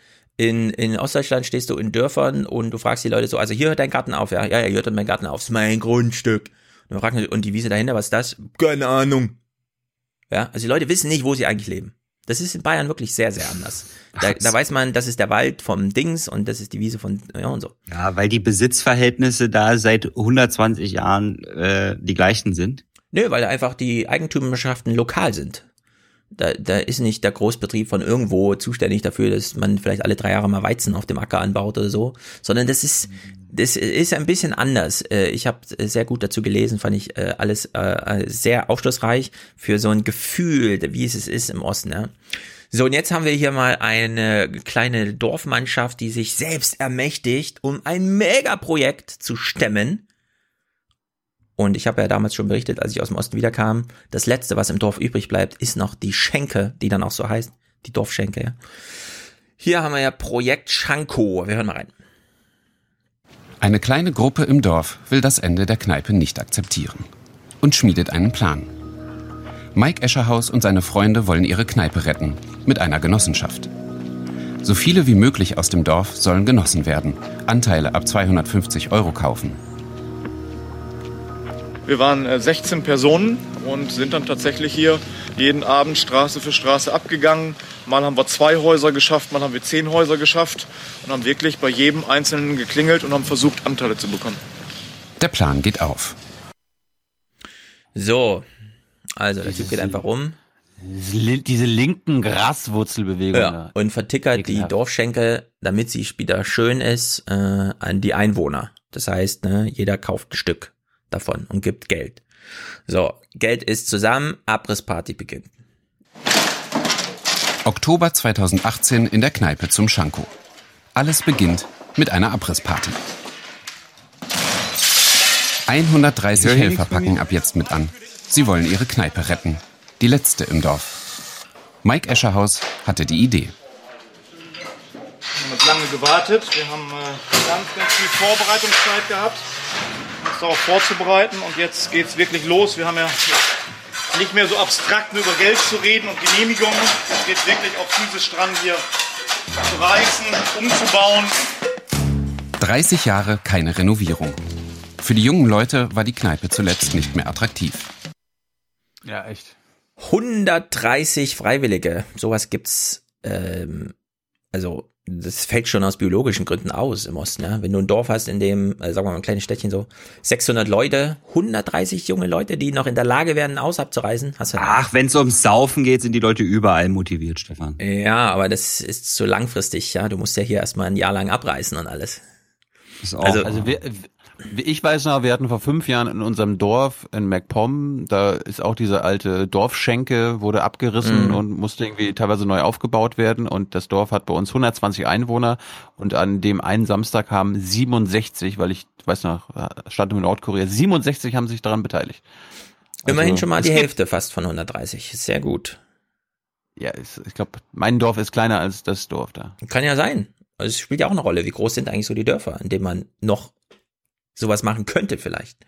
In, in Ostdeutschland stehst du in Dörfern und du fragst die Leute so, also hier hört dein Garten auf, ja, ja, ja, hier hört mein Garten auf, das ist mein Grundstück. Und, fragen, und die Wiese dahinter, was ist das? Keine Ahnung. Ja, also die Leute wissen nicht, wo sie eigentlich leben. Das ist in Bayern wirklich sehr, sehr anders. Da, da weiß man, das ist der Wald vom Dings und das ist die Wiese von, ja und so. Ja, weil die Besitzverhältnisse da seit 120 Jahren äh, die gleichen sind. Nö, weil einfach die Eigentümerschaften lokal sind. Da, da ist nicht der Großbetrieb von irgendwo zuständig dafür, dass man vielleicht alle drei Jahre mal Weizen auf dem Acker anbaut oder so, sondern das ist das ist ein bisschen anders. Äh, ich habe sehr gut dazu gelesen, fand ich äh, alles äh, sehr aufschlussreich für so ein Gefühl, wie es ist im Osten. So, und jetzt haben wir hier mal eine kleine Dorfmannschaft, die sich selbst ermächtigt, um ein Megaprojekt zu stemmen und ich habe ja damals schon berichtet, als ich aus dem Osten wiederkam, das letzte, was im Dorf übrig bleibt, ist noch die Schenke, die dann auch so heißt, die Dorfschenke. Ja. Hier haben wir ja Projekt Schanko. Wir hören mal rein. Eine kleine Gruppe im Dorf will das Ende der Kneipe nicht akzeptieren und schmiedet einen Plan. Mike Escherhaus und seine Freunde wollen ihre Kneipe retten mit einer Genossenschaft. So viele wie möglich aus dem Dorf sollen genossen werden. Anteile ab 250 Euro kaufen. Wir waren 16 äh, Personen und sind dann tatsächlich hier jeden Abend Straße für Straße abgegangen. Mal haben wir zwei Häuser geschafft, mal haben wir zehn Häuser geschafft und haben wirklich bei jedem Einzelnen geklingelt und haben versucht, Anteile zu bekommen. Der Plan geht auf. So, also der Typ geht einfach um. Diese linken Graswurzelbewegungen. Ja, und vertickert die Dorfschenke, damit sie wieder schön ist, äh, an die Einwohner. Das heißt, ne, jeder kauft ein Stück davon und gibt Geld. So, Geld ist zusammen, Abrissparty beginnt. Oktober 2018 in der Kneipe zum Schanko. Alles beginnt mit einer Abrissparty. 130 Helfer packen ab jetzt mit an. Sie wollen ihre Kneipe retten. Die letzte im Dorf. Mike Escherhaus hatte die Idee. Wir haben jetzt lange gewartet. Wir haben äh, ganz, ganz viel Vorbereitungszeit gehabt, darauf vorzubereiten. Und jetzt geht es wirklich los. Wir haben ja nicht mehr so abstrakt nur über Geld zu reden und Genehmigungen. Es geht wirklich auch physisch dran, hier zu reißen, umzubauen. 30 Jahre keine Renovierung. Für die jungen Leute war die Kneipe zuletzt nicht mehr attraktiv. Ja, echt. 130 Freiwillige. Sowas gibt's, ähm, also das fällt schon aus biologischen Gründen aus im Osten. Ja? Wenn du ein Dorf hast, in dem, äh, sagen wir mal ein kleines Städtchen so, 600 Leute, 130 junge Leute, die noch in der Lage wären, ein Aus abzureißen. Hast du Ach, wenn es ums Saufen geht, sind die Leute überall motiviert, Stefan. Ja, aber das ist zu langfristig. Ja, Du musst ja hier erstmal ein Jahr lang abreißen und alles. Also, also wir, ich weiß noch, wir hatten vor fünf Jahren in unserem Dorf in MacPom, da ist auch diese alte Dorfschenke, wurde abgerissen mhm. und musste irgendwie teilweise neu aufgebaut werden und das Dorf hat bei uns 120 Einwohner und an dem einen Samstag haben 67, weil ich weiß noch, stand in Nordkorea, 67 haben sich daran beteiligt. Also, Immerhin schon mal die Hälfte fast von 130, sehr gut. Ja, ich glaube, mein Dorf ist kleiner als das Dorf da. Kann ja sein. Also es spielt ja auch eine Rolle. Wie groß sind eigentlich so die Dörfer, in denen man noch sowas machen könnte vielleicht.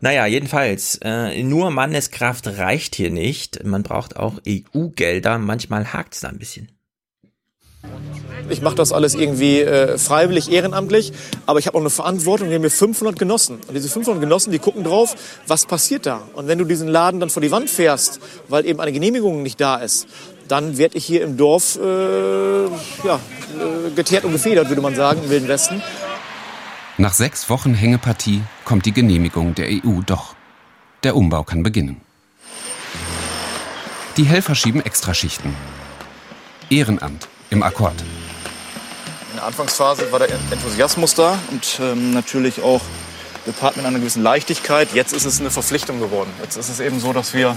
Naja, jedenfalls, äh, nur Manneskraft reicht hier nicht. Man braucht auch EU-Gelder. Manchmal hakt's da ein bisschen. Ich mache das alles irgendwie äh, freiwillig, ehrenamtlich, aber ich habe auch eine Verantwortung. Wir haben hier 500 Genossen. Und diese 500 Genossen, die gucken drauf, was passiert da. Und wenn du diesen Laden dann vor die Wand fährst, weil eben eine Genehmigung nicht da ist, dann werde ich hier im Dorf äh, ja, äh, geteert und gefedert, würde man sagen, im Wilden Westen. Nach sechs Wochen Hängepartie kommt die Genehmigung der EU doch. Der Umbau kann beginnen. Die Helfer schieben Extraschichten. Ehrenamt im Akkord. In der Anfangsphase war der Enthusiasmus da und ähm, natürlich auch gepaart mit einer gewissen Leichtigkeit. Jetzt ist es eine Verpflichtung geworden. Jetzt ist es eben so, dass wir,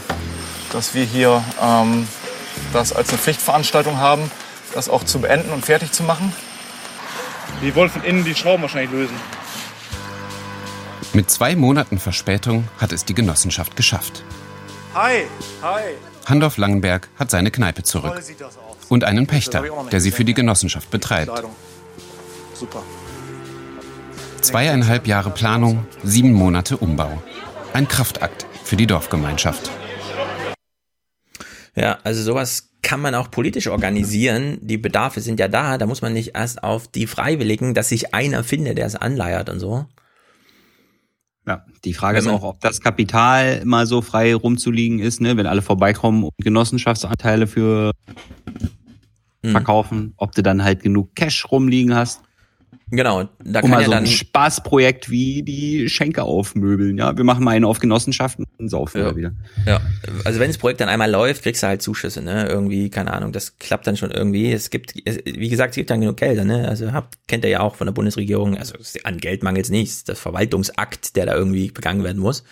dass wir hier ähm, das als eine Pflichtveranstaltung haben, das auch zu beenden und fertig zu machen. Die wollen von innen die Schrauben wahrscheinlich lösen. Mit zwei Monaten Verspätung hat es die Genossenschaft geschafft. Hi, hi. Handorf Langenberg hat seine Kneipe zurück. Und einen Pächter, der sie für die Genossenschaft betreibt. Super. Zweieinhalb Jahre Planung, sieben Monate Umbau. Ein Kraftakt für die Dorfgemeinschaft. Ja, also sowas kann man auch politisch organisieren. Die Bedarfe sind ja da. Da muss man nicht erst auf die Freiwilligen, dass sich einer findet, der es anleiert und so. Ja, die Frage ist auch, ob das Kapital immer so frei rumzuliegen ist, ne? wenn alle vorbeikommen und Genossenschaftsanteile für mhm. verkaufen, ob du dann halt genug Cash rumliegen hast. Genau, da kann um ja so dann ein Spaßprojekt wie die Schenke aufmöbeln. Ja, wir machen mal einen auf Genossenschaften und saufen ja. wieder. Ja, also wenn das Projekt dann einmal läuft, kriegst du halt Zuschüsse, ne? Irgendwie, keine Ahnung, das klappt dann schon irgendwie. Es gibt, wie gesagt, es gibt dann genug Gelder, ne? Also habt, kennt ihr ja auch von der Bundesregierung. Also an Geld mangelt es nicht. Das Verwaltungsakt, der da irgendwie begangen werden muss.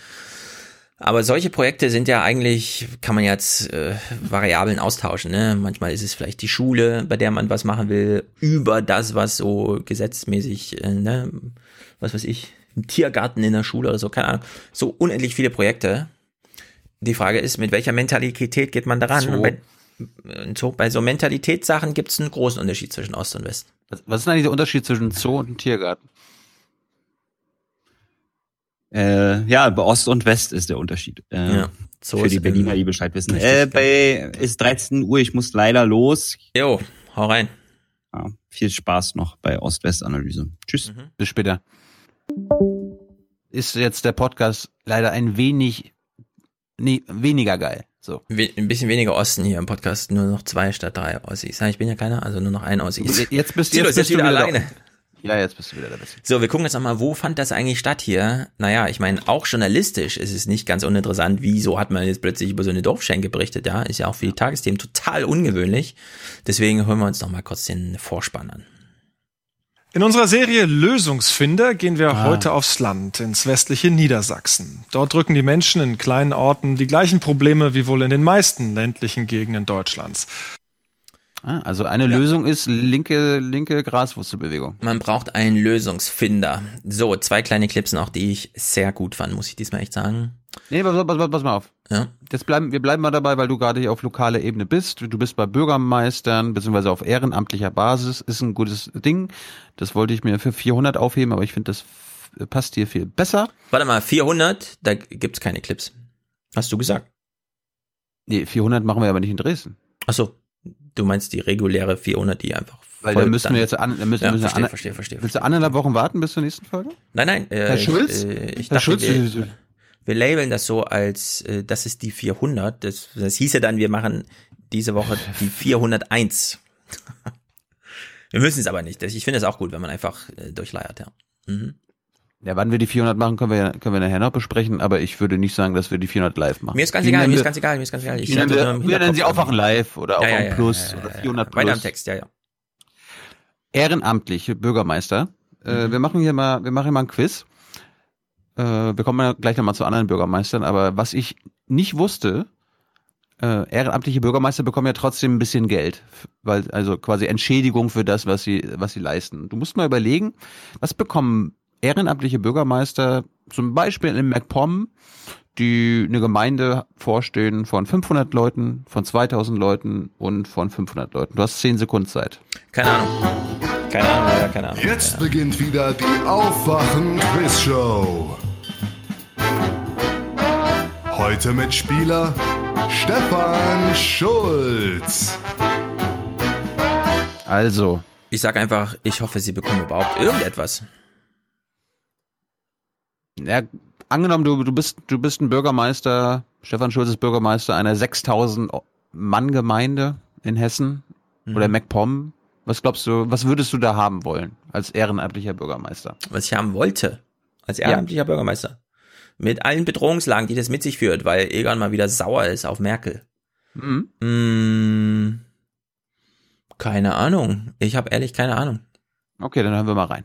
Aber solche Projekte sind ja eigentlich, kann man jetzt äh, Variablen austauschen. Ne? Manchmal ist es vielleicht die Schule, bei der man was machen will, über das, was so gesetzmäßig, äh, ne? was weiß ich, ein Tiergarten in der Schule oder so, keine Ahnung. So unendlich viele Projekte. Die Frage ist, mit welcher Mentalität geht man daran? So. Bei, so, bei so Mentalitätssachen gibt es einen großen Unterschied zwischen Ost und West. Was, was ist eigentlich der Unterschied zwischen Zoo und Tiergarten? Äh, ja, bei Ost und West ist der Unterschied. Äh, ja, so für die Berliner, die Bescheid wissen. Äh, bei ist 13 Uhr, ich muss leider los. Jo, hau rein. Ja, viel Spaß noch bei Ost-West-Analyse. Tschüss. Mhm. Bis später. Ist jetzt der Podcast leider ein wenig nee, weniger geil. So. ein bisschen weniger Osten hier im Podcast, nur noch zwei statt drei Ossis. Ich bin ja keiner, also nur noch ein Ossis. Jetzt bist, jetzt bist du wieder alleine. Da. Ja, jetzt bist du wieder da. So, wir gucken jetzt nochmal, wo fand das eigentlich statt hier? Naja, ich meine, auch journalistisch ist es nicht ganz uninteressant, wieso hat man jetzt plötzlich über so eine Dorfschenke berichtet, ja? Ist ja auch für die Tagesthemen total ungewöhnlich. Deswegen hören wir uns nochmal kurz den Vorspann an. In unserer Serie Lösungsfinder gehen wir ah. heute aufs Land, ins westliche Niedersachsen. Dort drücken die Menschen in kleinen Orten die gleichen Probleme wie wohl in den meisten ländlichen Gegenden Deutschlands. Also eine ja. Lösung ist linke, linke Graswurzelbewegung. Man braucht einen Lösungsfinder. So, zwei kleine Clips noch, die ich sehr gut fand, muss ich diesmal echt sagen. Nee, pass, pass, pass mal auf. Ja. Jetzt bleiben, wir bleiben mal dabei, weil du gerade hier auf lokaler Ebene bist. Du bist bei Bürgermeistern, beziehungsweise auf ehrenamtlicher Basis. Ist ein gutes Ding. Das wollte ich mir für 400 aufheben, aber ich finde, das passt hier viel besser. Warte mal, 400, da gibt's keine Clips. Hast du gesagt? Nee, 400 machen wir aber nicht in Dresden. Ach so, du meinst die reguläre 400, die einfach weil da müssen wir jetzt an, da müssen, ja, müssen verstehe, an, verstehe, verstehe, Willst du anderthalb Wochen warten bis zur nächsten Folge? Nein, nein. Äh, Herr Schulz? Ich, äh, ich Herr dachte, Schulz, wir, wir labeln das so als, äh, das ist die 400. Das, das hieße dann, wir machen diese Woche die 401. wir müssen es aber nicht. Ich finde es auch gut, wenn man einfach äh, durchleiert, ja. Mhm. Ja, wann wir die 400 machen, können wir, können wir nachher noch besprechen, aber ich würde nicht sagen, dass wir die 400 live machen. Mir ist ganz egal, mir ist ganz egal, mir ist ganz egal. Ich nennen wir, wir nennen sie Aufwachen live oder Aufwachen ja, ja, Plus ja, oder 400 Plus. Weiter am Text, ja, ja. Ehrenamtliche Bürgermeister. Äh, mhm. Äh, wir machen hier mal, wir machen hier mal ein Quiz. Äh, wir kommen gleich nochmal zu anderen Bürgermeistern, aber was ich nicht wusste, äh, ehrenamtliche Bürgermeister bekommen ja trotzdem ein bisschen Geld, weil also quasi Entschädigung für das, was sie was sie leisten. Du musst mal überlegen, was bekommen ehrenamtliche Bürgermeister, zum Beispiel in MacPom, die eine Gemeinde vorstehen von 500 Leuten, von 2000 Leuten und von 500 Leuten. Du hast 10 Sekunden Zeit. Keine Ahnung. Keine Ahnung, ja, keine Ahnung. Jetzt ja. beginnt wieder die Aufwachen-Quiz-Show. Heute mit Spieler Stefan Schulz. Also. Ich sag einfach, ich hoffe, Sie bekommen überhaupt irgendetwas ja, angenommen, du, du bist, du bist ein Bürgermeister, Stefan Schulz ist Bürgermeister einer 6000 Mann Gemeinde in Hessen mhm. oder MacPom. Was glaubst du, was würdest du da haben wollen als ehrenamtlicher Bürgermeister? Was ich haben wollte als ehrenamtlicher ja. Bürgermeister. Mit allen Bedrohungslagen, die das mit sich führt, weil Egon mal wieder sauer ist auf Merkel. Mhm. Mmh, keine Ahnung. Ich habe ehrlich keine Ahnung. Okay, dann hören wir mal rein.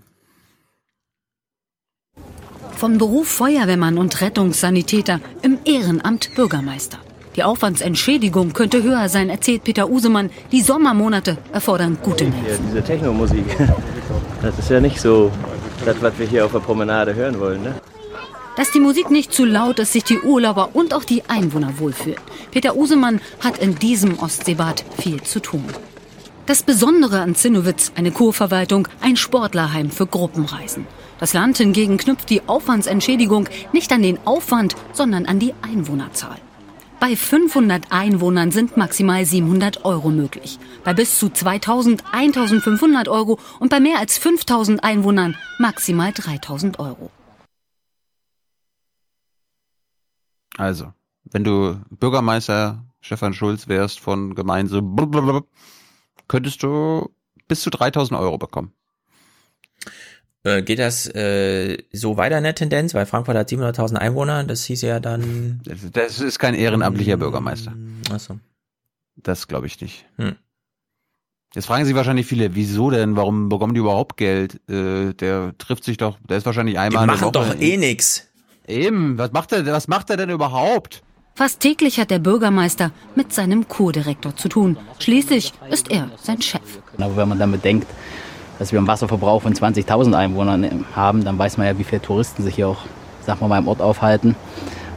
Vom Beruf Feuerwehrmann und Rettungssanitäter im Ehrenamt Bürgermeister. Die Aufwandsentschädigung könnte höher sein, erzählt Peter Usemann. Die Sommermonate erfordern gute Nerven. Diese Technomusik, das ist ja nicht so das, was wir hier auf der Promenade hören wollen. Ne? Dass die Musik nicht zu laut ist, sich die Urlauber und auch die Einwohner wohlfühlen. Peter Usemann hat in diesem Ostseebad viel zu tun. Das Besondere an Zinnowitz, eine Kurverwaltung, ein Sportlerheim für Gruppenreisen. Das Land hingegen knüpft die Aufwandsentschädigung nicht an den Aufwand, sondern an die Einwohnerzahl. Bei 500 Einwohnern sind maximal 700 Euro möglich. Bei bis zu 2000 1500 Euro und bei mehr als 5000 Einwohnern maximal 3000 Euro. Also, wenn du Bürgermeister Stefan Schulz wärst von Gemeinde, könntest du bis zu 3000 Euro bekommen. Äh, geht das äh, so weiter in der Tendenz? Weil Frankfurt hat 700.000 Einwohner, das hieß ja dann... Das, das ist kein ehrenamtlicher hm, Bürgermeister. Achso. Das glaube ich nicht. Hm. Jetzt fragen sich wahrscheinlich viele, wieso denn? Warum bekommen die überhaupt Geld? Äh, der trifft sich doch, der ist wahrscheinlich einmal. Die machen doch eh nix. Eben, was macht er, was macht er denn überhaupt? Fast täglich hat der Bürgermeister mit seinem Kurdirektor zu tun. Schließlich ist er sein Chef. Aber wenn man dann bedenkt, dass wir einen Wasserverbrauch von 20.000 Einwohnern haben, dann weiß man ja, wie viele Touristen sich hier auch, sagen wir mal, im Ort aufhalten.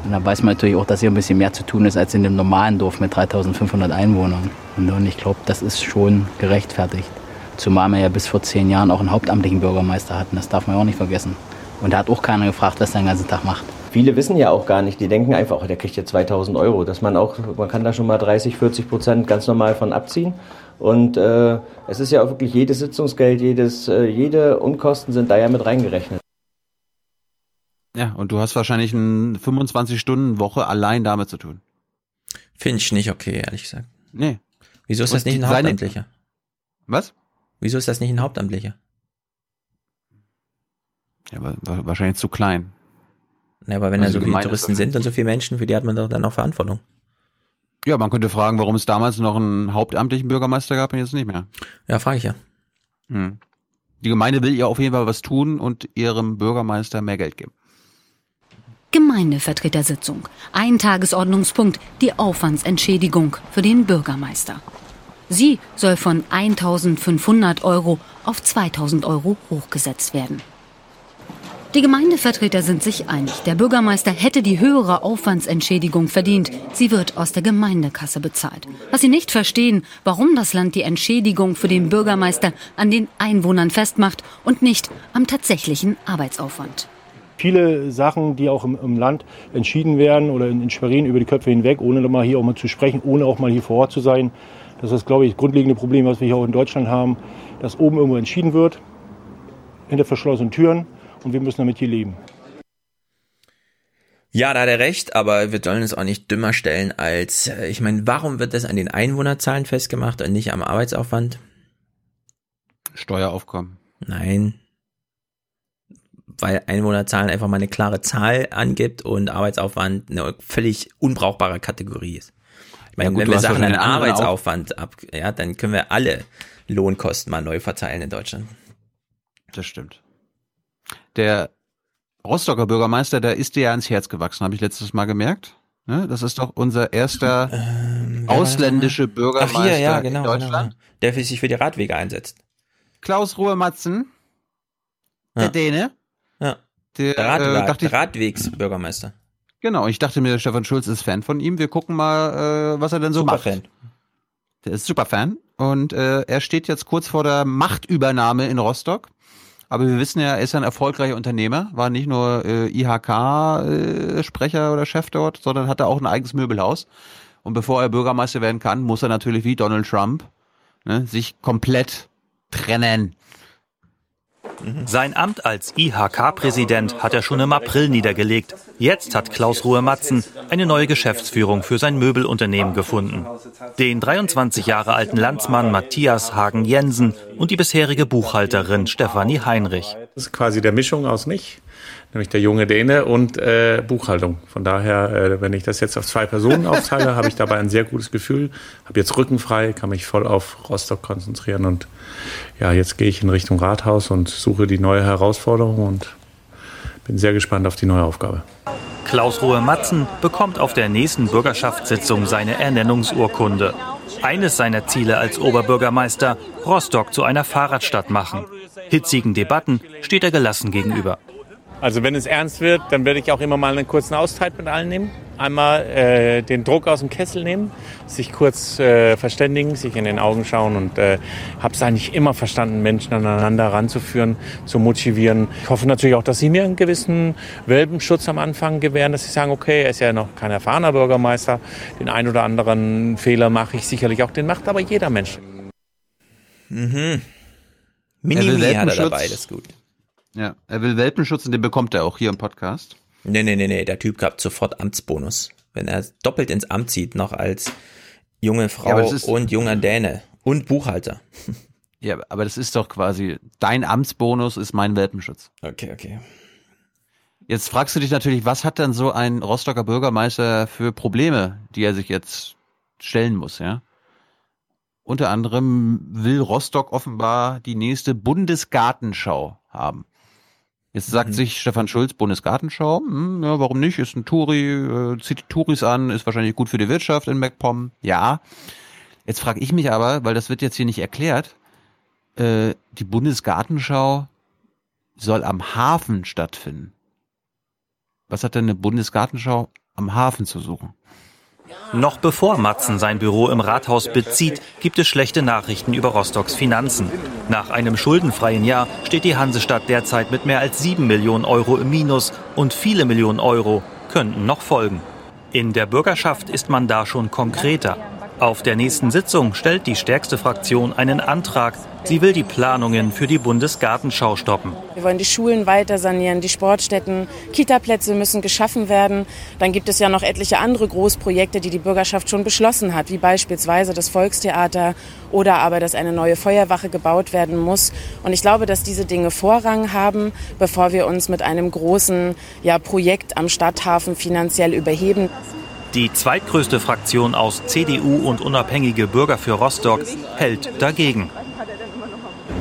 Und dann weiß man natürlich auch, dass hier ein bisschen mehr zu tun ist als in dem normalen Dorf mit 3.500 Einwohnern. Und ich glaube, das ist schon gerechtfertigt. Zumal wir ja bis vor zehn Jahren auch einen hauptamtlichen Bürgermeister hatten. Das darf man auch nicht vergessen. Und da hat auch keiner gefragt, was er den ganzen Tag macht. Viele wissen ja auch gar nicht, die denken einfach, oh, der kriegt ja 2000 Euro. Dass man auch, man kann da schon mal 30, 40 Prozent ganz normal von abziehen. Und äh, es ist ja auch wirklich jedes Sitzungsgeld, jedes, äh, jede Unkosten sind da ja mit reingerechnet. Ja, und du hast wahrscheinlich eine 25-Stunden-Woche allein damit zu tun. Finde ich nicht okay, ehrlich gesagt. Nee. Wieso ist und das nicht ein Hauptamtlicher? Was? Wieso ist das nicht ein Hauptamtlicher? Ja, aber wahrscheinlich zu klein. Ja, aber wenn also da so viele Touristen sind und so viele Menschen, für die hat man doch dann auch Verantwortung. Ja, man könnte fragen, warum es damals noch einen hauptamtlichen Bürgermeister gab und jetzt nicht mehr. Ja, frage ich ja. Hm. Die Gemeinde will ja auf jeden Fall was tun und ihrem Bürgermeister mehr Geld geben. Gemeindevertretersitzung. Ein Tagesordnungspunkt, die Aufwandsentschädigung für den Bürgermeister. Sie soll von 1500 Euro auf 2000 Euro hochgesetzt werden. Die Gemeindevertreter sind sich einig, der Bürgermeister hätte die höhere Aufwandsentschädigung verdient. Sie wird aus der Gemeindekasse bezahlt. Was sie nicht verstehen, warum das Land die Entschädigung für den Bürgermeister an den Einwohnern festmacht und nicht am tatsächlichen Arbeitsaufwand viele Sachen, die auch im, im, Land entschieden werden oder in, in Schwerin über die Köpfe hinweg, ohne mal hier auch mal zu sprechen, ohne auch mal hier vor Ort zu sein. Das ist, glaube ich, das grundlegende Problem, was wir hier auch in Deutschland haben, dass oben irgendwo entschieden wird, hinter verschlossenen Türen und wir müssen damit hier leben. Ja, da hat er recht, aber wir sollen es auch nicht dümmer stellen als, äh, ich meine, warum wird das an den Einwohnerzahlen festgemacht und nicht am Arbeitsaufwand? Steueraufkommen. Nein. Weil Einwohnerzahlen einfach mal eine klare Zahl angibt und Arbeitsaufwand eine völlig unbrauchbare Kategorie ist. Ich meine, ja, gut, wenn wir Sachen an Arbeitsaufwand ab, ja, dann können wir alle Lohnkosten mal neu verteilen in Deutschland. Das stimmt der Rostocker Bürgermeister, der ist dir ja ans Herz gewachsen, habe ich letztes Mal gemerkt. Ne? Das ist doch unser erster ähm, ausländische Bürgermeister Ach hier, ja, genau, in Deutschland. Genau, der sich für die Radwege einsetzt. Klaus Ruhe-Matzen, der ja. Däne. Ja. Der, der, Rad, äh, dachte ich, Radwegsbürgermeister. Genau, ich dachte mir, Stefan Schulz ist Fan von ihm. Wir gucken mal, äh, was er denn so super macht. Fan. Der ist super Fan und äh, er steht jetzt kurz vor der Machtübernahme in Rostock. Aber wir wissen ja, er ist ein erfolgreicher Unternehmer, war nicht nur äh, IHK-Sprecher äh, oder Chef dort, sondern hatte auch ein eigenes Möbelhaus. Und bevor er Bürgermeister werden kann, muss er natürlich wie Donald Trump ne, sich komplett trennen sein Amt als IHK-Präsident hat er schon im April niedergelegt. Jetzt hat Klaus Ruhe-Matzen eine neue Geschäftsführung für sein Möbelunternehmen gefunden. Den 23 Jahre alten Landsmann Matthias Hagen-Jensen und die bisherige Buchhalterin Stefanie Heinrich. Das ist quasi der Mischung aus mich nämlich der junge Däne und äh, Buchhaltung. Von daher, äh, wenn ich das jetzt auf zwei Personen aufteile, habe ich dabei ein sehr gutes Gefühl. Habe jetzt Rücken frei, kann mich voll auf Rostock konzentrieren und ja, jetzt gehe ich in Richtung Rathaus und suche die neue Herausforderung und bin sehr gespannt auf die neue Aufgabe. Klaus Ruhe-Matzen bekommt auf der nächsten Bürgerschaftssitzung seine Ernennungsurkunde. Eines seiner Ziele als Oberbürgermeister, Rostock zu einer Fahrradstadt machen. Hitzigen Debatten steht er gelassen gegenüber. Also wenn es ernst wird, dann werde ich auch immer mal einen kurzen Auszeit mit allen nehmen. Einmal äh, den Druck aus dem Kessel nehmen, sich kurz äh, verständigen, sich in den Augen schauen und äh, habe es eigentlich immer verstanden, Menschen aneinander ranzuführen, zu motivieren. Ich hoffe natürlich auch, dass Sie mir einen gewissen Welpenschutz am Anfang gewähren, dass Sie sagen, okay, er ist ja noch kein erfahrener Bürgermeister, den ein oder anderen Fehler mache ich sicherlich auch, den macht aber jeder Mensch. Mhm. Mini-Mi hat er dabei, das ist gut. Ja, er will Welpenschutz und den bekommt er auch hier im Podcast. Nee, nee, nee, nee, der Typ gab sofort Amtsbonus. Wenn er doppelt ins Amt zieht, noch als junge Frau ja, und junger Däne und Buchhalter. Ja, aber das ist doch quasi, dein Amtsbonus ist mein Welpenschutz. Okay, okay. Jetzt fragst du dich natürlich, was hat denn so ein Rostocker Bürgermeister für Probleme, die er sich jetzt stellen muss, ja? Unter anderem will Rostock offenbar die nächste Bundesgartenschau haben. Jetzt sagt mhm. sich Stefan Schulz, Bundesgartenschau, hm, ja, warum nicht? Ist ein Touri, äh, zieht die Touris an, ist wahrscheinlich gut für die Wirtschaft in MacPom. Ja. Jetzt frage ich mich aber, weil das wird jetzt hier nicht erklärt, äh, die Bundesgartenschau soll am Hafen stattfinden. Was hat denn eine Bundesgartenschau am Hafen zu suchen? Noch bevor Matzen sein Büro im Rathaus bezieht, gibt es schlechte Nachrichten über Rostocks Finanzen. Nach einem schuldenfreien Jahr steht die Hansestadt derzeit mit mehr als 7 Millionen Euro im Minus und viele Millionen Euro könnten noch folgen. In der Bürgerschaft ist man da schon konkreter. Auf der nächsten Sitzung stellt die stärkste Fraktion einen Antrag. Sie will die Planungen für die Bundesgartenschau stoppen. Wir wollen die Schulen weiter sanieren, die Sportstätten, Kitaplätze müssen geschaffen werden. Dann gibt es ja noch etliche andere Großprojekte, die die Bürgerschaft schon beschlossen hat, wie beispielsweise das Volkstheater oder aber, dass eine neue Feuerwache gebaut werden muss. Und ich glaube, dass diese Dinge Vorrang haben, bevor wir uns mit einem großen ja, Projekt am Stadthafen finanziell überheben. Die zweitgrößte Fraktion aus CDU und unabhängige Bürger für Rostock hält dagegen.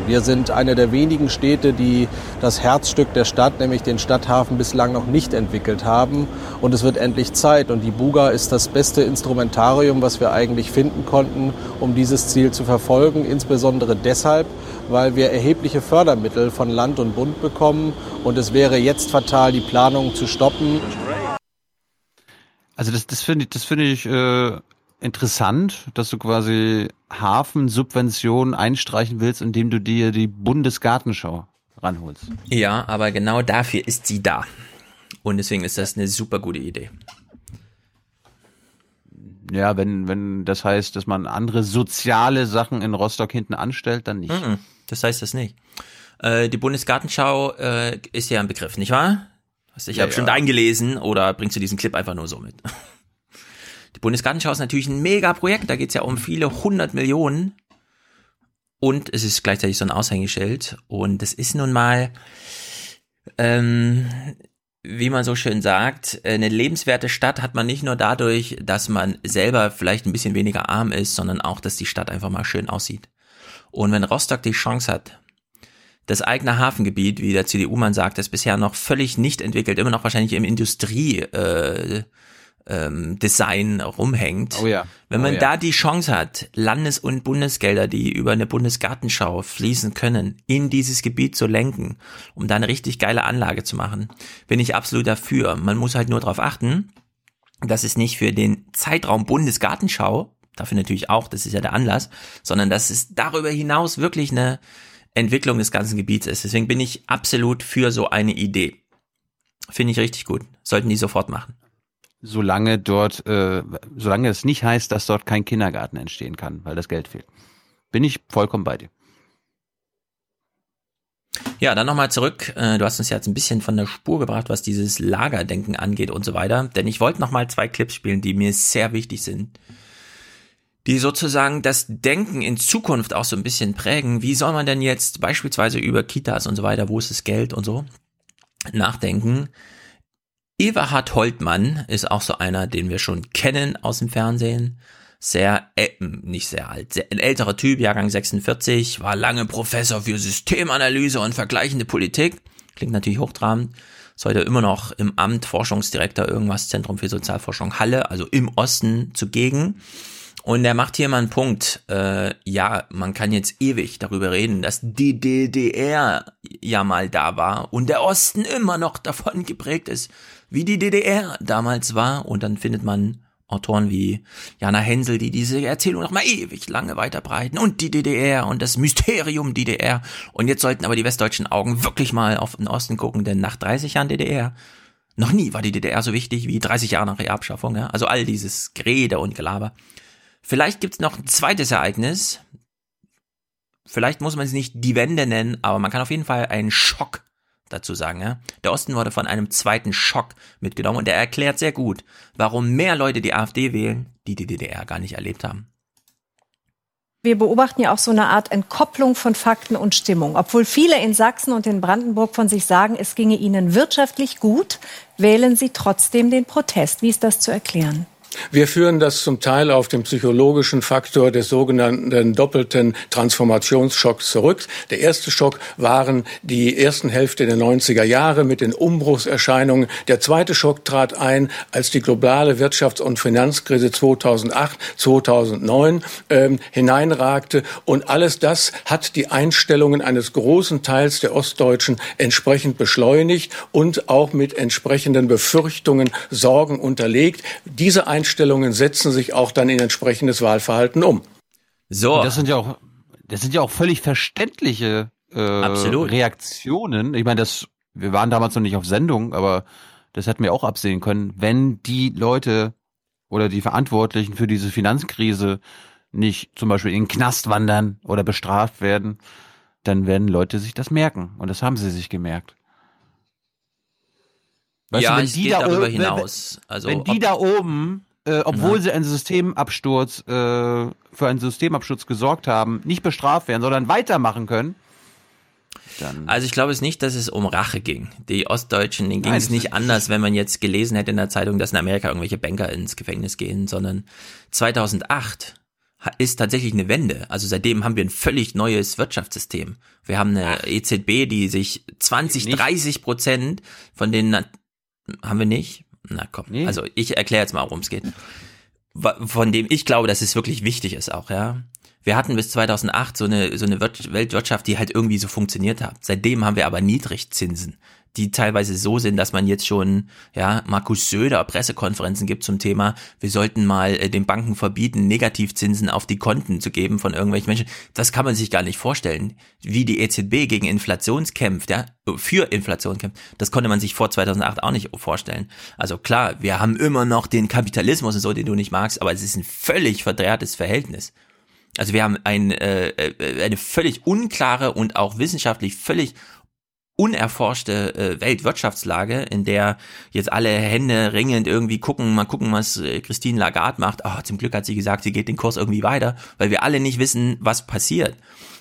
Wir sind eine der wenigen Städte, die das Herzstück der Stadt, nämlich den Stadthafen, bislang noch nicht entwickelt haben. Und es wird endlich Zeit. Und die Buga ist das beste Instrumentarium, was wir eigentlich finden konnten, um dieses Ziel zu verfolgen. Insbesondere deshalb, weil wir erhebliche Fördermittel von Land und Bund bekommen. Und es wäre jetzt fatal, die Planung zu stoppen. Also das, das finde ich, das finde ich äh, interessant, dass du quasi Hafensubventionen einstreichen willst, indem du dir die Bundesgartenschau ranholst. Ja, aber genau dafür ist sie da. Und deswegen ist das eine super gute Idee. Ja, wenn, wenn das heißt, dass man andere soziale Sachen in Rostock hinten anstellt, dann nicht. Das heißt das nicht. Äh, die Bundesgartenschau äh, ist ja ein Begriff, nicht wahr? Hast dich ja, Ja, bestimmt ja. eingelesen oder bringst du diesen Clip einfach nur so mit? Die Bundesgartenschau ist natürlich ein Mega-Projekt, da geht's ja um viele hundert Millionen. Und es ist gleichzeitig so ein Aushängeschild. Und es ist nun mal, ähm, wie man so schön sagt, eine lebenswerte Stadt hat man nicht nur dadurch, dass man selber vielleicht ein bisschen weniger arm ist, sondern auch, dass die Stadt einfach mal schön aussieht. Und wenn Rostock die Chance hat, das eigene Hafengebiet, wie der CDU-Mann sagt, ist bisher noch völlig nicht entwickelt, immer noch wahrscheinlich im Industrie äh, ähm, Design rumhängt. Oh ja. Wenn man Oh ja. da die Chance hat, Landes- und Bundesgelder, die über eine Bundesgartenschau fließen können, in dieses Gebiet zu lenken, um da eine richtig geile Anlage zu machen, bin ich absolut dafür. Man muss halt nur darauf achten, dass es nicht für den Zeitraum Bundesgartenschau, dafür natürlich auch, das ist ja der Anlass, sondern dass es darüber hinaus wirklich eine Entwicklung des ganzen Gebiets ist. Deswegen bin ich absolut für so eine Idee. Finde ich richtig gut. Sollten die sofort machen. Solange dort, äh, solange es nicht heißt, dass dort kein Kindergarten entstehen kann, weil das Geld fehlt. Bin ich vollkommen bei dir. Ja, dann nochmal zurück. Äh, Du hast uns jetzt ein bisschen von der Spur gebracht, was dieses Lagerdenken angeht und so weiter. Denn ich wollte nochmal zwei Clips spielen, die mir sehr wichtig sind. Die sozusagen das Denken in Zukunft auch so ein bisschen prägen. Wie soll man denn jetzt beispielsweise über Kitas und so weiter, wo ist das Geld und so, nachdenken? Everhard Holtmann ist auch so einer, den wir schon kennen aus dem Fernsehen. Sehr, äh, nicht sehr alt, sehr, ein älterer Typ, Jahrgang 46, war lange Professor für Systemanalyse und vergleichende Politik. Klingt natürlich hochtrabend. Ist heute immer noch im Amt Forschungsdirektor irgendwas, Zentrum für Sozialforschung Halle, also im Osten zugegen. Und er macht hier mal einen Punkt. Äh, ja, man kann jetzt ewig darüber reden, dass die DDR ja mal da war und der Osten immer noch davon geprägt ist, wie die DDR damals war. Und dann findet man Autoren wie Jana Hensel, die diese Erzählung noch mal ewig lange weiterbreiten und die DDR und das Mysterium DDR. Und jetzt sollten aber die westdeutschen Augen wirklich mal auf den Osten gucken, denn nach 30 Jahren DDR noch nie war die DDR so wichtig wie 30 Jahre nach ihrer Abschaffung. Ja? Also all dieses Gerede und Gelaber. Vielleicht gibt's noch ein zweites Ereignis. Vielleicht muss man es nicht die Wende nennen, aber man kann auf jeden Fall einen Schock dazu sagen. Ja? Der Osten wurde von einem zweiten Schock mitgenommen und der erklärt sehr gut, warum mehr Leute die AfD wählen, die die DDR gar nicht erlebt haben. Wir beobachten ja auch so eine Art Entkopplung von Fakten und Stimmung. Obwohl viele in Sachsen und in Brandenburg von sich sagen, es ginge ihnen wirtschaftlich gut, wählen sie trotzdem den Protest. Wie ist das zu erklären? Wir führen das zum Teil auf den psychologischen Faktor des sogenannten doppelten Transformationsschocks zurück. Der erste Schock waren die ersten Hälfte der 90er Jahre mit den Umbruchserscheinungen. Der zweite Schock trat ein, als die globale Wirtschafts- und Finanzkrise 2008, 2009 ähm, hineinragte. Und alles das hat die Einstellungen eines großen Teils der Ostdeutschen entsprechend beschleunigt und auch mit entsprechenden Befürchtungen, Sorgen unterlegt. Diese Einstellungen setzen sich auch dann in entsprechendes Wahlverhalten um. So. Und das sind ja auch, das sind ja auch völlig verständliche äh, Absolut. Reaktionen. Ich meine, das, wir waren damals noch nicht auf Sendung, aber das hätten wir auch absehen können, wenn die Leute oder die Verantwortlichen für diese Finanzkrise nicht zum Beispiel in den Knast wandern oder bestraft werden, dann werden Leute sich das merken. Und das haben sie sich gemerkt. Weißt ja, du, wenn es die geht da darüber oben, hinaus. Also, wenn die da oben, äh, obwohl na. sie einen Systemabsturz, äh, für einen Systemabsturz gesorgt haben, nicht bestraft werden, sondern weitermachen können, dann also ich glaube es nicht, dass es um Rache ging. Die Ostdeutschen, denen ging Nein, es nicht anders, wenn man jetzt gelesen hätte in der Zeitung, dass in Amerika irgendwelche Banker ins Gefängnis gehen, sondern 2008 ist tatsächlich eine Wende. Also seitdem haben wir ein völlig neues Wirtschaftssystem. Wir haben eine EZB, die sich 20, nicht. 30 Prozent von den haben wir nicht? Na komm, nee. also ich erkläre jetzt mal, worum es geht. Von dem ich glaube, dass es wirklich wichtig ist auch, ja. Wir hatten bis 2008 so eine, so eine Weltwirtschaft, die halt irgendwie so funktioniert hat. Seitdem haben wir aber Niedrigzinsen die teilweise so sind, dass man jetzt schon, ja, Markus Söder Pressekonferenzen gibt zum Thema, wir sollten mal äh, den Banken verbieten, Negativzinsen auf die Konten zu geben von irgendwelchen Menschen. Das kann man sich gar nicht vorstellen. Wie die EZB gegen Inflation kämpft, ja, für Inflation kämpft, das konnte man sich vor 2008 auch nicht vorstellen. Also klar, wir haben immer noch den Kapitalismus und so, den du nicht magst, aber es ist ein völlig verdrehtes Verhältnis. Also wir haben ein, äh, äh eine völlig unklare und auch wissenschaftlich völlig unerforschte äh, Weltwirtschaftslage, in der jetzt alle Hände ringend irgendwie gucken, mal gucken, was äh, Christine Lagarde macht. Oh, zum Glück hat sie gesagt, sie geht den Kurs irgendwie weiter, weil wir alle nicht wissen, was passiert.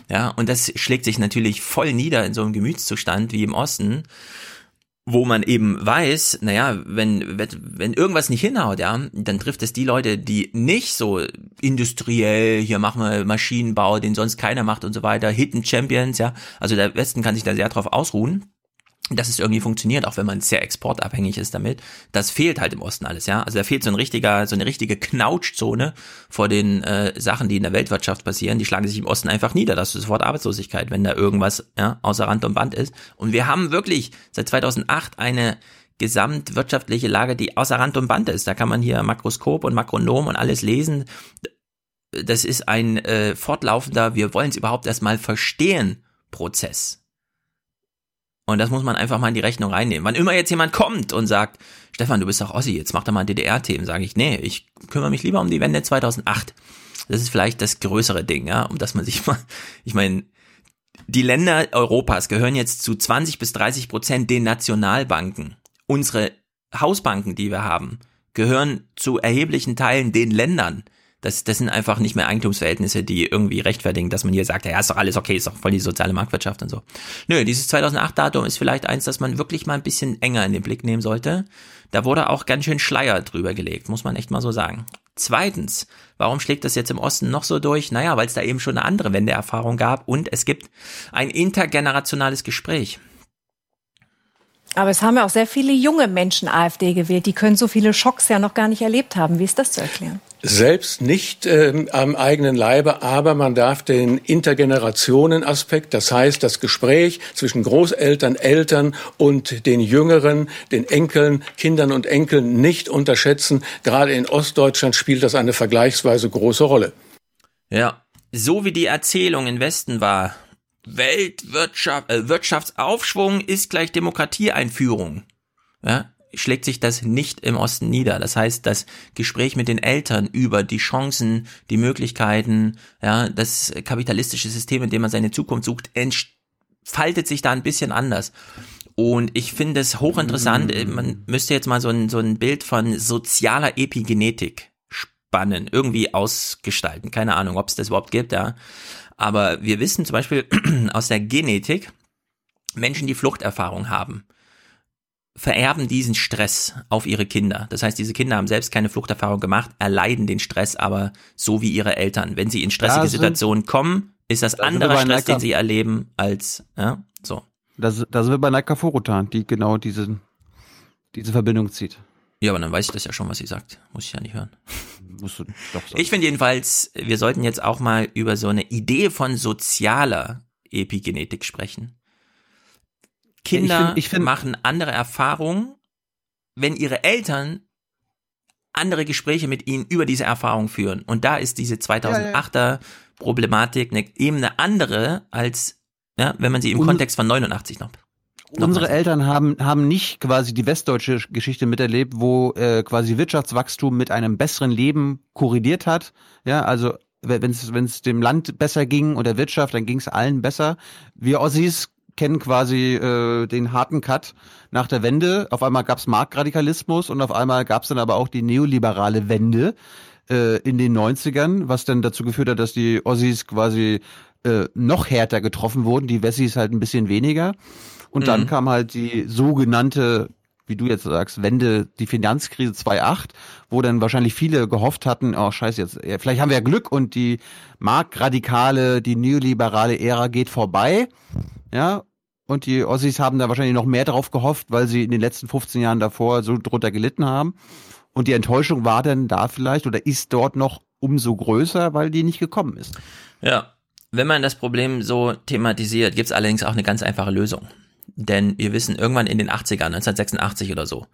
Ja, und das schlägt sich natürlich voll nieder in so einem Gemütszustand wie im Osten wo man eben weiß, naja, wenn, wenn irgendwas nicht hinhaut, ja, dann trifft es die Leute, die nicht so industriell, hier machen wir Maschinenbau, den sonst keiner macht und so weiter, Hidden Champions, ja, also der Westen kann sich da sehr drauf ausruhen dass es irgendwie funktioniert, auch wenn man sehr exportabhängig ist damit. Das fehlt halt im Osten alles, ja. Also da fehlt so ein richtiger, so eine richtige Knautschzone vor den äh, Sachen, die in der Weltwirtschaft passieren. Die schlagen sich im Osten einfach nieder. Das ist sofort Arbeitslosigkeit, wenn da irgendwas ja, außer Rand und Band ist. Und wir haben wirklich seit 2008 eine gesamtwirtschaftliche Lage, die außer Rand und Band ist. Da kann man hier Makroskop und Makronom und alles lesen. Das ist ein äh, fortlaufender, wir wollen es überhaupt erstmal verstehen, Prozess. Und das muss man einfach mal in die Rechnung reinnehmen. Wann immer jetzt jemand kommt und sagt, Stefan, du bist doch Ossi, jetzt mach doch mal DDR-Themen, sage ich, nee, ich kümmere mich lieber um die Wende 2008. Das ist vielleicht das größere Ding, ja, um das man sich mal, ich meine, die Länder Europas gehören jetzt zu 20 bis 30 Prozent den Nationalbanken. Unsere Hausbanken, die wir haben, gehören zu erheblichen Teilen den Ländern. Das, das sind einfach nicht mehr Eigentumsverhältnisse, die irgendwie rechtfertigen, dass man hier sagt, ja, ist doch alles okay, ist doch voll die soziale Marktwirtschaft und so. Nö, dieses 2008-Datum ist vielleicht eins, das man wirklich mal ein bisschen enger in den Blick nehmen sollte. Da wurde auch ganz schön Schleier drüber gelegt, muss man echt mal so sagen. Zweitens, warum schlägt das jetzt im Osten noch so durch? Naja, weil es da eben schon eine andere Wendeerfahrung gab und es gibt ein intergenerationales Gespräch. Aber es haben ja auch sehr viele junge Menschen AfD gewählt. Die können so viele Schocks ja noch gar nicht erlebt haben. Wie ist das zu erklären? Selbst nicht äh, am eigenen Leibe, aber man darf den Intergenerationenaspekt, das heißt das Gespräch zwischen Großeltern, Eltern und den Jüngeren, den Enkeln, Kindern und Enkeln nicht unterschätzen. Gerade in Ostdeutschland spielt das eine vergleichsweise große Rolle. Ja, so wie die Erzählung im Westen war, Weltwirtschaft, äh, Wirtschaftsaufschwung ist gleich Demokratieeinführung. Ja, schlägt sich das nicht im Osten nieder. Das heißt, das Gespräch mit den Eltern über die Chancen, die Möglichkeiten, ja, das kapitalistische System, in dem man seine Zukunft sucht, entfaltet sich da ein bisschen anders. Und ich finde es hochinteressant. Mhm. Man müsste jetzt mal so ein, so ein Bild von sozialer Epigenetik spannen, irgendwie ausgestalten. Keine Ahnung, ob es das überhaupt gibt, ja. Aber wir wissen zum Beispiel aus der Genetik, Menschen, die Fluchterfahrung haben, vererben diesen Stress auf ihre Kinder. Das heißt, diese Kinder haben selbst keine Fluchterfahrung gemacht, erleiden den Stress aber so wie ihre Eltern. Wenn sie in stressige sind, Situationen kommen, ist das anderer Stress, den sie erleben, als ja, so. Da, da sind wir bei Naika Forotan, die genau diese, diese Verbindung zieht. Ja, aber dann weiß ich das ja schon, was sie sagt. Muss ich ja nicht hören. Musst du doch sagen. Ich finde jedenfalls, wir sollten jetzt auch mal über so eine Idee von sozialer Epigenetik sprechen. Kinder ich find, ich find, machen andere Erfahrungen, wenn ihre Eltern andere Gespräche mit ihnen über diese Erfahrung führen. Und da ist diese 2008er ja, ja. Problematik eine, eben eine andere als, ja, wenn man sie im und, Kontext von 89 noch. Unsere Eltern haben, haben nicht quasi die westdeutsche Geschichte miterlebt, wo äh, quasi Wirtschaftswachstum mit einem besseren Leben korrigiert hat. Ja, also wenn es dem Land besser ging und der Wirtschaft, dann ging es allen besser. Wir Ossis kennen quasi äh, den harten Cut nach der Wende. Auf einmal gab es Marktradikalismus und auf einmal gab es dann aber auch die neoliberale Wende äh, in den 90ern, was dann dazu geführt hat, dass die Ossis quasi äh, noch härter getroffen wurden, die Wessis halt ein bisschen weniger. Und mhm. dann kam halt die sogenannte wie du jetzt sagst, Wende, die Finanzkrise 2.8, wo dann wahrscheinlich viele gehofft hatten, oh scheiße, jetzt, vielleicht haben wir ja Glück und die marktradikale, die neoliberale Ära geht vorbei. Ja, und die Ossis haben da wahrscheinlich noch mehr drauf gehofft, weil sie in den letzten 15 Jahren davor so drunter gelitten haben. Und die Enttäuschung war dann da vielleicht oder ist dort noch umso größer, weil die nicht gekommen ist. Ja, wenn man das Problem so thematisiert, gibt es allerdings auch eine ganz einfache Lösung. Denn wir wissen, irgendwann in den 80ern, 1986 oder so,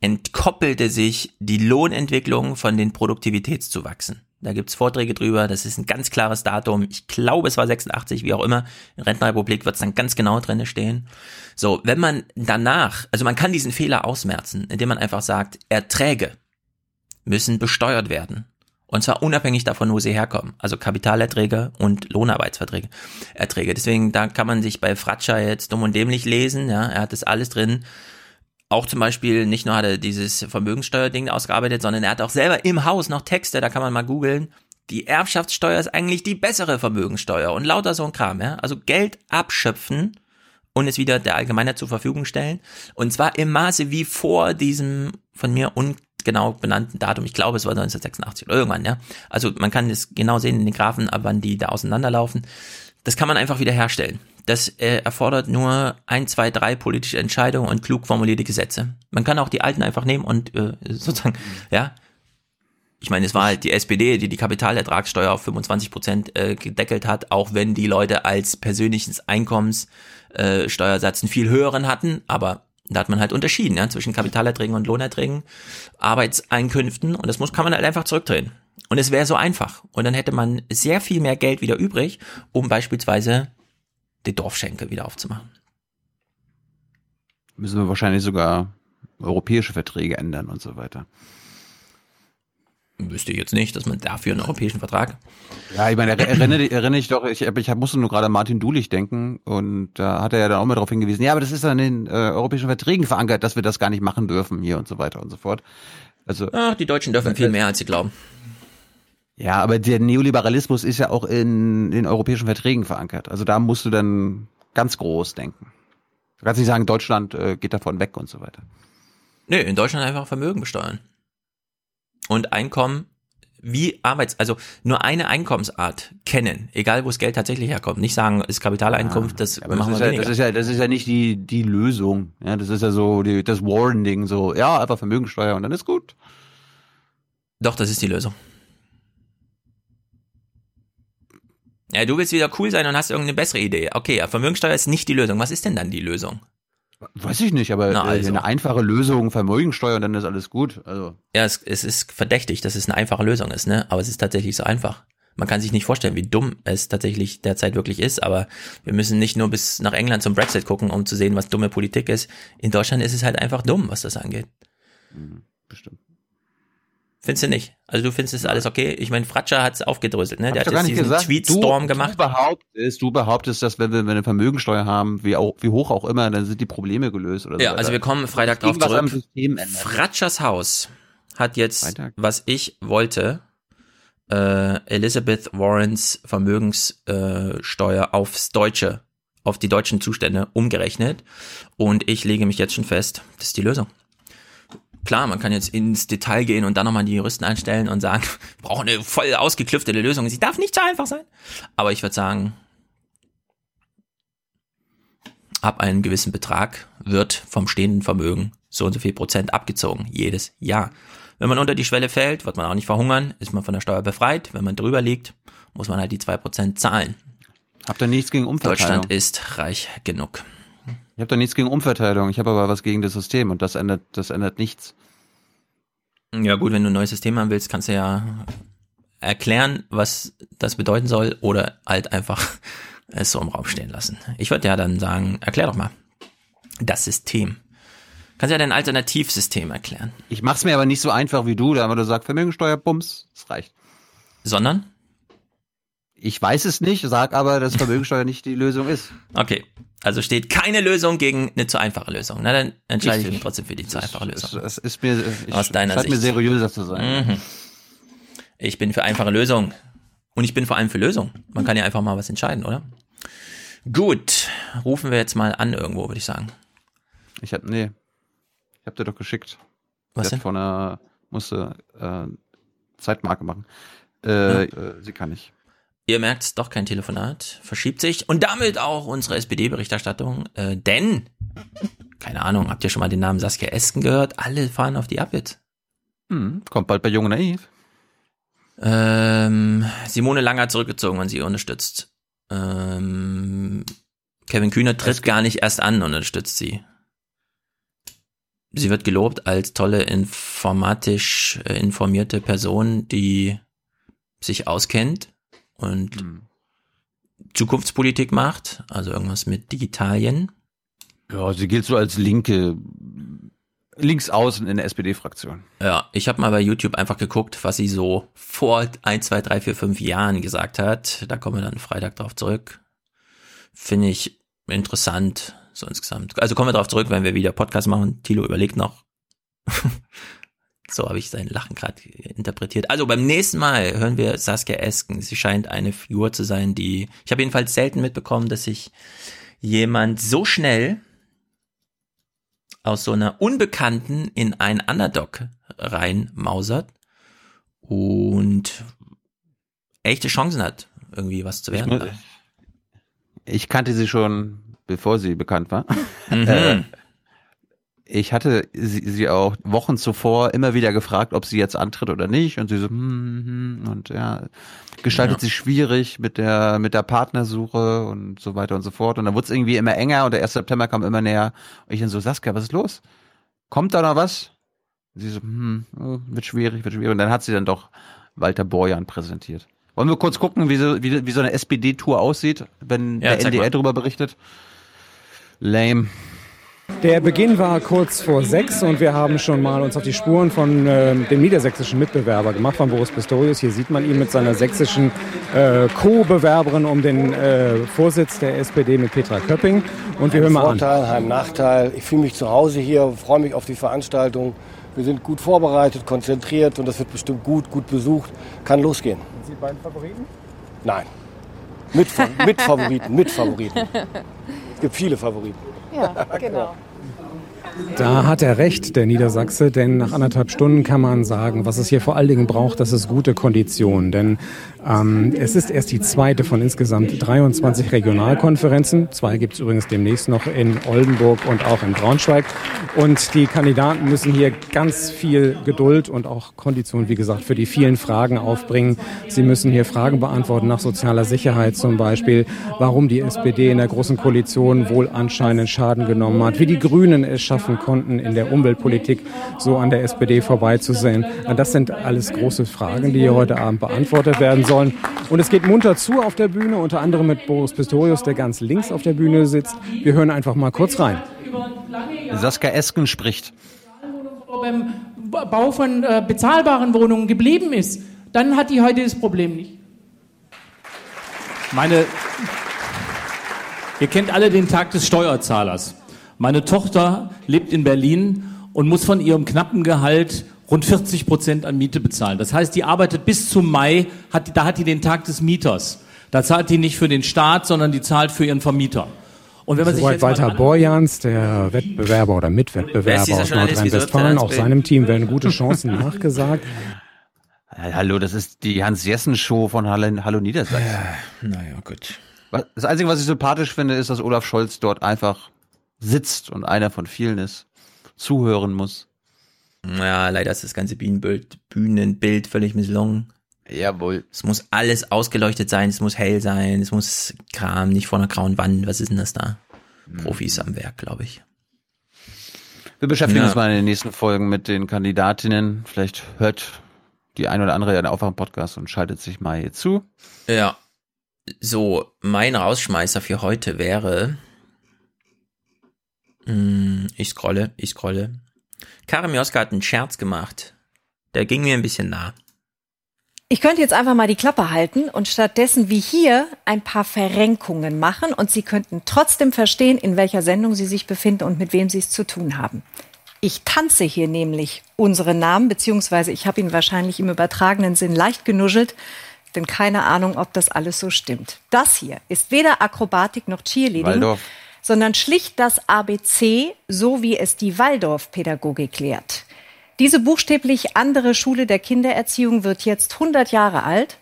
entkoppelte sich die Lohnentwicklung von den Produktivitätszuwachsen. Da gibt's Vorträge drüber, das ist ein ganz klares Datum. Ich glaube, es war 86, wie auch immer. In Rentenrepublik wird's dann ganz genau drinne stehen. So, wenn man danach, also man kann diesen Fehler ausmerzen, indem man einfach sagt, Erträge müssen besteuert werden. Und zwar unabhängig davon, wo sie herkommen. Also Kapitalerträge und Lohnarbeitsverträge. Erträge. Deswegen, da kann man sich bei Fratscher jetzt dumm und dämlich lesen. Ja, er hat das alles drin. Auch zum Beispiel, nicht nur hat er dieses Vermögenssteuerding ausgearbeitet, sondern er hat auch selber im Haus noch Texte, da kann man mal googeln. Die Erbschaftssteuer ist eigentlich die bessere Vermögenssteuer und lauter so ein Kram, ja. Also Geld abschöpfen und es wieder der Allgemeinheit zur Verfügung stellen. Und zwar im Maße wie vor diesem von mir un genau benannten Datum. Ich glaube, es war 1986 oder irgendwann, ja. Also man kann es genau sehen in den Graphen, ab wann die da auseinanderlaufen. Das kann man einfach wieder herstellen. Das äh, erfordert nur ein, zwei, drei politische Entscheidungen und klug formulierte Gesetze. Man kann auch die alten einfach nehmen und äh, sozusagen, ja, ich meine, es war halt die SPD, die die Kapitalertragssteuer auf 25 Prozent äh, gedeckelt hat, auch wenn die Leute als persönliches Einkommenssteuersatz äh, einen viel höheren hatten, aber da hat man halt unterschieden ja, zwischen Kapitalerträgen und Lohnerträgen, Arbeitseinkünften und das muss kann man halt einfach zurückdrehen. Und es wäre so einfach. Und dann hätte man sehr viel mehr Geld wieder übrig, um beispielsweise die Dorfschenke wieder aufzumachen. Müssen wir wahrscheinlich sogar europäische Verträge ändern und so weiter. Wüsste ich jetzt nicht, dass man dafür einen europäischen Vertrag. Ja, ich meine, erinnere, erinnere ich doch, ich, ich musste nur gerade an Martin Dulich denken und da hat er ja dann auch mal darauf hingewiesen, ja, aber das ist an den äh, europäischen Verträgen verankert, dass wir das gar nicht machen dürfen hier und so weiter und so fort. Also, Ach, die Deutschen dürfen viel mehr, als sie glauben. Ja, aber der Neoliberalismus ist ja auch in den europäischen Verträgen verankert. Also da musst du dann ganz groß denken. Du kannst nicht sagen, Deutschland äh, geht davon weg und so weiter. Nö, in Deutschland einfach Vermögen besteuern und Einkommen wie Arbeits, also nur eine Einkommensart kennen, egal wo das Geld tatsächlich herkommt. Nicht sagen, ist Kapitaleinkunft, ja, das machen das wir ja, Das ist ja, das ist ja nicht die, die Lösung. Ja, das ist ja so die, das Warren-Ding, so, ja, einfach Vermögensteuer und dann ist gut. Doch, das ist die Lösung. Ja, du willst wieder cool sein und hast irgendeine bessere Idee. Okay, ja, Vermögensteuer ist nicht die Lösung. Was ist denn dann die Lösung? Weiß ich nicht, aber Na, äh, also. eine einfache Lösung, Vermögensteuer, dann ist alles gut. Also. Ja, es, es ist verdächtig, dass es eine einfache Lösung ist, ne? Aber es ist tatsächlich so einfach. Man kann sich nicht vorstellen, wie dumm es tatsächlich derzeit wirklich ist, aber wir müssen nicht nur bis nach England zum Brexit gucken, um zu sehen, was dumme Politik ist. In Deutschland ist es halt einfach dumm, was das angeht. Mhm, bestimmt. Findest du nicht? Also du findest es alles okay? Ich meine, Fratscher hat es aufgedröselt, ne? Der hat jetzt diesen Tweetstorm gemacht. Du behauptest, du behauptest, dass wenn wir, wenn wir eine Vermögensteuer haben, wie, auch, wie hoch auch immer, dann sind die Probleme gelöst oder so. Ja, also wir kommen Freitag drauf zurück. Fratschers Haus hat jetzt, Freitag. was ich wollte, äh, Elizabeth Warrens Vermögenssteuer äh, aufs Deutsche, auf die deutschen Zustände umgerechnet. Und ich lege mich jetzt schon fest, das ist die Lösung. Klar, man kann jetzt ins Detail gehen und dann nochmal die Juristen einstellen und sagen, wir brauchen eine voll ausgeklüftete Lösung. Sie darf nicht so einfach sein. Aber ich würde sagen, ab einem gewissen Betrag wird vom stehenden Vermögen so und so viel Prozent abgezogen. Jedes Jahr. Wenn man unter die Schwelle fällt, wird man auch nicht verhungern, ist man von der Steuer befreit. Wenn man drüber liegt, muss man halt die zwei Prozent zahlen. Habt ihr nichts gegen Umverteilung? Deutschland ist reich genug. Ich habe da nichts gegen Umverteilung, ich habe aber was gegen das System und das ändert, das ändert nichts. Ja gut, wenn du ein neues System haben willst, kannst du ja erklären, was das bedeuten soll oder halt einfach es so im Raum stehen lassen. Ich würde ja dann sagen, erklär doch mal. Das System. Kannst ja dein Alternativsystem erklären. Ich mach's mir aber nicht so einfach wie du, da haben wir gesagt, Vermögensteuer, Bums, das reicht. Sondern? Ich weiß es nicht, sag aber, dass Vermögensteuer nicht die Lösung ist. Okay. Also steht keine Lösung gegen eine zu einfache Lösung. Na, dann entscheide ich mich trotzdem für die zu einfache Lösung. Es ist mir, ich, Aus deiner scheint Sicht. mir seriöser zu sein. Mhm. Ich bin für einfache Lösungen. Und ich bin vor allem für Lösungen. Man kann ja einfach mal was entscheiden, oder? Gut. Rufen wir jetzt mal an irgendwo, würde ich sagen. Ich hab, nee. Ich hab dir doch geschickt. Was denn? Von einer, musste, äh, Zeitmarke machen. Äh, äh, sie kann nicht. Ihr merkt, doch kein Telefonat. Verschiebt sich. Und damit auch unsere SPD-Berichterstattung. Äh, denn, keine Ahnung, habt ihr schon mal den Namen Saskia Esken gehört? Alle fahren auf die ab jetzt. Hm, kommt bald bei Jung Naiv. Ähm, Simone Lang hat zurückgezogen und sie unterstützt. Ähm, Kevin Kühner tritt gar nicht erst an und unterstützt sie. Sie wird gelobt als tolle informatisch äh, informierte Person, die sich auskennt und Zukunftspolitik macht, also irgendwas mit Digitalien. Ja, sie gilt so als linke, links außen in der SPD-Fraktion. Ja, ich habe mal bei YouTube einfach geguckt, was sie so vor 1, 2, 3, 4, 5 Jahren gesagt hat. Da kommen wir dann Freitag drauf zurück. Finde ich interessant, so insgesamt. Also kommen wir drauf zurück, wenn wir wieder Podcast machen. Tilo überlegt noch. so habe ich sein Lachen gerade interpretiert. Also beim nächsten Mal hören wir Saskia Esken. Sie scheint eine Figur zu sein, die... Ich habe jedenfalls selten mitbekommen, dass sich jemand so schnell aus so einer Unbekannten in ein Underdog reinmausert und echte Chancen hat, irgendwie was zu werden. muss- Ich kannte sie schon, bevor sie bekannt war. Mhm. Ich hatte sie, sie auch Wochen zuvor immer wieder gefragt, ob sie jetzt antritt oder nicht. Und sie so, hm, hm, und ja, gestaltet Ja. sich schwierig mit der, mit der Partnersuche und so weiter und so fort. Und dann wurde es irgendwie immer enger und der 1. September kam immer näher. Und ich dann so, Saskia, was ist los? Kommt da noch was? Und sie so, hm, oh, wird schwierig, wird schwierig. Und dann hat sie dann doch Walter Borjan präsentiert. Wollen wir kurz gucken, wie so, wie, wie so eine SPD-Tour aussieht, wenn Ja, der NDR mal. darüber berichtet? Lame. Der Beginn war kurz vor sechs und wir haben schon mal uns auf die Spuren von äh, dem niedersächsischen Mitbewerber gemacht, von Boris Pistorius. Hier sieht man ihn mit seiner sächsischen äh, Co-Bewerberin um den äh, Vorsitz der SPD mit Petra Köpping. Und wir hören mal an. Vorteil, Heim Nachteil. Ich fühle mich zu Hause hier, freue mich auf die Veranstaltung. Wir sind gut vorbereitet, konzentriert und das wird bestimmt gut, gut besucht. Kann losgehen. Sind Sie beiden Favoriten? Nein. Mit, mit Favoriten, mit Favoriten. Es gibt viele Favoriten. Ja, genau. Da hat er recht, der Niedersachse, denn nach anderthalb Stunden kann man sagen, was es hier vor allen Dingen braucht, das ist gute Kondition. Denn ähm, es ist erst die zweite von insgesamt 23 Regionalkonferenzen. Zwei gibt es übrigens demnächst noch in Oldenburg und auch in Braunschweig. Und die Kandidaten müssen hier ganz viel Geduld und auch Kondition, wie gesagt, für die vielen Fragen aufbringen. Sie müssen hier Fragen beantworten nach sozialer Sicherheit zum Beispiel, warum die SPD in der Großen Koalition wohl anscheinend Schaden genommen hat, wie die Grünen es schaffen konnten, in der Umweltpolitik so an der SPD vorbeizusehen. Das sind alles große Fragen, die hier heute Abend beantwortet werden sollen. Und es geht munter zu auf der Bühne, unter anderem mit Boris Pistorius, der ganz links auf der Bühne sitzt. Wir hören einfach mal kurz rein. Saskia Esken spricht. beim Bau von äh, bezahlbaren Wohnungen geblieben ist, dann hat die heute das Problem nicht. Meine, ihr kennt alle den Tag des Steuerzahlers. Meine Tochter lebt in Berlin und muss von ihrem knappen Gehalt rund 40 Prozent an Miete bezahlen. Das heißt, die arbeitet bis zum Mai, hat, da hat die den Tag des Mieters. Da zahlt die nicht für den Staat, sondern die zahlt für ihren Vermieter. Und wenn man sich Soweit jetzt Walter Borjans, der Wettbewerber oder Mitwettbewerber aus Nordrhein-Westfalen. Auch seinem Team werden gute Chancen nachgesagt. Hallo, das ist die Hans-Jessen-Show von Hallo, Hallo Niedersachsen. Naja, gut. Das Einzige, was ich sympathisch finde, ist, dass Olaf Scholz dort einfach sitzt und einer von vielen ist, zuhören muss. Ja, leider ist das ganze Bühnenbild, Bühnenbild völlig misslungen. Jawohl. Es muss alles ausgeleuchtet sein, es muss hell sein, es muss Kram, nicht vor einer grauen Wand. Was ist denn das da? Profis am Werk, glaube ich. Wir beschäftigen Ja. uns mal in den nächsten Folgen mit den Kandidatinnen. Vielleicht hört die ein oder andere ja den Aufwachen-Podcast und schaltet sich mal hier zu. Ja. So, mein Rausschmeißer für heute wäre. Mm, ich scrolle, ich scrolle. Karim Joska hat einen Scherz gemacht. Der ging mir ein bisschen nah. Ich könnte jetzt einfach mal die Klappe halten und stattdessen wie hier ein paar Verrenkungen machen und Sie könnten trotzdem verstehen, in welcher Sendung Sie sich befinden und mit wem Sie es zu tun haben. Ich tanze hier nämlich unsere Namen, beziehungsweise ich habe ihn wahrscheinlich im übertragenen Sinn leicht genuschelt, denn keine Ahnung, ob das alles so stimmt. Das hier ist weder Akrobatik noch Cheerleading, Waldorf. Sondern schlicht das ABC, so wie es die Waldorf-Pädagogik lehrt. Diese buchstäblich andere Schule der Kindererziehung wird jetzt 100 Jahre alt.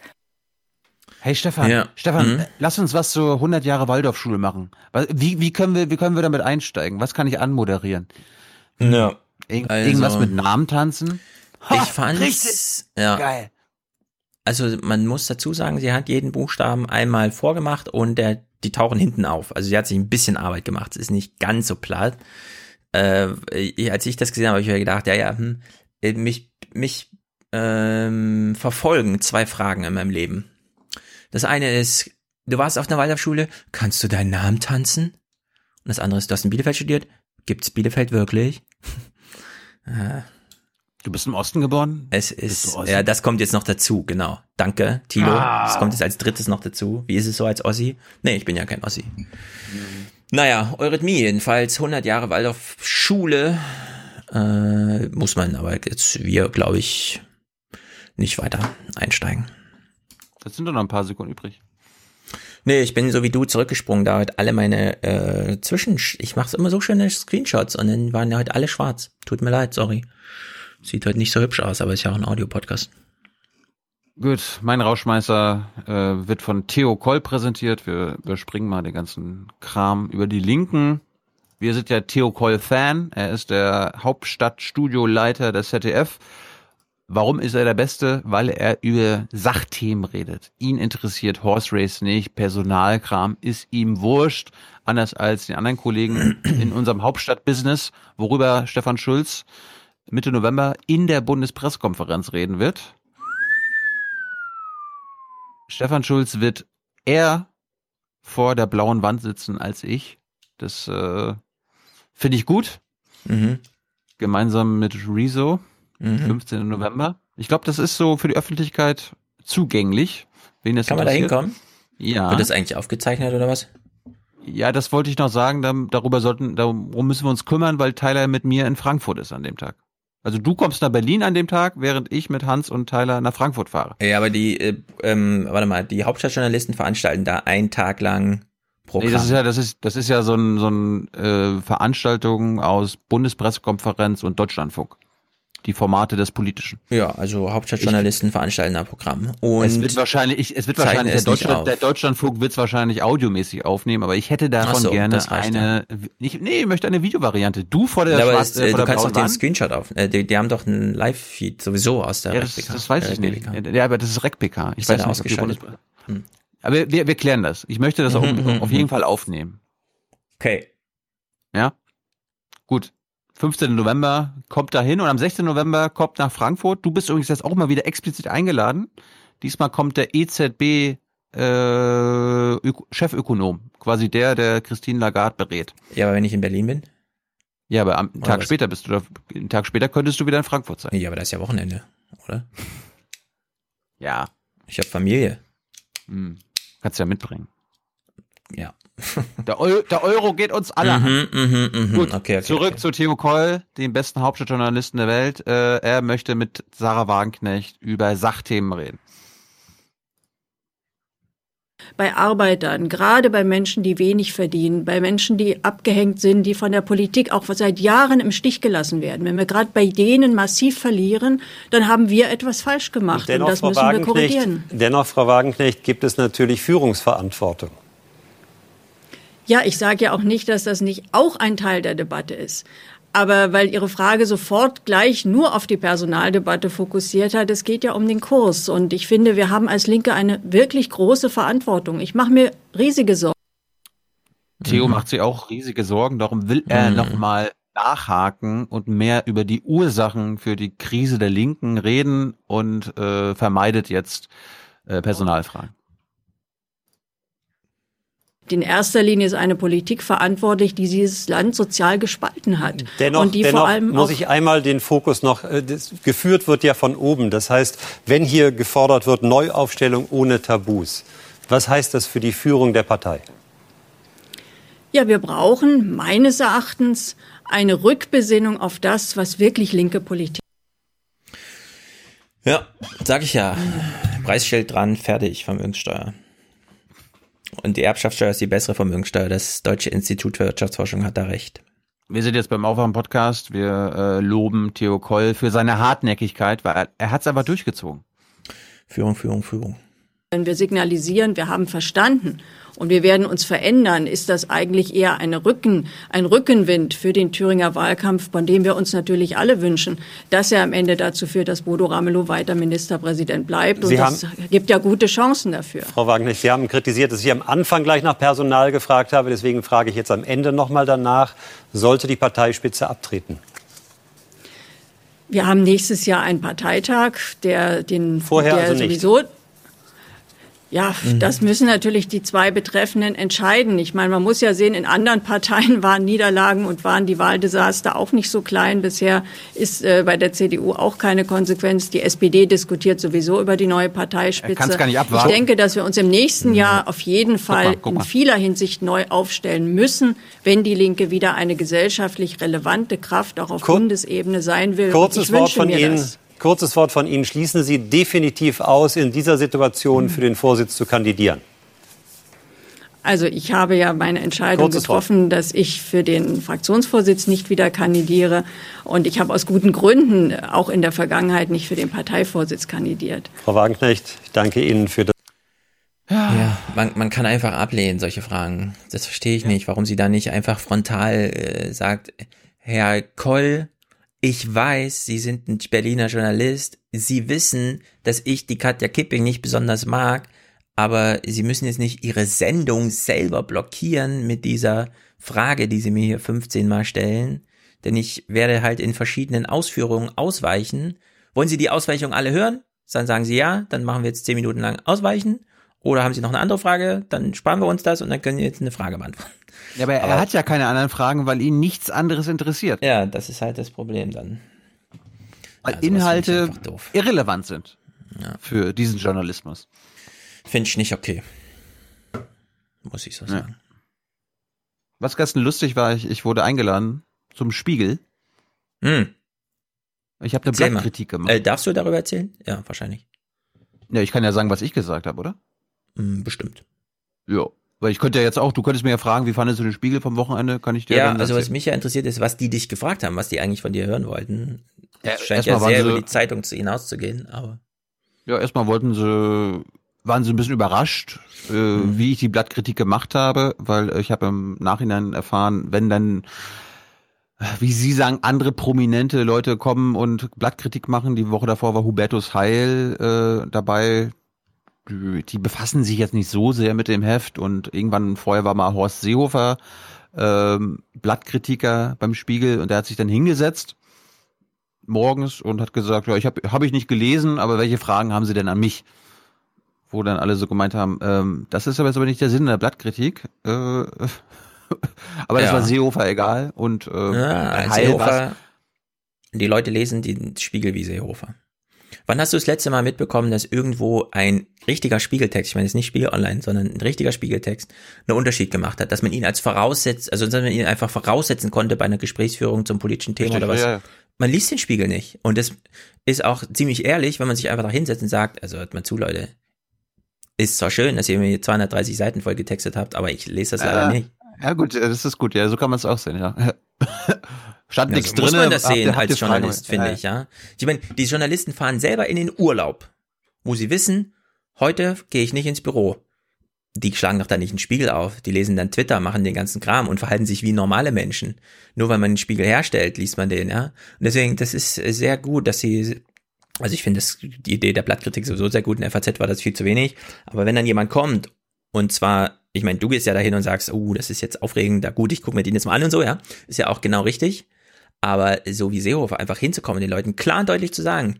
Hey Stefan, Ja. Stefan, Mhm. lass uns was zur 100 Jahre Waldorfschule machen. Wie, wie, können wir, wie können wir damit einsteigen? Was kann ich anmoderieren? Ja. Ir Also- irgendwas mit Namen tanzen? Ich fand's, richtig. ja. Geil. Also man muss dazu sagen, sie hat jeden Buchstaben einmal vorgemacht und der, die tauchen hinten auf. Also sie hat sich ein bisschen Arbeit gemacht. Es ist nicht ganz so platt. Äh, als ich das gesehen habe, habe ich mir gedacht, ja, ja, hm, äh, mich, mich ähm, verfolgen zwei Fragen in meinem Leben. Das eine ist, du warst auf einer Waldorfschule, kannst du deinen Namen tanzen? Und das andere ist, du hast in Bielefeld studiert. Gibt's Bielefeld wirklich? Du bist im Osten geboren? es Bist ist, ja, das kommt jetzt noch dazu, genau. Danke, Tilo. Ah. Das kommt jetzt als drittes noch dazu. Wie ist es so als Ossi? Nee, ich bin ja kein Ossi. Naja, Eurythmie jedenfalls, 100 Jahre Waldorf-Schule, äh, muss man aber jetzt, wir, glaube ich, nicht weiter einsteigen. Das sind doch noch ein paar Sekunden übrig. Nee, ich bin so wie du zurückgesprungen, da heute alle meine äh, Zwischen... Ich mache immer so schöne Screenshots und dann waren ja heute alle schwarz. Tut mir leid, sorry. Sieht heute nicht so hübsch aus, aber ist ja auch ein Audiopodcast. Gut, mein Rauschmeißer äh, wird von Theo Koll präsentiert. Wir überspringen mal den ganzen Kram über die Linken. Wir sind ja Theo Koll-Fan. Er ist der Hauptstadtstudioleiter des ZDF. Warum ist er der Beste? Weil er über Sachthemen redet. Ihn interessiert Horse Race nicht, Personalkram ist ihm wurscht, anders als den anderen Kollegen in unserem Hauptstadtbusiness, worüber Stefan Schulz Mitte November in der Bundespressekonferenz reden wird. Stefan Schulz wird eher vor der blauen Wand sitzen als ich. Das äh, finde ich gut. Mhm. Gemeinsam mit Rezo, Mhm. 15. November. Ich glaube, das ist so für die Öffentlichkeit zugänglich. Wen das Kann man da hinkommen? Ja. Wird das eigentlich aufgezeichnet oder was? Ja, das wollte ich noch sagen. Darüber sollten, darum müssen wir uns kümmern, weil Tyler mit mir in Frankfurt ist an dem Tag. Also du kommst nach Berlin an dem Tag, während ich mit Hans und Tyler nach Frankfurt fahre. Ja, aber die, äh, ähm, warte mal, die Hauptstadtjournalisten veranstalten da einen Tag lang Programm. Nee, das ist ja, das ist, das ist ja so ein, so ein äh, Veranstaltung aus Bundespressekonferenz und Deutschlandfunk. Die Formate des Politischen. ja, also Hauptstadtjournalisten veranstalten da Programm. Und es wird wahrscheinlich, ich, es wird wahrscheinlich, der, Deutschland, der Deutschlandfunk wird es wahrscheinlich audiomäßig aufnehmen, aber ich hätte davon so, gerne eine, ich, nee, ich möchte eine Videovariante. Du vor der Ja, aber es, äh, vor du kannst doch den? Screenshot auf. Äh, die, die haben doch einen Live-Feed sowieso aus der Ja, das, das weiß ich äh, nicht. Ja, aber das ist RecPK. Ich Ist ja weiß nicht, ob die ausgeschaltet. Bundes Hm. Aber wir, wir klären das. Ich möchte das Mhm, auf, mhm, auf mhm. jeden Fall aufnehmen. Okay. Ja? Gut. 15. November kommt dahin und am 16. November kommt nach Frankfurt. Du bist übrigens jetzt auch mal wieder explizit eingeladen. Diesmal kommt der EZB äh, Öko Chefökonom, quasi der, der Christine Lagarde berät. Ja, aber wenn ich in Berlin bin? Ja, aber am Tag was? später bist du da, einen Tag später könntest du wieder in Frankfurt sein. Ja, aber da ist ja Wochenende, oder? Ja. Ich habe Familie. Hm. Kannst du ja mitbringen. Ja. Der, Eu der Euro geht uns alle an. Mhm, mhm, mhm. Gut, okay, okay, zurück okay. zu Theo Koll, dem besten Hauptstadtjournalisten der Welt. Äh, er möchte mit Sarah Wagenknecht über Sachthemen reden. bei Arbeitern, gerade bei Menschen, die wenig verdienen, bei Menschen, die abgehängt sind, die von der Politik auch seit Jahren im Stich gelassen werden. Wenn wir gerade bei denen massiv verlieren, dann haben wir etwas falsch gemacht und, das Frau müssen wir korrigieren. dennoch, Frau Wagenknecht, gibt es natürlich Führungsverantwortung. Ja, ich sage ja auch nicht, dass das nicht auch ein Teil der Debatte ist. Aber weil Ihre Frage sofort gleich nur auf die Personaldebatte fokussiert hat, es geht ja um den Kurs. Und ich finde, wir haben als Linke eine wirklich große Verantwortung. Ich mache mir riesige Sorgen. Theo macht sich auch riesige Sorgen, darum will er Mhm. nochmal nachhaken und mehr über die Ursachen für die Krise der Linken reden und äh, vermeidet jetzt äh, Personalfragen. In erster Linie ist eine Politik verantwortlich, die dieses Land sozial gespalten hat. Dennoch, und die dennoch vor allem muss ich einmal den Fokus noch, äh, das geführt wird ja von oben. Das heißt, wenn hier gefordert wird, Neuaufstellung ohne Tabus, was heißt das für die Führung der Partei? Ja, wir brauchen meines Erachtens eine Rückbesinnung auf das, was wirklich linke Politik Ja, sag ich ja. Preisschild dran, fertig, Vermögenssteuer. Und die Erbschaftssteuer ist die bessere Vermögenssteuer. Das Deutsche Institut für Wirtschaftsforschung hat da recht. Wir sind jetzt beim Aufwachen-Podcast. Wir äh, loben Theo Koll für seine Hartnäckigkeit, weil er, er hat es einfach durchgezogen. Führung, Führung, Führung. Wenn wir signalisieren, wir haben verstanden und wir werden uns verändern, ist das eigentlich eher eine Rücken, ein Rückenwind für den Thüringer Wahlkampf, von dem wir uns natürlich alle wünschen, dass er am Ende dazu führt, dass Bodo Ramelow weiter Ministerpräsident bleibt. Und Sie das gibt ja gute Chancen dafür. Frau Wagner, Sie haben kritisiert, dass ich am Anfang gleich nach Personal gefragt habe. Deswegen frage ich jetzt am Ende noch mal danach. Sollte die Parteispitze abtreten? Wir haben nächstes Jahr einen Parteitag, der den Vorher der also nicht. Ja, Mhm. das müssen natürlich die zwei Betreffenden entscheiden. Ich meine, man muss ja sehen, in anderen Parteien waren Niederlagen und waren die Wahldesaster auch nicht so klein. Bisher ist äh, bei der CDU auch keine Konsequenz. Die SPD diskutiert sowieso über die neue Parteispitze. Kann's gar nicht abwarten. Ich denke, dass wir uns im nächsten Jahr auf jeden Fall mal, guck mal. in vieler Hinsicht neu aufstellen müssen, wenn die Linke wieder eine gesellschaftlich relevante Kraft auch auf Kur- Bundesebene sein will. Kurzes Wort von mir Ihnen. das. Kurzes Wort von Ihnen. Schließen Sie definitiv aus, in dieser Situation für den Vorsitz zu kandidieren. Also ich habe ja meine Entscheidung Kurzes Wort. getroffen, dass ich für den Fraktionsvorsitz nicht wieder kandidiere. Und ich habe aus guten Gründen auch in der Vergangenheit nicht für den Parteivorsitz kandidiert. Frau Wagenknecht, ich danke Ihnen für das. Ja, man, man kann einfach ablehnen, solche Fragen. Das verstehe ich nicht, warum sie da nicht einfach frontal äh, sagt, Herr Koll, ich weiß, Sie sind ein Berliner Journalist, Sie wissen, dass ich die Katja Kipping nicht besonders mag, aber Sie müssen jetzt nicht Ihre Sendung selber blockieren mit dieser Frage, die Sie mir hier 15 Mal stellen, denn ich werde halt in verschiedenen Ausführungen ausweichen. Wollen Sie die Ausweichung alle hören? Dann sagen Sie ja, dann machen wir jetzt 10 Minuten lang ausweichen. Oder haben Sie noch eine andere Frage? Dann sparen wir uns das und dann können Sie jetzt eine Frage beantworten. Ja, aber, er hat ja keine anderen Fragen, weil ihn nichts anderes interessiert. Ja, das ist halt das Problem dann. Weil Ja, sowas Inhalte irrelevant sind für diesen Journalismus. Finde ich nicht okay. Muss ich so sagen. Was ganz lustig war, ich, ich wurde eingeladen zum Spiegel. Hm. Ich habe eine Erzähl mal. Blattkritik gemacht. Äh, darfst du darüber erzählen? Ja, wahrscheinlich. Ja, ich kann ja sagen, was ich gesagt habe, oder? Hm, bestimmt. Ja. Weil ich könnte ja jetzt auch, du könntest mir ja fragen, wie fandest du den Spiegel vom Wochenende? Kann ich dir Ja, also was mich ja interessiert ist, was die dich gefragt haben, was die eigentlich von dir hören wollten. Das Ja, scheint ja sehr über die Zeitung zu hinauszugehen, aber Ja, erstmal wollten sie, waren sie ein bisschen überrascht, äh, Mhm. wie ich die Blattkritik gemacht habe, weil ich habe im Nachhinein erfahren, wenn dann, wie Sie sagen, andere prominente Leute kommen und Blattkritik machen. Die Woche davor war Hubertus Heil äh, dabei. Die, befassen sich jetzt nicht so sehr mit dem Heft und irgendwann vorher war mal Horst Seehofer ähm, Blattkritiker beim Spiegel und der hat sich dann hingesetzt morgens und hat gesagt, ja, ich habe hab ich nicht gelesen, aber welche Fragen haben Sie denn an mich? Wo dann alle so gemeint haben, ähm, das ist aber jetzt aber nicht der Sinn der Blattkritik. Äh, aber das Ja. war Seehofer egal und äh, ja, Seehofer, die Leute lesen den Spiegel wie Seehofer. Wann hast du das letzte Mal mitbekommen, dass irgendwo ein richtiger Spiegeltext, ich meine jetzt nicht Spiegel Online, sondern ein richtiger Spiegeltext, einen Unterschied gemacht hat, dass man ihn als voraussetzt, also dass man ihn einfach voraussetzen konnte bei einer Gesprächsführung zum politischen Thema Richtig, oder was. ja. Man liest den Spiegel nicht. Und das ist auch ziemlich ehrlich, wenn man sich einfach da hinsetzt und sagt, also hört mal zu, Leute, ist zwar schön, dass ihr mir 230 Seiten voll getextet habt, aber ich lese das leider Ja, nicht. Ja gut, äh, das ist gut, ja, so kann man es auch sehen, ja. Stand Ja, nichts so drin. muss man das sehen als Journalist, finde ja. ich, ja. Ich meine, die Journalisten fahren selber in den Urlaub, wo sie wissen, heute gehe ich nicht ins Büro. Die schlagen doch da nicht einen Spiegel auf. Die lesen dann Twitter, machen den ganzen Kram und verhalten sich wie normale Menschen. Nur weil man einen Spiegel herstellt, liest man den, ja. Und deswegen, das ist sehr gut, dass sie, also ich finde das, die Idee der Blattkritik sowieso sehr gut. In FAZ war das viel zu wenig. Aber wenn dann jemand kommt und zwar, ich meine, du gehst ja dahin und sagst, oh, das ist jetzt aufregend, da gut, ich gucke mir den jetzt mal an und so, ja. Ist ja auch genau richtig. Aber so wie Seehofer einfach hinzukommen, den Leuten klar und deutlich zu sagen,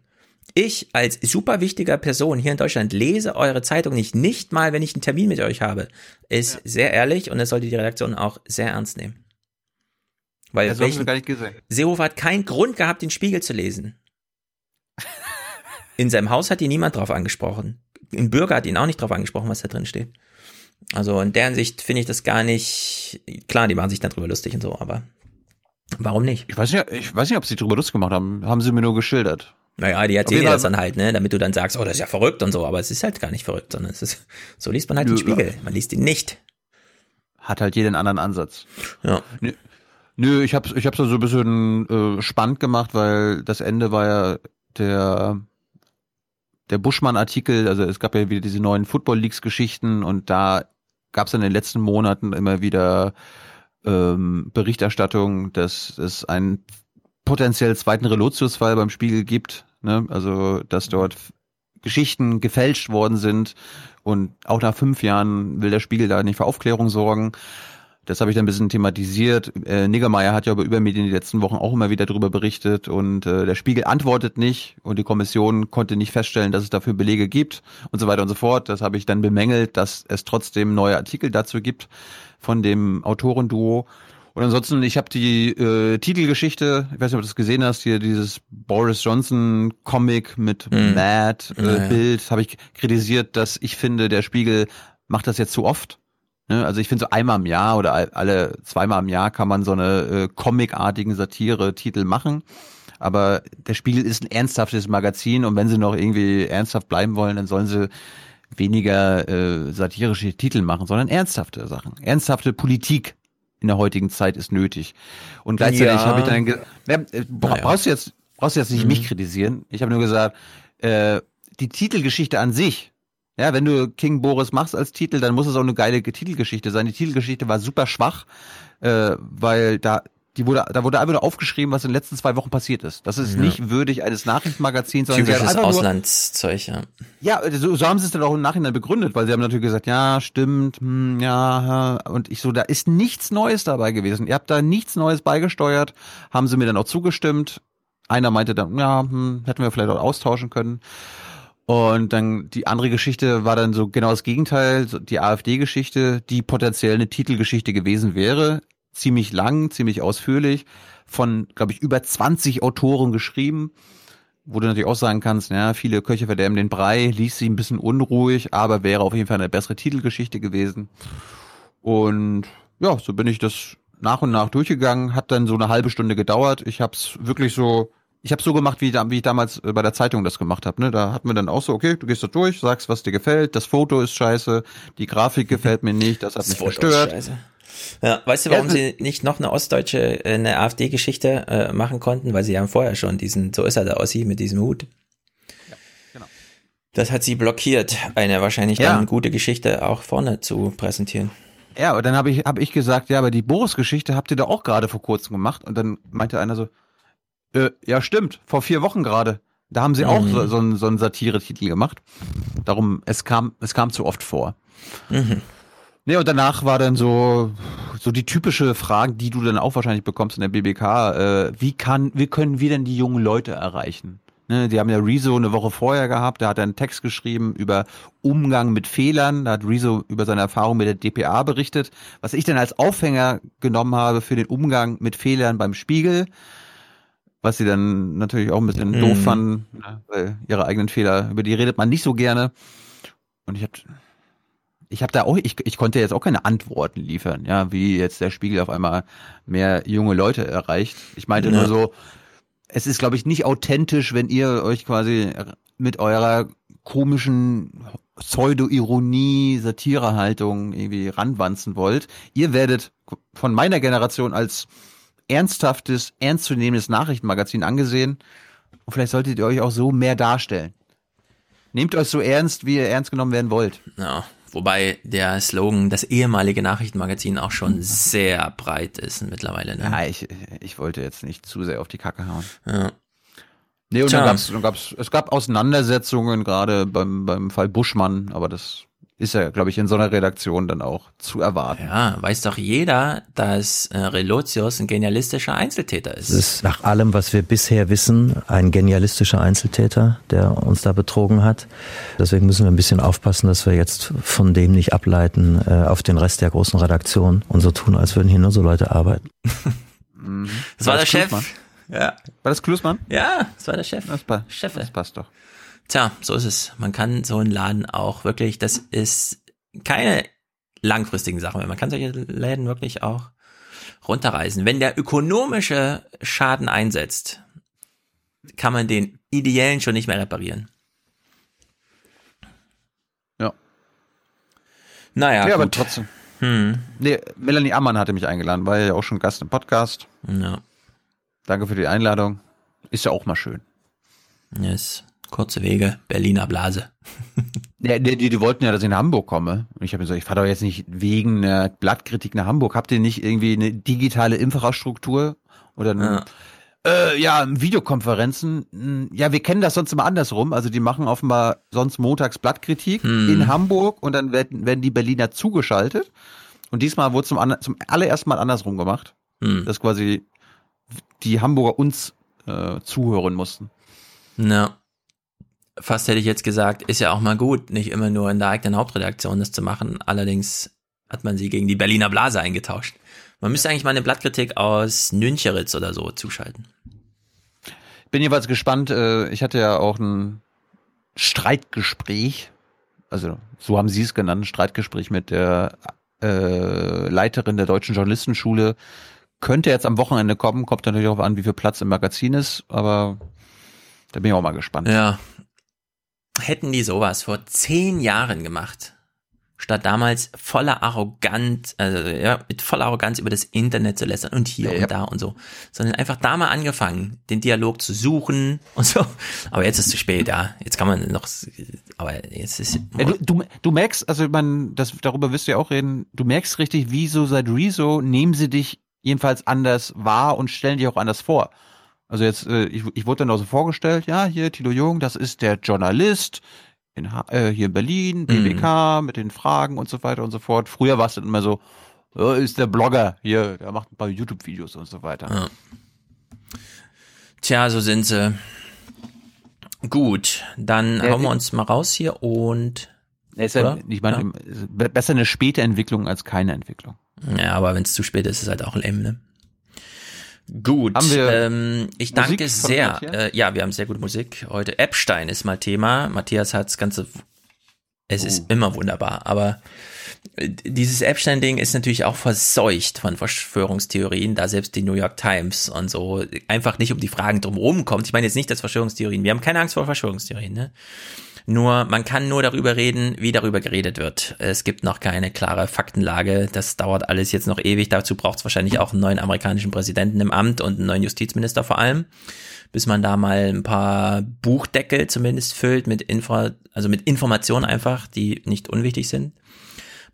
Ich als super wichtiger Person hier in Deutschland lese eure Zeitung nicht, nicht mal, wenn ich einen Termin mit euch habe. Ist ja. sehr ehrlich und das sollte die Redaktion auch sehr ernst nehmen. Weil das welchen, gar nicht gesehen. Seehofer hat keinen Grund gehabt, den Spiegel zu lesen. In seinem Haus hat ihn niemand drauf angesprochen. Ein Bürger hat ihn auch nicht drauf angesprochen, was da drin steht. Also in deren Sicht finde ich das gar nicht, klar, die machen sich dann drüber lustig und so, aber warum nicht? Ich weiß nicht, ich weiß nicht, ob sie drüber lustig gemacht haben. Haben sie mir nur geschildert. Naja, die erzählen dir das dann halt, ne, damit du dann sagst, oh, das ist ja verrückt und so, aber es ist halt gar nicht verrückt, sondern es ist, so liest man halt den Spiegel. Man liest ihn nicht. Hat halt jeden anderen Ansatz. Ja. Nö, nö ich hab's, ich hab's so ein bisschen äh, spannend gemacht, weil das Ende war ja der, der Buschmann-Artikel, also es gab ja wieder diese neuen Football Leagues-Geschichten und da gab's in den letzten Monaten immer wieder ähm, Berichterstattung, dass es einen potenziell zweiten Relotius-Fall beim Spiegel gibt, Ne? Also, dass dort Geschichten gefälscht worden sind und auch nach fünf Jahren will der Spiegel da nicht für Aufklärung sorgen. Das habe ich dann ein bisschen thematisiert. Äh, Niggermeier hat ja über Übermedien die letzten Wochen auch immer wieder darüber berichtet und äh, der Spiegel antwortet nicht und die Kommission konnte nicht feststellen, dass es dafür Belege gibt und so weiter und so fort. Das habe ich dann bemängelt, dass es trotzdem neue Artikel dazu gibt von dem Autorenduo. Und ansonsten, ich habe die äh, Titelgeschichte, ich weiß nicht, ob du das gesehen hast, hier dieses Boris Johnson Comic mit mm. Mad äh, ja, Bild, ja. habe ich kritisiert, dass ich finde, der Spiegel macht das jetzt zu oft. Ne? Also ich finde so einmal im Jahr oder alle zweimal im Jahr kann man so eine äh, comicartigen Satire-Titel machen. Aber der Spiegel ist ein ernsthaftes Magazin und wenn sie noch irgendwie ernsthaft bleiben wollen, dann sollen sie weniger äh, satirische Titel machen, sondern ernsthafte Sachen, ernsthafte Politik in der heutigen Zeit ist nötig. Und gleichzeitig ja. habe ich dann gesagt, ja, bra brauchst du jetzt brauchst du jetzt nicht mhm. mich kritisieren. Ich habe nur gesagt, äh, die Titelgeschichte an sich, ja, wenn du King Boris machst als Titel, dann muss es auch eine geile Titelgeschichte sein. Die Titelgeschichte war super schwach, äh, weil da die wurde, da wurde einfach nur aufgeschrieben, was in den letzten zwei Wochen passiert ist. Das ist ja. nicht würdig eines Nachrichtenmagazins. Sondern Typisches Auslandszeug, ja. Ja, so, so haben sie es dann auch im Nachhinein begründet, weil sie haben natürlich gesagt, ja, stimmt, hm, ja, und ich so, da ist nichts Neues dabei gewesen. Ihr habt da nichts Neues beigesteuert, haben sie mir dann auch zugestimmt. Einer meinte dann, ja, hm, hätten wir vielleicht auch austauschen können. Und dann die andere Geschichte war dann so genau das Gegenteil, die AfD-Geschichte, die potenziell eine Titelgeschichte gewesen wäre ziemlich lang, ziemlich ausführlich, von, glaube ich, über 20 Autoren geschrieben, wo du natürlich auch sagen kannst, ja, viele Köche verderben den Brei, liest sie ein bisschen unruhig, aber wäre auf jeden Fall eine bessere Titelgeschichte gewesen. Und ja, so bin ich das nach und nach durchgegangen, hat dann so eine halbe Stunde gedauert. Ich habe es wirklich so, ich habe so gemacht, wie, wie ich damals bei der Zeitung das gemacht habe. Ne? Da hatten wir dann auch so, okay, du gehst da durch, sagst, was dir gefällt, das Foto ist scheiße, die Grafik gefällt mir nicht, das hat das mich Foto scheiße. Ja, weißt du, warum ja, sie nicht noch eine ostdeutsche, äh, eine AfD-Geschichte äh, machen konnten? Weil sie haben vorher schon diesen, so ist er der Ossi mit diesem Hut. Ja, genau. Das hat sie blockiert, eine wahrscheinlich ja. dann gute Geschichte auch vorne zu präsentieren. Ja, und dann habe ich, hab ich gesagt, ja, aber die Boris-Geschichte habt ihr da auch gerade vor kurzem gemacht. Und dann meinte einer so, äh, ja, stimmt, vor vier Wochen gerade. Da haben sie mhm. auch so, so, einen, so einen Satire-Titel gemacht. Darum, es kam, es kam zu oft vor. Mhm. Nee, und danach war dann so, so die typische Frage, die du dann auch wahrscheinlich bekommst in der BBK, äh, wie kann, wie können wir denn die jungen Leute erreichen? Ne, die haben ja Rezo eine Woche vorher gehabt, da hat er einen Text geschrieben über Umgang mit Fehlern, da hat Rezo über seine Erfahrung mit der DPA berichtet, was ich dann als Aufhänger genommen habe für den Umgang mit Fehlern beim Spiegel, was sie dann natürlich auch ein bisschen mhm. doof fanden, ne, weil ihre eigenen Fehler, über die redet man nicht so gerne. Und ich habe ich habe da auch, ich, ich konnte jetzt auch keine Antworten liefern, ja, wie jetzt der Spiegel auf einmal mehr junge Leute erreicht. Ich meinte ja. nur so, es ist, glaube ich, nicht authentisch, wenn ihr euch quasi mit eurer komischen Pseudo-Ironie, Satirehaltung irgendwie ranwanzen wollt. Ihr werdet von meiner Generation als ernsthaftes, ernstzunehmendes Nachrichtenmagazin angesehen. Und vielleicht solltet ihr euch auch so mehr darstellen. Nehmt euch so ernst, wie ihr ernst genommen werden wollt. Ja, Wobei der Slogan, das ehemalige Nachrichtenmagazin, auch schon sehr breit ist mittlerweile. Ne? Ja, ich, ich wollte jetzt nicht zu sehr auf die Kacke hauen. Ja. Nee, und Tja. dann gab's, dann gab's, es gab Auseinandersetzungen, gerade beim, beim Fall Buschmann, aber das ist ja, glaube ich, in so einer Redaktion dann auch zu erwarten. Ja, weiß doch jeder, dass äh, Relotius ein genialistischer Einzeltäter ist. Das ist nach allem, was wir bisher wissen, ein genialistischer Einzeltäter, der uns da betrogen hat. Deswegen müssen wir ein bisschen aufpassen, dass wir jetzt von dem nicht ableiten äh, auf den Rest der großen Redaktion und so tun, als würden hier nur so Leute arbeiten. Das war, war der Chef. Klusmann? Ja. War das Klusmann? Ja, das war der Chef. Das, pa Chef. das passt doch. Tja, so ist es. Man kann so einen Laden auch wirklich, das ist keine langfristigen Sachen mehr. Man kann solche Läden wirklich auch runterreißen. Wenn der ökonomische Schaden einsetzt, kann man den ideellen schon nicht mehr reparieren. Ja. Naja, ja, aber trotzdem. Hm. Nee, Melanie Ammann hatte mich eingeladen, war ja auch schon Gast im Podcast. Ja. Danke für die Einladung. Ist ja auch mal schön. Yes. Kurze Wege, Berliner Blase. ja, die, die, die wollten ja, dass ich nach Hamburg komme. Ich habe gesagt, ich fahre doch jetzt nicht wegen einer Blattkritik nach Hamburg. Habt ihr nicht irgendwie eine digitale Infrastruktur oder eine, ja. Äh, ja, Videokonferenzen. Ja, wir kennen das sonst immer andersrum. Also die machen offenbar sonst montags Blattkritik hm. in Hamburg und dann werden, werden die Berliner zugeschaltet. Und diesmal wurde zum, zum allerersten Mal andersrum gemacht. Hm. Dass quasi die Hamburger uns äh, zuhören mussten. Na, fast hätte ich jetzt gesagt, ist ja auch mal gut, nicht immer nur in der eigenen Hauptredaktion das zu machen. Allerdings hat man sie gegen die Berliner Blase eingetauscht. Man müsste eigentlich mal eine Blattkritik aus Nüncheritz oder so zuschalten. Bin jeweils gespannt. äh, Ich hatte ja auch ein Streitgespräch, also so haben Sie es genannt, ein Streitgespräch mit der äh, Leiterin der Deutschen Journalistenschule. Könnte jetzt am Wochenende kommen, kommt natürlich auch an, wie viel Platz im Magazin ist, aber da bin ich auch mal gespannt. Ja. Hätten die sowas vor zehn Jahren gemacht, statt damals voller Arroganz, also ja, mit voller Arroganz über das Internet zu lästern und hier ja, und da und so, sondern einfach da mal angefangen, den Dialog zu suchen und so. Aber jetzt ist es zu spät, ja. Jetzt kann man noch, aber jetzt ist. Ja, du, du, du merkst, also man, das, darüber wirst du ja auch reden, du merkst richtig, wie so seit Rezo nehmen sie dich jedenfalls anders wahr und stellen dich auch anders vor. Also jetzt, äh, ich, ich wurde dann auch so vorgestellt, ja, hier Tilo Jung, das ist der Journalist in, äh, hier in Berlin, BBK, mhm. mit den Fragen und so weiter und so fort. Früher war es dann immer so, oh, ist der Blogger hier, der macht ein paar YouTube-Videos und so weiter. Ja. Tja, so sind sie. Gut, dann ja, hauen wir uns mal raus hier und. Ist ja, ich meine, ja. besser eine späte Entwicklung als keine Entwicklung. Ja, aber wenn es zu spät ist, ist es halt auch lame, ne? Gut, haben wir ähm, ich Musik danke sehr. Äh, ja, wir haben sehr gute Musik heute. Epstein ist mal Thema. Matthias hat's ganze. Es uh. ist immer wunderbar, aber äh, dieses Epstein-Ding ist natürlich auch verseucht von Verschwörungstheorien, da selbst die New York Times und so einfach nicht um die Fragen drumherum kommt. Ich meine jetzt nicht, dass Verschwörungstheorien. Wir haben keine Angst vor Verschwörungstheorien, ne? Nur, man kann nur darüber reden, wie darüber geredet wird. Es gibt noch keine klare Faktenlage. Das dauert alles jetzt noch ewig. Dazu braucht es wahrscheinlich auch einen neuen amerikanischen Präsidenten im Amt und einen neuen Justizminister vor allem. Bis man da mal ein paar Buchdeckel zumindest füllt mit Info, also mit Informationen einfach, die nicht unwichtig sind.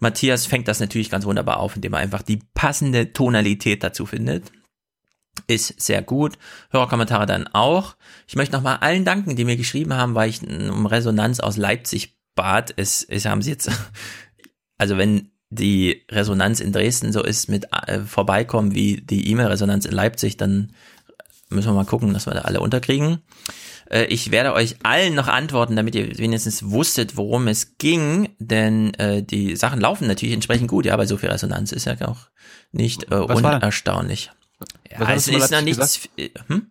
Matthias fängt das natürlich ganz wunderbar auf, indem er einfach die passende Tonalität dazu findet ist sehr gut. Hörerkommentare dann auch. Ich möchte nochmal allen danken, die mir geschrieben haben, weil ich um Resonanz aus Leipzig bat. Es, es haben sie jetzt, also wenn die Resonanz in Dresden so ist mit äh, vorbeikommen wie die E-Mail-Resonanz in Leipzig, dann müssen wir mal gucken, dass wir da alle unterkriegen. Äh, ich werde euch allen noch antworten, damit ihr wenigstens wusstet, worum es ging, denn äh, die Sachen laufen natürlich entsprechend gut, ja, bei so viel Resonanz ist ja auch nicht äh, unerstaunlich. Ja, Was es ist noch nichts. Hm?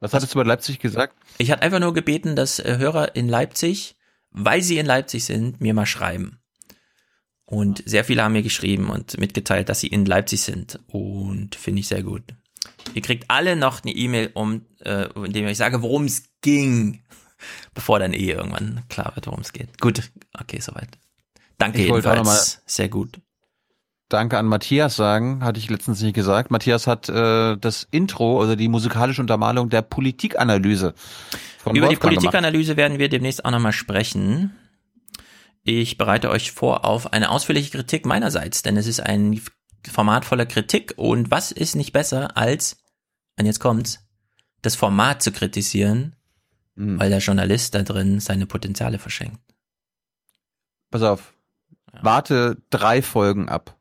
Was hattest du bei Leipzig gesagt? Ich hatte einfach nur gebeten, dass äh, Hörer in Leipzig, weil sie in Leipzig sind, mir mal schreiben. Und sehr viele haben mir geschrieben und mitgeteilt, dass sie in Leipzig sind. Und finde ich sehr gut. Ihr kriegt alle noch eine E-Mail, um, äh, in dem ich sage, worum es ging. Bevor dann eh irgendwann klar wird, worum es geht. Gut, okay, soweit. Danke ich jedenfalls. Sehr gut. Danke an Matthias sagen, hatte ich letztens nicht gesagt. Matthias hat äh, das Intro, also die musikalische Untermalung der Politikanalyse. Von Über Wolfgang die Politikanalyse gemacht. werden wir demnächst auch nochmal sprechen. Ich bereite euch vor auf eine ausführliche Kritik meinerseits, denn es ist ein Format voller Kritik und was ist nicht besser als, und jetzt kommt's, das Format zu kritisieren, mhm. weil der Journalist da drin seine Potenziale verschenkt. Pass auf, warte drei Folgen ab.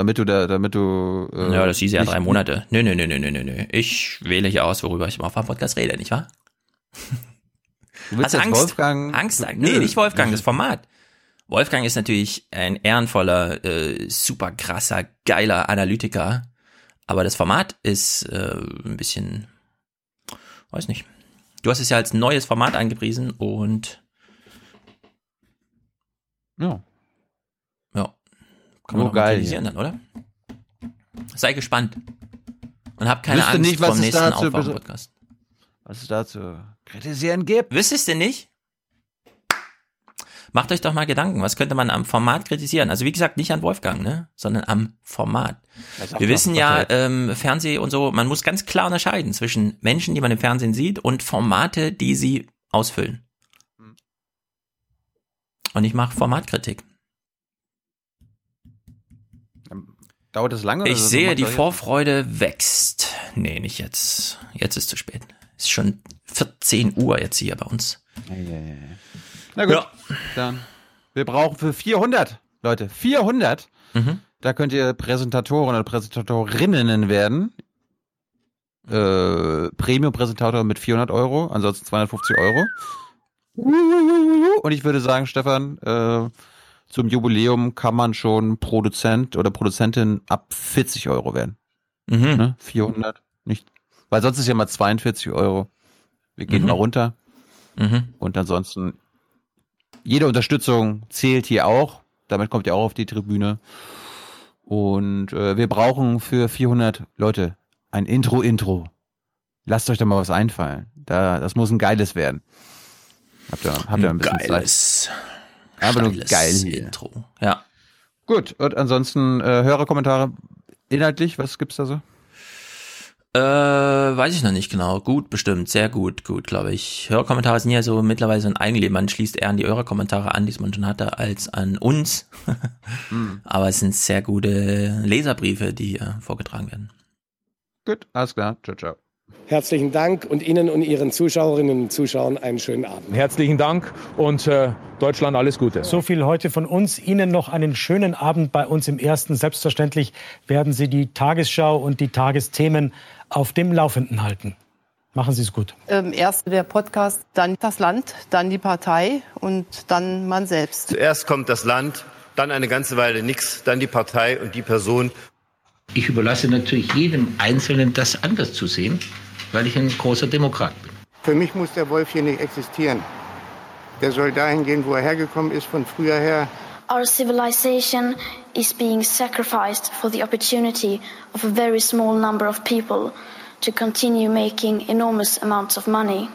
Damit du da, damit du. Äh, ja, das hieß ja drei Monate. Nö, nö, nö, nö, nö, nö. Ich wähle hier aus, worüber ich auf dem Podcast rede, nicht wahr? Du willst also Angst, Wolfgang. Angst, nee, nicht Wolfgang, das Format. Wolfgang ist natürlich ein ehrenvoller, äh, super krasser, geiler Analytiker. Aber das Format ist äh, ein bisschen, weiß nicht. Du hast es ja als neues Format angepriesen und. Ja. Kann man geil, dann, oder? Sei gespannt. Und hab keine Wüsste Angst nicht, was vom nächsten dazu Aufwachen-Podcast. Was es dazu kritisieren gibt. Wüsstest du nicht? Macht euch doch mal Gedanken, was könnte man am Format kritisieren? Also wie gesagt, nicht an Wolfgang, ne? sondern am Format. Wir wissen ja, ähm, Fernseh und so, man muss ganz klar unterscheiden zwischen Menschen, die man im Fernsehen sieht und Formate, die sie ausfüllen. Und ich mache Formatkritik. Dauert es lange? Ich sehe, die Vorfreude wächst. Nee, nicht jetzt. Jetzt ist zu spät. Ist schon 14 Uhr jetzt hier bei uns. Ja, ja, ja. Na gut, ja. dann. Wir brauchen für 400, Leute, 400. Mhm. Da könnt ihr Präsentatoren oder Präsentatorinnen werden. Äh, Premium-Präsentator mit 400 Euro, ansonsten 250 Euro. Und ich würde sagen, Stefan, äh, zum Jubiläum kann man schon Produzent oder Produzentin ab 40 Euro werden. Mhm. Ne? 400, nicht, weil sonst ist ja mal 42 Euro. Wir gehen Mhm. mal runter. Mhm. Und ansonsten, jede Unterstützung zählt hier auch. Damit kommt ihr auch auf die Tribüne. Und äh, wir brauchen für 400 Leute ein Intro-Intro. Lasst euch da mal was einfallen. Da, das muss ein geiles werden. Habt ihr, habt ihr ein bisschen Geiles. Zeit? Aber nur Geiles geil hier. Intro. Ja. Gut, und ansonsten äh, Hörerkommentare inhaltlich, was gibt's da so? Äh, weiß ich noch nicht genau. Gut, bestimmt. Sehr gut, gut, glaube ich. Hörerkommentare sind ja so mittlerweile so ein Eigenleben. Man schließt eher an die Hörerkommentare an, die man schon hatte, als an uns. Hm. Aber es sind sehr gute Leserbriefe, die äh, vorgetragen werden. Gut, alles klar. Ciao, ciao. Herzlichen Dank und Ihnen und Ihren Zuschauerinnen und Zuschauern einen schönen Abend. Herzlichen Dank und äh, Deutschland alles Gute. So viel heute von uns. Ihnen noch einen schönen Abend bei uns im Ersten. Selbstverständlich werden Sie die Tagesschau und die Tagesthemen auf dem Laufenden halten. Machen Sie es gut. Ähm, erst der Podcast, dann das Land, dann die Partei und dann man selbst. Zuerst kommt das Land, dann eine ganze Weile nichts, dann die Partei und die Person. Ich überlasse natürlich jedem Einzelnen, das anders zu sehen, weil ich ein großer Demokrat bin. Für mich muss der Wolf hier nicht existieren. Der soll dahin gehen, wo er hergekommen ist, von früher her. Our civilization is being sacrificed for the opportunity of a very small number of people to continue making enormous amounts of money.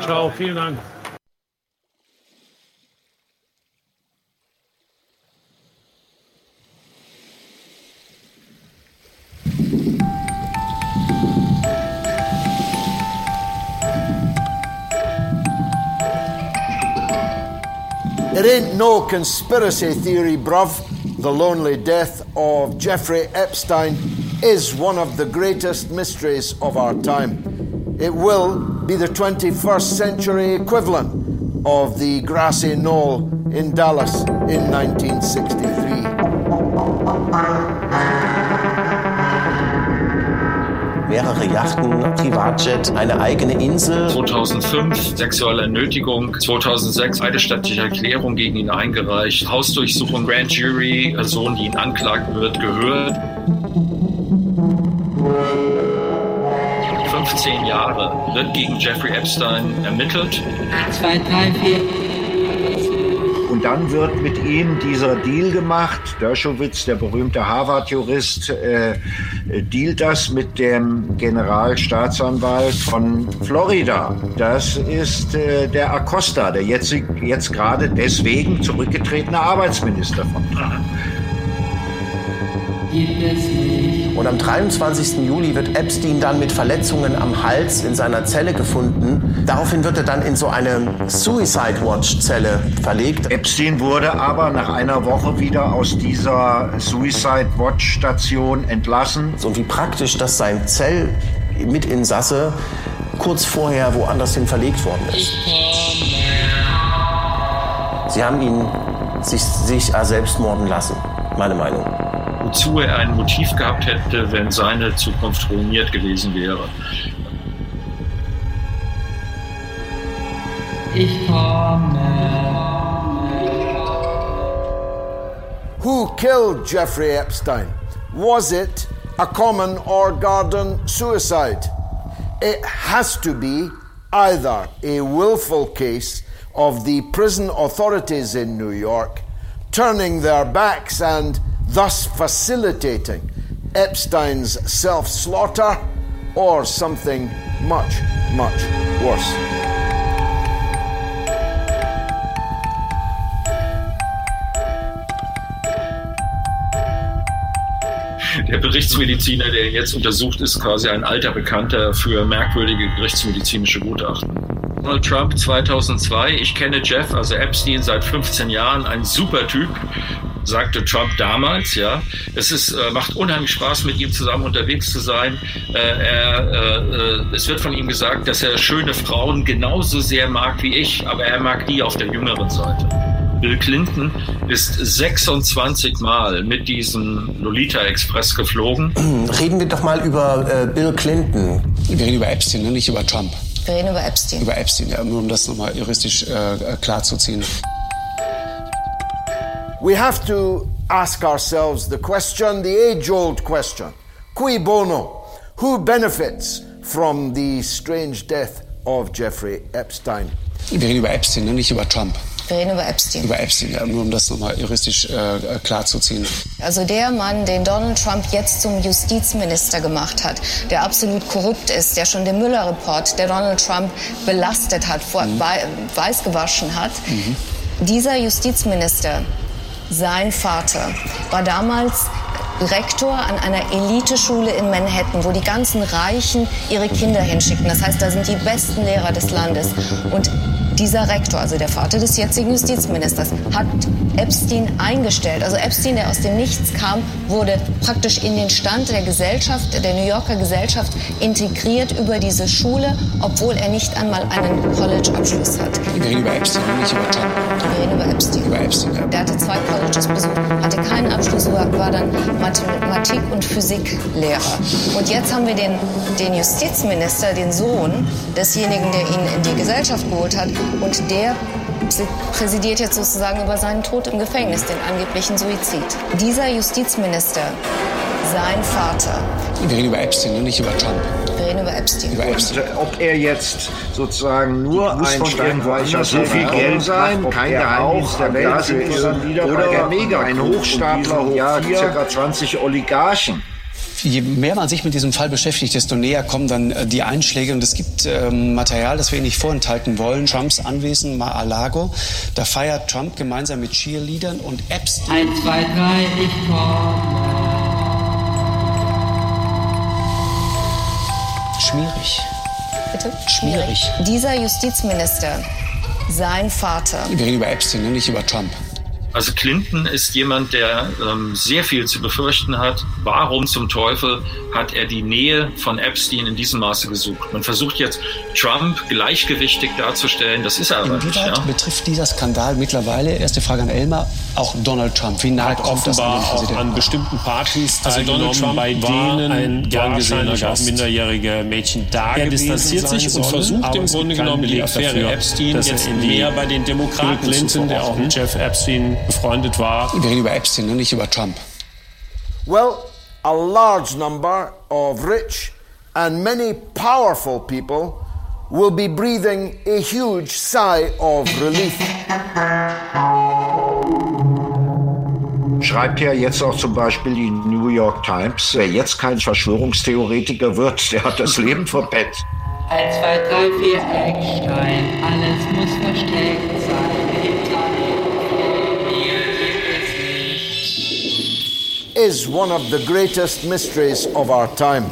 Ciao. Vielen Dank. It ain't no conspiracy theory, bruv. The lonely death of Jeffrey Epstein is one of the greatest mysteries of our time. It will be the 21st century equivalent of the grassy knoll in Dallas in 1963. mehrere Yachten, Privatjet, eine eigene Insel. 2005 sexuelle Nötigung, 2006 eidesstattliche Erklärung gegen ihn eingereicht, Hausdurchsuchung, Grand Jury, Person, die ihn anklagen wird, gehört. Zehn Jahre wird gegen Jeffrey Epstein ermittelt. 1, 2, 3, 4. Und dann wird mit ihm dieser Deal gemacht. Dershowitz, der berühmte Harvard-Jurist, äh, dealt das mit dem Generalstaatsanwalt von Florida. Das ist äh, der Acosta, der jetzt, jetzt gerade deswegen zurückgetretene Arbeitsminister von Trump. Und am 23. Juli wird Epstein dann mit Verletzungen am Hals in seiner Zelle gefunden. Daraufhin wird er dann in so eine Suicide Watch Zelle verlegt. Epstein wurde aber nach einer Woche wieder aus dieser Suicide Watch Station entlassen. Und wie praktisch, dass sein Zellmitinsasse kurz vorher woanders hin verlegt worden ist. Sie haben ihn sich, sich selbstmorden lassen, meine Meinung wozu er ein Motiv gehabt hätte, wenn seine Zukunft ruiniert gewesen wäre. Ich komme. Who killed Jeffrey Epstein? Was it a common or garden suicide? It has to be either a willful case of the prison authorities in New York turning their backs and thus facilitating Epstein's self slaughter or something much, much worse. Der Berichtsmediziner, der jetzt untersucht, ist quasi ein alter Bekannter für merkwürdige gerichtsmedizinische Gutachten. Donald Trump 2002, ich kenne Jeff, also Epstein, seit 15 Jahren, ein super Typ, sagte Trump damals, ja. Es ist, äh, macht unheimlich Spaß, mit ihm zusammen unterwegs zu sein. Äh, er, äh, es wird von ihm gesagt, dass er schöne Frauen genauso sehr mag wie ich, aber er mag die auf der jüngeren Seite. Bill Clinton ist 26 Mal mit diesem Lolita Express geflogen. Reden wir doch mal über äh, Bill Clinton. Wir reden über Epstein, ne? nicht über Trump. Wir reden über Epstein. Über Epstein, ja, nur um das nochmal juristisch äh, klar zu ziehen. We have to ask ourselves the question, the age old question Cui bono? Who benefits from the strange death of Jeffrey Epstein? Wir reden über Epstein, ne? nicht über Trump. Wir reden über Epstein. Über Epstein, ja, nur um das nochmal juristisch äh, klar zu ziehen. Also der Mann, den Donald Trump jetzt zum Justizminister gemacht hat, der absolut korrupt ist, der schon den Müller-Report, der Donald Trump belastet hat, vor, mhm. weiß gewaschen hat, mhm. dieser Justizminister sein Vater war damals Rektor an einer Eliteschule in Manhattan, wo die ganzen Reichen ihre Kinder hinschicken. Das heißt, da sind die besten Lehrer des Landes. Und dieser Rektor, also der Vater des jetzigen Justizministers, hat Epstein eingestellt. Also Epstein, der aus dem Nichts kam, wurde praktisch in den Stand der Gesellschaft, der New Yorker Gesellschaft integriert über diese Schule, obwohl er nicht einmal einen College-Abschluss hat. Wir reden über Epstein, nicht über Trump. Wir reden über Epstein. Über Epstein, ja. Der hatte zwei Colleges besucht, hatte keinen Abschluss, war, war dann Mathematik- und Physiklehrer. Und jetzt haben wir den, den Justizminister, den Sohn desjenigen, der ihn in die Gesellschaft geholt hat, und der präsidiert jetzt sozusagen über seinen Tod im Gefängnis, den angeblichen Suizid. Dieser Justizminister, sein Vater. Wir reden über Epstein, nicht über Trump. Wir reden über Epstein. Über Epstein. ob er jetzt sozusagen nur ein steinreicher so viel Geld sein, kein Geheimnis der Welt für oder ein Hochstapler hoch Jahr ca. 20 Oligarchen je mehr man sich mit diesem Fall beschäftigt, desto näher kommen dann äh, die Einschläge. Und es gibt ähm, Material, das wir Ihnen nicht vorenthalten wollen. Trumps Anwesen Mar-a-Lago. Da feiert Trump gemeinsam mit Cheerleadern und Epstein. Eins, zwei, drei, ich komme. Schmierig. Bitte? Schmierig. Dieser Justizminister, sein Vater. Wir reden über Epstein, nicht über Trump. Also Clinton ist jemand, der ähm, sehr viel zu befürchten hat. Warum zum Teufel hat er die Nähe von Epstein in diesem Maße gesucht? Man versucht jetzt Trump gleichgewichtig darzustellen. Das ist er aber nicht. Ja? betrifft dieser Skandal mittlerweile, erste Frage an Elmar, auch Donald Trump? Wie nahe kommt das an den Präsidenten? an bestimmten Partys also Donald Trump bei denen ein gern gesehener Gast. minderjährige Mädchen da Er distanziert sich und versucht im Grunde genommen die Affäre Epstein jetzt mehr bei den Demokraten Clinton, der auch mit Jeff Epstein befreundet war. Wir reden über Epstein und nicht über Trump. Well, a large number of rich and many powerful people will be breathing a huge sigh of relief. Schreibt ja jetzt auch zum Beispiel die New York Times, wer jetzt kein Verschwörungstheoretiker wird, der hat das Leben verpennt. 1, 2, 3, 4, Eckstein, alles muss versteckt sein. Is one of the greatest mysteries of our time.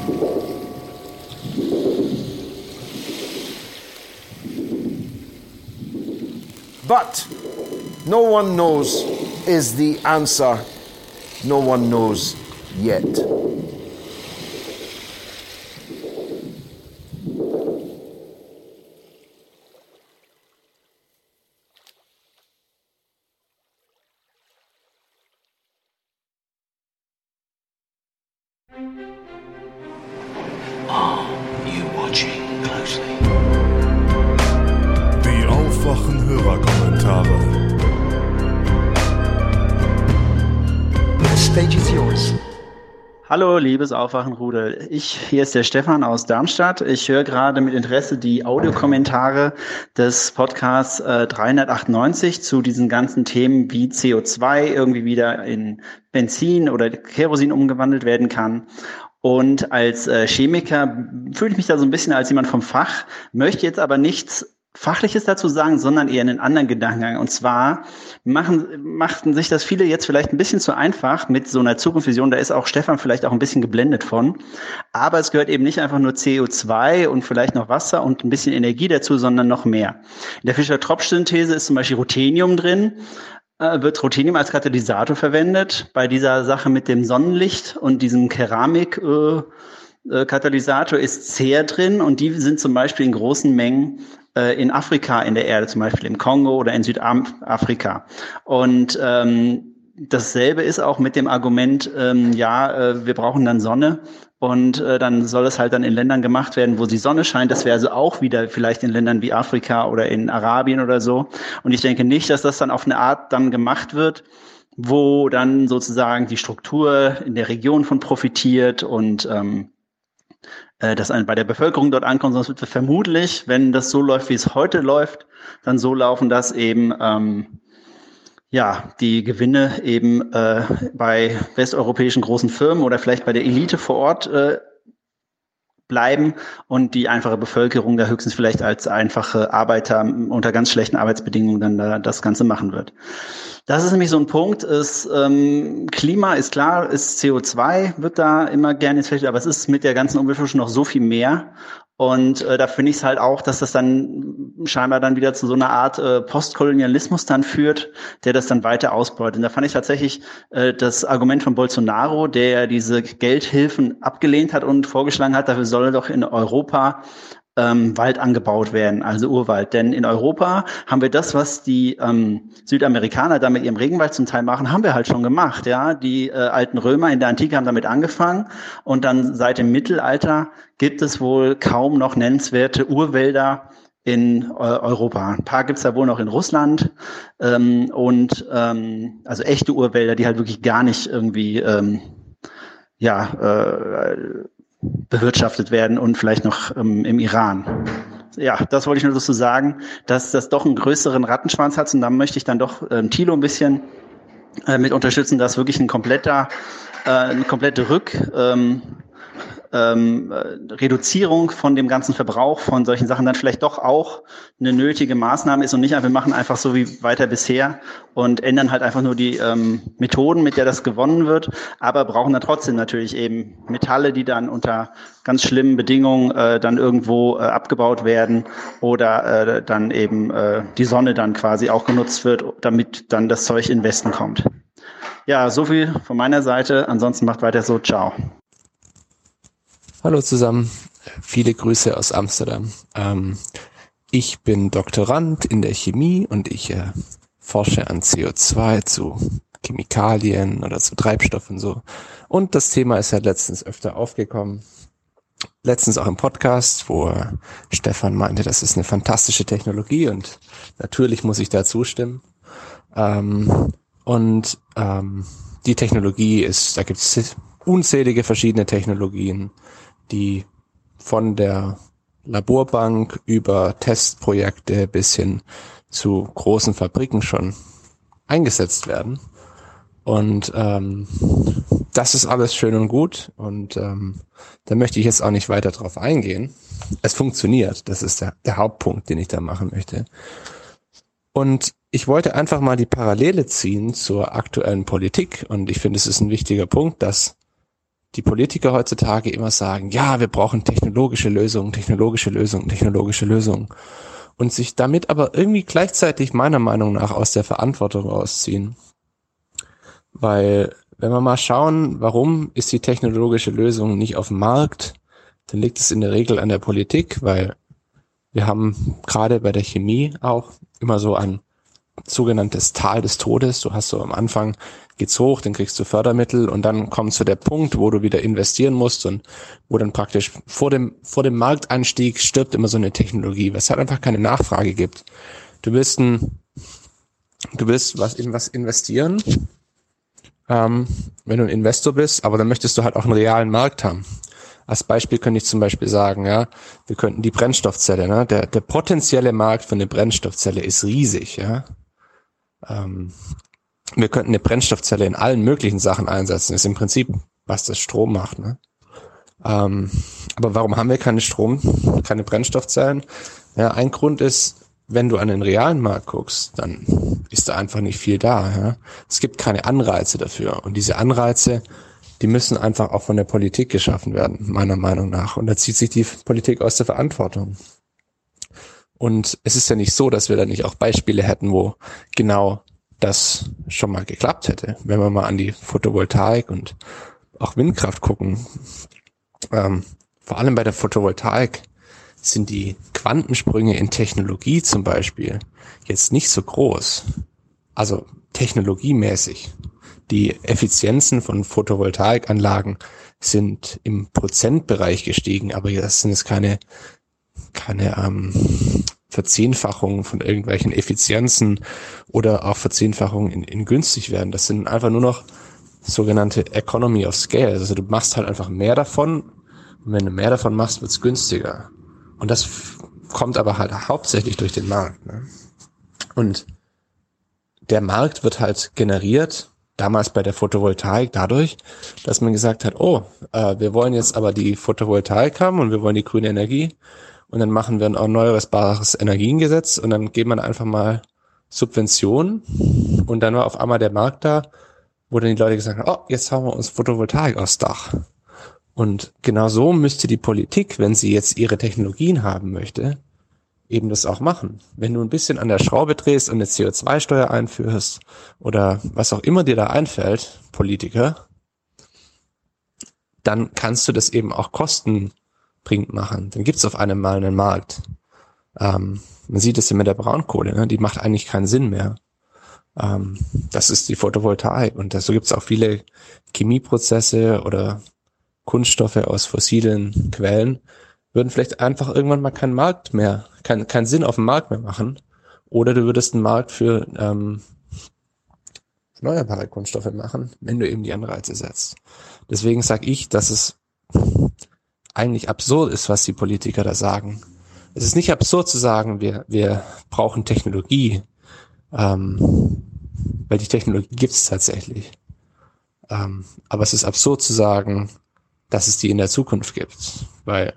But no one knows is the answer. No one knows yet. Hallo, liebes Aufwachenrudel. Ich, hier ist der Stefan aus Darmstadt. Ich höre gerade mit Interesse die Audiokommentare des Podcasts äh, 398 zu diesen ganzen Themen, wie CO2 irgendwie wieder in Benzin oder Kerosin umgewandelt werden kann. Und als äh, Chemiker fühle ich mich da so ein bisschen als jemand vom Fach, möchte jetzt aber nichts Fachliches dazu sagen, sondern eher einen anderen Gedankengang. Und zwar machen, machten sich das viele jetzt vielleicht ein bisschen zu einfach mit so einer Zukunftsvision. Da ist auch Stefan vielleicht auch ein bisschen geblendet von. Aber es gehört eben nicht einfach nur CO2 und vielleicht noch Wasser und ein bisschen Energie dazu, sondern noch mehr. In der Fischer-Tropsch-Synthese ist zum Beispiel Ruthenium drin äh, wird Ruthenium als Katalysator verwendet. Bei dieser Sache mit dem Sonnenlicht und diesem Keramik äh, äh Katalysator ist Ceer drin und die sind zum Beispiel in großen Mengen in Afrika in der Erde, zum Beispiel im Kongo oder in Südafrika. Und ähm, dasselbe ist auch mit dem Argument, ähm, ja, äh, wir brauchen dann Sonne und äh, dann soll es halt dann in Ländern gemacht werden, wo die Sonne scheint. Das wäre also auch wieder vielleicht in Ländern wie Afrika oder in Arabien oder so. Und ich denke nicht, dass das dann auf eine Art dann gemacht wird, wo dann sozusagen die Struktur in der Region von profitiert und ähm, äh, das bei der Bevölkerung dort ankommt, sonst wird vermutlich, wenn das so läuft, wie es heute läuft, dann so laufen, dass eben ähm, ja die Gewinne eben äh, bei westeuropäischen großen Firmen oder vielleicht bei der Elite vor Ort äh, bleiben und die einfache Bevölkerung da höchstens vielleicht als einfache Arbeiter unter ganz schlechten Arbeitsbedingungen dann da das Ganze machen wird. Das ist nämlich so ein Punkt, ist, ähm, Klima ist klar, ist CO2, wird da immer gerne ins Feld, aber es ist mit der ganzen Umweltforschung noch so viel mehr. Und äh, da finde ich es halt auch, dass das dann scheinbar dann wieder zu so einer Art äh, Postkolonialismus dann führt, der das dann weiter ausbeutet. Und da fand ich tatsächlich äh, das Argument von Bolsonaro, der diese Geldhilfen abgelehnt hat und vorgeschlagen hat, dafür soll doch in Europa ähm, Wald angebaut werden, also Urwald. Denn in Europa haben wir das, was die ähm, Südamerikaner da mit ihrem Regenwald zum Teil machen, haben wir halt schon gemacht. Ja, die äh, alten Römer in der Antike haben damit angefangen und dann seit dem Mittelalter gibt es wohl kaum noch nennenswerte Urwälder in äh, Europa. Ein paar gibt's da wohl noch in Russland ähm, und ähm, also echte Urwälder, die halt wirklich gar nicht irgendwie ähm, ja äh, bewirtschaftet werden und vielleicht noch ähm, im Iran. Ja, das wollte ich nur dazu sagen, dass das doch einen größeren Rattenschwanz hat und da möchte ich dann doch ähm, Thilo ein bisschen äh, mit unterstützen, dass wirklich ein kompletter, äh, eine komplette Rück, ähm, ähm, äh, Reduzierung von dem ganzen Verbrauch von solchen Sachen dann vielleicht doch auch eine nötige Maßnahme ist und nicht einfach, wir machen einfach so wie weiter bisher und ändern halt einfach nur die ähm, Methoden, mit der das gewonnen wird, aber brauchen dann trotzdem natürlich eben Metalle, die dann unter ganz schlimmen Bedingungen äh, dann irgendwo äh, abgebaut werden oder äh, dann eben äh, die Sonne dann quasi auch genutzt wird, damit dann das Zeug in Westen kommt. Ja, so viel von meiner Seite. Ansonsten macht weiter so. Ciao. Hallo zusammen, viele Grüße aus Amsterdam. Ähm, ich bin Doktorand in der Chemie und ich äh, forsche an CO2 zu Chemikalien oder zu Treibstoffen so. Und das Thema ist ja letztens öfter aufgekommen. Letztens auch im Podcast, wo äh, Stefan meinte, das ist eine fantastische Technologie und natürlich muss ich da zustimmen. Ähm, und ähm, die Technologie ist, da gibt es unzählige verschiedene Technologien die von der Laborbank über Testprojekte bis hin zu großen Fabriken schon eingesetzt werden. Und ähm, das ist alles schön und gut und ähm, da möchte ich jetzt auch nicht weiter drauf eingehen. Es funktioniert, das ist der, der Hauptpunkt, den ich da machen möchte. Und ich wollte einfach mal die Parallele ziehen zur aktuellen Politik und ich finde, es ist ein wichtiger Punkt, dass die Politiker heutzutage immer sagen, ja, wir brauchen technologische Lösungen, technologische Lösungen, technologische Lösungen und sich damit aber irgendwie gleichzeitig meiner Meinung nach aus der Verantwortung rausziehen. Weil wenn wir mal schauen, warum ist die technologische Lösung nicht auf dem Markt, dann liegt es in der Regel an der Politik, weil wir haben gerade bei der Chemie auch immer so ein sogenanntes Tal des Todes. Du hast so am Anfang geht's hoch, dann kriegst du Fördermittel und dann kommt zu der Punkt, wo du wieder investieren musst und wo dann praktisch vor dem, vor dem Markteinstieg stirbt immer so eine Technologie, weil es halt einfach keine Nachfrage gibt. Du willst ein, du willst was in was investieren ähm, wenn du ein Investor bist, aber dann möchtest du halt auch einen realen Markt haben. Als Beispiel könnte ich zum Beispiel sagen, ja, wir könnten die Brennstoffzelle, ne, der, der potenzielle Markt für eine Brennstoffzelle ist riesig, ja. Ähm, wir könnten eine Brennstoffzelle in allen möglichen Sachen einsetzen. Das ist im Prinzip, was das Strom macht, ne. Ähm, aber warum haben wir keine Strom, keine Brennstoffzellen? Ja, ein Grund ist, wenn du an den realen Markt guckst, dann ist da einfach nicht viel da. Ja? Es gibt keine Anreize dafür. Und diese Anreize, die müssen einfach auch von der Politik geschaffen werden, meiner Meinung nach. Und da zieht sich die Politik aus der Verantwortung. Und es ist ja nicht so, dass wir da nicht auch Beispiele hätten, wo genau das schon mal geklappt hätte. Wenn wir mal an die Photovoltaik und auch Windkraft gucken. Ähm, vor allem bei der Photovoltaik sind die Quantensprünge in Technologie zum Beispiel jetzt nicht so groß. Also technologiemäßig. Die Effizienzen von Photovoltaikanlagen sind im Prozentbereich gestiegen, aber das sind jetzt keine, keine ähm, Verzehnfachungen von irgendwelchen Effizienzen oder auch Verzehnfachungen in, in günstig werden. Das sind einfach nur noch sogenannte Economy of Scale. Also du machst halt einfach mehr davon und wenn du mehr davon machst, wird's günstiger. Und das kommt aber halt hauptsächlich durch den Markt. Ne? Und der Markt wird halt generiert, damals bei der Photovoltaik, dadurch, dass man gesagt hat, oh, äh, wir wollen jetzt aber die Photovoltaik haben und wir wollen die grüne Energie. Und dann machen wir ein erneuerbares Energiengesetz und dann geht man einfach mal Subventionen. Und dann war auf einmal der Markt da, wo dann die Leute gesagt haben, oh, jetzt haben wir uns Photovoltaik aufs Dach. Und genau so müsste die Politik, wenn sie jetzt ihre Technologien haben möchte, eben das auch machen. Wenn du ein bisschen an der Schraube drehst und eine CO2-Steuer einführst oder was auch immer dir da einfällt, Politiker, dann kannst du das eben auch kostenbringend machen. Dann gibt es auf einem Mal einen Markt. Ähm, man sieht es ja mit der Braunkohle, ne? die macht eigentlich keinen Sinn mehr. Ähm, das ist die Photovoltaik und so gibt es auch viele Chemieprozesse oder Kunststoffe aus fossilen Quellen, würden vielleicht einfach irgendwann mal keinen Markt mehr, keinen keinen Sinn auf dem Markt mehr machen. Oder du würdest einen Markt für ähm, erneuerbare Kunststoffe machen, wenn du eben die Anreize setzt. Deswegen sage ich, dass es eigentlich absurd ist, was die Politiker da sagen. Es ist nicht absurd zu sagen, wir, wir brauchen Technologie, ähm, weil die Technologie gibt es tatsächlich. Ähm, aber es ist absurd zu sagen, dass es die in der Zukunft gibt. Weil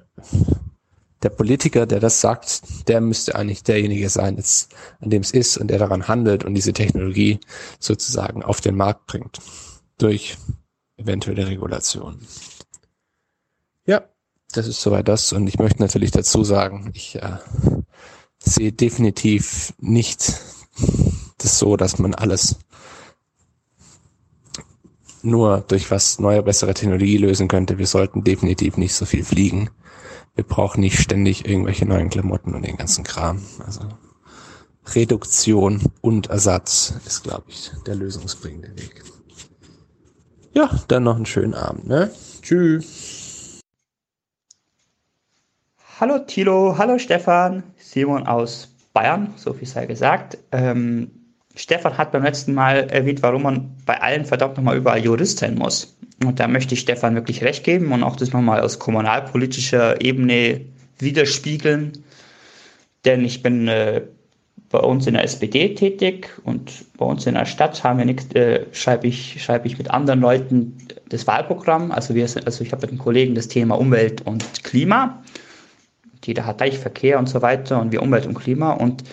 der Politiker, der das sagt, der müsste eigentlich derjenige sein, jetzt, an dem es ist und der daran handelt und diese Technologie sozusagen auf den Markt bringt. Durch eventuelle Regulation. Ja, das ist soweit das. Und ich möchte natürlich dazu sagen, ich äh, sehe definitiv nicht das so, dass man alles nur durch was neue, bessere Technologie lösen könnte. Wir sollten definitiv nicht so viel fliegen. Wir brauchen nicht ständig irgendwelche neuen Klamotten und den ganzen Kram. Also Reduktion und Ersatz ist, glaube ich, der lösungsbringende Weg. Ja, dann noch einen schönen Abend. Ne? Tschüss. Hallo Tilo, hallo Stefan, Simon aus Bayern, so viel sei gesagt. Ähm, Stefan hat beim letzten Mal erwähnt, warum man bei allen verdammt nochmal überall Jurist sein muss. Und da möchte ich Stefan wirklich recht geben und auch das nochmal aus kommunalpolitischer Ebene widerspiegeln. Denn ich bin äh, bei uns in der SPD tätig und bei uns in der Stadt haben wir nichts, äh, schreibe ich, schreibe ich mit anderen Leuten das Wahlprogramm. Also wir also ich habe mit den Kollegen das Thema Umwelt und Klima. Jeder hat gleich Verkehr und so weiter und wir Umwelt und Klima und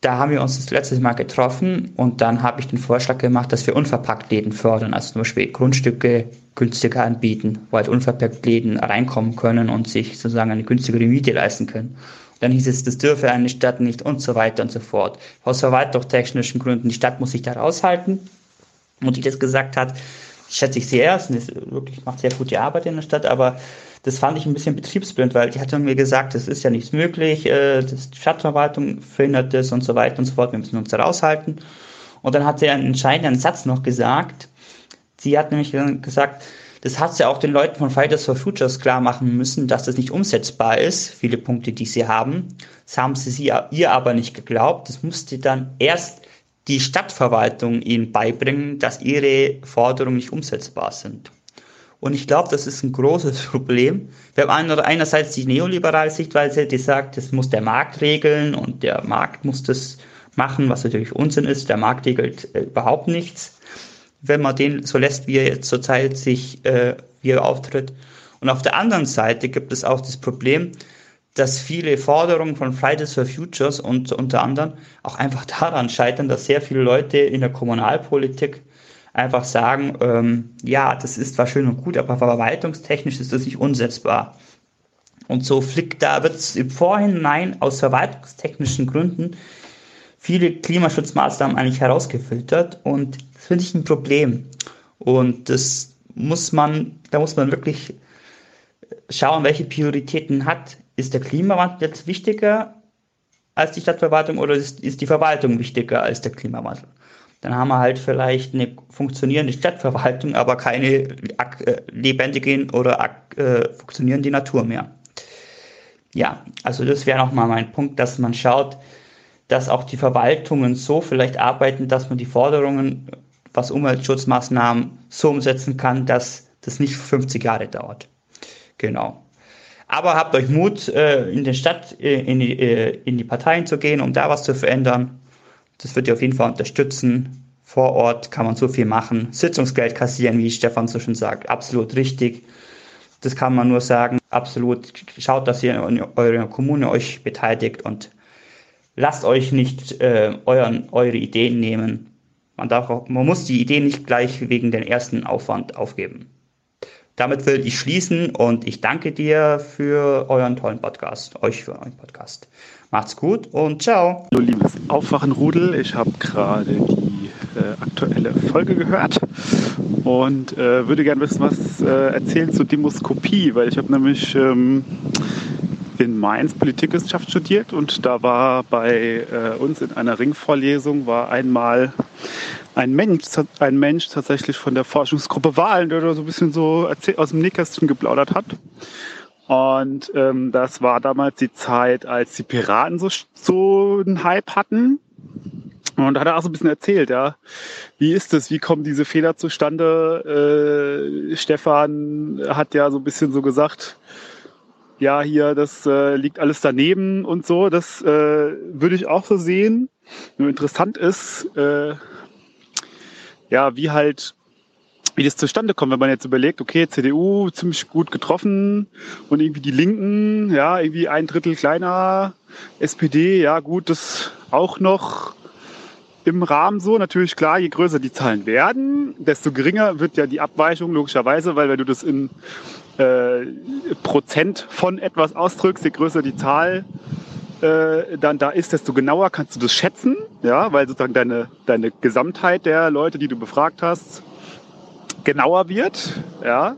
da haben wir uns das letzte Mal getroffen und dann habe ich den Vorschlag gemacht, dass wir unverpackt Läden fördern, also zum Beispiel Grundstücke günstiger anbieten, wo halt unverpackt Läden reinkommen können und sich sozusagen eine günstigere Miete leisten können. Dann hieß es, das dürfe eine Stadt nicht und so weiter und so fort. Aus verwaltungstechnischen Gründen, die Stadt muss sich da raushalten. Und die das gesagt hat, schätze ich sehr, es wirklich macht sehr gute Arbeit in der Stadt, aber das fand ich ein bisschen betriebsblind, weil die hat mir gesagt, das ist ja nichts möglich, äh, die Stadtverwaltung verhindert das und so weiter und so fort, wir müssen uns da raushalten. Und dann hat sie einen entscheidenden Satz noch gesagt. Sie hat nämlich gesagt, das hat sie auch den Leuten von Fridays for Futures klar machen müssen, dass das nicht umsetzbar ist, viele Punkte, die sie haben. Das haben sie, sie ihr aber nicht geglaubt. Das musste dann erst die Stadtverwaltung ihnen beibringen, dass ihre Forderungen nicht umsetzbar sind. Und ich glaube, das ist ein großes Problem. Wir haben einerseits die neoliberale Sichtweise, die sagt, das muss der Markt regeln und der Markt muss das machen, was natürlich Unsinn ist. Der Markt regelt äh, überhaupt nichts wenn man den so lässt, wie er jetzt zurzeit sich, äh, wie er auftritt. Und auf der anderen Seite gibt es auch das Problem, dass viele Forderungen von Fridays for Futures und unter anderem auch einfach daran scheitern, dass sehr viele Leute in der Kommunalpolitik einfach sagen, ähm, ja, das ist zwar schön und gut, aber verwaltungstechnisch ist das nicht umsetzbar. Und so flickt da wird es im Vorhinein aus verwaltungstechnischen Gründen viele Klimaschutzmaßnahmen eigentlich herausgefiltert und das finde ich ein Problem. Und das muss man, da muss man wirklich schauen, welche Prioritäten hat. Ist der Klimawandel jetzt wichtiger als die Stadtverwaltung oder ist, ist die Verwaltung wichtiger als der Klimawandel? Dann haben wir halt vielleicht eine funktionierende Stadtverwaltung, aber keine äh, lebendige oder äh, funktionierende Natur mehr. Ja, also das wäre nochmal mein Punkt, dass man schaut, dass auch die Verwaltungen so vielleicht arbeiten, dass man die Forderungen, was Umweltschutzmaßnahmen so umsetzen kann, dass das nicht 50 Jahre dauert. Genau. Aber habt euch Mut, äh, in die Stadt, äh, in die, in die Parteien zu gehen, um da was zu verändern. Das wird ihr auf jeden Fall unterstützen. Vor Ort kann man so viel machen. Sitzungsgeld kassieren, wie Stefan so schon sagt, absolut richtig. Das kann man nur sagen. Absolut. Schaut, dass ihr in eurer Kommune euch beteiligt und lasst euch nicht äh, euren, eure Ideen nehmen. Man, darf auch, man muss die Ideen nicht gleich wegen den ersten Aufwand aufgeben. Damit will ich schließen und ich danke dir für euren tollen Podcast, euch für euren Podcast. Macht's gut und ciao. Hallo liebes Aufwachenrudel, ich habe gerade die äh, aktuelle Folge gehört und äh, würde gerne wissen, was äh, erzählen zur Demoskopie, weil ich habe nämlich ähm, in Mainz Politikwissenschaft studiert und da war bei äh, uns in einer Ringvorlesung war einmal ein Mensch, ein Mensch tatsächlich von der Forschungsgruppe Wahlen, der da so ein bisschen so aus dem Nähkästchen geplaudert hat. Und ähm, das war damals die Zeit, als die Piraten so, so einen Hype hatten. Und da hat er auch so ein bisschen erzählt, ja. Wie ist es? Wie kommen diese Fehler zustande? Äh, Stefan hat ja so ein bisschen so gesagt, ja, hier, das äh, liegt alles daneben und so. Das äh, würde ich auch so sehen. Nur interessant ist, äh, ja, wie halt, wie das zustande kommt, wenn man jetzt überlegt, okay, CDU ziemlich gut getroffen und irgendwie die Linken, ja, irgendwie ein Drittel kleiner, SPD, ja gut, das auch noch im Rahmen so. Natürlich klar, je größer die Zahlen werden, desto geringer wird ja die Abweichung logischerweise, weil wenn du das in äh, Prozent von etwas ausdrückst, je größer die Zahl äh, dann da ist, desto genauer kannst du das schätzen, ja, weil sozusagen deine, deine Gesamtheit der Leute, die du befragt hast, genauer wird, ja.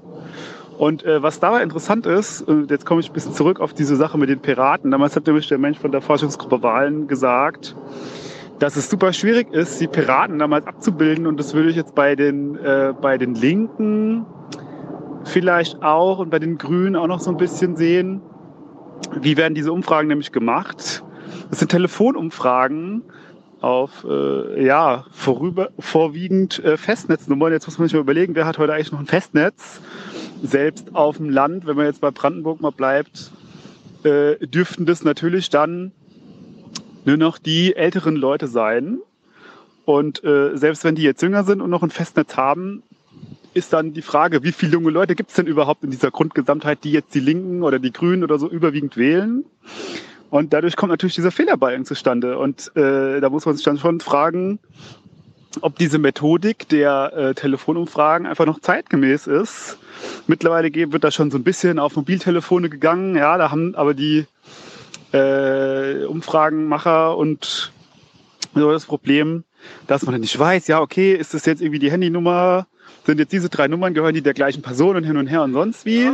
Und äh, was dabei interessant ist, äh, jetzt komme ich ein bisschen zurück auf diese Sache mit den Piraten. Damals hat nämlich der Mensch von der Forschungsgruppe Wahlen gesagt, dass es super schwierig ist, die Piraten damals abzubilden. Und das würde ich jetzt bei den, äh, bei den Linken vielleicht auch und bei den Grünen auch noch so ein bisschen sehen. Wie werden diese Umfragen nämlich gemacht? Das sind Telefonumfragen auf äh, ja vorüber vorwiegend äh, Festnetznummern. Jetzt muss man sich mal überlegen, wer hat heute eigentlich noch ein Festnetz? Selbst auf dem Land, wenn man jetzt bei Brandenburg mal bleibt, äh, dürften das natürlich dann nur noch die älteren Leute sein. Und äh, selbst wenn die jetzt jünger sind und noch ein Festnetz haben, ist dann die Frage, wie viele junge Leute gibt es denn überhaupt in dieser Grundgesamtheit, die jetzt die Linken oder die Grünen oder so überwiegend wählen? Und dadurch kommt natürlich dieser Fehlerbalken zustande. Und äh, da muss man sich dann schon fragen, ob diese Methodik der äh, Telefonumfragen einfach noch zeitgemäß ist. Mittlerweile wird da schon so ein bisschen auf Mobiltelefone gegangen. Ja, da haben aber die äh, Umfragenmacher und so das Problem, dass man dann nicht weiß, ja, okay, ist das jetzt irgendwie die Handynummer? Sind jetzt diese drei Nummern, gehören die der gleichen Person und hin und her und sonst wie?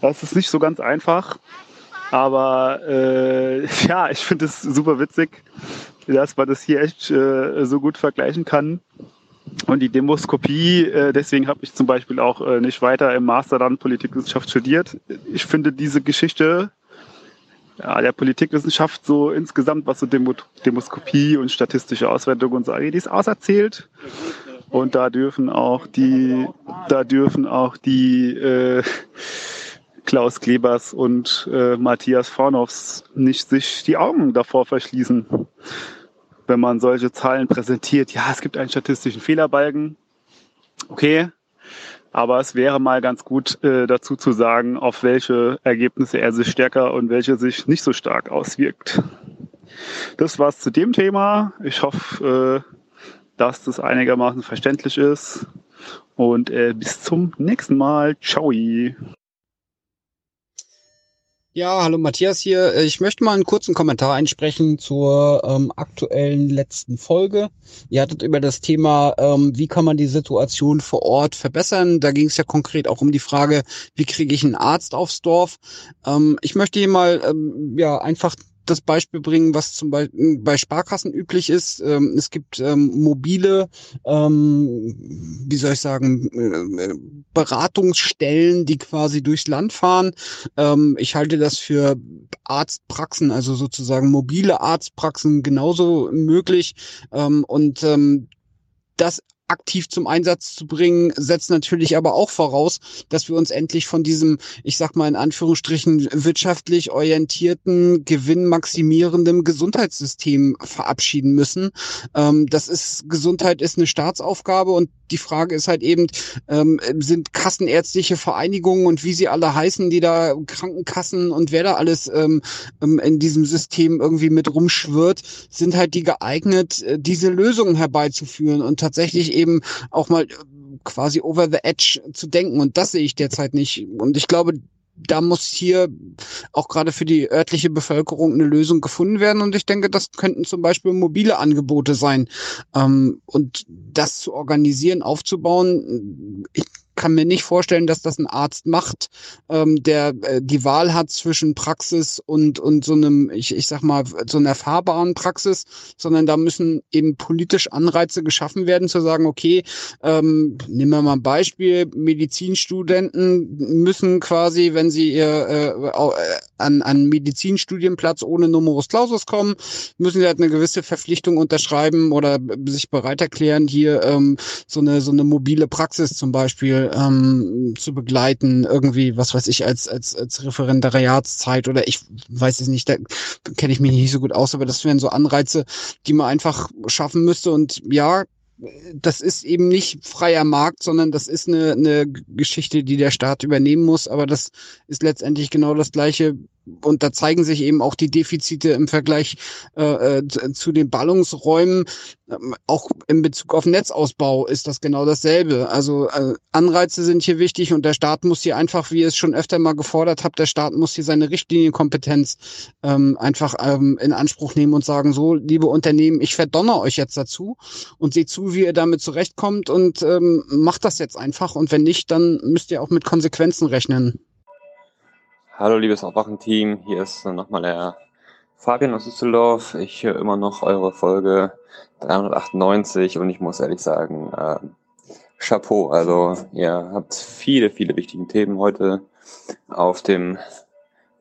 Das ist nicht so ganz einfach. Aber äh, ja, ich finde es super witzig, dass man das hier echt äh, so gut vergleichen kann. Und die Demoskopie, äh, deswegen habe ich zum Beispiel auch äh, nicht weiter im Master dann Politikwissenschaft studiert. Ich finde diese Geschichte ja, der Politikwissenschaft so insgesamt, was so Demo Demoskopie und statistische Auswertung und so die ist auserzählt. Und da dürfen auch die, da dürfen auch die äh, Klaus Klebers und äh, Matthias Vornoffs nicht sich die Augen davor verschließen, wenn man solche Zahlen präsentiert. Ja, es gibt einen statistischen Fehlerbalken. Okay, aber es wäre mal ganz gut äh, dazu zu sagen, auf welche Ergebnisse er sich stärker und welche sich nicht so stark auswirkt. Das war's zu dem Thema. Ich hoffe, äh, dass das einigermaßen verständlich ist. Und äh, bis zum nächsten Mal. Ciao. Ja, hallo Matthias hier. Äh, ich möchte mal einen kurzen Kommentar einsprechen zur ähm, aktuellen letzten Folge. Ihr hattet über das Thema, ähm, wie kann man die Situation vor Ort verbessern. Da ging es ja konkret auch um die Frage, wie kriege ich einen Arzt aufs Dorf. Ähm, ich möchte hier mal ähm, ja einfach das Beispiel bringen, was zum Beispiel bei Sparkassen üblich ist. Ähm, es gibt ähm, mobile, ähm, wie soll ich sagen, äh, Beratungsstellen, die quasi durchs Land fahren. Ähm, ich halte das für Arztpraxen, also sozusagen mobile Arztpraxen genauso möglich. Ähm, und ähm, das aktiv zum Einsatz zu bringen, setzt natürlich aber auch voraus, dass wir uns endlich von diesem, ich sag mal in Anführungsstrichen, wirtschaftlich orientierten, gewinnmaximierenden Gesundheitssystem verabschieden müssen. Ähm, das ist, Gesundheit ist eine Staatsaufgabe und die Frage ist halt eben, ähm, sind kassenärztliche Vereinigungen und wie sie alle heißen, die da Krankenkassen und wer da alles ähm, ähm in diesem System irgendwie mit rumschwirrt, sind halt die geeignet, äh, diese Lösungen herbeizuführen und tatsächlich eben auch mal äh, quasi over the edge zu denken. Und das sehe ich derzeit nicht. Und ich glaube, da muss hier auch gerade für die örtliche Bevölkerung eine Lösung gefunden werden. Und ich denke, das könnten zum Beispiel mobile Angebote sein. Ähm, und das zu organisieren, aufzubauen, ich kann mir nicht vorstellen, dass das ein Arzt macht, ähm, der äh, die Wahl hat zwischen Praxis und, und so einem, ich, ich sag mal, so einer erfahrbaren Praxis, sondern da müssen eben politisch Anreize geschaffen werden, zu sagen, okay, ähm, nehmen wir mal ein Beispiel, Medizinstudenten müssen quasi, wenn sie ihr äh, äh an, an Medizinstudienplatz ohne Numerus Clausus kommen, müssen sie halt eine gewisse Verpflichtung unterschreiben oder sich bereit erklären, hier ähm, so eine so eine mobile Praxis zum Beispiel ähm, zu begleiten, irgendwie, was weiß ich, als, als, als Referendariatszeit oder ich weiß es nicht, da kenne ich mich nicht so gut aus, aber das wären so Anreize, die man einfach schaffen müsste. Und ja, das ist eben nicht freier Markt, sondern das ist eine, eine Geschichte, die der Staat übernehmen muss. Aber das ist letztendlich genau das Gleiche und da zeigen sich eben auch die Defizite im Vergleich äh, äh zu den Ballungsräumen. Ähm, auch in Bezug auf Netzausbau ist das genau dasselbe. Also äh, Anreize sind hier wichtig und der Staat muss hier einfach, wie ihr es schon öfter mal gefordert habt, der Staat muss hier seine Richtlinienkompetenz ähm, einfach ähm, in Anspruch nehmen und sagen, so, liebe Unternehmen, ich verdonner euch jetzt dazu und seht zu, wie ihr damit zurechtkommt und ähm, macht das jetzt einfach. Und wenn nicht, dann müsst ihr auch mit Konsequenzen rechnen. Hallo liebes Aufwachen-Team, hier ist nochmal der Fabian aus Düsseldorf. Ich höre immer noch eure Folge 398 und ich muss ehrlich sagen, äh, Chapeau. Also ihr habt viele, viele wichtige Themen heute auf dem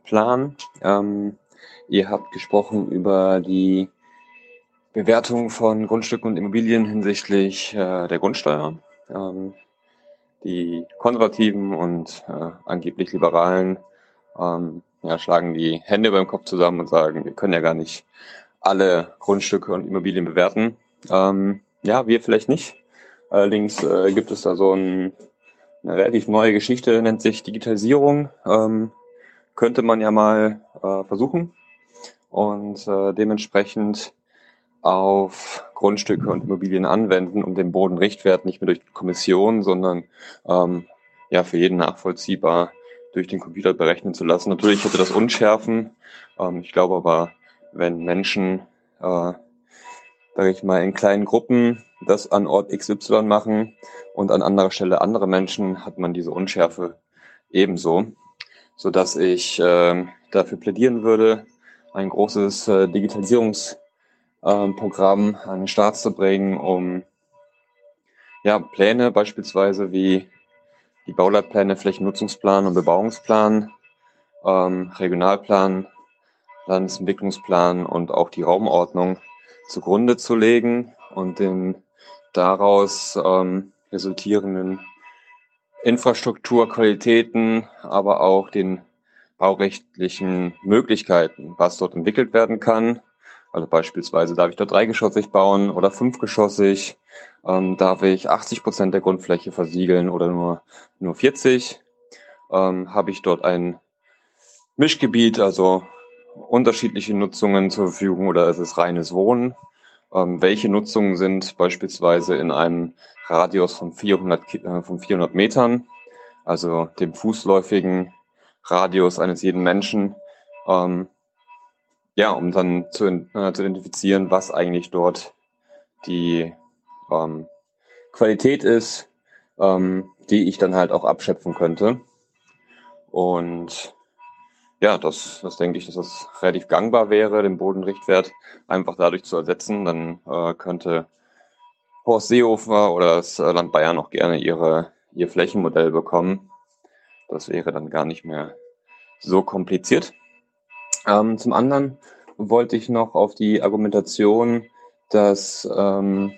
Plan. Ähm, ihr habt gesprochen über die Bewertung von Grundstücken und Immobilien hinsichtlich äh, der Grundsteuer. Ähm, die Konservativen und äh, angeblich Liberalen ähm, ja, schlagen die Hände beim Kopf zusammen und sagen, wir können ja gar nicht alle Grundstücke und Immobilien bewerten. Ähm, ja, wir vielleicht nicht. Allerdings äh, gibt es da so ein, eine relativ neue Geschichte, nennt sich Digitalisierung. Ähm, könnte man ja mal äh, versuchen und äh, dementsprechend auf Grundstücke und Immobilien anwenden, um den Bodenrichtwert nicht mehr durch Kommission, sondern ähm, ja für jeden nachvollziehbar durch den Computer berechnen zu lassen. Natürlich hätte das Unschärfen. Ähm, ich glaube aber, wenn Menschen, äh, sage ich mal, in kleinen Gruppen das an Ort XY machen und an anderer Stelle andere Menschen, hat man diese Unschärfe ebenso, so dass ich äh, dafür plädieren würde, ein großes äh, Digitalisierungsprogramm an den Start zu bringen, um ja, Pläne beispielsweise wie die Bauleitpläne, Flächennutzungsplan und Bebauungsplan, ähm, Regionalplan, Landesentwicklungsplan und auch die Raumordnung zugrunde zu legen und den daraus ähm, resultierenden Infrastrukturqualitäten, aber auch den baurechtlichen Möglichkeiten, was dort entwickelt werden kann. Also beispielsweise darf ich dort dreigeschossig bauen oder fünfgeschossig, ähm, darf ich 80 Prozent der Grundfläche versiegeln oder nur, nur 40. Ähm, habe ich dort ein Mischgebiet, also unterschiedliche Nutzungen zur Verfügung oder ist es reines Wohnen? Ähm, welche Nutzungen sind beispielsweise in einem Radius von 400, äh, von 400 Metern, also dem fußläufigen Radius eines jeden Menschen, ähm, ja, um dann zu, äh, zu identifizieren, was eigentlich dort die ähm, Qualität ist, ähm, die ich dann halt auch abschöpfen könnte. Und ja, das, das denke ich, dass das relativ gangbar wäre, den Bodenrichtwert einfach dadurch zu ersetzen. Dann äh, könnte Horst Seehofer oder das Land Bayern auch gerne ihre, ihr Flächenmodell bekommen. Das wäre dann gar nicht mehr so kompliziert. Ähm, zum anderen wollte ich noch auf die Argumentation, dass ähm,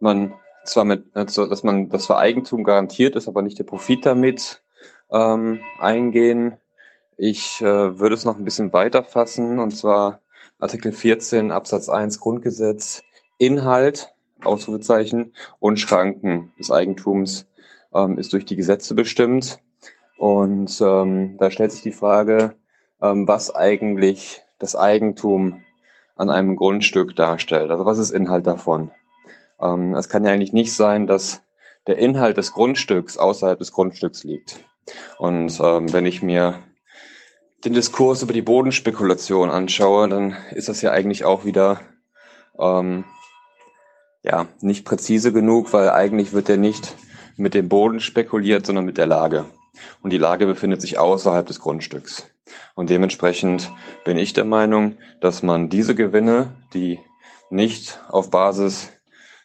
man zwar mit, also, dass man das Vereigentum garantiert ist, aber nicht der Profit damit ähm, eingehen. Ich äh, würde es noch ein bisschen weiter fassen, und zwar Artikel 14 Absatz 1 Grundgesetz, Inhalt, Ausrufezeichen und Schranken des Eigentums ähm, ist durch die Gesetze bestimmt. Und ähm, da stellt sich die Frage, was eigentlich das Eigentum an einem Grundstück darstellt. Also was ist Inhalt davon? Ähm, es kann ja eigentlich nicht sein, dass der Inhalt des Grundstücks außerhalb des Grundstücks liegt. Und ähm, wenn ich mir den Diskurs über die Bodenspekulation anschaue, dann ist das ja eigentlich auch wieder ähm, ja nicht präzise genug, weil eigentlich wird ja nicht mit dem Boden spekuliert, sondern mit der Lage. Und die Lage befindet sich außerhalb des Grundstücks. Und dementsprechend bin ich der Meinung, dass man diese Gewinne, die nicht auf Basis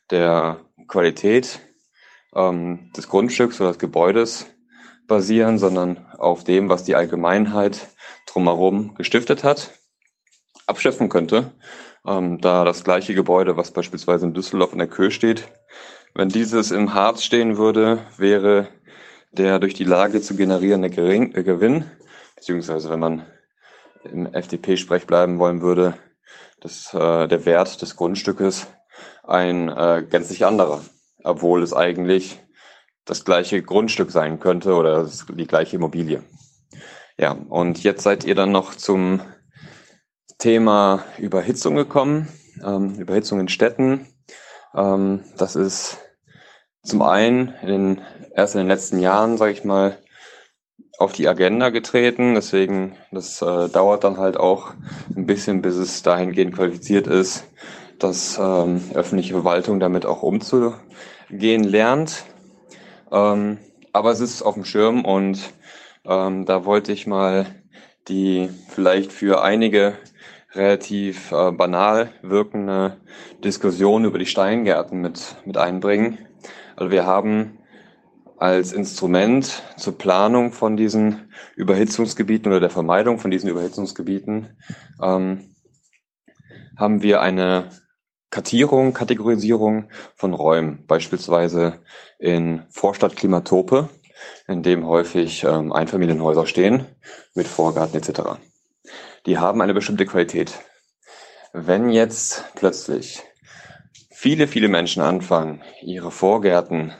der Qualität ähm, des Grundstücks oder des Gebäudes basieren, sondern auf dem, was die Allgemeinheit drumherum gestiftet hat, abschöpfen könnte. Ähm, da das gleiche Gebäude, was beispielsweise in Düsseldorf in der Köhe steht, wenn dieses im Harz stehen würde, wäre der durch die Lage zu generierende äh, Gewinn, beziehungsweise wenn man im FDP-Sprech bleiben wollen würde, das, äh, der Wert des Grundstückes ein äh, gänzlich anderer, obwohl es eigentlich das gleiche Grundstück sein könnte oder die gleiche Immobilie. Ja, und jetzt seid ihr dann noch zum Thema Überhitzung gekommen, ähm, Überhitzung in Städten. Ähm, das ist zum einen in den, erst in den letzten Jahren, sage ich mal, auf die Agenda getreten. Deswegen, das äh, dauert dann halt auch ein bisschen, bis es dahingehend qualifiziert ist, dass ähm, öffentliche Verwaltung damit auch umzugehen lernt. Ähm, aber es ist auf dem Schirm und ähm, da wollte ich mal die vielleicht für einige relativ äh, banal wirkende Diskussion über die Steingärten mit, mit einbringen. Also wir haben als Instrument zur Planung von diesen Überhitzungsgebieten oder der Vermeidung von diesen Überhitzungsgebieten ähm, haben wir eine Kartierung, Kategorisierung von Räumen, beispielsweise in Vorstadtklimatope, in dem häufig ähm, Einfamilienhäuser stehen mit Vorgarten etc. Die haben eine bestimmte Qualität. Wenn jetzt plötzlich viele, viele Menschen anfangen, ihre Vorgärten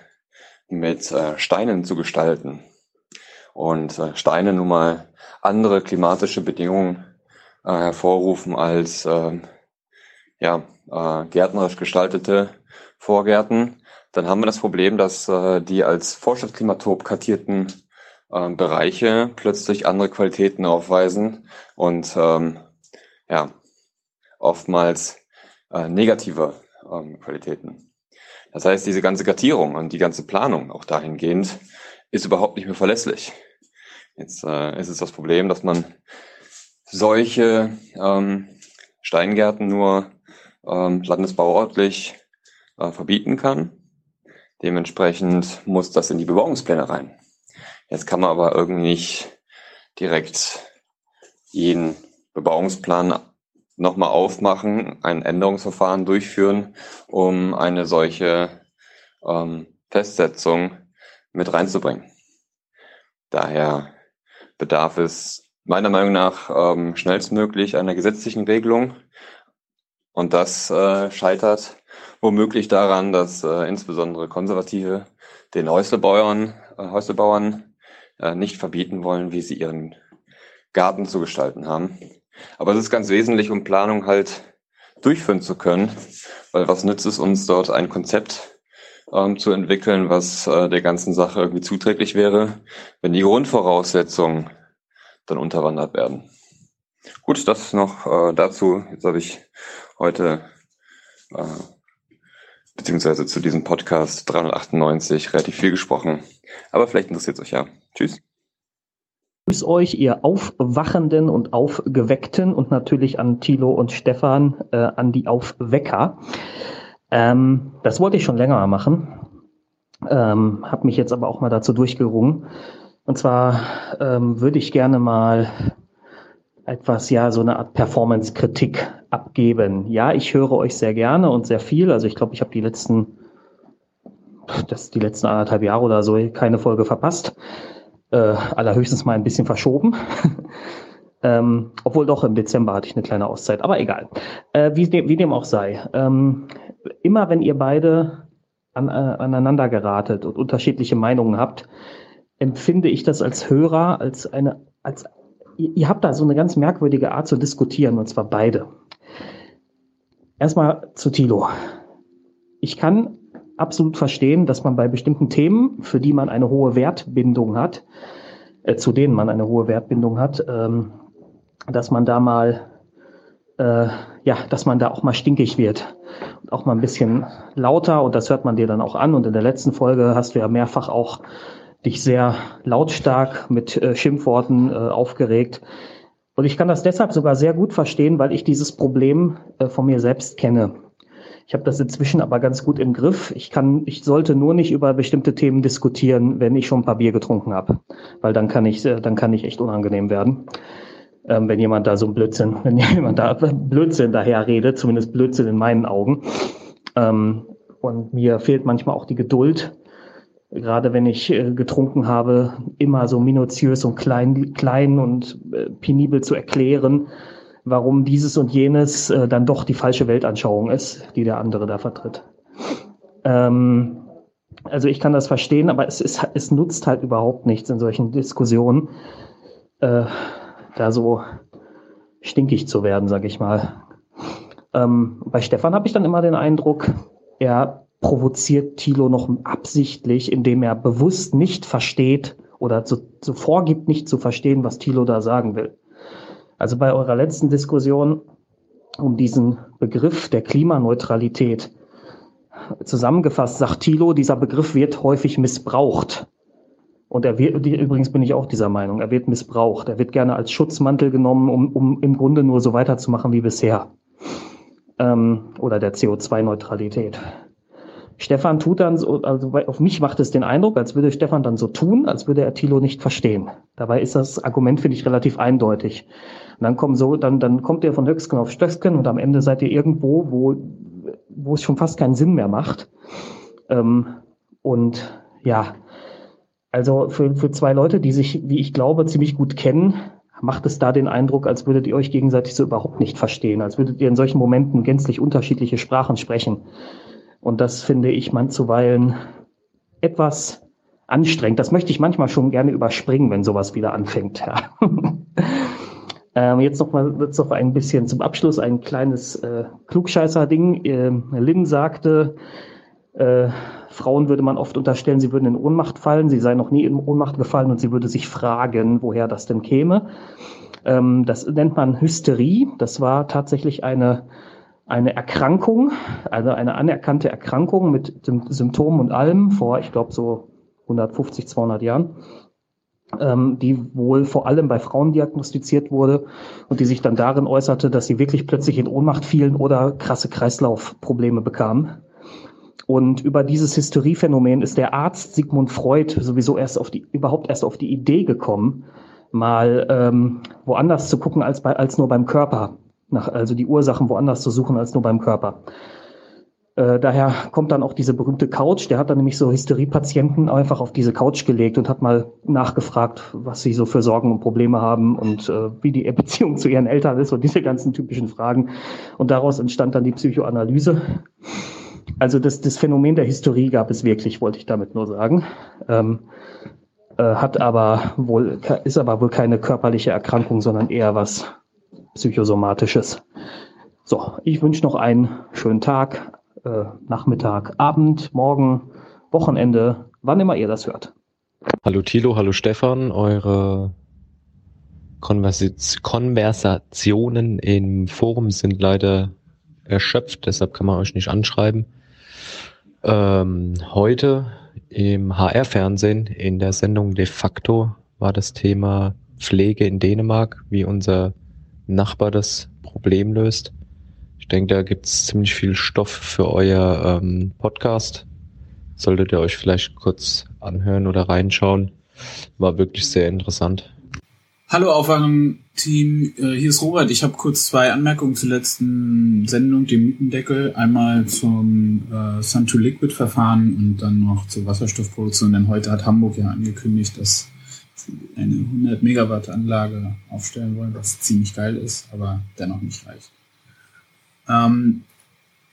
mit äh, Steinen zu gestalten und äh, Steine nun mal andere klimatische Bedingungen äh, hervorrufen als äh, ja, äh, gärtnerisch gestaltete Vorgärten, dann haben wir das Problem, dass äh, die als Vorstadtklimatop kartierten äh, Bereiche plötzlich andere Qualitäten aufweisen und ähm, ja, oftmals äh, negative ähm, Qualitäten. Das heißt, diese ganze Kartierung und die ganze Planung auch dahingehend ist überhaupt nicht mehr verlässlich. Jetzt äh, ist es das Problem, dass man solche ähm, Steingärten nur ähm, landesbauortlich äh, verbieten kann. Dementsprechend muss das in die Bebauungspläne rein. Jetzt kann man aber irgendwie nicht direkt jeden Bebauungsplan nochmal aufmachen, ein Änderungsverfahren durchführen, um eine solche ähm, Festsetzung mit reinzubringen. Daher bedarf es meiner Meinung nach ähm, schnellstmöglich einer gesetzlichen Regelung. Und das äh, scheitert womöglich daran, dass äh, insbesondere Konservative den Häuslebauern, äh, Häuslebauern äh, nicht verbieten wollen, wie sie ihren Garten zu gestalten haben. Aber es ist ganz wesentlich, um Planung halt durchführen zu können, weil was nützt es uns dort ein Konzept ähm, zu entwickeln, was äh, der ganzen Sache irgendwie zuträglich wäre, wenn die Grundvoraussetzungen dann unterwandert werden. Gut, das noch äh, dazu. Jetzt habe ich heute äh, beziehungsweise zu diesem Podcast 398 relativ viel gesprochen. Aber vielleicht interessiert es euch ja. Tschüss. Grüß euch, ihr Aufwachenden und Aufgeweckten und natürlich an Thilo und Stefan, äh, an die Aufwecker. Ähm, das wollte ich schon länger machen, ähm, habe mich jetzt aber auch mal dazu durchgerungen. Und zwar ähm, würde ich gerne mal etwas, ja, so eine Art Performance-Kritik abgeben. Ja, ich höre euch sehr gerne und sehr viel. Also ich glaube, ich habe die letzten, das die letzten anderthalb Jahre oder so keine Folge verpasst äh, allerhöchstens mal ein bisschen verschoben. ähm, obwohl doch im Dezember hatte ich eine kleine Auszeit, aber egal. Äh, wie, wie, dem auch sei. Ähm, immer wenn ihr beide an, äh, aneinander geratet und unterschiedliche Meinungen habt, empfinde ich das als Hörer, als eine, als ihr, ihr habt da so eine ganz merkwürdige Art zu diskutieren, und zwar beide. Erstmal zu Tilo. Ich kann absolut verstehen, dass man bei bestimmten Themen, für die man eine hohe Wertbindung hat, äh, zu denen man eine hohe Wertbindung hat, ähm, dass man da mal, äh, ja, dass man da auch mal stinkig wird und auch mal ein bisschen lauter und das hört man dir dann auch an. Und in der letzten Folge hast du ja mehrfach auch dich sehr lautstark mit äh, Schimpfworten äh, aufgeregt. Und ich kann das deshalb sogar sehr gut verstehen, weil ich dieses Problem äh, von mir selbst kenne. Ich habe das inzwischen aber ganz gut im Griff. Ich kann, ich sollte nur nicht über bestimmte Themen diskutieren, wenn ich schon ein paar Bier getrunken habe, weil dann kann ich, äh, dann kann ich echt unangenehm werden. Ähm, wenn jemand da so ein Blödsinn, wenn jemand da Blödsinn daher redet, zumindest Blödsinn in meinen Augen. Ähm, und mir fehlt manchmal auch die Geduld, gerade wenn ich äh, getrunken habe, immer so minutiös und klein, klein und äh, penibel zu erklären, warum dieses und jenes äh, dann doch die falsche Weltanschauung ist, die der andere da vertritt. Ähm, also ich kann das verstehen, aber es, ist, es nutzt halt überhaupt nichts in solchen Diskussionen, äh, da so stinkig zu werden, sag ich mal. Ähm, bei Stefan habe ich dann immer den Eindruck, er provoziert Thilo noch absichtlich, indem er bewusst nicht versteht oder so, so vorgibt, nicht zu verstehen, was Thilo da sagen will. Also bei eurer letzten Diskussion um diesen Begriff der Klimaneutralität zusammengefasst, sagt Thilo, dieser Begriff wird häufig missbraucht. Und er wird, übrigens bin ich auch dieser Meinung, er wird missbraucht. Er wird gerne als Schutzmantel genommen, um, um im Grunde nur so weiterzumachen wie bisher. Ähm, oder der CO2-Neutralität. Stefan tut dann so, also auf mich macht es den Eindruck, als würde Stefan dann so tun, als würde er Thilo nicht verstehen. Dabei ist das Argument, finde ich, relativ eindeutig. Und dann kommen so, dann, dann kommt ihr von Höchstgen auf Stöcksken und am Ende seid ihr irgendwo, wo, wo es schon fast keinen Sinn mehr macht. Ähm, und ja, also für, für zwei Leute, die sich, wie ich glaube, ziemlich gut kennen, macht es da den Eindruck, als würdet ihr euch gegenseitig so überhaupt nicht verstehen, als würdet ihr in solchen Momenten gänzlich unterschiedliche Sprachen sprechen. Und das finde ich man zuweilen etwas anstrengend. Das möchte ich manchmal schon gerne überspringen, wenn sowas wieder anfängt. Ja. ähm, jetzt noch mal jetzt noch ein bisschen zum Abschluss ein kleines äh, Klugscheißer-Ding. Äh, Lynn sagte, äh, Frauen würde man oft unterstellen, sie würden in Ohnmacht fallen, sie sei noch nie in Ohnmacht gefallen und sie würde sich fragen, woher das denn käme. Ähm, das nennt man Hysterie. Das war tatsächlich eine, eine Erkrankung, also eine anerkannte Erkrankung mit Symptomen und allem vor, ich glaube, so 150, 200 Jahren, ähm, die wohl vor allem bei Frauen diagnostiziert wurde und die sich dann darin äußerte, dass sie wirklich plötzlich in Ohnmacht fielen oder krasse Kreislaufprobleme bekamen. Und über dieses Hysteriephänomen ist der Arzt Sigmund Freud sowieso erst auf die, überhaupt erst auf die Idee gekommen, mal ähm, woanders zu gucken als, bei, als nur beim Körper. Nach, also die Ursachen woanders zu suchen als nur beim Körper. Äh, daher kommt dann auch diese berühmte Couch. Der hat dann nämlich so Hysteriepatienten einfach auf diese Couch gelegt und hat mal nachgefragt, was sie so für Sorgen und Probleme haben und äh, wie die Beziehung zu ihren Eltern ist und diese ganzen typischen Fragen. Und daraus entstand dann die Psychoanalyse. Also das, das Phänomen der Hysterie gab es wirklich, wollte ich damit nur sagen. Ähm, äh, hat aber wohl, ist aber wohl keine körperliche Erkrankung, sondern eher was psychosomatisches. So, ich wünsche noch einen schönen Tag, äh, Nachmittag, Abend, Morgen, Wochenende, wann immer ihr das hört. Hallo Thilo, hallo Stefan, eure Konversationen im Forum sind leider erschöpft, deshalb kann man euch nicht anschreiben. Ähm, heute im HR-Fernsehen in der Sendung De facto war das Thema Pflege in Dänemark, wie unser Nachbar das Problem löst. Denke, da gibt es ziemlich viel Stoff für euer ähm, Podcast. Solltet ihr euch vielleicht kurz anhören oder reinschauen. War wirklich sehr interessant. Hallo Aufwachen-Team, äh, hier ist Robert. Ich habe kurz zwei Anmerkungen zur letzten Sendung, dem Mietendeckel. Einmal zum äh, Sun-to-Liquid-Verfahren und dann noch zur Wasserstoffproduktion. Denn heute hat Hamburg ja angekündigt, dass sie eine 100 Megawatt Anlage aufstellen wollen, was ziemlich geil ist, aber dennoch nicht reicht. Ähm,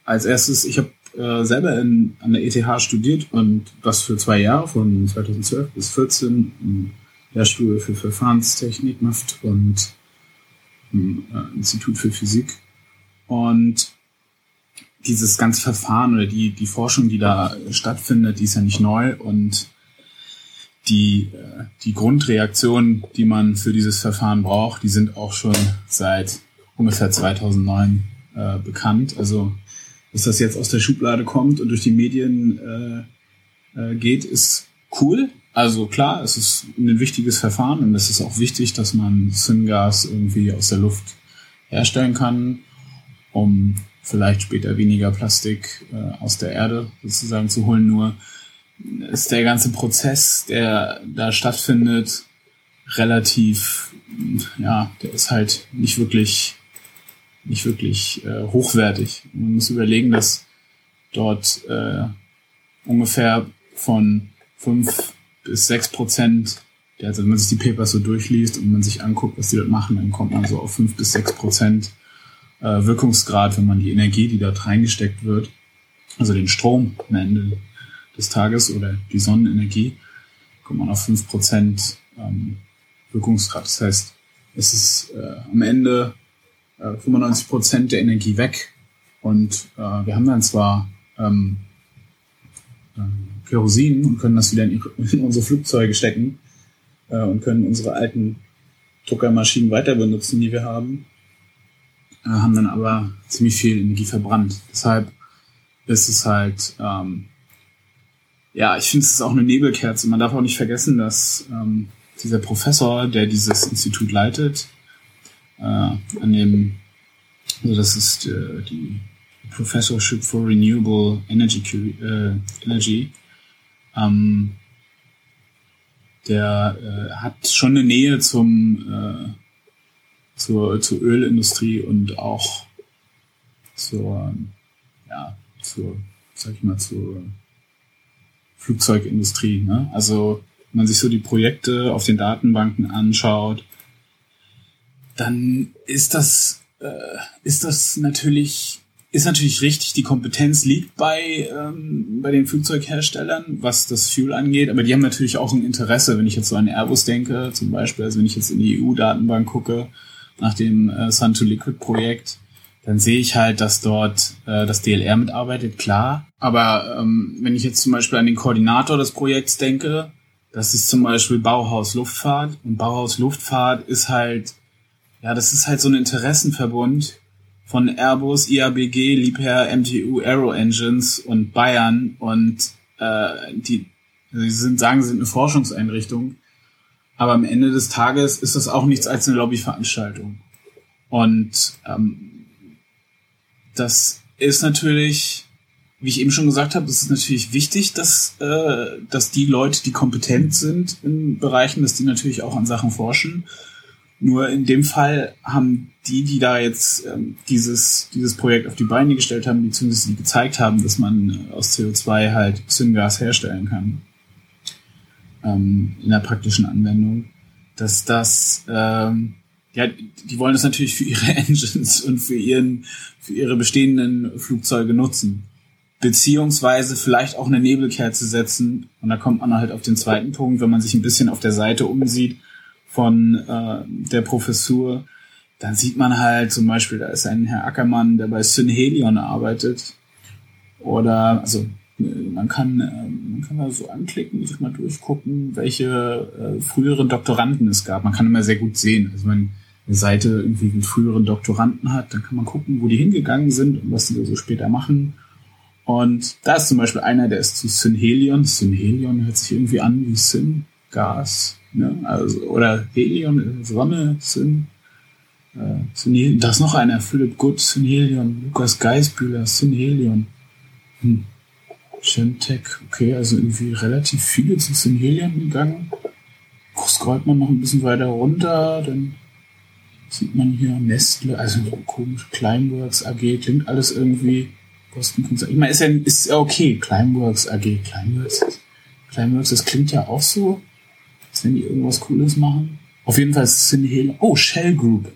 als erstes, ich habe äh, selber in, an der ETH studiert und das für zwei Jahre, von 2012 bis 2014 Lehrstuhl für Verfahrenstechnik, MAFT und im äh, Institut für Physik. Und dieses ganze Verfahren oder die, die Forschung, die da stattfindet, die ist ja nicht neu und die, äh, die Grundreaktionen, die man für dieses Verfahren braucht, die sind auch schon seit ungefähr 2009 äh, bekannt. Also, dass das jetzt aus der Schublade kommt und durch die Medien äh, äh, geht, ist cool. Also klar, es ist ein wichtiges Verfahren und es ist auch wichtig, dass man Syngas irgendwie aus der Luft herstellen kann, um vielleicht später weniger Plastik äh, aus der Erde sozusagen zu holen. Nur ist der ganze Prozess, der da stattfindet, relativ, ja, der ist halt nicht wirklich, nicht wirklich äh, hochwertig. Man muss überlegen, dass dort äh, ungefähr von fünf bis sechs Prozent. Also wenn man sich die Papers so durchliest und man sich anguckt, was die dort machen, dann kommt man so auf fünf bis sechs Prozent äh, Wirkungsgrad, wenn man die Energie, die dort reingesteckt wird, also den Strom am Ende des Tages oder die Sonnenenergie, kommt man auf fünf Prozent ähm, Wirkungsgrad. Das heißt, es ist äh, am Ende äh, 95 Prozent der Energie weg und äh, wir haben dann zwar ähm, ähm Kerosin und können das wieder in, in unsere Flugzeuge stecken äh, und können unsere alten Druckermaschinen weiter benutzen, die wir haben, äh, haben dann aber ziemlich viel Energie verbrannt. Deshalb ist es halt, ähm, ja, ich finde es ist auch eine Nebelkerze. Man darf auch nicht vergessen, dass ähm, dieser Professor, der dieses Institut leitet, äh, an dem, also das ist äh, die Professorship for Renewable Energy, äh, Energy ähm, der äh, hat schon eine Nähe zum, äh, zur, zur Ölindustrie und auch zur, ja, zur, sag ich mal, zur Flugzeugindustrie. Ne? Also wenn man sich so die Projekte auf den Datenbanken anschaut, dann ist das, äh, ist das natürlich, ist natürlich richtig, die Kompetenz liegt bei, ähm, bei den Flugzeugherstellern, was das Fuel angeht, aber die haben natürlich auch ein Interesse, wenn ich jetzt so an Airbus denke, zum Beispiel, also wenn ich jetzt in die EU-Datenbank gucke, nach dem äh, Sun-to-Liquid-Projekt, dann sehe ich halt, dass dort äh, das DLR mitarbeitet, klar. Aber ähm, wenn ich jetzt zum Beispiel an den Koordinator des Projekts denke, das ist zum Beispiel Bauhaus Luftfahrt. Und Bauhaus Luftfahrt ist halt, ja, das ist halt so ein Interessenverbund von Airbus, IABG, Liebherr, MTU, Aero Engines und Bayern. Und äh, die, sie sind, sagen, sie sind eine Forschungseinrichtung. Aber am Ende des Tages ist das auch nichts als eine Lobbyveranstaltung. Und ähm, das ist natürlich, wie ich eben schon gesagt habe, es ist natürlich wichtig, dass, äh, dass die Leute, die kompetent sind in Bereichen, dass die natürlich auch an Sachen forschen. Nur in dem Fall haben die, die da jetzt ähm, dieses, dieses Projekt auf die Beine gestellt haben, beziehungsweise die gezeigt haben, dass man aus CO2 halt Syngas herstellen kann, ähm, in der praktischen Anwendung, dass das, ähm, ja, die wollen das natürlich für ihre Engines und für ihren, für ihre bestehenden Flugzeuge nutzen. Beziehungsweise vielleicht auch eine Nebelkerze setzen. Und da kommt man halt auf den zweiten Punkt, wenn man sich ein bisschen auf der Seite umsieht von äh, der Professur, dann sieht man halt zum Beispiel, da ist ein Herr Ackermann, der bei Synhelion arbeitet. Oder, also man kann, man kann da so anklicken, sich mal durchgucken, welche äh, früheren Doktoranden es gab. Man kann immer sehr gut sehen. Also wenn eine Seite irgendwie einen früheren Doktoranden hat, dann kann man gucken, wo die hingegangen sind und was die so später machen. Und da ist zum Beispiel einer, der ist zu Synhelion. Synhelion hört sich irgendwie an wie Syn, Gas, ne? Also, oder Helion, Sonne, Syn. Äh, Synhelion. Da ist noch einer, Philipp Good, Synhelion, Lukas Geisbühler, Synhelion. Hm. Shemtech, okay, also irgendwie relativ viele zu Synhelion gegangen. Scrollt man noch ein bisschen weiter runter, dann sieht man hier Nestle, also so komisch, Climeworks AG, klingt alles irgendwie Kostenkonzern. Ich meine, ist ja, ist okay, Climeworks AG, Climeworks, Climeworks, das klingt ja auch so, wenn die irgendwas Cooles machen. Auf jeden Fall ist es Synhelion, oh, Shell Group.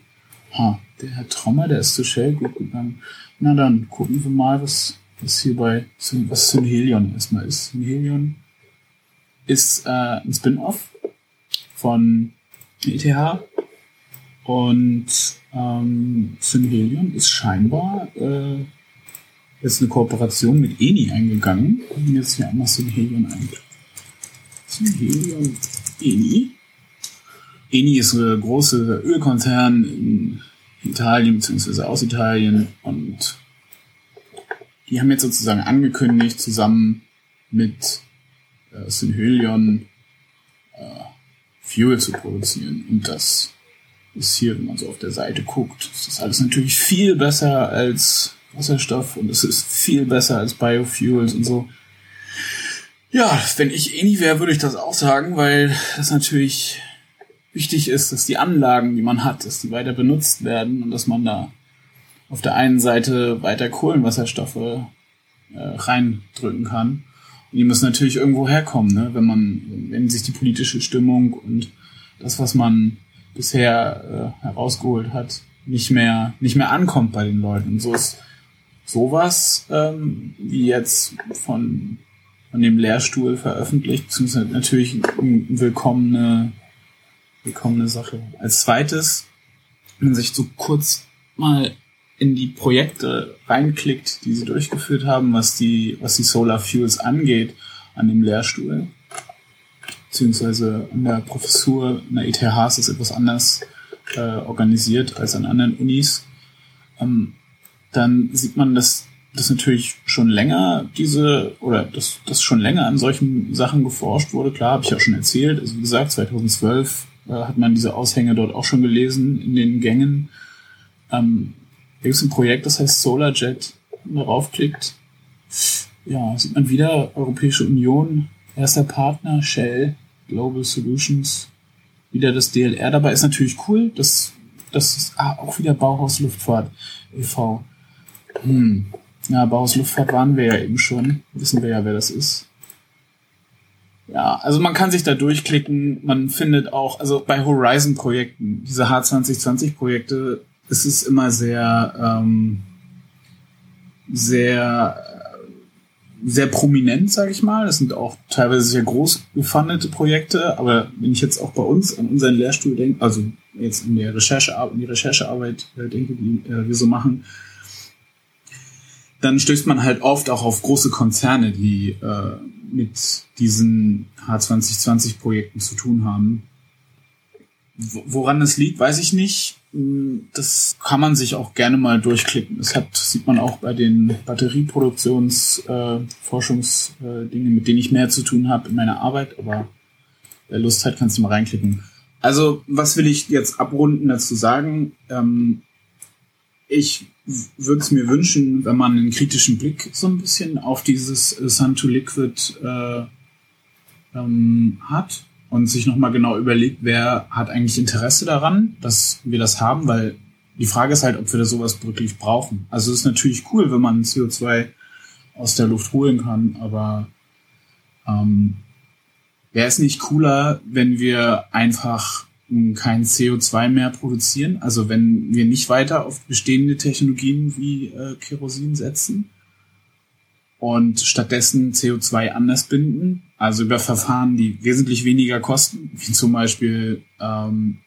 Ha, der Herr Trommer, der ist zu Shell Group gegangen. Na dann, gucken wir mal, was was hier bei was Synhelion erstmal ist. Synhelion ist äh, ein Spin-off von ETH und ähm, Synhelion ist scheinbar äh, jetzt eine Kooperation mit Eni eingegangen. Und jetzt hier einmal Synhelion ein. Synhelion Eni. Eni ist ein großer Ölkonzern in Italien bzw. aus Italien und die haben jetzt sozusagen angekündigt, zusammen mit äh, Synhelion äh, Fuel zu produzieren. Und das ist hier, wenn man so auf der Seite guckt, ist das alles natürlich viel besser als Wasserstoff und es ist viel besser als Biofuels und so. Ja, wenn ich nie wäre, würde ich das auch sagen, weil das natürlich wichtig ist, dass die Anlagen, die man hat, dass die weiter benutzt werden und dass man da auf der einen Seite weiter Kohlenwasserstoffe äh, reindrücken kann. Und die müssen natürlich irgendwo herkommen, ne? wenn man, wenn sich die politische Stimmung und das, was man bisher äh, herausgeholt hat, nicht mehr, nicht mehr ankommt bei den Leuten. Und so ist sowas, ähm, wie jetzt von, von dem Lehrstuhl veröffentlicht, beziehungsweise natürlich eine willkommene, willkommene Sache. Als zweites, wenn man sich so kurz mal in die Projekte reinklickt, die sie durchgeführt haben, was die, was die Solar Fuels angeht, an dem Lehrstuhl, beziehungsweise an der Professur, in der ETH ist es etwas anders äh, organisiert als an anderen Unis, ähm, dann sieht man, dass das natürlich schon länger diese, oder dass, dass schon länger an solchen Sachen geforscht wurde. Klar, habe ich auch schon erzählt. Also wie gesagt, 2012 äh, hat man diese Aushänge dort auch schon gelesen in den Gängen. Ähm, da gibt es ein Projekt, das heißt SolarJet. Wenn man draufklickt, ja, sieht man wieder Europäische Union, erster Partner, Shell, Global Solutions, wieder das DLR dabei. Ist natürlich cool. Das Das ist ah, auch wieder Bauhaus Luftfahrt e.V. Hm. Ja, Bauhaus Luftfahrt waren wir ja eben schon. Wissen wir ja, wer das ist. Ja, also man kann sich da durchklicken. Man findet auch, also bei Horizon-Projekten, diese H2020-Projekte, ist es immer sehr, ähm, sehr, sehr prominent, sage ich mal. Das sind auch teilweise sehr groß gefundete Projekte. Aber wenn ich jetzt auch bei uns an unseren Lehrstuhl denke, also jetzt in der Recherche, in die Recherchearbeit äh, denke, die äh, wir so machen, dann stößt man halt oft auch auf große Konzerne, die äh, mit diesen H2020-Projekten zu tun haben. Woran es liegt, weiß ich nicht. Hm, das kann man sich auch gerne mal durchklicken. Das hat, sieht man auch bei den Batterieproduktionsforschungsdingen, äh, mit denen ich mehr zu tun habe in meiner Arbeit. Aber wer Lust hat, kannst du mal reinklicken. Also, was will ich jetzt abrunden dazu sagen? Ähm, ich würde es mir wünschen, wenn man einen kritischen Blick so ein bisschen auf dieses Sun to Liquid äh, ähm, hat und sich nochmal genau überlegt, wer hat eigentlich Interesse daran, dass wir das haben, weil die Frage ist halt, ob wir da sowas wirklich brauchen. Also es ist natürlich cool, wenn man CO2 aus der Luft holen kann, aber ähm, wäre es nicht cooler, wenn wir einfach kein CO2 mehr produzieren. Also wenn wir nicht weiter auf bestehende Technologien wie äh, Kerosin setzen und stattdessen CO2 anders binden, also über Verfahren, die wesentlich weniger kosten, wie zum Beispiel ähm,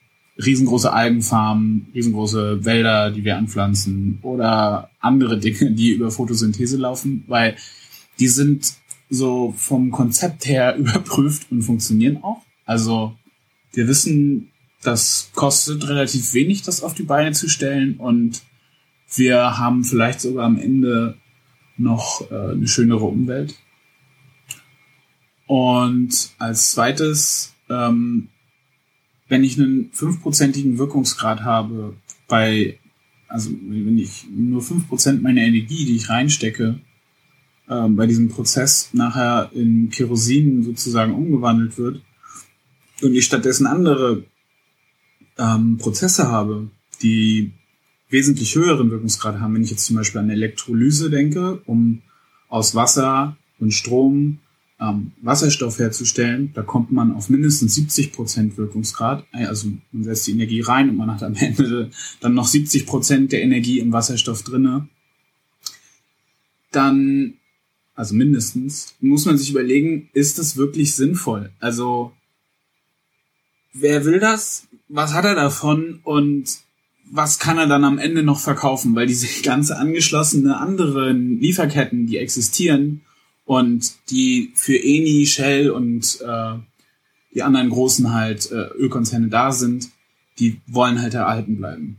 riesengroße Algenfarmen, riesengroße Wälder, die wir anpflanzen oder andere Dinge, die über Photosynthese laufen, weil die sind so vom Konzept her überprüft und funktionieren auch. Also wir wissen, das kostet relativ wenig, das auf die Beine zu stellen und wir haben vielleicht sogar am Ende noch äh, eine schönere Umwelt. Und als zweites, ähm, wenn ich einen fünfprozentigen Wirkungsgrad habe bei, also wenn ich nur fünf Prozent meiner Energie, die ich reinstecke, äh, bei diesem Prozess nachher in Kerosin sozusagen umgewandelt wird und ich stattdessen andere ähm, Prozesse habe, die wesentlich höheren Wirkungsgrad haben, wenn ich jetzt zum Beispiel an Elektrolyse denke, um aus Wasser und Strom ähm, Wasserstoff herzustellen, da kommt man auf mindestens 70 Prozent Wirkungsgrad. Also man setzt die Energie rein und man hat am Ende dann noch 70 Prozent der Energie im Wasserstoff drinne. Dann, also mindestens, muss man sich überlegen, ist das wirklich sinnvoll? Also wer will das? Was hat er davon? Und was kann er dann am Ende noch verkaufen? Weil diese ganze angeschlossene anderen Lieferketten, die existieren und die für Eni, Shell und äh, die anderen großen halt äh, Ölkonzerne da sind, die wollen halt erhalten bleiben.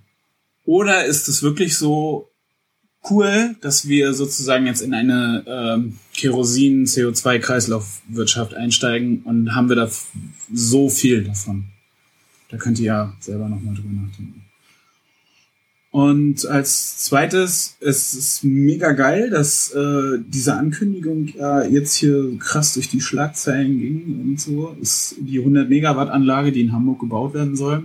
Oder ist es wirklich so cool, dass wir sozusagen jetzt in eine ähm, Kerosin-CO2-Kreislaufwirtschaft einsteigen und haben wir da so viel davon? Da könnt ihr ja selber nochmal drüber nachdenken. Und als zweites, es ist mega geil, dass äh, diese Ankündigung ja jetzt hier krass durch die Schlagzeilen ging und so. Ist die 100 Megawatt Anlage, die in Hamburg gebaut werden soll.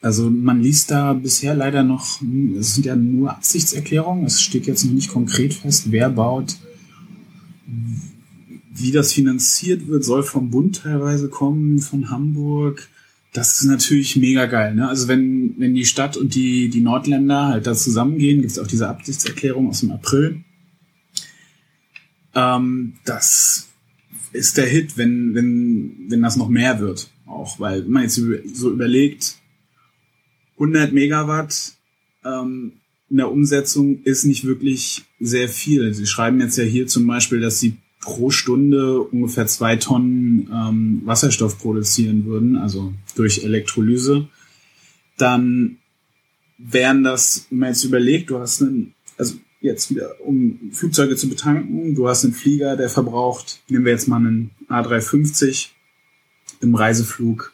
Also man liest da bisher leider noch, es sind ja nur Absichtserklärungen. Es steht jetzt noch nicht konkret fest, wer baut, wie das finanziert wird, soll vom Bund teilweise kommen, von Hamburg das ist natürlich mega geil. Ne? Also wenn, wenn die Stadt und die, die Nordländer halt da zusammengehen, gibt es auch diese Absichtserklärung aus dem April. Ähm, das ist der Hit, wenn, wenn, wenn das noch mehr wird. Auch weil man jetzt so überlegt, 100 Megawatt ähm, in der Umsetzung ist nicht wirklich sehr viel. Sie schreiben jetzt ja hier zum Beispiel, dass sie pro Stunde ungefähr zwei Tonnen ähm, Wasserstoff produzieren würden, also durch Elektrolyse, dann wären das, wenn man jetzt überlegt, du hast einen, also jetzt wieder, um Flugzeuge zu betanken, du hast einen Flieger, der verbraucht, nehmen wir jetzt mal einen A350 im Reiseflug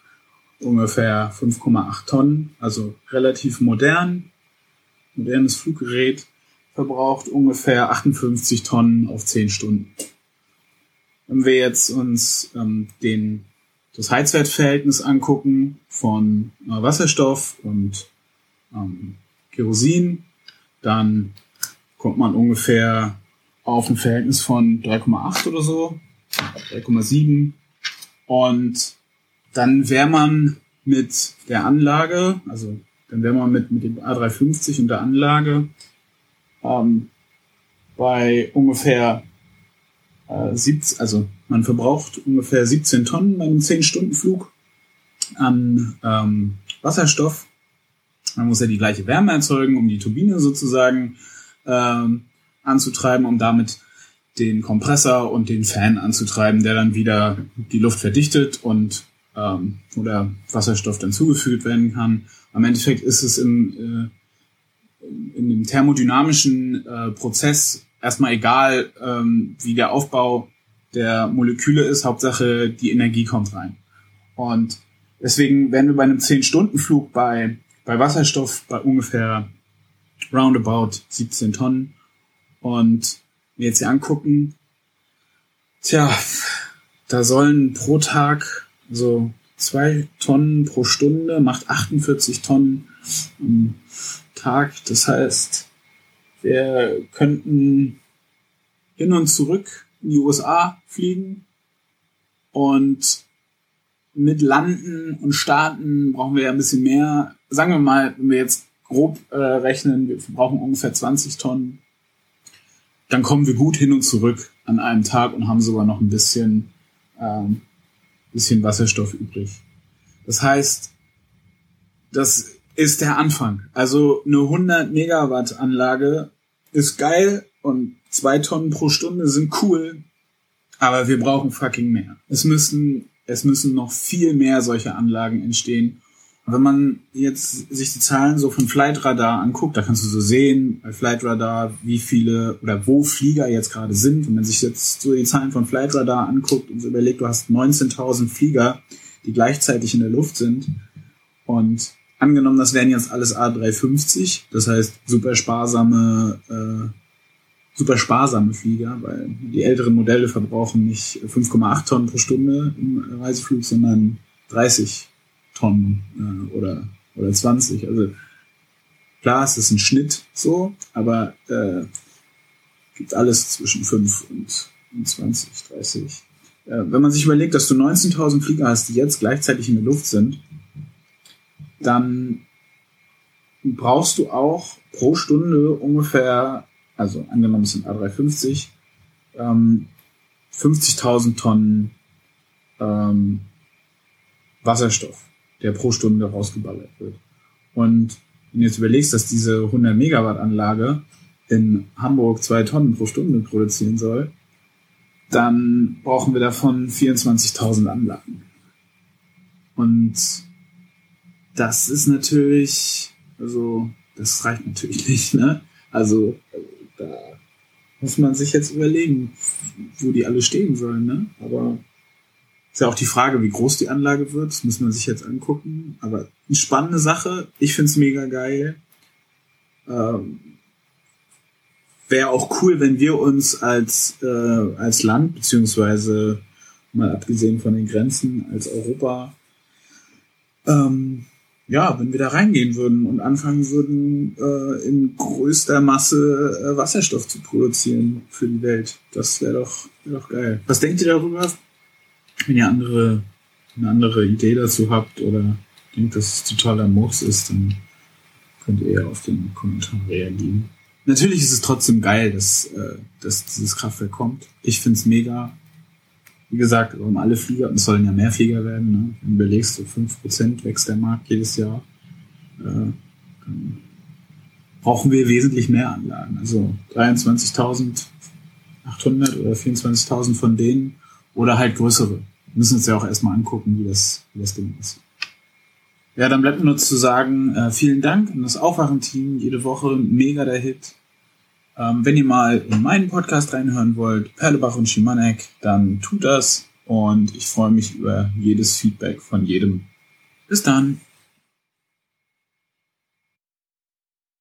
ungefähr 5,8 Tonnen, also relativ modern, modernes Fluggerät, verbraucht ungefähr 58 Tonnen auf 10 Stunden. Wenn wir jetzt uns ähm, den, das Heizwertverhältnis angucken von äh, Wasserstoff und ähm, Kerosin. Dann kommt man ungefähr auf ein Verhältnis von 3,8 oder so, 3,7. Und dann wäre man mit der Anlage, also dann wäre man mit, mit dem A350 und der Anlage ähm, bei ungefähr äh, 17, also man verbraucht ungefähr 17 Tonnen bei einem 10-Stunden-Flug an ähm, Wasserstoff. Man muss ja die gleiche Wärme erzeugen, um die Turbine sozusagen ähm, anzutreiben, um damit den Kompressor und den Fan anzutreiben, der dann wieder die Luft verdichtet und ähm, wo der Wasserstoff dann zugefügt werden kann. Am Endeffekt ist es im, äh, in dem thermodynamischen äh, Prozess erstmal egal, ähm, wie der Aufbau der Moleküle ist. Hauptsache, die Energie kommt rein. Und deswegen werden wir bei einem 10-Stunden-Flug bei, bei Wasserstoff bei ungefähr roundabout 17 Tonnen. Und wir jetzt hier angucken, tja, da sollen pro Tag so zwei Tonnen pro Stunde, macht 48 Tonnen am Tag. Das heißt, wir könnten hin und zurück in die USA fliegen und mit Landen und Starten brauchen wir ja ein bisschen mehr. Sagen wir mal, wenn wir jetzt grob äh, rechnen, wir brauchen ungefähr 20 Tonnen, dann kommen wir gut hin und zurück an einem Tag und haben sogar noch ein bisschen, ähm, bisschen Wasserstoff übrig. Das heißt, das ist der Anfang. Also eine 100 Megawatt Anlage ist geil und zwei Tonnen pro Stunde sind cool, aber wir brauchen fucking mehr. Es müssen, es müssen noch viel mehr solche Anlagen entstehen. Und wenn man jetzt sich die Zahlen so von Flightradar anguckt, da kannst du so sehen, bei Flightradar, wie viele oder wo Flieger jetzt gerade sind. Wenn man sich jetzt so die Zahlen von Flightradar anguckt und so überlegt, du hast 19.000 Flieger, die gleichzeitig in der Luft sind und angenommen, das wären jetzt alles A350, das heißt super sparsame, äh, super sparsame Flieger, weil die älteren Modelle verbrauchen nicht 5,8 Tonnen pro Stunde im Reiseflug, sondern 30 Tonnen äh, oder, oder 20. Also klar, es ist ein Schnitt so, aber äh, gibt alles zwischen 5 und, und 20, 30. Äh, wenn man sich überlegt, dass du 19.000 Flieger hast, die jetzt gleichzeitig in der Luft sind, dann brauchst du auch pro Stunde ungefähr, also angenommen es sind A350, ähm, 50.000 Tonnen ähm, Wasserstoff, der pro Stunde rausgeballert wird. Und wenn du jetzt überlegst, dass diese 100 Megawatt Anlage in Hamburg zwei Tonnen pro Stunde produzieren soll, dann brauchen wir davon 24.000 Anlagen. Und das ist natürlich, also das reicht natürlich nicht, ne? Also da muss man sich jetzt überlegen, wo die alle stehen sollen, ne? Aber ist ja auch die Frage, wie groß die Anlage wird, das muss man sich jetzt angucken. Aber eine spannende Sache, ich find's mega geil. Ähm, Wäre auch cool, wenn wir uns als, äh, als Land, beziehungsweise mal abgesehen von den Grenzen, als Europa, ähm, ja, wenn wir da reingehen würden und anfangen würden, äh, in größter Masse äh, Wasserstoff zu produzieren für die Welt. Das wäre doch, wär doch geil. Was denkt ihr darüber? Wenn ihr andere, eine andere Idee dazu habt oder denkt, dass es totaler Murks ist, dann könnt ihr ja auf den Kommentar reagieren. Natürlich ist es trotzdem geil, dass, äh, dass dieses Kraftwerk kommt. Ich find's mega. Wie gesagt, um alle Flieger, es sollen ja mehr Flieger werden, ne? wenn du überlegst, so 5% wächst der Markt jedes Jahr, äh, dann brauchen wir wesentlich mehr Anlagen. Also 23.800 oder 24.000 von denen oder halt größere. Wir müssen uns ja auch erstmal angucken, wie das, wie das Ding ist. Ja, dann bleibt mir nur zu sagen, äh, vielen Dank an das Aufwachen-Team. Jede Woche mega der Hit. Ähm, wenn ihr mal in meinen Podcast reinhören wollt, Perlebach und Schimanek, dann tut das. Und ich freue mich über jedes Feedback von jedem. Bis dann.